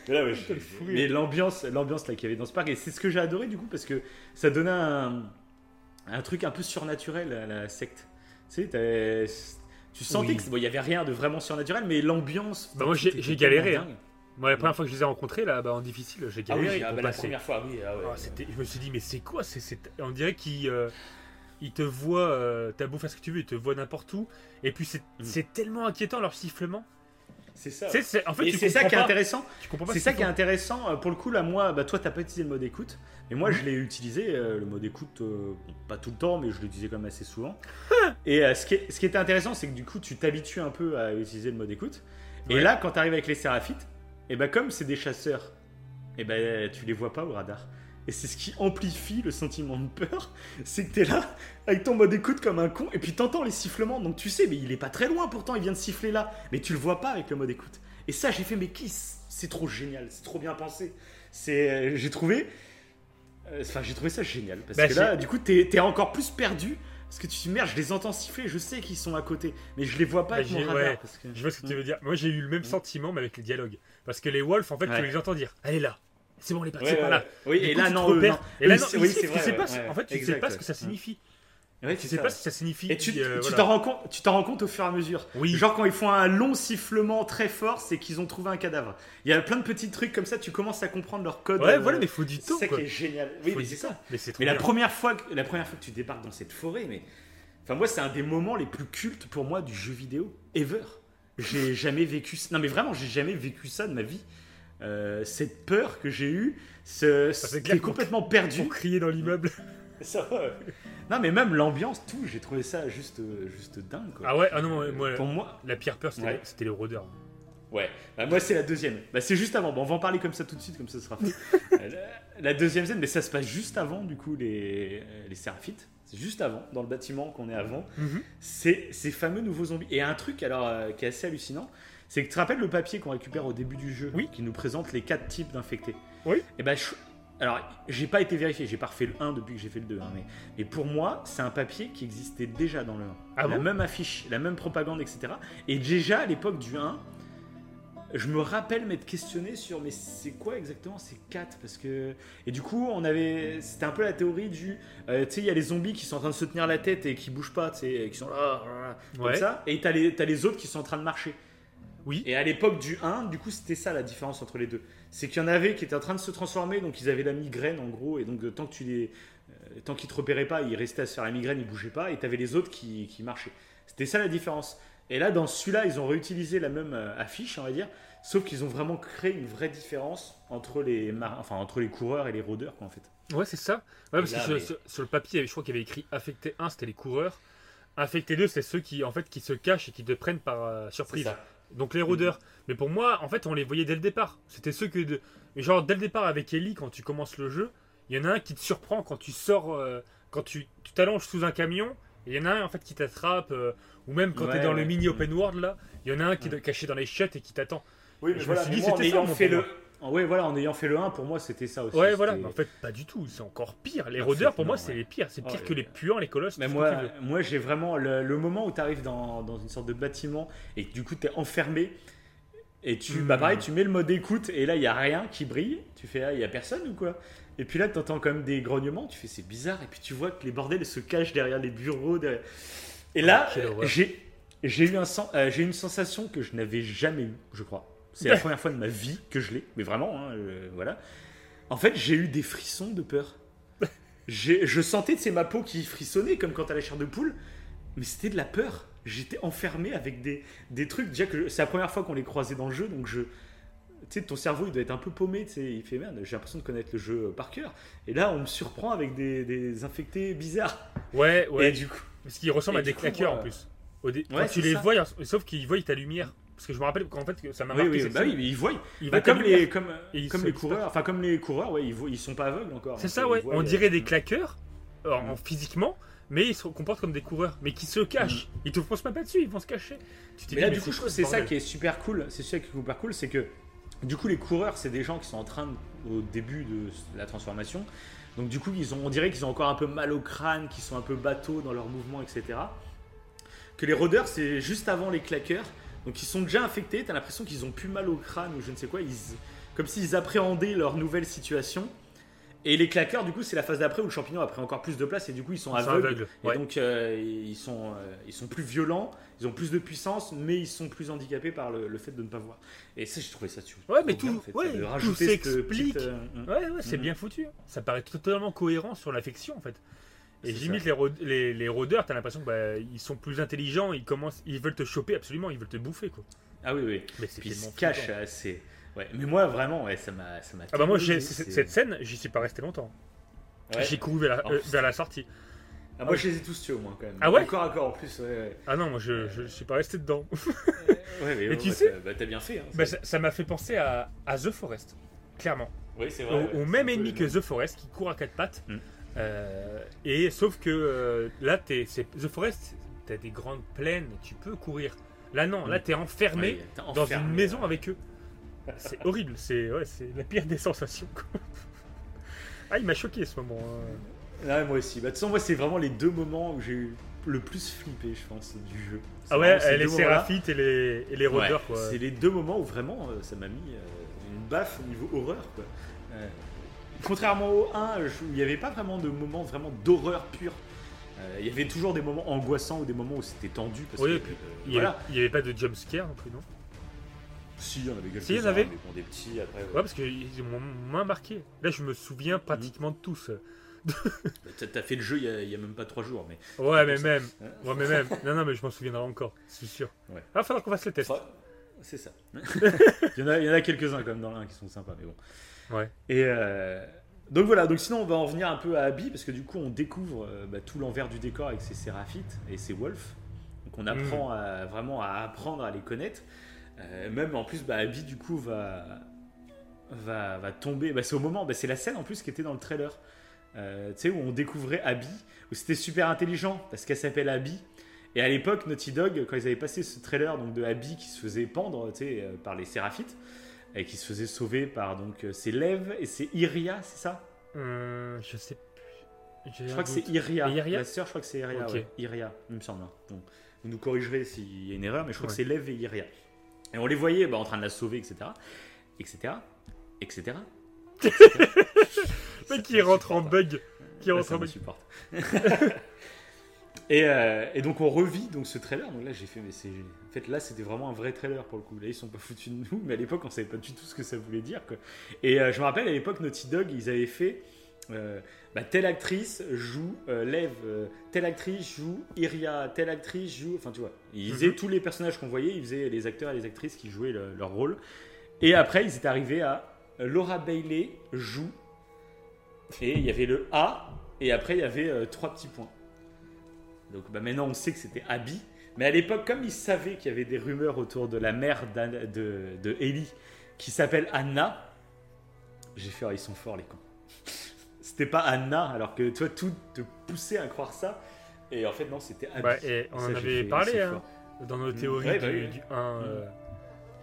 Mais, là, ouais, l'ambiance, l'ambiance là qu'il y avait dans ce parc, et c'est ce que j'ai adoré du coup, parce que ça donnait un, un truc un peu surnaturel à la secte. Tu sais, tu sentais Oui. que bon, il y avait rien de vraiment surnaturel, mais l'ambiance. Bah, moi, j'ai- galéré, dingue. Moi, la première fois que je les ai rencontrés, là, bah, en difficile, j'ai Ah oui, galéré ah pour bah, la première fois, oui. ah ouais. Ah, je me suis dit, mais c'est quoi c'est, c'est- On dirait qu'ils euh, ils te voient, euh, t'as beau faire ce que tu veux, ils te voient n'importe où. Et puis, c'est, Mm. c'est tellement inquiétant leur sifflement. c'est ça. Sais, c'est- en fait, c'est ça qui est intéressant. Tu comprends pas C'est ce ça qui est intéressant. Euh, Pour le coup, là, moi, bah, toi, t'as pas utilisé le mode écoute. Mais moi, je l'ai utilisé, euh, le mode écoute, pas tout le temps, mais je l'utilisais quand même assez souvent. et ce, qui est- ce qui était intéressant, c'est que du coup, tu t'habitues un peu à utiliser le mode écoute. Et là, quand tu arrives avec les séraphites, et ben comme c'est des chasseurs, et ben tu les vois pas au radar. Et c'est ce qui amplifie le sentiment de peur, c'est que t'es là avec ton mode écoute comme un con, et puis t'entends les sifflements, donc tu sais, mais il est pas très loin pourtant, il vient de siffler là, mais tu le vois pas avec le mode écoute. Et ça, j'ai fait, mais qui C'est trop génial, c'est trop bien pensé. C'est, euh, j'ai trouvé, euh, enfin, j'ai trouvé ça génial parce Bah, que là, du coup, t'es, encore plus perdu. Parce que tu te dis, merde, je les entends siffler, je sais qu'ils sont à côté, mais je les vois pas Bah, avec mon radar. ouais. parce que- Je vois ce que tu veux dire. Moi, j'ai eu le même sentiment, mais avec les dialogues. Parce que les wolves, en fait, Ouais. tu les entends dire Elle est là. C'est bon, elle est partie Ouais, par ouais, là. Oui, et coup, là, non, non. Et là, non, c'est- oui, ici, c'est tu vrai, sais ouais, pas, ouais. en fait, tu sais Exact, pas ce que ça signifie. Ouais, Tu c'est sais ça, pas que ça signifie. Et tu euh, voilà. t'en rends compte, tu t'en rends compte au fur et à mesure. Oui. Genre quand ils font un long sifflement très fort, c'est qu'ils ont trouvé un cadavre. Il y a plein de petits trucs comme ça, tu commences à comprendre leur code. Ouais, euh, voilà, mais faut du c'est temps. ça quoi. qui est génial. Oui, Faut mais c'est ça. Mais c'est trop Mais la première fois, que, la première fois que tu débarques dans cette forêt, mais enfin moi c'est un des moments les plus cultes pour moi du jeu vidéo ever. J'ai jamais vécu. Non mais vraiment, j'ai jamais vécu ça de ma vie. Euh, cette peur que j'ai eue, ce, complètement perdu. Crier dans l'immeuble. Ça va. Non mais même l'ambiance, tout, j'ai trouvé ça juste, juste dingue quoi. Ah ouais, ah non, moi, Pour moi, la pire peur, c'était Ouais. les rôdeurs. Ouais, bah, moi c'est la deuxième. Bah, c'est juste avant. Bon, on va en parler comme ça tout de suite, comme ça sera fait. Euh, la, la deuxième scène, mais ça se passe juste avant, du coup, les, euh, les Séraphites. Juste avant, dans le bâtiment qu'on est avant. Mhm. C'est ces fameux nouveaux zombies. Et un truc alors euh, qui est assez hallucinant, c'est que tu te rappelles le papier qu'on récupère au début du jeu, Oui. qui nous présente les quatre types d'infectés. Oui. Et ben, je- alors j'ai pas été vérifié, j'ai pas refait le 1 depuis que j'ai fait le 2, hein, mais, mais pour moi, c'est un papier qui existait déjà dans le 1. Ah la bon? même affiche, la même propagande, etc. Et déjà à l'époque du 1, je me rappelle m'être questionné sur mais c'est quoi exactement ces 4 parce que et du coup on avait c'était un peu la théorie du euh, tu sais il y a les zombies qui sont en train de se tenir la tête et qui bougent pas tu sais qui sont là, comme Ouais. ça. Et t'as les t'as les autres qui sont en train de marcher. Oui. et à l'époque du 1 du coup c'était ça la différence entre les deux. C'est qu'il y en avait qui étaient en train de se transformer donc ils avaient la migraine en gros et donc euh, tant que tu les euh, tant qu'ils te repéraient pas ils restaient à se faire la migraine ils bougeaient pas et t'avais les autres qui, qui marchaient. C'était ça la différence et là dans celui-là ils ont réutilisé la même euh, affiche on va dire Sauf qu'ils ont vraiment créé une vraie différence entre les, mar- enfin, entre les coureurs et les rôdeurs, quoi, en fait. Ouais, c'est ça. Ouais, parce là, que sur, mais- sur- sur le papier, je crois qu'il y avait écrit affecté 1, c'était les coureurs. Affecté 2, c'est ceux qui, en fait, qui se cachent et qui te prennent par euh, surprise. Donc les rôdeurs. Mais pour moi, en fait, on les voyait dès le départ. C'était ceux que. De... Genre, dès le départ avec Ellie, quand tu commences le jeu, il y en a un qui te surprend quand tu sors. euh, quand tu t'allonges sous un camion. Il y en a un en fait qui t'attrape, euh, ou même quand tu Ouais, es dans le mini open world là, il y en a un qui est caché dans les chiottes et qui t'attend. Oui, mais voilà, mais moi, en ayant moi, fait le. Ah Ouais, voilà, en ayant fait le 1, pour moi, c'était ça aussi. Ouais, voilà. c'était- Mais en fait, pas du tout. C'est encore pire. Les En rôdeurs, fait, pour moi, c'est les pires. C'est pire que les puants, les colosses. Mais moi, moi j'ai vraiment le, le moment où tu arrives dans, dans une sorte de bâtiment et que du coup tu es enfermé et tu Hmm. bah pareil tu mets le mode écoute et là il y a rien qui brille tu fais ah il y a personne ou quoi? Et puis là tu entends quand même des grognements tu fais c'est bizarre. Et puis tu vois que les bordels se cachent derrière les bureaux derrière- et là quelle horreur. j'ai eu un sen- euh, j'ai une sensation que je n'avais jamais eu je crois. C'est la première fois de ma vie que je l'ai mais vraiment hein, euh, voilà. En fait j'ai eu des frissons de peur. Je sentais c'est ma peau qui frissonnait comme quand t'as la chair de poule mais c'était de la peur. J'étais enfermé avec des, des trucs. Déjà que c'est la première fois qu'on les croisait dans le jeu donc je tu sais ton cerveau il doit être un peu paumé tu sais il fait merde j'ai l'impression de connaître le jeu euh, par cœur et là on me surprend avec des, des infectés bizarres Ouais, ouais. et du coup Parce qu'ils ressemblent à des claqueurs en plus. Au dé- Ouais, quand tu les ça. vois, sauf qu'ils voient ta lumière. Parce que je me rappelle qu'en fait, ça m'a oui, marqué. oui, bah oui mais ils voient Ils Bah, voient comme les comme, ils les coureurs enfin comme les coureurs ouais ils, voient, ils sont pas aveugles encore C'est donc, ça, euh, ouais. voient, On euh, dirait des mm. claqueurs euh, Mm. physiquement, mais ils se comportent comme des coureurs, mais qui se cachent. Ils te foncent même pas dessus, ils vont se cacher. Tu Mais là, du coup, je trouve c'est ça qui est super cool. C'est ça qui est super cool, c'est que du coup, les coureurs, c'est des gens qui sont en train, de- au début de la transformation, donc du coup, ils ont, on dirait qu'ils ont encore un peu mal au crâne, qu'ils sont un peu bateaux dans leurs mouvements, etc. Que les rôdeurs, c'est juste avant les claqueurs, donc ils sont déjà infectés. T'as l'impression qu'ils ont plus mal au crâne ou je ne sais quoi, comme s'ils appréhendaient leur nouvelle situation. Et les claqueurs, du coup, c'est la phase d'après où le champignon a pris encore plus de place et du coup, ils sont Ils sont aveugles. Et donc, euh, ils, sont, euh, ils sont plus violents, ils ont plus de puissance, mais ils sont plus handicapés par le, le fait de ne pas voir. Et ça, j'ai trouvé ça super. Ouais, mais bien, tout- en fait, ouais, ça, de tout s'explique. euh, hum. Ouais, ouais, c'est Mhm. bien foutu. hein. Ça paraît totalement cohérent sur l'affection en fait. Et C'est limite, les, les, les rôdeurs, t'as l'impression qu'ils sont plus intelligents, ils, commencent, ils veulent te choper absolument, ils veulent te bouffer quoi. Ah oui, oui. Mais c'est Puis ils se cachent flippant. Ouais, mais moi, vraiment, ouais, ça m'a. ça m'a Ah bah moi, j'ai- cette scène, j'y suis pas resté longtemps. Ouais. J'ai couru vers la, euh, putain. vers la sortie. Ah, moi, je les ai tous tués au moins, quand même. Ah ouais Encore, encore en plus, ouais. ouais. Ah non, moi je, je suis pas resté dedans. Ouais, mais Et ouais, tu bah, sais- t'as- bah, t'as bien fait. Hein, Bah, ça. m'a fait penser à, à The Forest, clairement. Oui, c'est Au, vrai. au ouais, même ennemi que The Forest qui court à quatre pattes. Mm. Euh, et sauf que euh, là, t'es, c'est, The Forest, t'as des grandes plaines, tu peux courir. Là, non, là, Mm. t'es enfermé Ouais, t'es dans enfermé, une maison avec eux. C'est horrible, c'est, ouais, c'est la pire des sensations. Ah, il m'a choqué ce moment. hein. Ouais, moi aussi. Bah, de toute façon, moi, c'est vraiment les deux moments où j'ai eu le plus flippé, je pense, du jeu. Ah ouais, les séraphites et les, et les Ouais, quoi. C'est les deux moments où vraiment euh, ça m'a mis euh, une baffe au niveau horreur. Quoi. Euh, contrairement au 1, je- où il n'y avait pas vraiment de moments vraiment d'horreur pure. Euh, Il y avait toujours des moments angoissants ou des moments où c'était tendu. Parce Oui, que, et puis, euh, Il n'y voilà. avait, pas de jump scare non plus, non? Si, il y en avait quelques-uns. Si, il y en avait. mais bon, des petits après. ouais. Ouais, parce qu'ils m'ont moins marqué. Là, je me souviens pratiquement de tous. Bah, T'as t'as fait le jeu il y a- il y a, même pas trois jours. Mais... Ouais, mais même. Hein Ouais, mais même. Non, non, mais je m'en souviendrai encore, c'est sûr. Ouais. Ah, faudra qu'on fasse le test. Enfin, c'est ça. il y en a, il quelques-uns quand même dans l'un qui sont sympas, mais bon. Ouais. Et euh, donc voilà, donc sinon on va en revenir un peu à Abby parce que du coup on découvre euh, bah, tout l'envers du décor avec ses séraphites et ses wolves. Donc on apprend Mm. à, vraiment à apprendre à les connaître. Même en plus, bah, Abby du coup va, va, va tomber. Bah, c'est au moment, bah, c'est la scène en plus qui était dans le trailer. tu sais, où on découvrait Abby, où c'était super intelligent parce qu'elle s'appelle Abby. Et à l'époque, Naughty Dog, quand ils avaient passé ce trailer donc, de Abby qui se faisait pendre sais, par les séraphites, et qui se faisait sauver par donc c'est Lev et c'est Iria, c'est ça? Je sais je crois que c'est Iria. La sœur, je crois que c'est Iria. Iria, il me semble. Bon, vous nous corrigerez s'il y a une erreur, mais je crois que c'est Lev et Iria. Et on les voyait bah, en train de la sauver, etc. Etc. Etc. Mais qui rentre en bug. Qui rentre en bug. supporte. et, euh, et, donc on revit donc ce trailer. Donc là j'ai fait mais c'est en fait là c'était vraiment un vrai trailer pour le coup. Là ils sont pas foutus de nous, mais à l'époque on savait pas du tout ce que ça voulait dire. Quoi. Et euh, je me rappelle à l'époque Naughty Dog ils avaient fait euh, bah, telle actrice joue euh, Lev, euh, telle actrice joue Iria, telle actrice joue. Enfin, tu vois, ils faisaient mhm. tous les personnages qu'on voyait, ils faisaient les acteurs et les actrices qui jouaient leur rôle. Et après, ils étaient arrivés à Laura Bailey joue. Et il y avait le A, et après, il y avait trois petits points. Donc bah, maintenant, on sait que c'était Abby. Mais à l'époque, comme ils savaient qu'il y avait des rumeurs autour de la mère de, de Ellie qui s'appelle Anna, j'ai fait, oh, ils sont forts les cons c'était pas Anna, alors que toi, tout te poussait à croire ça. Et en fait, non, c'était Abby. et on en avait parlé hein, dans nos théories bah du, 1. Euh,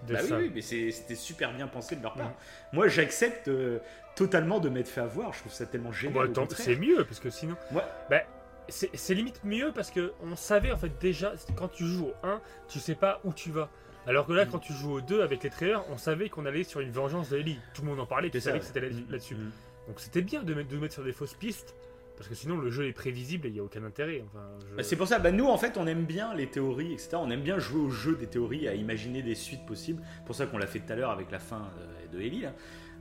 de bah oui, mais c'était super bien pensé de leur part. Moi, j'accepte euh, totalement de m'être fait avoir. Je trouve ça tellement génial. Bah, c'est mieux, parce que sinon. Ouais. Bah, c'est limite mieux parce que on savait en fait déjà, quand tu joues au 1, tu sais pas où tu vas. Alors que là, mm. quand tu joues au 2 avec les trailers, on savait qu'on allait sur une vengeance de Ellie. Tout le monde en parlait, tu savais que c'était mm. là-dessus. Mm. Donc c'était bien de mettre, mettre sur des fausses pistes. Parce que sinon, le jeu est prévisible et il n'y a aucun intérêt. Bah, c'est pour ça, bah, nous, en fait, on aime bien les théories, etc. On aime bien jouer au jeu des théories, à imaginer des suites possibles. pour ça qu'on l'a fait tout à l'heure avec la fin euh, de Ellie.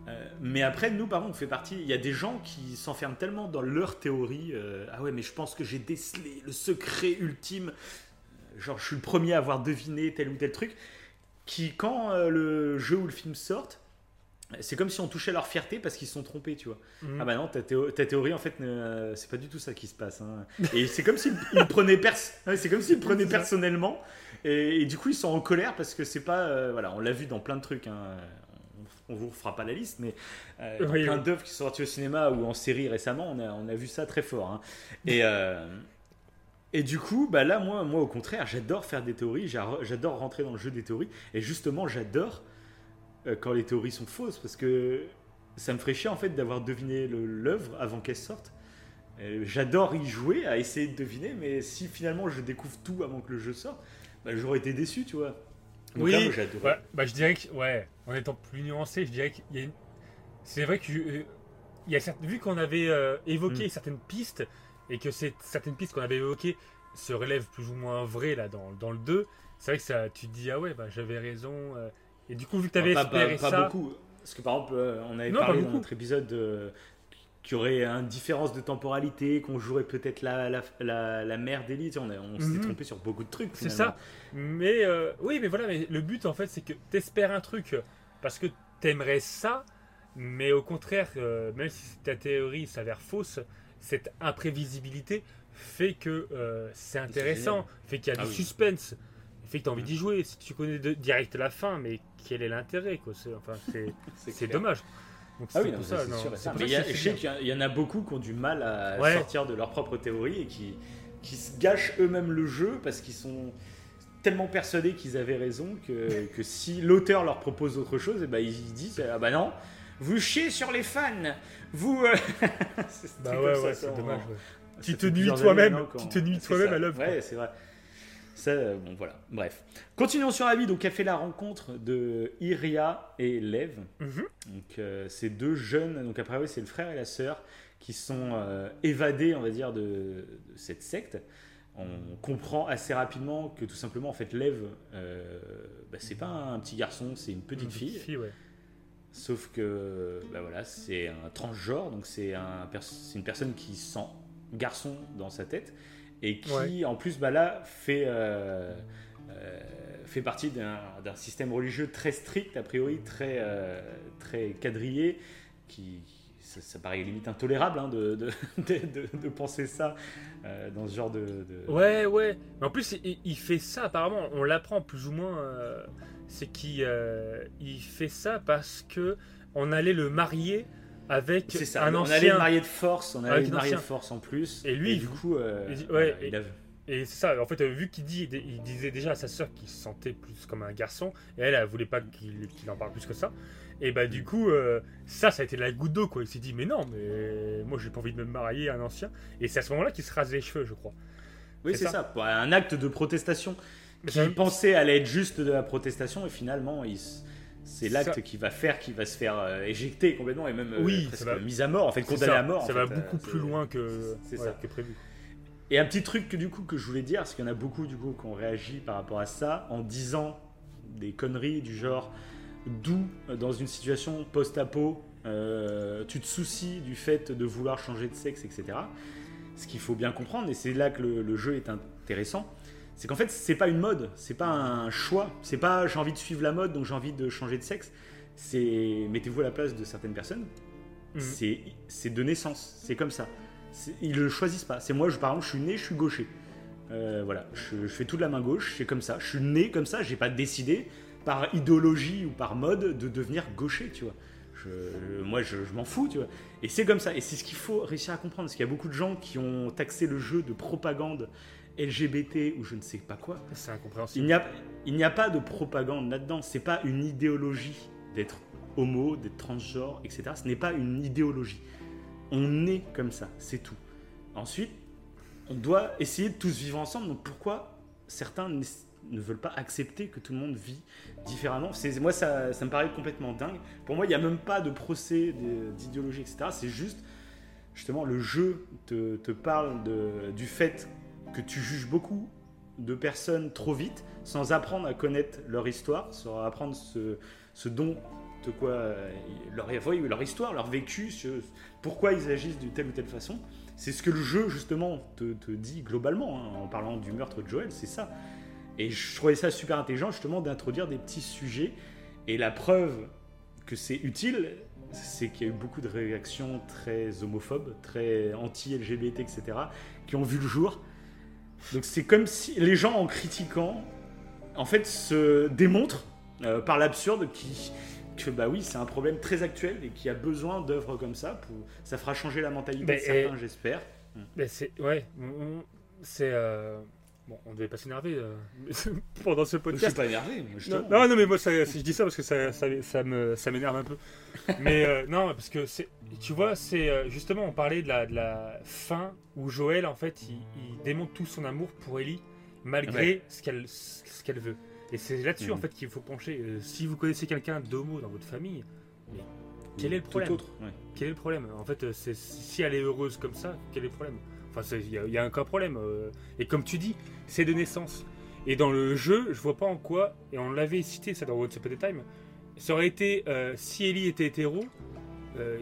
Euh, mais après, nous, par contre, on fait partie. Il y a des gens qui s'enferment tellement dans leur théorie. Euh, ah ouais, mais je pense que j'ai décelé le secret ultime. Genre, je suis le premier à avoir deviné tel ou tel truc. Qui, quand le jeu ou le film sortent, c'est comme si on touchait leur fierté parce qu'ils se sont trompés, tu vois. Mhm. Ah bah non, ta, théorie, en fait, c'est pas du tout ça qui se passe. Hein. Et c'est comme s'ils prenaient, c'est comme s'ils prenaient personnellement. Et, du coup, ils sont en colère parce que c'est pas. Euh, voilà, on l'a vu dans plein de trucs. Hein. On, vous fera pas la liste, mais euh, plein d'œuvres qui sont sorties au cinéma ou en série récemment, on a, on a vu ça très fort. Hein. Et. Euh, et du coup, bah là, moi, moi, au contraire, j'adore faire des théories, j'adore rentrer dans le jeu des théories, et justement, j'adore euh, quand les théories sont fausses, parce que ça me ferait chier en fait d'avoir deviné l'œuvre avant qu'elle sorte. Euh, j'adore y jouer, à essayer de deviner, mais si finalement je découvre tout avant que le jeu sorte, bah, j'aurais été déçu, tu vois. oui, bah, je dirais que, ouais, en étant plus nuancé, je dirais qu'il y a une... C'est vrai que, euh, il y a vu qu'on avait évoqué hmm. certaines pistes, et que certaines pistes qu'on avait évoquées se relèvent plus ou moins vraies là, dans, dans le 2, c'est vrai que ça, tu te dis, ah ouais, bah, j'avais raison. Et du coup, vu que tu avais espéré pas, pas, beaucoup. Parce que par exemple, euh, on avait parlé dans notre épisode de, qu'il y aurait une différence de temporalité, qu'on jouerait peut-être la, la, la, la mère d'Elise. On, on s'était mhm. trompé sur beaucoup de trucs. C'est ça. Mais euh, oui, mais voilà, mais le but en fait, c'est que tu espères un truc parce que tu aimerais ça, mais au contraire, euh, même si ta théorie s'avère fausse, cette imprévisibilité fait que c'est intéressant, fait qu'il y a ah du suspense fait que tu as envie d'y jouer. Si tu connais de, direct la fin, mais quel est l'intérêt quoi C'est enfin, c'est dommage. ah oui, c'est sûr. Mais je sais qu'il y, en a beaucoup qui ont du mal à sortir de leur propre théorie et qui, qui se gâchent eux-mêmes le jeu parce qu'ils sont tellement persuadés qu'ils avaient raison que, que si l'auteur leur propose autre chose, et eh ben ils disent ah bah non, vous chiez sur les fans, vous. Euh, bah ouais, ouais, c'est dommage. Tu te nuis toi-même, tu te nuis toi-même à l'œuvre. Ouais, c'est vrai. Euh, bon, voilà. Bref. Continuons sur la vie. Donc, elle fait la rencontre de Iria et Lev. Mhm. Donc, euh, ces deux jeunes. Donc, après, oui, c'est le frère et la sœur qui sont euh, évadés, on va dire, de, cette secte. On comprend assez rapidement que tout simplement, en fait, Lev, bah, c'est pas un petit garçon, c'est une petite fille. Sauf que, bah, voilà, c'est un transgenre, donc c'est un, une personne qui sent garçon dans sa tête et qui en plus bah, là fait, euh, euh, fait partie d'un système religieux très strict, a priori très, euh, très quadrillé, qui, ça, paraît limite intolérable hein, de, de, de, penser ça dans ce genre de, Ouais, ouais. Mais en plus, il, fait ça apparemment, on l'apprend plus ou moins. c'est qu'il il fait ça parce que on allait le marier avec ça. un on ancien. allait le marier de force, on allait le marier de force en plus. Et lui, du coup, euh, il dit- voilà, ouais, il a- Et c'est ça, en fait, euh, vu qu'il dit, il disait déjà à sa sœur qu'il se sentait plus comme un garçon, et elle, elle voulait pas qu'il en parle plus que ça. Et bah, du coup, euh, ça, ça a été la goutte d'eau, quoi. Il s'est dit, mais non, mais moi, j'ai pas envie de me marier à un ancien. Et c'est à ce moment-là qu'il se rase les cheveux, je crois. Oui, C'est ça. Un acte de protestation. Mais qui pensait aller être juste de la protestation et finalement il s- c'est l'acte Ça- qui va faire qui va se faire euh, éjecter complètement et même euh, Oui, presque ça va- mise à mort en fait condamné à mort Ça va fait, beaucoup euh, plus loin que, ouais, ça. que prévu. et un petit truc que du coup que je voulais dire parce qu'il y en a beaucoup du coup qui ont réagi par rapport à ça en disant des conneries du genre d'où euh, dans une situation post-apo euh, tu te soucies du fait de vouloir changer de sexe etc ce qu'il faut bien comprendre et c'est là que le, le jeu est intéressant c'est qu'en fait c'est pas une mode c'est pas un choix. C'est pas j'ai envie de suivre la mode donc j'ai envie de changer de sexe. C'est mettez-vous à la place de certaines personnes. Mhm. c'est de naissance c'est comme ça. Ils le choisissent pas. C'est moi je, par exemple je suis né je suis gaucher. Euh, voilà. Je, je fais tout de la main gauche c'est comme ça. Je suis né comme ça j'ai pas décidé par idéologie ou par mode de devenir gaucher tu vois. Je- moi je, je m'en fous tu vois. Et c'est comme ça. Et c'est ce qu'il faut réussir à comprendre parce qu'il y a beaucoup de gens qui ont taxé le jeu de propagande LGBT ou je ne sais pas quoi C'est incompréhensible. il n'y a pas de propagande là-dedans. C'est pas une idéologie d'être homo, d'être transgenre, etc. Ce n'est pas une idéologie. On est comme ça, c'est tout. Ensuite, on doit essayer de tous vivre ensemble. Donc pourquoi certains ne, veulent pas accepter que tout le monde vit différemment? C'est Moi, ça, ça me paraît complètement dingue. Pour moi, il n'y a même pas de procès d'idéologie, etc. C'est juste, justement, le jeu te, te parle de- du fait que tu juges beaucoup de personnes trop vite sans apprendre à connaître leur histoire, sans apprendre ce, ce dont de quoi euh, leur, leur histoire, leur vécu, ce- pourquoi ils agissent d'une telle ou telle façon. C'est ce que le jeu justement te, te dit globalement hein, en parlant du meurtre de Joël, c'est ça. Et je trouvais ça super intelligent justement d'introduire des petits sujets. Et la preuve que c'est utile, c'est qu'il y a eu beaucoup de réactions très homophobes, très anti-LGBT, etc., qui ont vu le jour. Donc c'est comme si les gens en critiquant, en fait, se démontrent euh, par l'absurde qui que bah oui c'est un problème très actuel et qui a besoin d'œuvres comme ça pour ça fera changer la mentalité de certains j'espère Mais c'est. Ouais. C'est. euh, Bon, on devait pas s'énerver euh, pendant ce je suis podcast. pas énervé moi, Non, justement. non, non, mais moi, ça, je dis ça parce que ça, ça, ça me, ça m'énerve un peu. Mais euh, non, parce que c'est, tu vois, c'est euh, justement, on parlait de la, de la fin où Joël, en fait, il, il démontre tout son amour pour Ellie, malgré Ouais. ce qu'elle, ce qu'elle veut. Et c'est là-dessus, Mhm. en fait, qu'il faut pencher. Euh, si vous connaissez quelqu'un d'homo dans votre famille, mais quel est le problème? autre ouais. quel est le problème? En fait, c'est, si elle est heureuse comme ça, quel est le problème? Enfin, il y, a- a un cas problème. euh, et comme tu dis, c'est de naissance. Et dans le jeu, je vois pas en quoi, et on l'avait cité ça dans Once Upon a Time, ça aurait été, euh, si Ellie était hétéro, euh,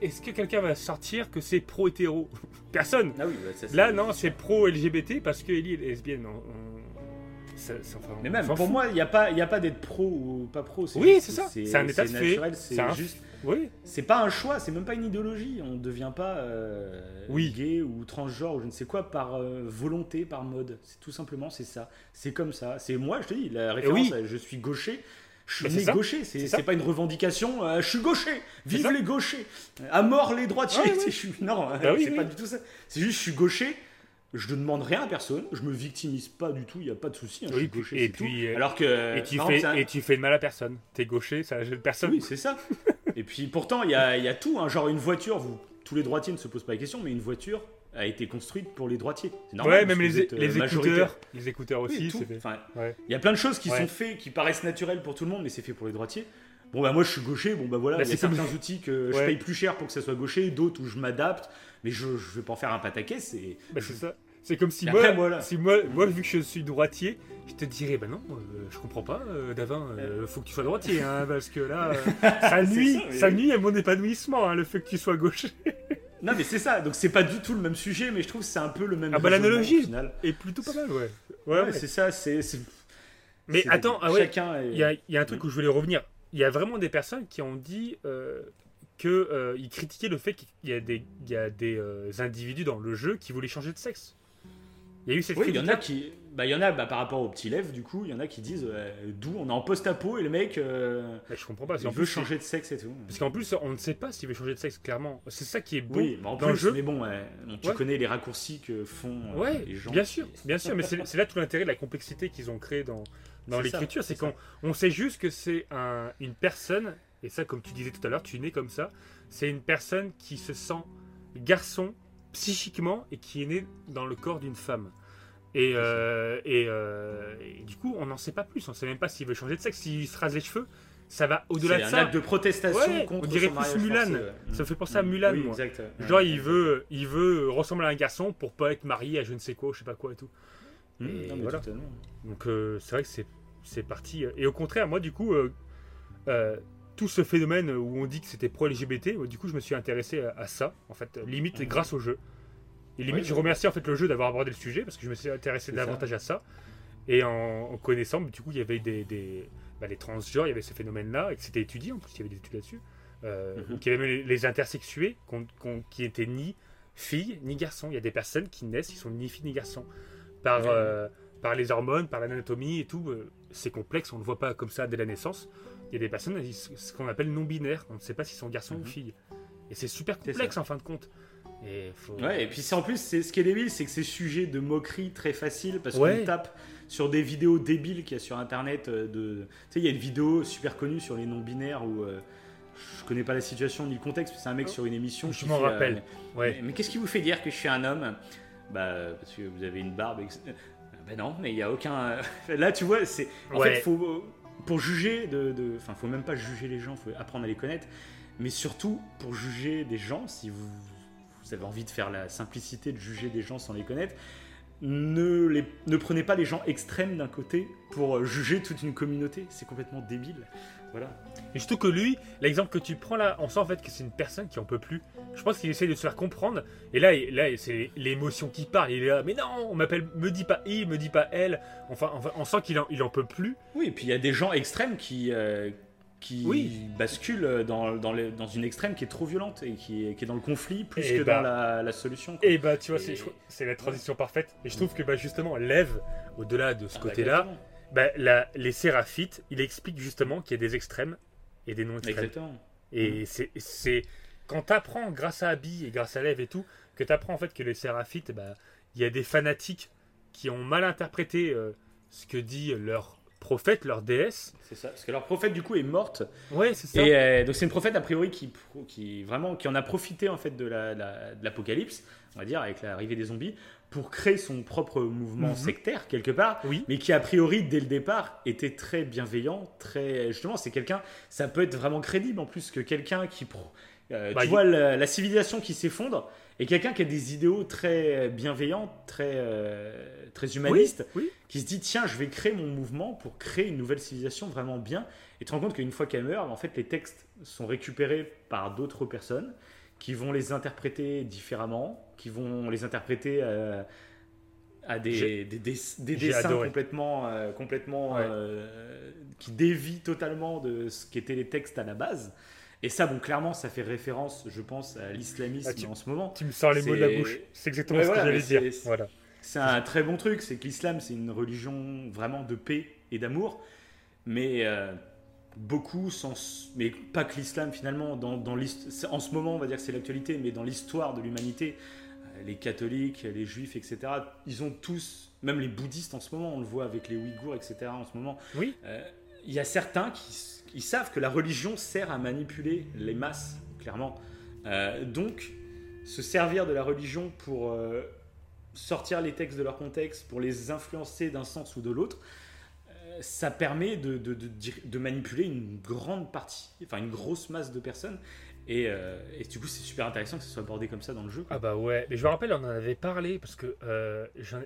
est-ce que quelqu'un va sortir que c'est pro-hétéro? Personne Ah oui, bah, ça, Là, non, c'est pro-LGBT parce que Ellie est lesbienne. On- on- ça- ça- enfin, mais même pour fout. moi il n'y a pas y a pas d'être pro ou pas pro Oui, c'est ça. C'est un état de fait. c'est juste Oui, c'est pas un choix c'est même pas une idéologie on ne devient pas euh, Oui. gay ou transgenre ou je ne sais quoi par euh, volonté par mode c'est tout simplement c'est ça c'est comme ça c'est moi je te dis la référence oui. à je suis gaucher je suis Bah, gaucher, c'est pas une revendication. euh, je suis gaucher, vive les gauchers, à mort les droitiers. Je suis- non, Bah oui, c'est oui. pas du tout ça. C'est juste je suis gaucher. Je ne demande rien à personne, je me victimise pas du tout, il n'y a pas de souci. hein, je Oui, suis gaucher, et puis, tout. euh, Alors que et tu, fais, et tu de mal à personne. T'es gaucher, ça gêne personne. oui, c'est ça. Et puis pourtant, il y a, il y a tout. hein. Genre une voiture, vous, tous les droitiers ne se posent pas la question, mais une voiture a été construite pour les droitiers. C'est normal. ouais, même les, euh, les écouteurs. Les écouteurs aussi. Enfin, Ouais. il y a plein de choses qui Ouais. sont faites, qui paraissent naturelles pour tout le monde, mais c'est fait pour les droitiers. Bon, bah moi je suis gaucher, bon bah voilà, Bah, il y a comme- certains outils que je paye plus cher pour que ça soit gaucher, d'autres où je m'adapte, mais je, je vais pas en faire un pataquès. Et... Bah, c'est ça. C'est comme si moi, voilà. si moi, moi, vu que je suis droitier, je te dirais, bah non, euh, je comprends pas, euh, Davin, euh, faut que tu sois droitier, hein, parce que là, euh, ça nuit, ça, oui. ça nuit à mon épanouissement, hein, le fait que tu sois gaucher. Non, mais c'est ça, donc c'est pas du tout le même sujet, mais je trouve que c'est un peu le même. Ah bah, l'analogie. Et plutôt pas mal, ouais. Ouais, Ouais, ouais. c'est ça, c'est. Mais attends, ah ouais, est- il y a, il y a un truc où je voulais revenir. Il y a vraiment des personnes qui ont dit euh, que euh, ils critiquaient le fait qu'il y a des, il y a des euh, individus dans le jeu qui voulaient changer de sexe. Il y a eu cette Oui, il y en a qui. bah, il y en a, bah, par rapport aux petits lèvres, du coup, il y en a qui disent euh, d'où on est en post-apo et le mec. Euh, bah, je comprends pas. Il veut changer de sexe et tout. Parce qu'en plus, on ne sait pas s'il veut changer de sexe, clairement. C'est ça qui est beau oui, en dans le jeu. Mais bon, tu connais les raccourcis que font euh, les gens. Bien sûr, bien sûr, mais c'est là tout l'intérêt de la complexité qu'ils ont créé dans, dans l'écriture. C'est qu'on on sait juste que c'est un, une personne, et ça, comme tu disais tout à l'heure, tu nais comme ça, c'est une personne qui se sent garçon psychiquement et qui est né dans le corps d'une femme. Euh, euh, et, du coup, on n'en sait pas plus. On ne sait même pas s'il veut changer de sexe, s'il se rase les cheveux. Ça va au-delà de ça. Un acte de protestation contre On dirait plus Mulan. Ça me fait penser à Mulan, moi. Genre, il veut, il veut ressembler à un garçon pour pas être marié à je ne sais quoi, je sais pas quoi et tout. Mmh, voilà. Donc, euh, c'est vrai que c'est parti. Et au contraire, moi, du coup, tout ce phénomène où on dit que c'était pro-LGBT, du coup, je me suis intéressé à, ça, en fait, limite mmh. grâce au jeu. Et limite, je remercie en fait le jeu d'avoir abordé le sujet parce que je me suis intéressé davantage à ça. Et en, connaissant, du coup, il y avait des, des bah, les transgenres, il y avait ce phénomène-là, et que c'était étudié en plus, il y avait des études là-dessus. Euh, mhm. il y avait les, intersexués qui étaient ni filles ni garçons. Il y a des personnes qui naissent, ils sont ni filles ni garçons. Par, euh, par les hormones, par l'anatomie et tout, euh, c'est complexe, on ne le voit pas comme ça dès la naissance. Il y a des personnes, ce qu'on appelle non-binaires, on ne sait pas s'ils sont garçons ou mhm. filles. Et c'est super complexe en fin de compte. Et, ouais, et puis c'est en plus, c'est ce qui est débile, c'est que c'est sujet de moquerie très facile parce qu'on tape sur des vidéos débiles qu'il y a sur internet. Euh, de... Tu sais, il y a une vidéo super connue sur les non-binaires où euh, je connais pas la situation ni le contexte, c'est un mec sur une émission. Je m'en rappelle. Euh, ouais. Mais, qu'est-ce qui vous fait dire que je suis un homme? Bah, parce que vous avez une barbe. Ben non, mais il n'y a aucun. Là, tu vois, c'est. En fait, faut. Pour juger de. Enfin, faut même pas juger les gens, faut apprendre à les connaître. Mais surtout, pour juger des gens, si vous avez envie de faire la simplicité de juger des gens sans les connaître, ne, prenez pas les gens extrêmes d'un côté pour juger toute une communauté. C'est complètement débile. Voilà. Et surtout que lui, l'exemple que tu prends là, on sent en fait que c'est une personne qui en peut plus. Je pense qu'il essaie de se faire comprendre. Et là, là c'est l'émotion qui parle. Il est là, mais non, on m'appelle, me dit pas il, me dit pas elle. Enfin, on sent qu'il en, il en peut plus. Oui, et puis il y a des gens extrêmes qui, euh, qui bascule dans, dans, dans, une extrême qui est trop violente et qui est, qui est dans le conflit plus que dans bah. la, solution. Et bah tu vois, c'est la transition parfaite. Et je trouve que bah, justement, Lève, au-delà de ce ah, côté-là, bah, les séraphites, il explique justement qu'il y a des extrêmes et des non-extrêmes. Exactement. Et mm. c'est quand tu apprends, grâce à Abby et grâce à Lève et tout, que tu apprends en fait que les séraphites, bah, il y a des fanatiques qui ont mal interprété euh, ce que dit leur prophète, leur déesse. C'est ça, parce que leur prophète du coup est morte. Ouais, c'est ça. Et euh, donc c'est une prophète a priori qui, qui vraiment qui en a profité en fait de l'apocalypse, on va dire, avec l'arrivée des zombies, pour créer son propre mouvement mhm. sectaire quelque part, oui. mais qui a priori dès le départ était très bienveillant, très justement c'est quelqu'un, ça peut être vraiment crédible en plus que quelqu'un qui, euh, bah, tu vois la civilisation qui s'effondre et quelqu'un qui a des idéaux très bienveillants, très, euh, très humanistes, qui se dit tiens, je vais créer mon mouvement pour créer une nouvelle civilisation vraiment bien. Et tu te rends compte qu'une fois qu'elle meurt, en fait, les textes sont récupérés par d'autres personnes qui vont les interpréter différemment, qui vont les interpréter euh, à des, des, dessins complètement, complètement qui dévient totalement de ce qu'étaient les textes à la base. Et ça, bon, clairement, ça fait référence, je pense, à l'islamisme ah, en ce moment. Tu me sors les mots de la bouche. C'est exactement ce que j'allais dire. Voilà. C'est un très bon truc, c'est que l'islam, c'est une religion vraiment de paix et d'amour. Mais euh, beaucoup, sans, mais pas que l'islam finalement, dans, dans en ce moment, on va dire que c'est l'actualité, mais dans l'histoire de l'humanité, euh, les catholiques, les juifs, etc., ils ont tous, même les bouddhistes en ce moment, on le voit avec les ouïghours, etc., en ce moment. Oui. Euh, il y a certains qui ils savent que la religion sert à manipuler les masses, clairement. Euh, donc, se servir de la religion pour euh, sortir les textes de leur contexte, pour les influencer d'un sens ou de l'autre, euh, ça permet de, manipuler une grande partie, enfin une grosse masse de personnes. Et, et du coup, c'est super intéressant que ce soit abordé comme ça dans le jeu. Ah bah ouais, mais je me rappelle, on en avait parlé parce que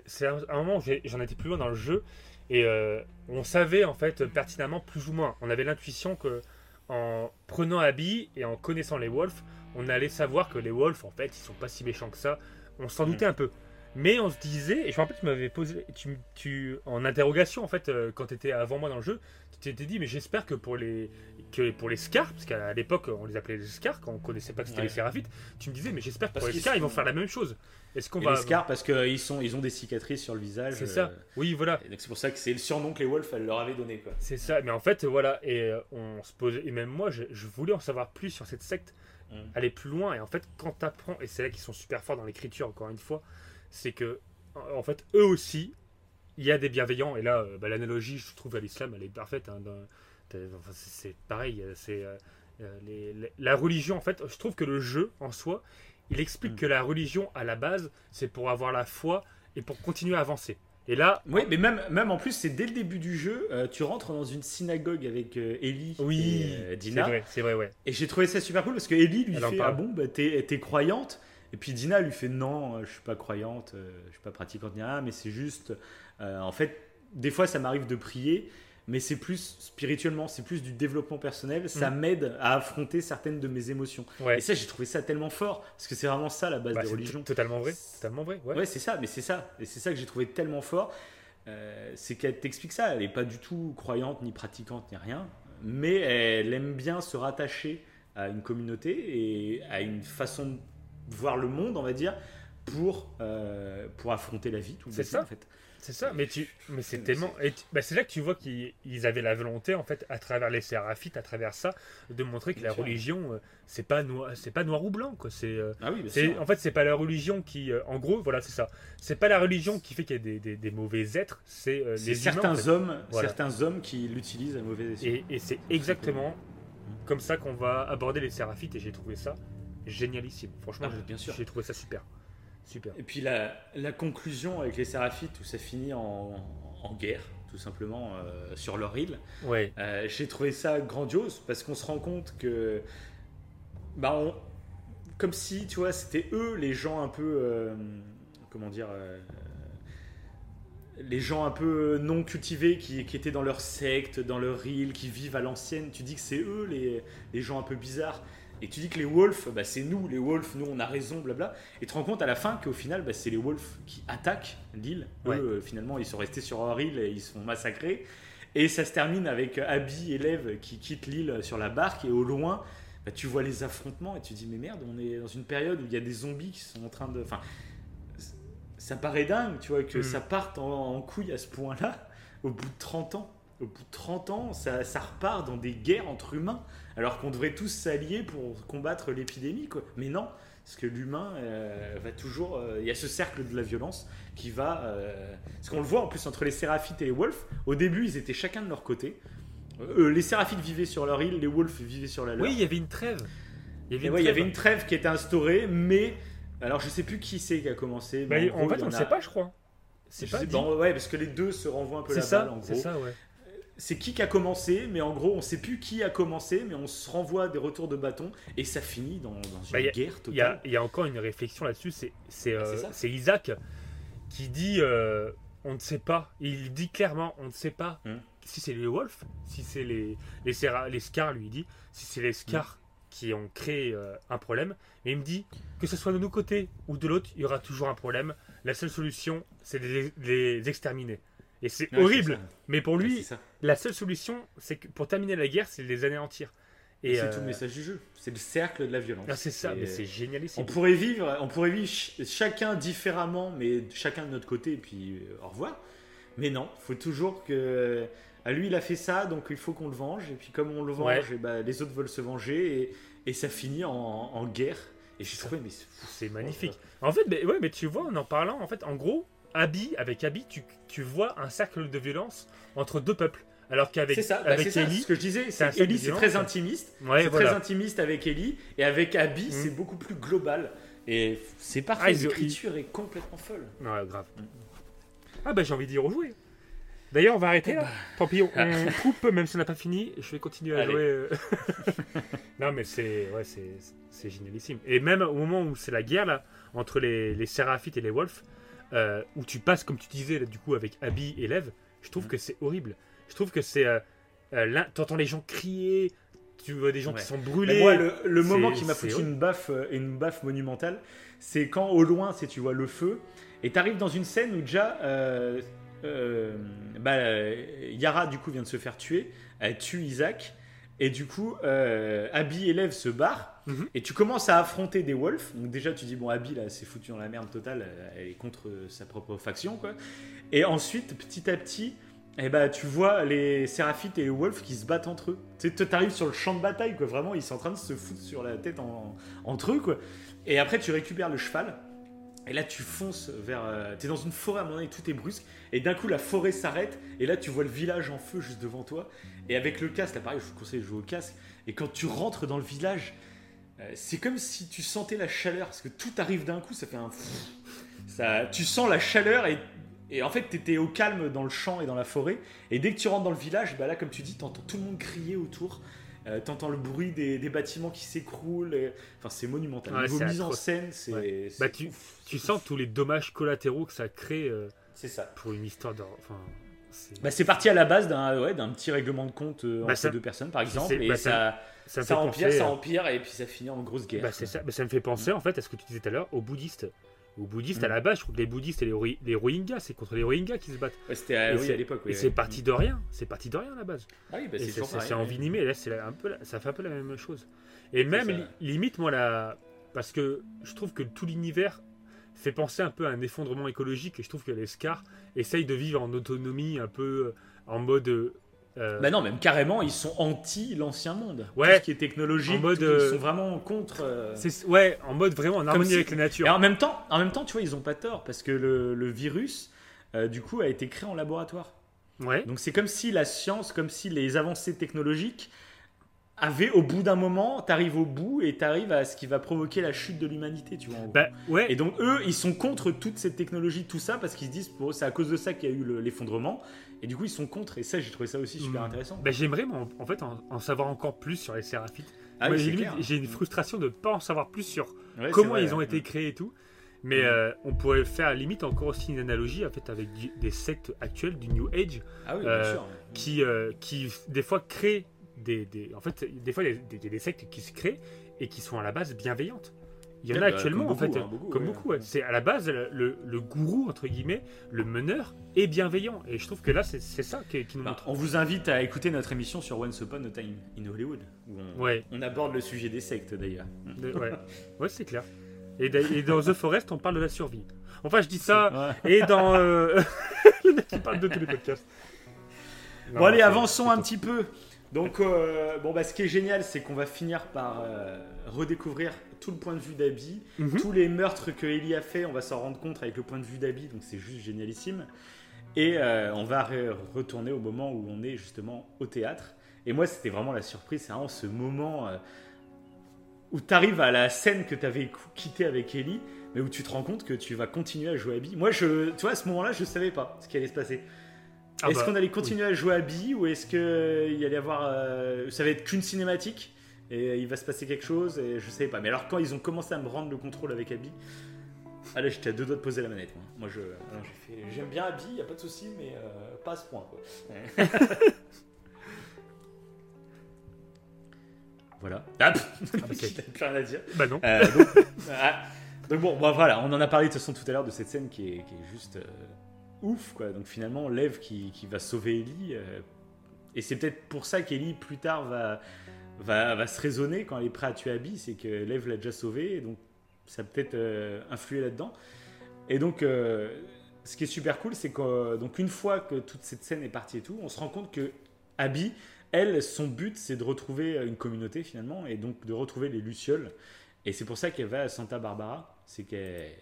c'est un, un moment où j'en étais plus loin dans le jeu et euh, on savait en fait pertinemment plus ou moins. On avait l'intuition que en prenant Abby et en connaissant les Wolves, on allait savoir que les Wolves en fait ils sont pas si méchants que ça. On s'en doutait mm. un peu. Mais on se disait, et je me rappelle, tu m'avais posé, tu, tu, en interrogation en fait, euh, quand tu étais avant moi dans le jeu, tu t'étais dit, mais j'espère que pour les, que pour les Scars, parce qu'à l'époque on les appelait les Scars, quand on connaissait pas que c'était Ouais. les Séraphites, tu me disais, mais j'espère que pour les Scars ils vont faire la même chose. Est-ce qu'on va. les Scars parce qu'ils ils ont des cicatrices sur le visage. C'est euh, ça. Oui, voilà. et donc c'est pour ça que c'est le surnom que les Wolves elles leur avaient donné. C'est ça, mais en fait, voilà, et euh, on se posait, et même moi, je, je voulais en savoir plus sur cette secte, Mm. aller plus loin, et en fait, quand t'apprends, et c'est là qu'ils sont super forts dans l'écriture, encore une fois, c'est que, en fait, eux aussi, il y a des bienveillants, et là, euh, bah, l'analogie, je trouve, à l'islam, elle est parfaite, hein, dans- enfin, c'est pareil, euh, c'est euh, euh, la religion, en fait, je trouve que le jeu, en soi, il explique Mm. que la religion, à la base, c'est pour avoir la foi et pour continuer à avancer. Et là, Oui, mais même, même en plus, c'est dès le début du jeu, euh, tu rentres dans une synagogue avec euh, Ellie oui, et euh, c'est Dina. vrai, c'est vrai, ouais. Et j'ai trouvé ça super cool parce que Ellie lui Elle fait. Ah bon, bah, t'es croyante Et puis Dina lui fait Non, euh, je suis pas croyante, euh, je suis pas pratiquante ni rien, mais c'est juste. euh, en fait, des fois ça m'arrive de prier, mais c'est plus spirituellement, c'est plus du développement personnel, ça Mm. m'aide à affronter certaines de mes émotions. Ouais. Et ça, j'ai trouvé ça tellement fort parce que c'est vraiment ça la base Bah, des c'est religions. totalement vrai, totalement vrai. Ouais. Ouais, c'est ça, mais c'est ça. Et c'est ça que j'ai trouvé tellement fort. Euh, c'est qu'elle t'explique ça. Elle n'est pas du tout croyante, ni pratiquante, ni rien. Mais elle aime bien se rattacher à une communauté et à une façon de voir le monde, on va dire, pour, euh, pour affronter la vie. tout C'est bêtement, ça. en fait. C'est ça, mais tu, mais c'est tellement, bah, c'est là que tu vois qu'ils ils avaient la volonté en fait, à travers les séraphites, à travers ça, de montrer que Bien la sûr. religion, euh, c'est pas noir, c'est pas noir ou blanc quoi. C'est, euh, Ah oui, en fait, c'est pas la religion qui, euh, en gros, voilà, c'est ça. C'est pas la religion qui fait qu'il y a des, des- des mauvais êtres, c'est euh, les certains humains. en fait. hommes, Voilà. certains hommes qui l'utilisent à mauvais escient. Et, et c'est exactement comme ça qu'on va aborder les séraphites, et j'ai trouvé ça génialissime. Franchement, Ah, j'ai, bien sûr. j'ai trouvé ça super, super. Et puis la, la conclusion avec les Séraphites où ça finit en, en guerre, tout simplement, euh, sur leur île. Ouais, Euh, J'ai trouvé ça grandiose parce qu'on se rend compte que, bah, on- comme si, tu vois, c'était eux les gens un peu, euh, comment dire, les gens un peu non cultivés qui, qui étaient dans leur secte, dans leur île, qui vivent à l'ancienne. Tu dis que c'est eux les, les gens un peu bizarres. Et tu dis que les wolves, bah, c'est nous, les wolves, nous on a raison, blabla. Et tu te rends compte à la fin qu'au final, bah, c'est les wolves qui attaquent l'île. Ouais. Eux, euh, finalement, ils sont restés sur leur île et ils se font massacrer. Et ça se termine avec Abby et Lev qui quittent l'île sur la barque et au loin, bah, tu vois les affrontements et tu dis mais merde, on est dans une période où il y a des zombies qui sont en train de... Enfin, ça paraît dingue, tu vois, que Mm. ça parte en, en couille à ce point-là au bout de 30 ans. Au bout de 30 ans, ça, ça repart dans des guerres entre humains, alors qu'on devrait tous s'allier pour combattre l'épidémie, quoi. Mais non, parce que l'humain euh, va toujours... euh, Il y a ce cercle de la violence qui va... euh, parce qu'on le voit en plus entre les Séraphites et les Wolves, au début ils étaient chacun de leur côté. Euh, les Séraphites vivaient sur leur île, les Wolves vivaient sur la leur. oui, il y avait une trêve. Il y avait une ouais, il y trêve. avait une trêve qui était instaurée, mais alors je sais plus qui c'est qui a commencé. Bah, mais en gros, fait, on ne a- sait pas, je crois. C'est pas dit. pas, ouais, parce que les deux se renvoient un peu C'est la ça, balle en c'est gros. ça, ouais. C'est qui qui a commencé, mais en gros on sait plus qui a commencé, mais on se renvoie des retours de bâton et ça finit dans, dans une Bah, a- guerre Il y, a, totale. il y a encore une réflexion là-dessus, c'est c'est, Ah, euh, Isaac qui dit euh, on ne sait pas. Il dit clairement on ne sait pas Hmm. si c'est les Wolves, si c'est les, les, Serra- les Scars, lui il dit, si c'est les Hmm. Scars qui ont créé euh, un problème. Mais il me dit que ce soit de nos côtés ou de l'autre, il y aura toujours un problème. La seule solution, c'est de les, de les exterminer. Et c'est Ouais, horrible. Mais pour lui, la seule solution, c'est que pour terminer la guerre, c'est de les anéantir. Et c'est euh, tout le message du jeu. C'est le cercle de la violence. ah, c'est ça, mais c'est génialissime. On pourrait vivre, on pourrait vivre ch- chacun différemment, mais chacun de notre côté, et puis euh, au revoir. Mais non, il faut toujours que. À lui, il a fait ça, donc il faut qu'on le venge. Et puis comme on le venge, Ouais. et bah, les autres veulent se venger, et, et ça finit en, en guerre. Et j'ai trouvé, mais c'est- C'est magnifique. En fait, mais, ouais, mais tu vois, en en parlant, en fait, en gros, Abby, avec Abby, tu, tu vois un cercle de violence entre deux peuples. Alors qu'avec ça, bah, avec c'est ça, Ellie, ce que je disais. c'est Ellie, c'est très intimiste. ouais, c'est voilà. très intimiste avec Ellie, et avec Abby, Mm. c'est beaucoup plus global. Et c'est parfait. Ah, L'écriture est complètement folle. Ouais, grave. Ah bah j'ai envie d'y rejouer. D'ailleurs, on va arrêter là. Tant pis, on, on coupe, même si on n'a pas fini. Je vais continuer à Allez. jouer. euh. non, mais c'est ouais, c'est génialissime. Et même au moment où c'est la guerre là entre les, les Séraphites et les Wolves, euh, où tu passes comme tu disais là, du coup avec Abby et Lev, je trouve Mhm. que c'est horrible. Je trouve que c'est euh, euh, l'un- t'entends les gens crier, tu vois des gens Ouais. qui sont Mais brûlés. moi, le, moment qui m'a foutu une baffe, euh, une baffe monumentale, c'est quand au loin, c'est tu vois le feu, et t'arrives dans une scène où déjà, euh, euh, bah, Yara du coup vient de se faire tuer, elle tue Isaac, et du coup, euh, Abby et Lev se Mhm. et tu commences à affronter des wolves. Donc déjà, tu dis bon, Abby là, c'est foutu dans la merde totale, elle est contre sa propre faction, quoi. Et ensuite, petit à petit. Et bah, tu vois les Séraphites et les Wolves qui se battent entre eux. Tu t'arrives sur le champ de bataille, quoi. Vraiment, ils sont en train de se foutre sur la tête en- entre eux, quoi. Et après, tu récupères le cheval. Et là, tu fonces vers. euh, T'es dans une forêt à un moment donné, tout est brusque. Et d'un coup, la forêt s'arrête. Et là, tu vois le village en feu juste devant toi. Et avec le casque, là, pareil, je vous conseille de jouer au casque. Et quand tu rentres dans le village, c'est comme si tu sentais la chaleur. Parce que tout arrive d'un coup, ça fait un. Ça, tu sens la chaleur et, et en fait, tu étais au calme dans le champ et dans la forêt. Et dès que tu rentres dans le village, bah là, comme tu dis, tu entends tout le monde crier autour. Euh, tu entends le bruit des, des bâtiments qui s'écroulent. et- Enfin, c'est monumental. Ouais, Niveau mise en scène, c'est. Ouais. Bah, tu, tu sens tous les dommages collatéraux que ça crée euh, C'est ça. pour une histoire Enfin, c'est- Bah, c'est parti à la base d'un ouais, d'un petit règlement de compte euh, Bah, entre ça- deux personnes, par exemple. et bah, ça, ça empire, penser, ça euh, empire, et puis ça finit en grosse guerre. Bah, ça. Bah, ça me fait penser en fait à ce que tu disais tout à l'heure aux bouddhistes. Aux bouddhistes à Mm. la base, je trouve que les bouddhistes et les, Rohi- les Rohingyas, c'est contre les Rohingyas qui se battent. Ouais, C'était à, oui, l'époque. oui, et ouais. c'est parti de rien. C'est parti de rien à la base. Ah oui, bah, c'est envenimé. Là, c'est un peu, la- ça fait un peu la même chose. Et même li- limite moi la, parce que je trouve que tout l'univers fait penser un peu à un effondrement écologique. Et je trouve que les Scars essayent de vivre en autonomie, un peu euh, en mode. Euh, Bah non, même carrément, ils sont anti l'ancien monde. Ouais. Tout ce qui est technologique, En mode, tout- euh, ils sont vraiment contre. euh, ouais, en mode vraiment en harmonie si- avec la nature. Et en même temps, en même temps, tu vois, ils ont pas tort parce que le, le virus, euh, du coup, a été créé en laboratoire. Ouais. Donc c'est comme si la science, comme si les avancées technologiques avaient, au bout d'un moment, t'arrives au bout et t'arrives à ce qui va provoquer la chute de l'humanité, tu vois. en. Bah ouais. Et donc eux, ils sont contre toute cette technologie, tout ça, parce qu'ils se disent, c'est à cause de ça qu'il y a eu le- l'effondrement. Et du coup, ils sont contre. Et ça, j'ai trouvé ça aussi super Mm. intéressant. Bah, j'aimerais en, en fait en, en savoir encore plus sur les séraphites. Ah oui, j'ai une frustration de ne pas en savoir plus sur Ouais, comment vrai, ils ont été créés et tout. Mais Mm. euh, on pourrait faire limite encore aussi une analogie en fait avec du- des sectes actuelles du New Age Ah oui, euh, sûr. qui, euh, qui des fois créent des, des- en fait des fois il y a des, des sectes qui se créent et qui sont à la base bienveillantes. Il y en Ouais, a bah, actuellement en fait, beaucoup, hein, beaucoup, comme ouais. beaucoup. ouais. C'est à la base le, gourou entre guillemets, le meneur est bienveillant et je trouve que là c'est ça qui, qui nous Bah, montre. on vous invite à écouter notre émission sur Once Upon a Time in Hollywood, où on, Ouais, on aborde le sujet des sectes d'ailleurs. de- ouais, ouais c'est clair. Et, d'a- et dans The Forest on parle de la survie. Enfin je dis ça et dans euh, le mec qui parle de tous les podcasts. Bon allez, avançons un petit peu. Donc, euh, bon, bah, ce qui est génial, c'est qu'on va finir par euh, redécouvrir tout le point de vue d'Abby. Mhm. Tous les meurtres que Ellie a fait, on va s'en rendre compte avec le point de vue d'Abby, donc c'est juste génialissime. Et euh, on va re- retourner au moment où on est justement au théâtre. Et moi, c'était vraiment la surprise, c'est vraiment ce moment euh, où tu arrives à la scène que tu avais quittée avec Ellie, mais où tu te rends compte que tu vas continuer à jouer Abby. Moi, je, tu vois, à ce moment-là, je savais pas ce qui allait se passer. Ah est-ce bah, qu'on allait continuer à jouer à Abby ou est-ce que il y allait avoir, euh, ça va être qu'une cinématique? Et il va se passer quelque chose et je savais pas. Mais alors quand ils ont commencé à me rendre le contrôle avec Abby, ah là j'étais à deux doigts de poser la manette. Moi, Moi, je, alors, j'ai fait, j'aime bien Abby, y a pas de souci, mais euh, pas à ce point. Quoi. voilà. Ah, bah, plus rien à dire. Bah non. Euh, donc, ah, donc bon, bah, voilà, on en a parlé de toute façon tout à l'heure de cette scène qui est, qui est juste euh, ouf, quoi. Donc finalement, Lev qui, qui va sauver Ellie, euh, et c'est peut-être pour ça qu'Ellie plus tard va, va, va se raisonner quand elle est prête à tuer Abby, c'est que Lev l'a déjà sauvé, et donc ça peut-être euh, influé là-dedans. Et donc, euh, ce qui est super cool, c'est que euh, donc une fois que toute cette scène est partie et tout, on se rend compte que Abby, elle, son but, c'est de retrouver une communauté finalement, et donc de retrouver les Lucioles. Et c'est pour ça qu'elle va à Santa Barbara. C'est qu'elle.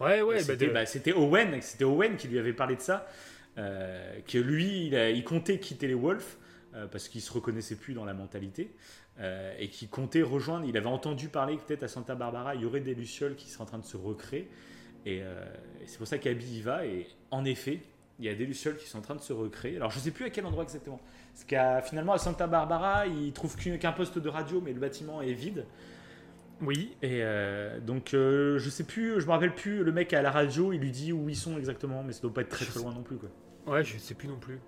Ouais ouais. Bah, c'était de- bah, c'était Owen, c'était Owen qui lui avait parlé de ça. euh, que lui, il, a- il comptait quitter les Wolves euh, parce qu'il se reconnaissait plus dans la mentalité euh, et qui comptait rejoindre. Il avait entendu parler que peut-être à Santa Barbara, il y aurait des lucioles qui seraient en train de se recréer. Et, euh, et c'est pour ça qu'Abby y va. Et en effet, il y a des lucioles qui sont en train de se recréer. Alors je sais plus à quel endroit exactement. Parce qu'à finalement à Santa Barbara, il trouve qu'un poste de radio, mais le bâtiment est vide. Oui. Et euh, donc, euh, je sais plus, je me rappelle plus, le mec à la radio, il lui dit où ils sont exactement, mais ça doit pas être très très loin non plus. Quoi. Ouais, je sais plus non plus.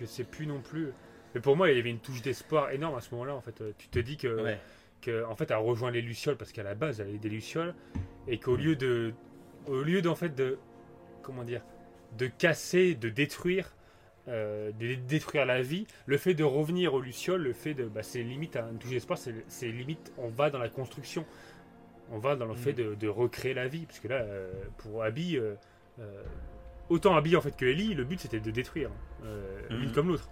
Je sais plus non plus. Mais pour moi, il y avait une touche d'espoir énorme à ce moment-là. En fait, tu te dis que, que en fait, elle rejoint les lucioles parce qu'à la base, elle est des lucioles et qu'au lieu de, au lieu d'en fait de, comment dire, de casser, de détruire, euh, de détruire la vie, le fait de revenir aux lucioles, le fait de, bah, c'est limite à une touche d'espoir, c'est limite, on va dans la construction, on va dans le fait mm. de, recréer la vie, parce que là, euh, pour Abby, euh, autant Abby en fait que Ellie, le but c'était de détruire mm. l'une comme l'autre.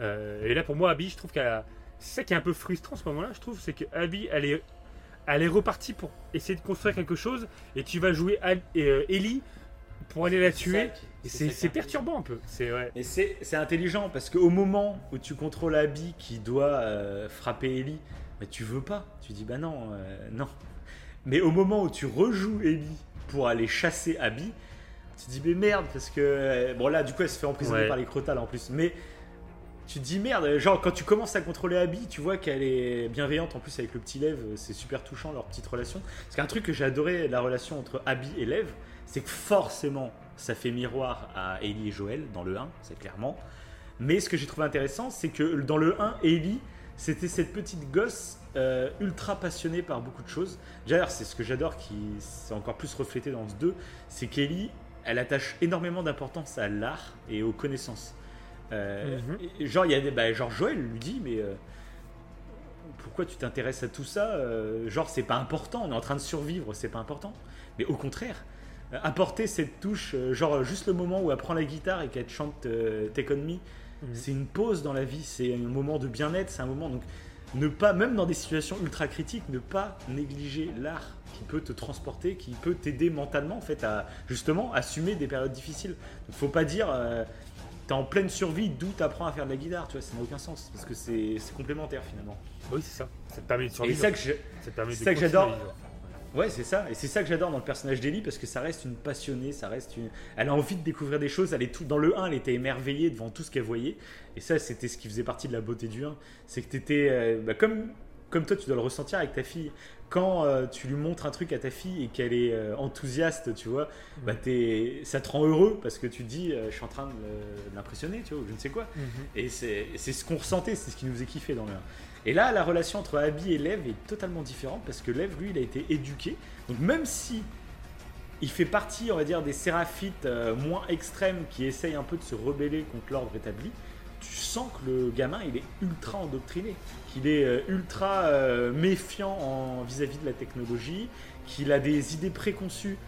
Et là, pour moi, Abby, je trouve qu'elle c'est ça qui est un peu frustrant à ce moment-là, je trouve, c'est que Abby, elle est, elle est repartie pour essayer de construire quelque chose, et tu vas jouer Ellie pour aller la tuer. C'est perturbant un peu. C'est ouais. Et c'est intelligent parce qu'au moment où tu contrôles Abby qui doit euh, frapper Ellie, mais tu veux pas. Tu dis bah non, euh, non. Mais au moment où tu rejoues Ellie pour aller chasser Abby, tu dis mais merde parce que euh, bon là du coup elle se fait emprisonner par les crotales en plus. Mais tu te dis merde, genre quand tu commences à contrôler Abby, tu vois qu'elle est bienveillante en plus avec le petit Lev, c'est super touchant leur petite relation. C'est un truc que j'ai adoré la relation entre Abby et Lev, c'est que forcément, ça fait miroir à Ellie et Joël dans le 1, c'est clairement. Mais ce que j'ai trouvé intéressant, c'est que dans le 1, Ellie, c'était cette petite gosse euh, ultra passionnée par beaucoup de choses. D'ailleurs, c'est ce que j'adore, qui c'est encore plus reflété dans ce 2, c'est qu'Ellie, elle attache énormément d'importance à l'art et aux connaissances. Euh, mhm. Genre, il y a des, bah, genre Joël lui dit, mais euh, pourquoi tu t'intéresses à tout ça Genre, c'est pas important, on est en train de survivre, c'est pas important. Mais au contraire, apporter cette touche, euh, genre juste le moment où elle prend la guitare et qu'elle chante euh, Take On Me, mhm. c'est une pause dans la vie, c'est un moment de bien-être, c'est un moment donc ne pas, même dans des situations ultra critiques, ne pas négliger l'art qui peut te transporter, qui peut t'aider mentalement en fait à justement assumer des périodes difficiles. Il faut pas dire euh, t'es en pleine survie, d'où t'apprends à faire de la guitare, tu vois, ça n'a aucun sens parce que c'est complémentaire finalement. Oui, c'est ça. Ça te permet de survivre. Et ça que j'adore. Ouais, c'est ça. Et c'est ça que j'adore dans le personnage d'Ellie parce que ça reste une passionnée, ça reste une. Elle a envie de découvrir des choses. Elle est tout dans le 1, elle était émerveillée devant tout ce qu'elle voyait. Et ça, c'était ce qui faisait partie de la beauté du 1. C'est que tu étais. Euh, bah, comme, comme toi, tu dois le ressentir avec ta fille. Quand euh, tu lui montres un truc à ta fille et qu'elle est euh, enthousiaste, tu vois, bah, es, ça te rend heureux parce que tu te dis, je suis en train de l'impressionner, tu vois, ou je ne sais quoi. Mhm. Et c'est ce qu'on ressentait, c'est ce qui nous faisait kiffer dans le 1. Et là, la relation entre Abby et Lev est totalement différente parce que Lev, lui, il a été éduqué. Donc même si il fait partie, on va dire, des séraphites euh, moins extrêmes qui essayent un peu de se rebeller contre l'ordre établi, tu sens que le gamin, il est ultra endoctriné, qu'il est euh, ultra euh, méfiant vis-à-vis de la technologie, qu'il a des idées préconçues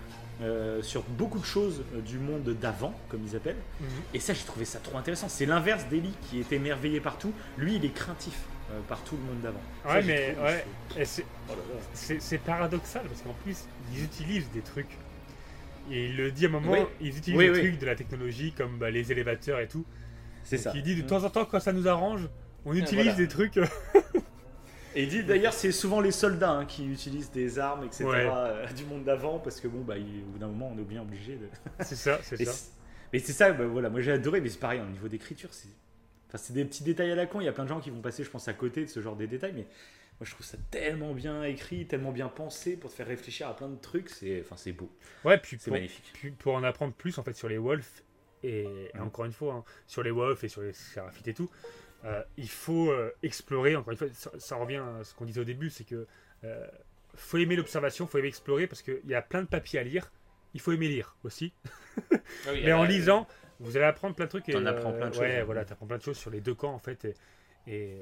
sur beaucoup de choses du monde d'avant, comme ils appellent. Mhm. Et ça, j'ai trouvé ça trop intéressant. C'est l'inverse d'Eli qui est émerveillé partout. Lui, il est craintif. Euh, par tout le monde d'avant. Ouais, mais ouais, oh c'est paradoxal parce qu'en plus, ils utilisent des trucs. Et il le dit à un moment, ils utilisent des trucs de la technologie comme bah, les élévateurs et tout. C'est ça. Il dit de temps en temps, quand ça nous arrange, on ah, utilise des trucs. Et il dit d'ailleurs, c'est souvent les soldats hein, qui utilisent des armes, etc. Euh, du monde d'avant parce que bon, bah, au bout d'un moment, on est bien obligé de. c'est ça, c'est ça. Mais c'est ça, bah, voilà, moi j'ai adoré, mais c'est pareil, au niveau d'écriture, c'est Enfin, c'est des petits détails à la con. Il y a plein de gens qui vont passer, je pense, à côté de ce genre de détails, mais moi je trouve ça tellement bien écrit, tellement bien pensé pour te faire réfléchir à plein de trucs. C'est, enfin, c'est beau. Ouais, puis c'est magnifique. Puis pour en apprendre plus en fait sur les wolves et, encore une fois hein, sur les wolves et sur les séraphites et tout, euh, il faut euh, explorer. Encore une fois, ça, revient à ce qu'on disait au début, c'est que euh, faut aimer l'observation, faut aimer explorer parce qu'il y a plein de papiers à lire. Il faut aimer lire aussi. Ah mais en lisant, vous allez apprendre plein de trucs. T'en apprends plein de choses. Ouais, voilà, t'apprends plein de choses sur les deux camps en fait. Et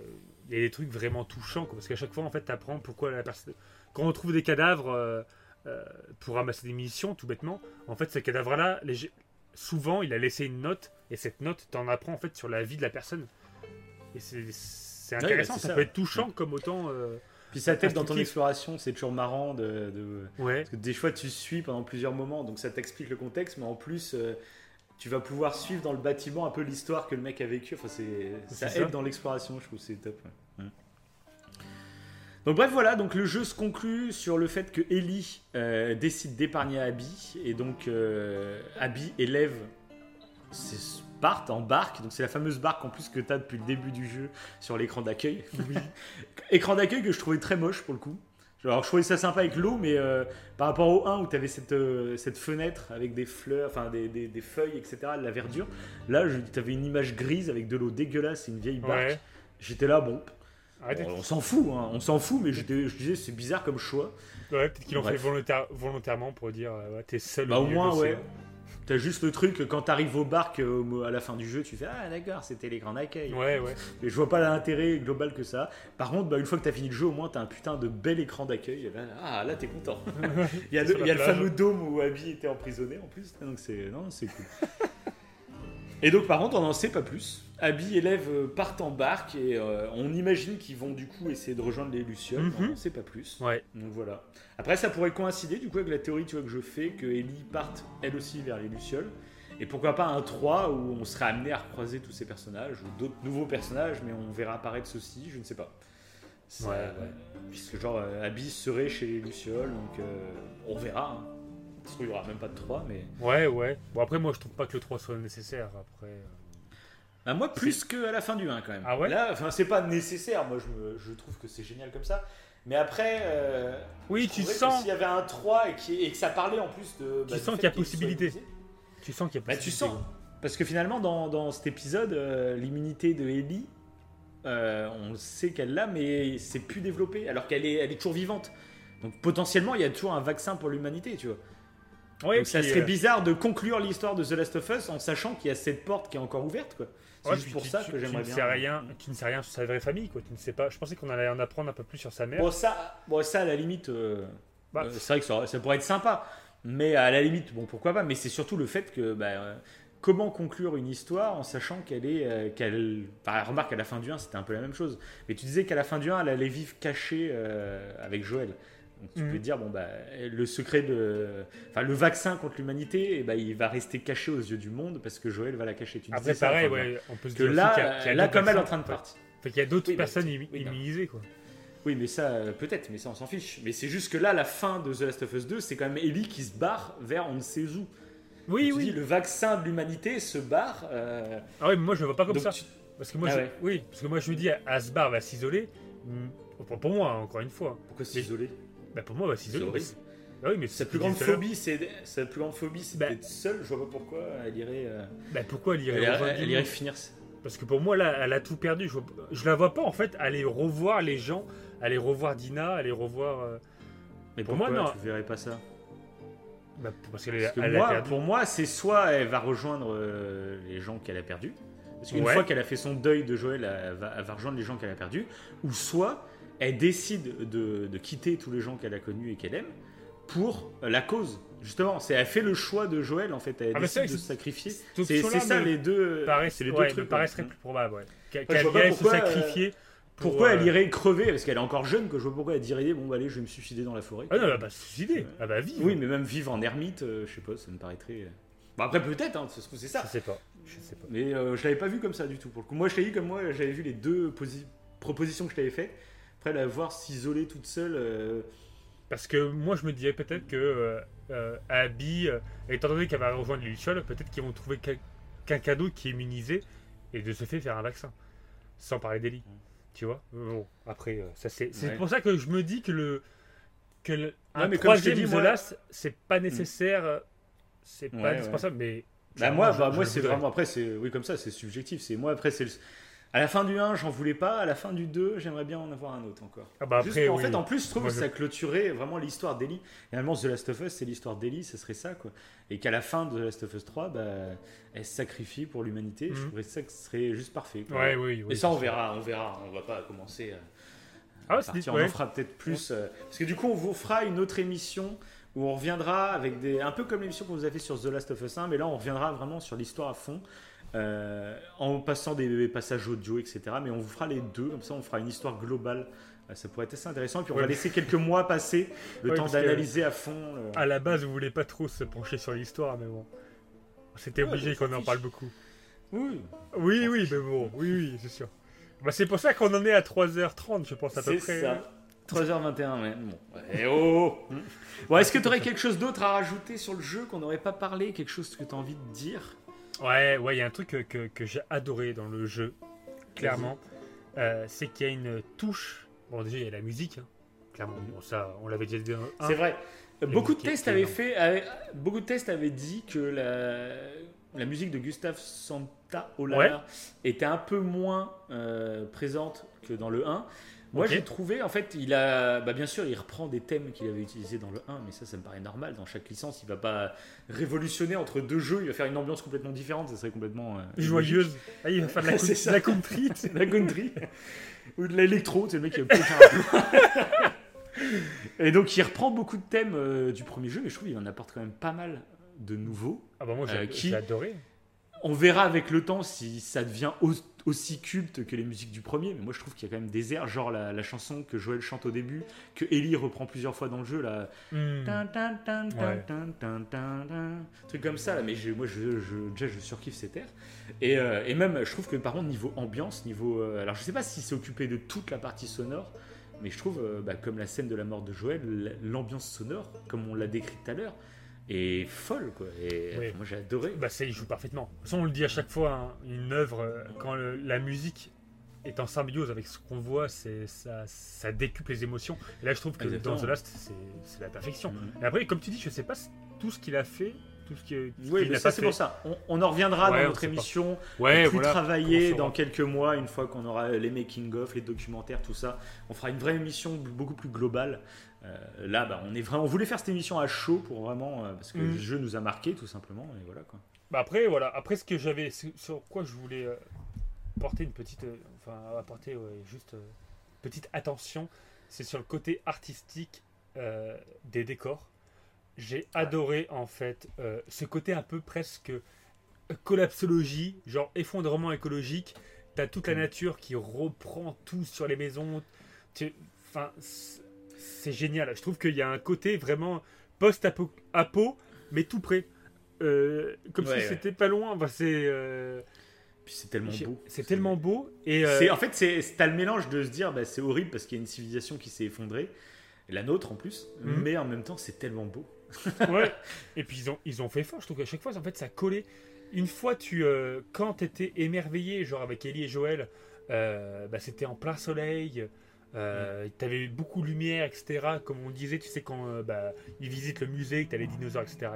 il y a des trucs vraiment touchants parce qu'à chaque fois en fait t'apprends pourquoi la personne. Quand on trouve des cadavres euh, euh, pour ramasser des munitions, tout bêtement, en fait ces cadavres-là, les... souvent il a laissé une note et cette note t'en apprend en fait sur la vie de la personne. Et c'est intéressant, ça, peut être touchant comme autant. Euh, puis ça t'aide dans ton exploration, c'est toujours marrant de, ouais. parce que des fois tu suis pendant plusieurs moments, donc ça t'explique le contexte, mais en plus tu vas pouvoir suivre dans le bâtiment un peu l'histoire que le mec a vécu. Enfin, c'est, ça aide dans l'exploration, je trouve, c'est top. Donc bref, voilà, donc le jeu se conclut sur le fait que Ellie euh, décide d'épargner Abby, et donc euh, Abby élève partent, embarque, donc c'est la fameuse barque en plus que tu as depuis le début du jeu sur l'écran d'accueil. écran d'accueil que je trouvais très moche pour le coup. Alors je trouvais ça sympa avec l'eau, mais euh, par rapport au 1 où tu avais cette, euh, cette fenêtre avec des fleurs, enfin des, des- des feuilles, etc., de la verdure, là tu avais une image grise avec de l'eau dégueulasse et une vieille barque. Ouais. J'étais là, bon, on, s'en fout, hein, on s'en fout, mais je disais c'est bizarre comme choix. Ouais, peut-être qu'ils l'ont fait volontaire- volontairement pour dire euh, ouais, t'es seul. Bah au milieu moins, ouais. T'as juste le truc, quand t'arrives au barque à la fin du jeu, tu fais Ah d'accord, c'était les grands accueils. Ouais, ouais. Et je vois pas l'intérêt global que ça. Par contre, bah, une fois que t'as fini le jeu, au moins t'as un putain de bel écran d'accueil. Là, Ah là, t'es content. il y a, le, Sur la il y a le plage. fameux dôme où Abby était emprisonné en plus. Donc c'est cool. et donc par contre, on n'en sait pas plus. Abby et Lev euh, partent en barque et euh, on imagine qu'ils vont du coup essayer de rejoindre les Lucioles. Mhm. On n'en sait pas plus. Ouais. Donc voilà. Après, ça pourrait coïncider du coup avec la théorie tu vois, que je fais que Ellie parte elle aussi vers les Lucioles. Et pourquoi pas un 3 où on serait amené à recroiser tous ces personnages ou d'autres nouveaux personnages, mais on verra apparaître ceux-ci, je ne sais pas. Ouais, ouais. Puisque genre euh, Abby serait chez les Lucioles, donc euh, on verra. hein. Ça se trouve, il n'y aura même pas de 3, mais. Ouais, ouais. Bon, après, moi, je trouve pas que le 3 soit nécessaire. Après. euh. Bah, moi, plus qu'à la fin du 1 quand même. Ah ouais Là, enfin, c'est pas nécessaire. Moi, je, me- je trouve que c'est génial comme ça. Mais après. euh, Oui, je tu sens, S'il y avait un 3 et, qui- et que ça parlait en plus de. Tu du sens qu'il y a possibilité. tu sens qu'il y a Bah, tu possibilité, sens. Parce que finalement, dans, dans cet épisode, euh, l'immunité de Ellie, euh, on sait qu'elle l'a, mais c'est plus développé, alors qu'elle est, elle est toujours vivante. Donc potentiellement, il y a toujours un vaccin pour l'humanité, tu vois. Donc ça serait euh, bizarre de conclure l'histoire de The Last of Us en sachant qu'il y a cette porte qui est encore ouverte, quoi. C'est ouais, juste pour tu- ça tu- que j'aimerais bien. sais rien, tu ne sais rien sur sa vraie famille, quoi. Tu ne sais pas. Je pensais qu'on allait en apprendre un peu plus sur sa mère. Bon, ça, bon, ça à la limite, euh, Bah. euh, c'est vrai que ça, ça pourrait être sympa. Mais à la limite, bon, pourquoi pas. Mais c'est surtout le fait que, bah, comment conclure une histoire en sachant qu'elle est, euh, qu'elle, remarque à la fin du 1, c'était un peu la même chose. Mais tu disais qu'à la fin du 1, elle allait vivre cachée euh, avec Joël. Donc tu peux te dire, bon, bah, le secret de, enfin, le vaccin contre l'humanité, eh ben, il va rester caché aux yeux du monde parce que Joël va la cacher. Tu Après, ça à pareil, ouais, on peut se Que dire là, qu'il y a- qu'il y a là, comme elle est en train de partir. Fait qu'il y a d'autres Oui, bah, personnes immu- oui, immunisées, quoi. Oui, mais ça, euh, peut-être, mais ça, on s'en fiche. Mais c'est juste que là, la fin de The Last of Us 2, c'est quand même Ellie qui se barre vers on ne sait où. Oui, oui. dis, le vaccin de l'humanité se barre. euh, Ah ouais, mais moi, je le vois pas comme donc ça. tu- Parce que moi, Ah je... ouais. oui, parce que moi, je me dis, Asbar va s'isoler. Hmm, Pour, pour moi, hein, encore une fois. Pourquoi s'isoler? Bah, pour moi, va C'est horrible. Bah oui, mais Sa plus grande phobie, c'est sa plus grande phobie, c'est Bah. d'être seule. Je vois pas pourquoi elle irait. euh, Bah, pourquoi elle irait Elle, irait- elle finir. Parce que pour moi, là, elle a tout perdu. Je, vois- je la vois pas, en fait, aller revoir les gens, aller revoir Dina, aller revoir. euh, Mais Pour moi, non. tu verrais pas ça? bah, parce qu'elle Parce que elle a moi, perdu. pour moi, c'est soit elle va rejoindre euh, les gens qu'elle a perdus. Parce qu'une Ouais. fois qu'elle a fait son deuil de Joël, elle va, elle va rejoindre les gens qu'elle a perdus. Ou soit elle décide de, de quitter tous les gens qu'elle a connus et qu'elle aime pour euh, la cause. Justement, c'est elle fait le choix de Joël en fait. Elle Ah, décide de se sacrifier. C'est ça les deux. paraît- c'est les deux ouais, trucs. paraîtrait plus probable, ouais. Qu'elle Ouais, se pourquoi, sacrifier. pour, Pourquoi elle euh, irait crever Parce qu'elle est encore jeune, que je vois pourquoi elle dirait bon bah allez, je vais me suicider dans la forêt. Ah non, elle va se suicider. Elle va vivre. Oui, mais même vivre en ermite, euh, je sais pas, ça me paraîtrait. euh, Bon après peut-être, hein, c'est ça. Je sais pas. Je sais pas. Mais euh, je l'avais pas vu comme ça du tout. Pour le coup, moi je t'ai dit comme moi, j'avais vu les deux posi- propositions que je t'avais faites. Après la voir s'isoler toute seule. euh, Parce que moi, je me disais peut-être que euh, euh, Abby, étant donné qu'elle va rejoindre les Lucioles, peut-être qu'ils vont trouver quelqu'un d'autre qui est immunisé et de ce fait faire un vaccin. Sans parler d'Ellie. Tu vois Bon, après, ça c'est c'est Ouais. pour ça que je me dis que le. Que le, un Ouais, mais comme je troisième dis, moi- Last, c'est pas nécessaire. euh, C'est pas Ouais, ouais. indispensable, mais. Bah moi, je- bah, je moi c'est vraiment après c'est oui comme ça, c'est subjectif. C'est moi après c'est le- à la fin du 1, j'en voulais pas. À la fin du 2, j'aimerais bien en avoir un autre encore. Ah bah Juste après, en oui. fait, en plus, je trouve Moi, que je- ça clôturait vraiment l'histoire d'Ellie. Finalement, The Last of Us, c'est l'histoire d'Ellie, ce serait ça, quoi. Et qu'à la fin de The Last of Us 3, bah, elle se sacrifie pour l'humanité. Je Mhm. trouverais ça que ce serait juste parfait. quoi. Ouais, oui, oui. Et ça, on verra, on verra. On va pas commencer à, Ah, à ouais. On en fera peut-être plus. euh, parce que du coup, on vous fera une autre émission où on reviendra avec des. Un peu comme l'émission qu'on vous a fait sur The Last of Us 1, mais là, on reviendra vraiment sur l'histoire à fond. Euh, en passant des passages audio, etc. Mais on vous fera les deux, comme ça on fera une histoire globale. Euh, Ça pourrait être assez intéressant. Et puis on Ouais. va laisser quelques mois passer, le Ouais, temps d'analyser à fond. euh, À la base, vous voulez pas trop se pencher sur l'histoire, mais bon. C'était Ouais, obligé on qu'on en parle beaucoup. Oui, Oui, oui, mais bon, oui, oui, c'est sûr. Bah, c'est pour ça qu'on en est à 3h30, je pense, à peu c'est près. ça. 3h21, mais bon. Ouais, oh Bon, est-ce que tu aurais quelque chose d'autre à rajouter sur le jeu qu'on n'aurait pas parlé Quelque chose que tu as envie de dire? Ouais, ouais, il y a un truc que, que- que j'ai adoré dans le jeu, clairement. Euh, c'est qu'il y a une touche. Bon, déjà, il y a la musique, hein, clairement. ça, on l'avait déjà dit. C'est vrai. Beaucoup de tests avaient fait, beaucoup de tests avaient dit que la, la musique de Gustave Santaolalla était un peu moins euh, présente que dans le 1. Moi, j'ai trouvé, en fait, il a, bah, bien sûr, il reprend des thèmes qu'il avait utilisés dans le 1, mais ça, ça me paraît normal. Dans chaque licence, il va pas révolutionner entre deux jeux, il va faire une ambiance complètement différente, ça serait complètement. Euh, Joyeuse. Ah, il va faire de la, country. la country. Ou de l'électro, c'est le mec qui a Et donc, il reprend beaucoup de thèmes euh, du premier jeu, mais je trouve qu'il en apporte quand même pas mal de nouveaux. Ah bah moi, j'ai euh, adoré. On verra avec le temps si ça devient aussi culte que les musiques du premier, mais moi je trouve qu'il y a quand même des airs, genre la, chanson que Joël chante au début, que Ellie reprend plusieurs fois dans le jeu, là. Truc comme ça, là, mais moi je, je, déjà je surkiffe cet air. Et, euh, et, même, je trouve que par contre, niveau ambiance, niveau. Euh, alors je sais pas si c'est occupé de toute la partie sonore, mais je trouve, euh, bah, comme la scène de la mort de Joël, l'ambiance sonore, comme on l'a décrit tout à l'heure, est folle quoi. Et moi j'ai adoré. Bah ça il joue parfaitement. on le dit à chaque fois, hein, une œuvre euh, quand la musique est en symbiose avec ce qu'on voit, c'est ça, ça décuple les émotions. Et là je trouve que dans The Last c'est la perfection. Mm-hmm. Et après comme tu dis, je sais pas tout ce qu'il a fait. Tout ce qui, oui, mais ça c'est pour ça. On, en reviendra dans notre émission. Ouais, plus travailler dans quelques mois, une fois qu'on aura les making of, les documentaires, tout ça. On fera une vraie émission beaucoup plus globale euh, là, bah, on, est vraiment, on voulait faire cette émission à chaud pour vraiment. Euh, parce que mm. le jeu nous a marqué, tout simplement. Et voilà, quoi. Bah après, voilà. Après, ce que j'avais. Sur quoi je voulais euh, porter une petite. enfin, apporter juste. petite attention. C'est sur le côté artistique des décors. J'ai adoré, en fait, ce côté un peu presque collapsologie, genre effondrement écologique. T'as toute la mm. nature qui reprend tout sur les maisons. Enfin, c'est génial. Je trouve qu'il y a un côté vraiment post-apo, mais tout près. Euh, comme si c'était pas loin. c'est. Euh, Puis c'est tellement beau. C'est tellement beau. Et euh, en fait, c'est t'as le mélange de se dire, bah, c'est horrible parce qu'il y a une civilisation qui s'est effondrée, la nôtre en plus, mhm. mais en même temps, c'est tellement beau. ouais. Et puis ils ont, ils ont fait fort. Je trouve qu'à chaque fois, en fait, ça collait. Une fois, tu, quand t'étais émerveillé, genre avec Ellie et Joël, bah, c'était en plein soleil. Euh, tu avais beaucoup de lumière, etc. Comme on disait, tu sais, quand euh, bah, ils visitent le musée, que tu as les dinosaures, etc.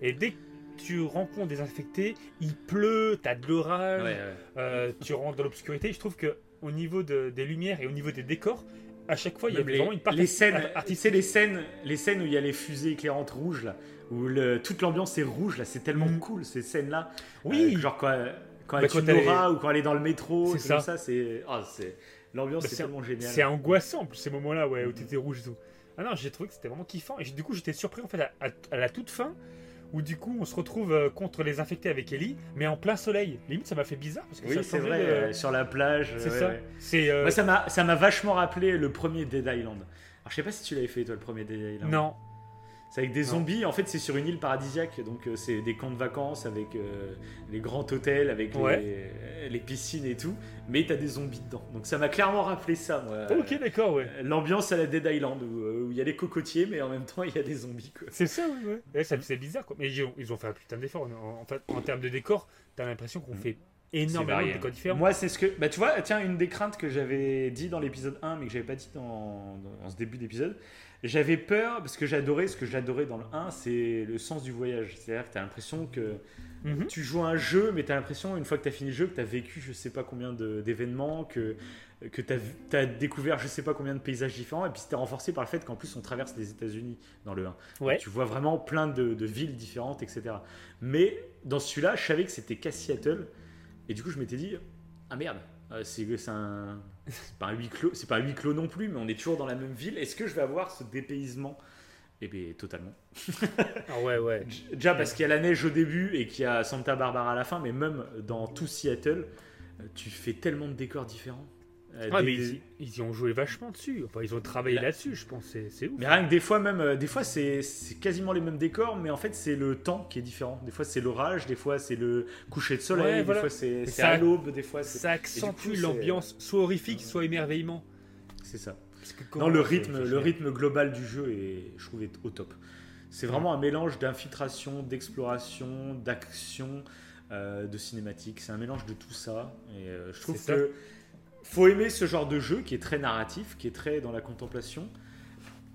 Et, dès que tu rencontres des infectés, il pleut, tu as de l'orage, euh, tu rentres dans l'obscurité. Je trouve que au niveau des lumières et au niveau des décors, à chaque fois, il y a vraiment une partie les scènes, artistique. les scènes, les scènes où il y a les fusées éclairantes rouges là, où le, toute l'ambiance est rouge là, c'est tellement mm. cool ces scènes là. Oui, genre quand, quand bah, elle est ou quand elle est dans le métro, c'est ça. c'est, oh, c'est L'ambiance bah, est tellement géniale. C'est angoissant en plus ces moments-là, ouais, où t'étais rouge et tout. Ah non, j'ai trouvé que c'était vraiment kiffant. Et du coup, j'étais surpris en fait à, la toute fin, où du coup, on se retrouve euh, contre les infectés avec Ellie, mais en plein soleil. Limite, ça m'a fait bizarre parce que oui, c'est vrai. Euh, sur la plage. C'est ça. C'est. Euh, ça m'a, ça m'a vachement rappelé le premier Dead Island. Alors, je sais pas si tu l'avais fait toi le premier Dead Island. Non. C'est avec des zombies. En fait, c'est sur une île paradisiaque. Donc, euh, c'est des camps de vacances avec euh, les grands hôtels, avec les, piscines et tout. Mais t'as des zombies dedans. Donc, ça m'a clairement rappelé ça, moi. Ok, d'accord, ouais. L'ambiance à la Dead Island euh, où il y a les cocotiers, mais en même temps, il y a des zombies, C'est ça, ouais. ouais. c'est bizarre, quoi. Mais ils ont, ils ont fait un putain d'effort. En, fait, en termes de décor, t'as l'impression qu'on mm. fait énormément de décors différents. Moi, c'est ce que. Bah, tu vois, tiens, une des craintes que j'avais dit dans l'épisode 1, mais que j'avais pas dit dans, dans ce début d'épisode, j'avais peur, parce que j'adorais, ce que j'adorais dans le 1, c'est le sens du voyage. C'est-à-dire que tu as l'impression que mhm. tu joues un jeu, mais tu as l'impression, une fois que tu as fini le jeu, que tu as vécu je sais pas combien d'événements, que, que tu as, découvert je sais pas combien de paysages différents, et puis c'était renforcé par le fait qu'en plus on traverse les États-Unis dans le 1. Ouais. Tu vois vraiment plein de, de, villes différentes, etc. Mais dans celui-là, je savais que c'était qu'à Seattle, et du coup je m'étais dit, ah merde, euh, c'est un c'est pas un huis clos, c'est pas un huis clos non plus, mais on est toujours dans la même ville. Est-ce que je vais avoir ce dépaysement? Eh bien, totalement. ah ouais, ouais. Déjà parce qu'il y a la neige au début et qu'il y a Santa Barbara à la fin, mais même dans tout Seattle, euh, tu fais tellement de décors différents. Euh, mais ils, y ont joué vachement dessus. Enfin, ils ont travaillé là-dessus, je pense. C'est ouf. Mais rien que des fois, même, euh, des fois, c'est quasiment les mêmes décors, mais en fait, c'est le temps qui est différent. Des fois, c'est l'orage, des fois, c'est le coucher de soleil, des fois, c'est à l'aube, des fois, ça accentue l'ambiance, soit horrifique, soit émerveillement. C'est ça. Non, le rythme, le rythme global du jeu est, je trouve, est au top. C'est vraiment un mélange d'infiltration, d'exploration, d'action, euh, de cinématique. C'est un mélange de tout ça. Et je trouve que faut aimer ce genre de jeu qui est très narratif, qui est très dans la contemplation,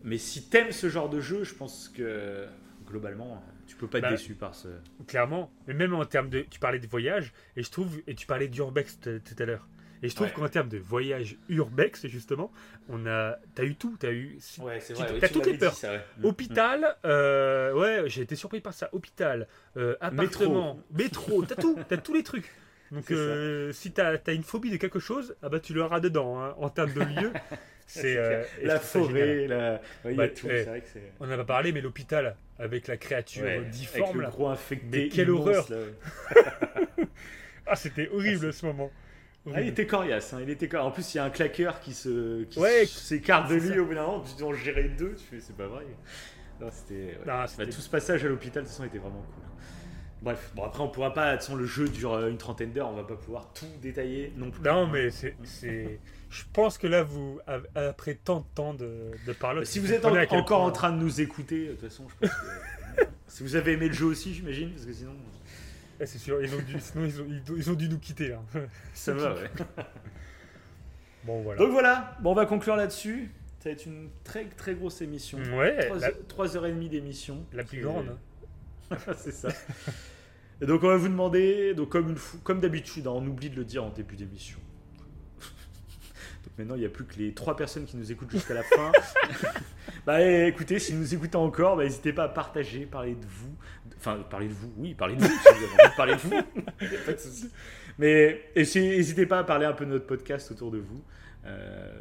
Mais si t'aimes ce genre de jeu, je pense que globalement, tu peux pas être Bah, déçu par ce. Clairement. Mais même en termes de. Tu parlais de voyage, et je trouve. Et tu parlais d'urbex tout à l'heure. Et je trouve Ouais. qu'en termes de voyage urbex, justement, on a. T'as eu tout. T'as eu. Ouais, c'est Tu- vrai, t'as tu toutes les peurs. ça, Hôpital, euh, ouais, j'ai été surpris par ça. Hôpital, euh, appartement, métro, t'as tout, t'as tous les trucs. Donc, euh, si t'as as une phobie de quelque chose, ah bah tu l'auras dedans. hein. En termes de lieu, c'est euh, La forêt, la. Ouais, il Bah, tout. eh, vrai que. On n'en a pas parlé, mais l'hôpital avec la créature Ouais, avec difforme. le là. gros infecté. Mais quelle immense, horreur. Ah, c'était horrible ce moment. Ah, il Horrible. était coriace, hein, il était coriace. En plus, il y a un claqueur qui se qui Ouais, s'écarte de lui ça. au bout d'un moment. Tu dis, on gérait deux. Tu fais, c'est pas vrai. Non, c'était. ouais. Non, Bah, tout ce passage à l'hôpital, de toute façon, était vraiment cool. Bref, bon après on pourra pas, de toute façon le jeu dure euh, une trentaine d'heures, on va pas pouvoir tout détailler non plus. Non, mais c'est. Je pense que là, vous, après tant de temps de, de parler, Bah, si vous êtes en- encore point- en train de nous écouter, de toute façon, je pense que. si vous avez aimé le jeu aussi, j'imagine, parce que sinon. Ouais, c'est sûr, ils ont dû, sinon ils ont, ils ont- dû nous quitter là. Ça va, ouais. Bon, voilà. Donc voilà, bon, on va conclure là-dessus. Ça va être une très très grosse émission. Ouais, 3, la, d'émission. la plus grande. c'est ça. Et donc on va vous demander, donc comme, une fou- comme d'habitude, hein, on oublie de le dire en début d'émission. Donc maintenant il n'y a plus que les trois personnes qui nous écoutent jusqu'à la fin. bah eh, écoutez, si vous nous écoutez encore, bah, n'hésitez pas à partager, parler de vous. Enfin, parler de vous, oui, parler de vous, si vous avez envie de parler de vous. A pas de souci. Mais n'hésitez pas à parler un peu de notre podcast autour de vous. Euh,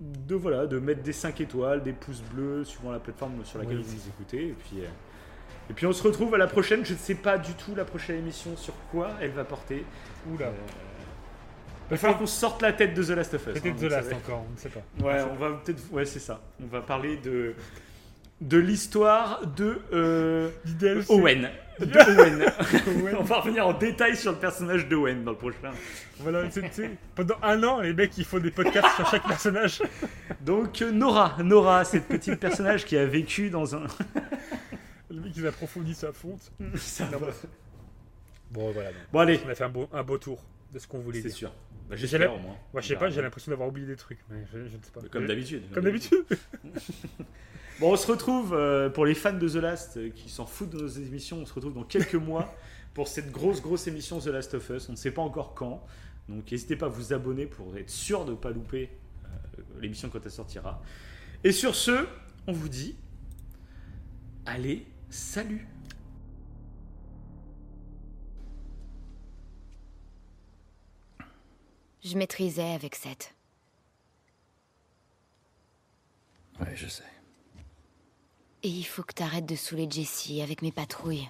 de voilà, de mettre des 5 étoiles, des pouces bleus, suivant la plateforme sur laquelle Oui. vous nous écoutez. Et puis, euh, et puis on se retrouve à la prochaine. Je ne sais pas du tout la prochaine émission sur quoi elle va porter. Oula. Euh, il va falloir qu'on sorte la tête de The Last of Us. Peut-être hein, The Last encore, on ne sait pas. Ouais, on va peut-être. Ouais, c'est ça. On va parler de de l'histoire de euh. Owen. De Owen. On va revenir en détail sur le personnage d'Owen dans le prochain. Voilà, pendant un an, les mecs, ils font des podcasts sur chaque personnage. Donc euh, Nora, Nora, cette petite personnage qui a vécu dans un. Ils approfondissent. Ça Non, va. bah, Bon, voilà. donc. Bon allez, On a fait un beau, un beau tour de ce qu'on voulait c'est dire. sûr. Bah, J'ai J'espère au moins. Moi, je sais pas, j'ai l'impression d'avoir oublié des trucs, mais je, je ne sais pas. Comme d'habitude. Comme d'habitude. Bon, on se retrouve euh, pour les fans de The Last euh, qui s'en foutent de nos émissions. On se retrouve dans quelques mois pour cette grosse, grosse émission The Last of Us. On ne sait pas encore quand. Donc, n'hésitez pas à vous abonner pour être sûr de ne pas louper euh, l'émission quand elle sortira. Et sur ce, on vous dit allez, salut Je maîtrisais avec Seth. Ouais, je sais. Et il faut que t'arrêtes de saouler Jessie avec mes patrouilles.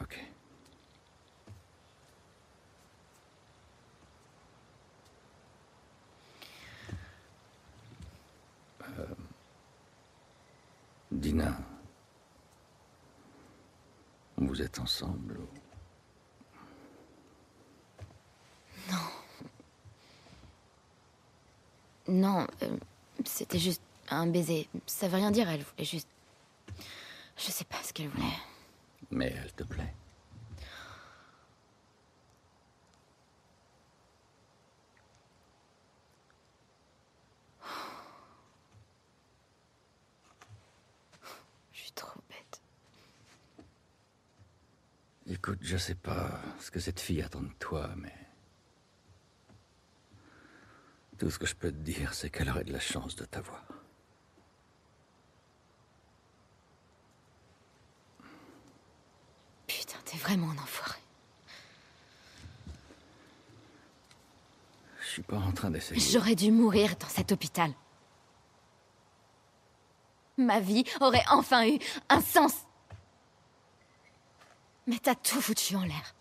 Ok. Euh, Dina. Vous êtes ensemble ou- Non, euh, c'était juste un baiser. Ça veut rien dire, elle voulait juste. Je sais pas ce qu'elle voulait. Mais elle te plaît. Je suis trop bête. Écoute, je sais pas ce que cette fille attend de toi, mais. Tout ce que je peux te dire, c'est qu'elle aurait de la chance de t'avoir. Putain, t'es vraiment un enfoiré. Je suis pas en train d'essayer. J'aurais dû mourir dans cet hôpital. Ma vie aurait enfin eu un sens. Mais t'as tout foutu en l'air.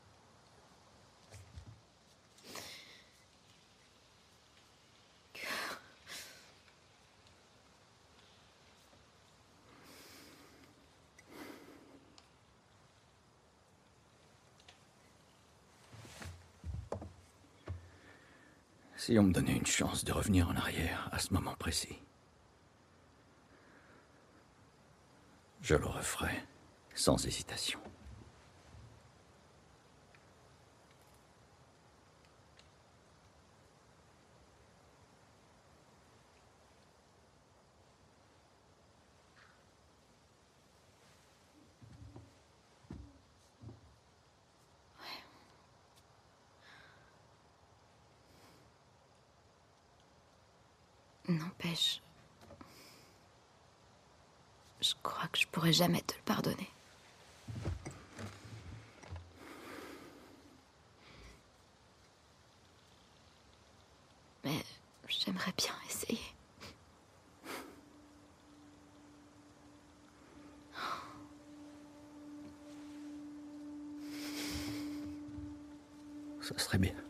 Si on me donnait une chance de revenir en arrière à ce moment précis, je le referais sans hésitation. N'empêche. Je crois que je pourrais jamais te le pardonner. Mais j'aimerais bien essayer. Ça serait bien.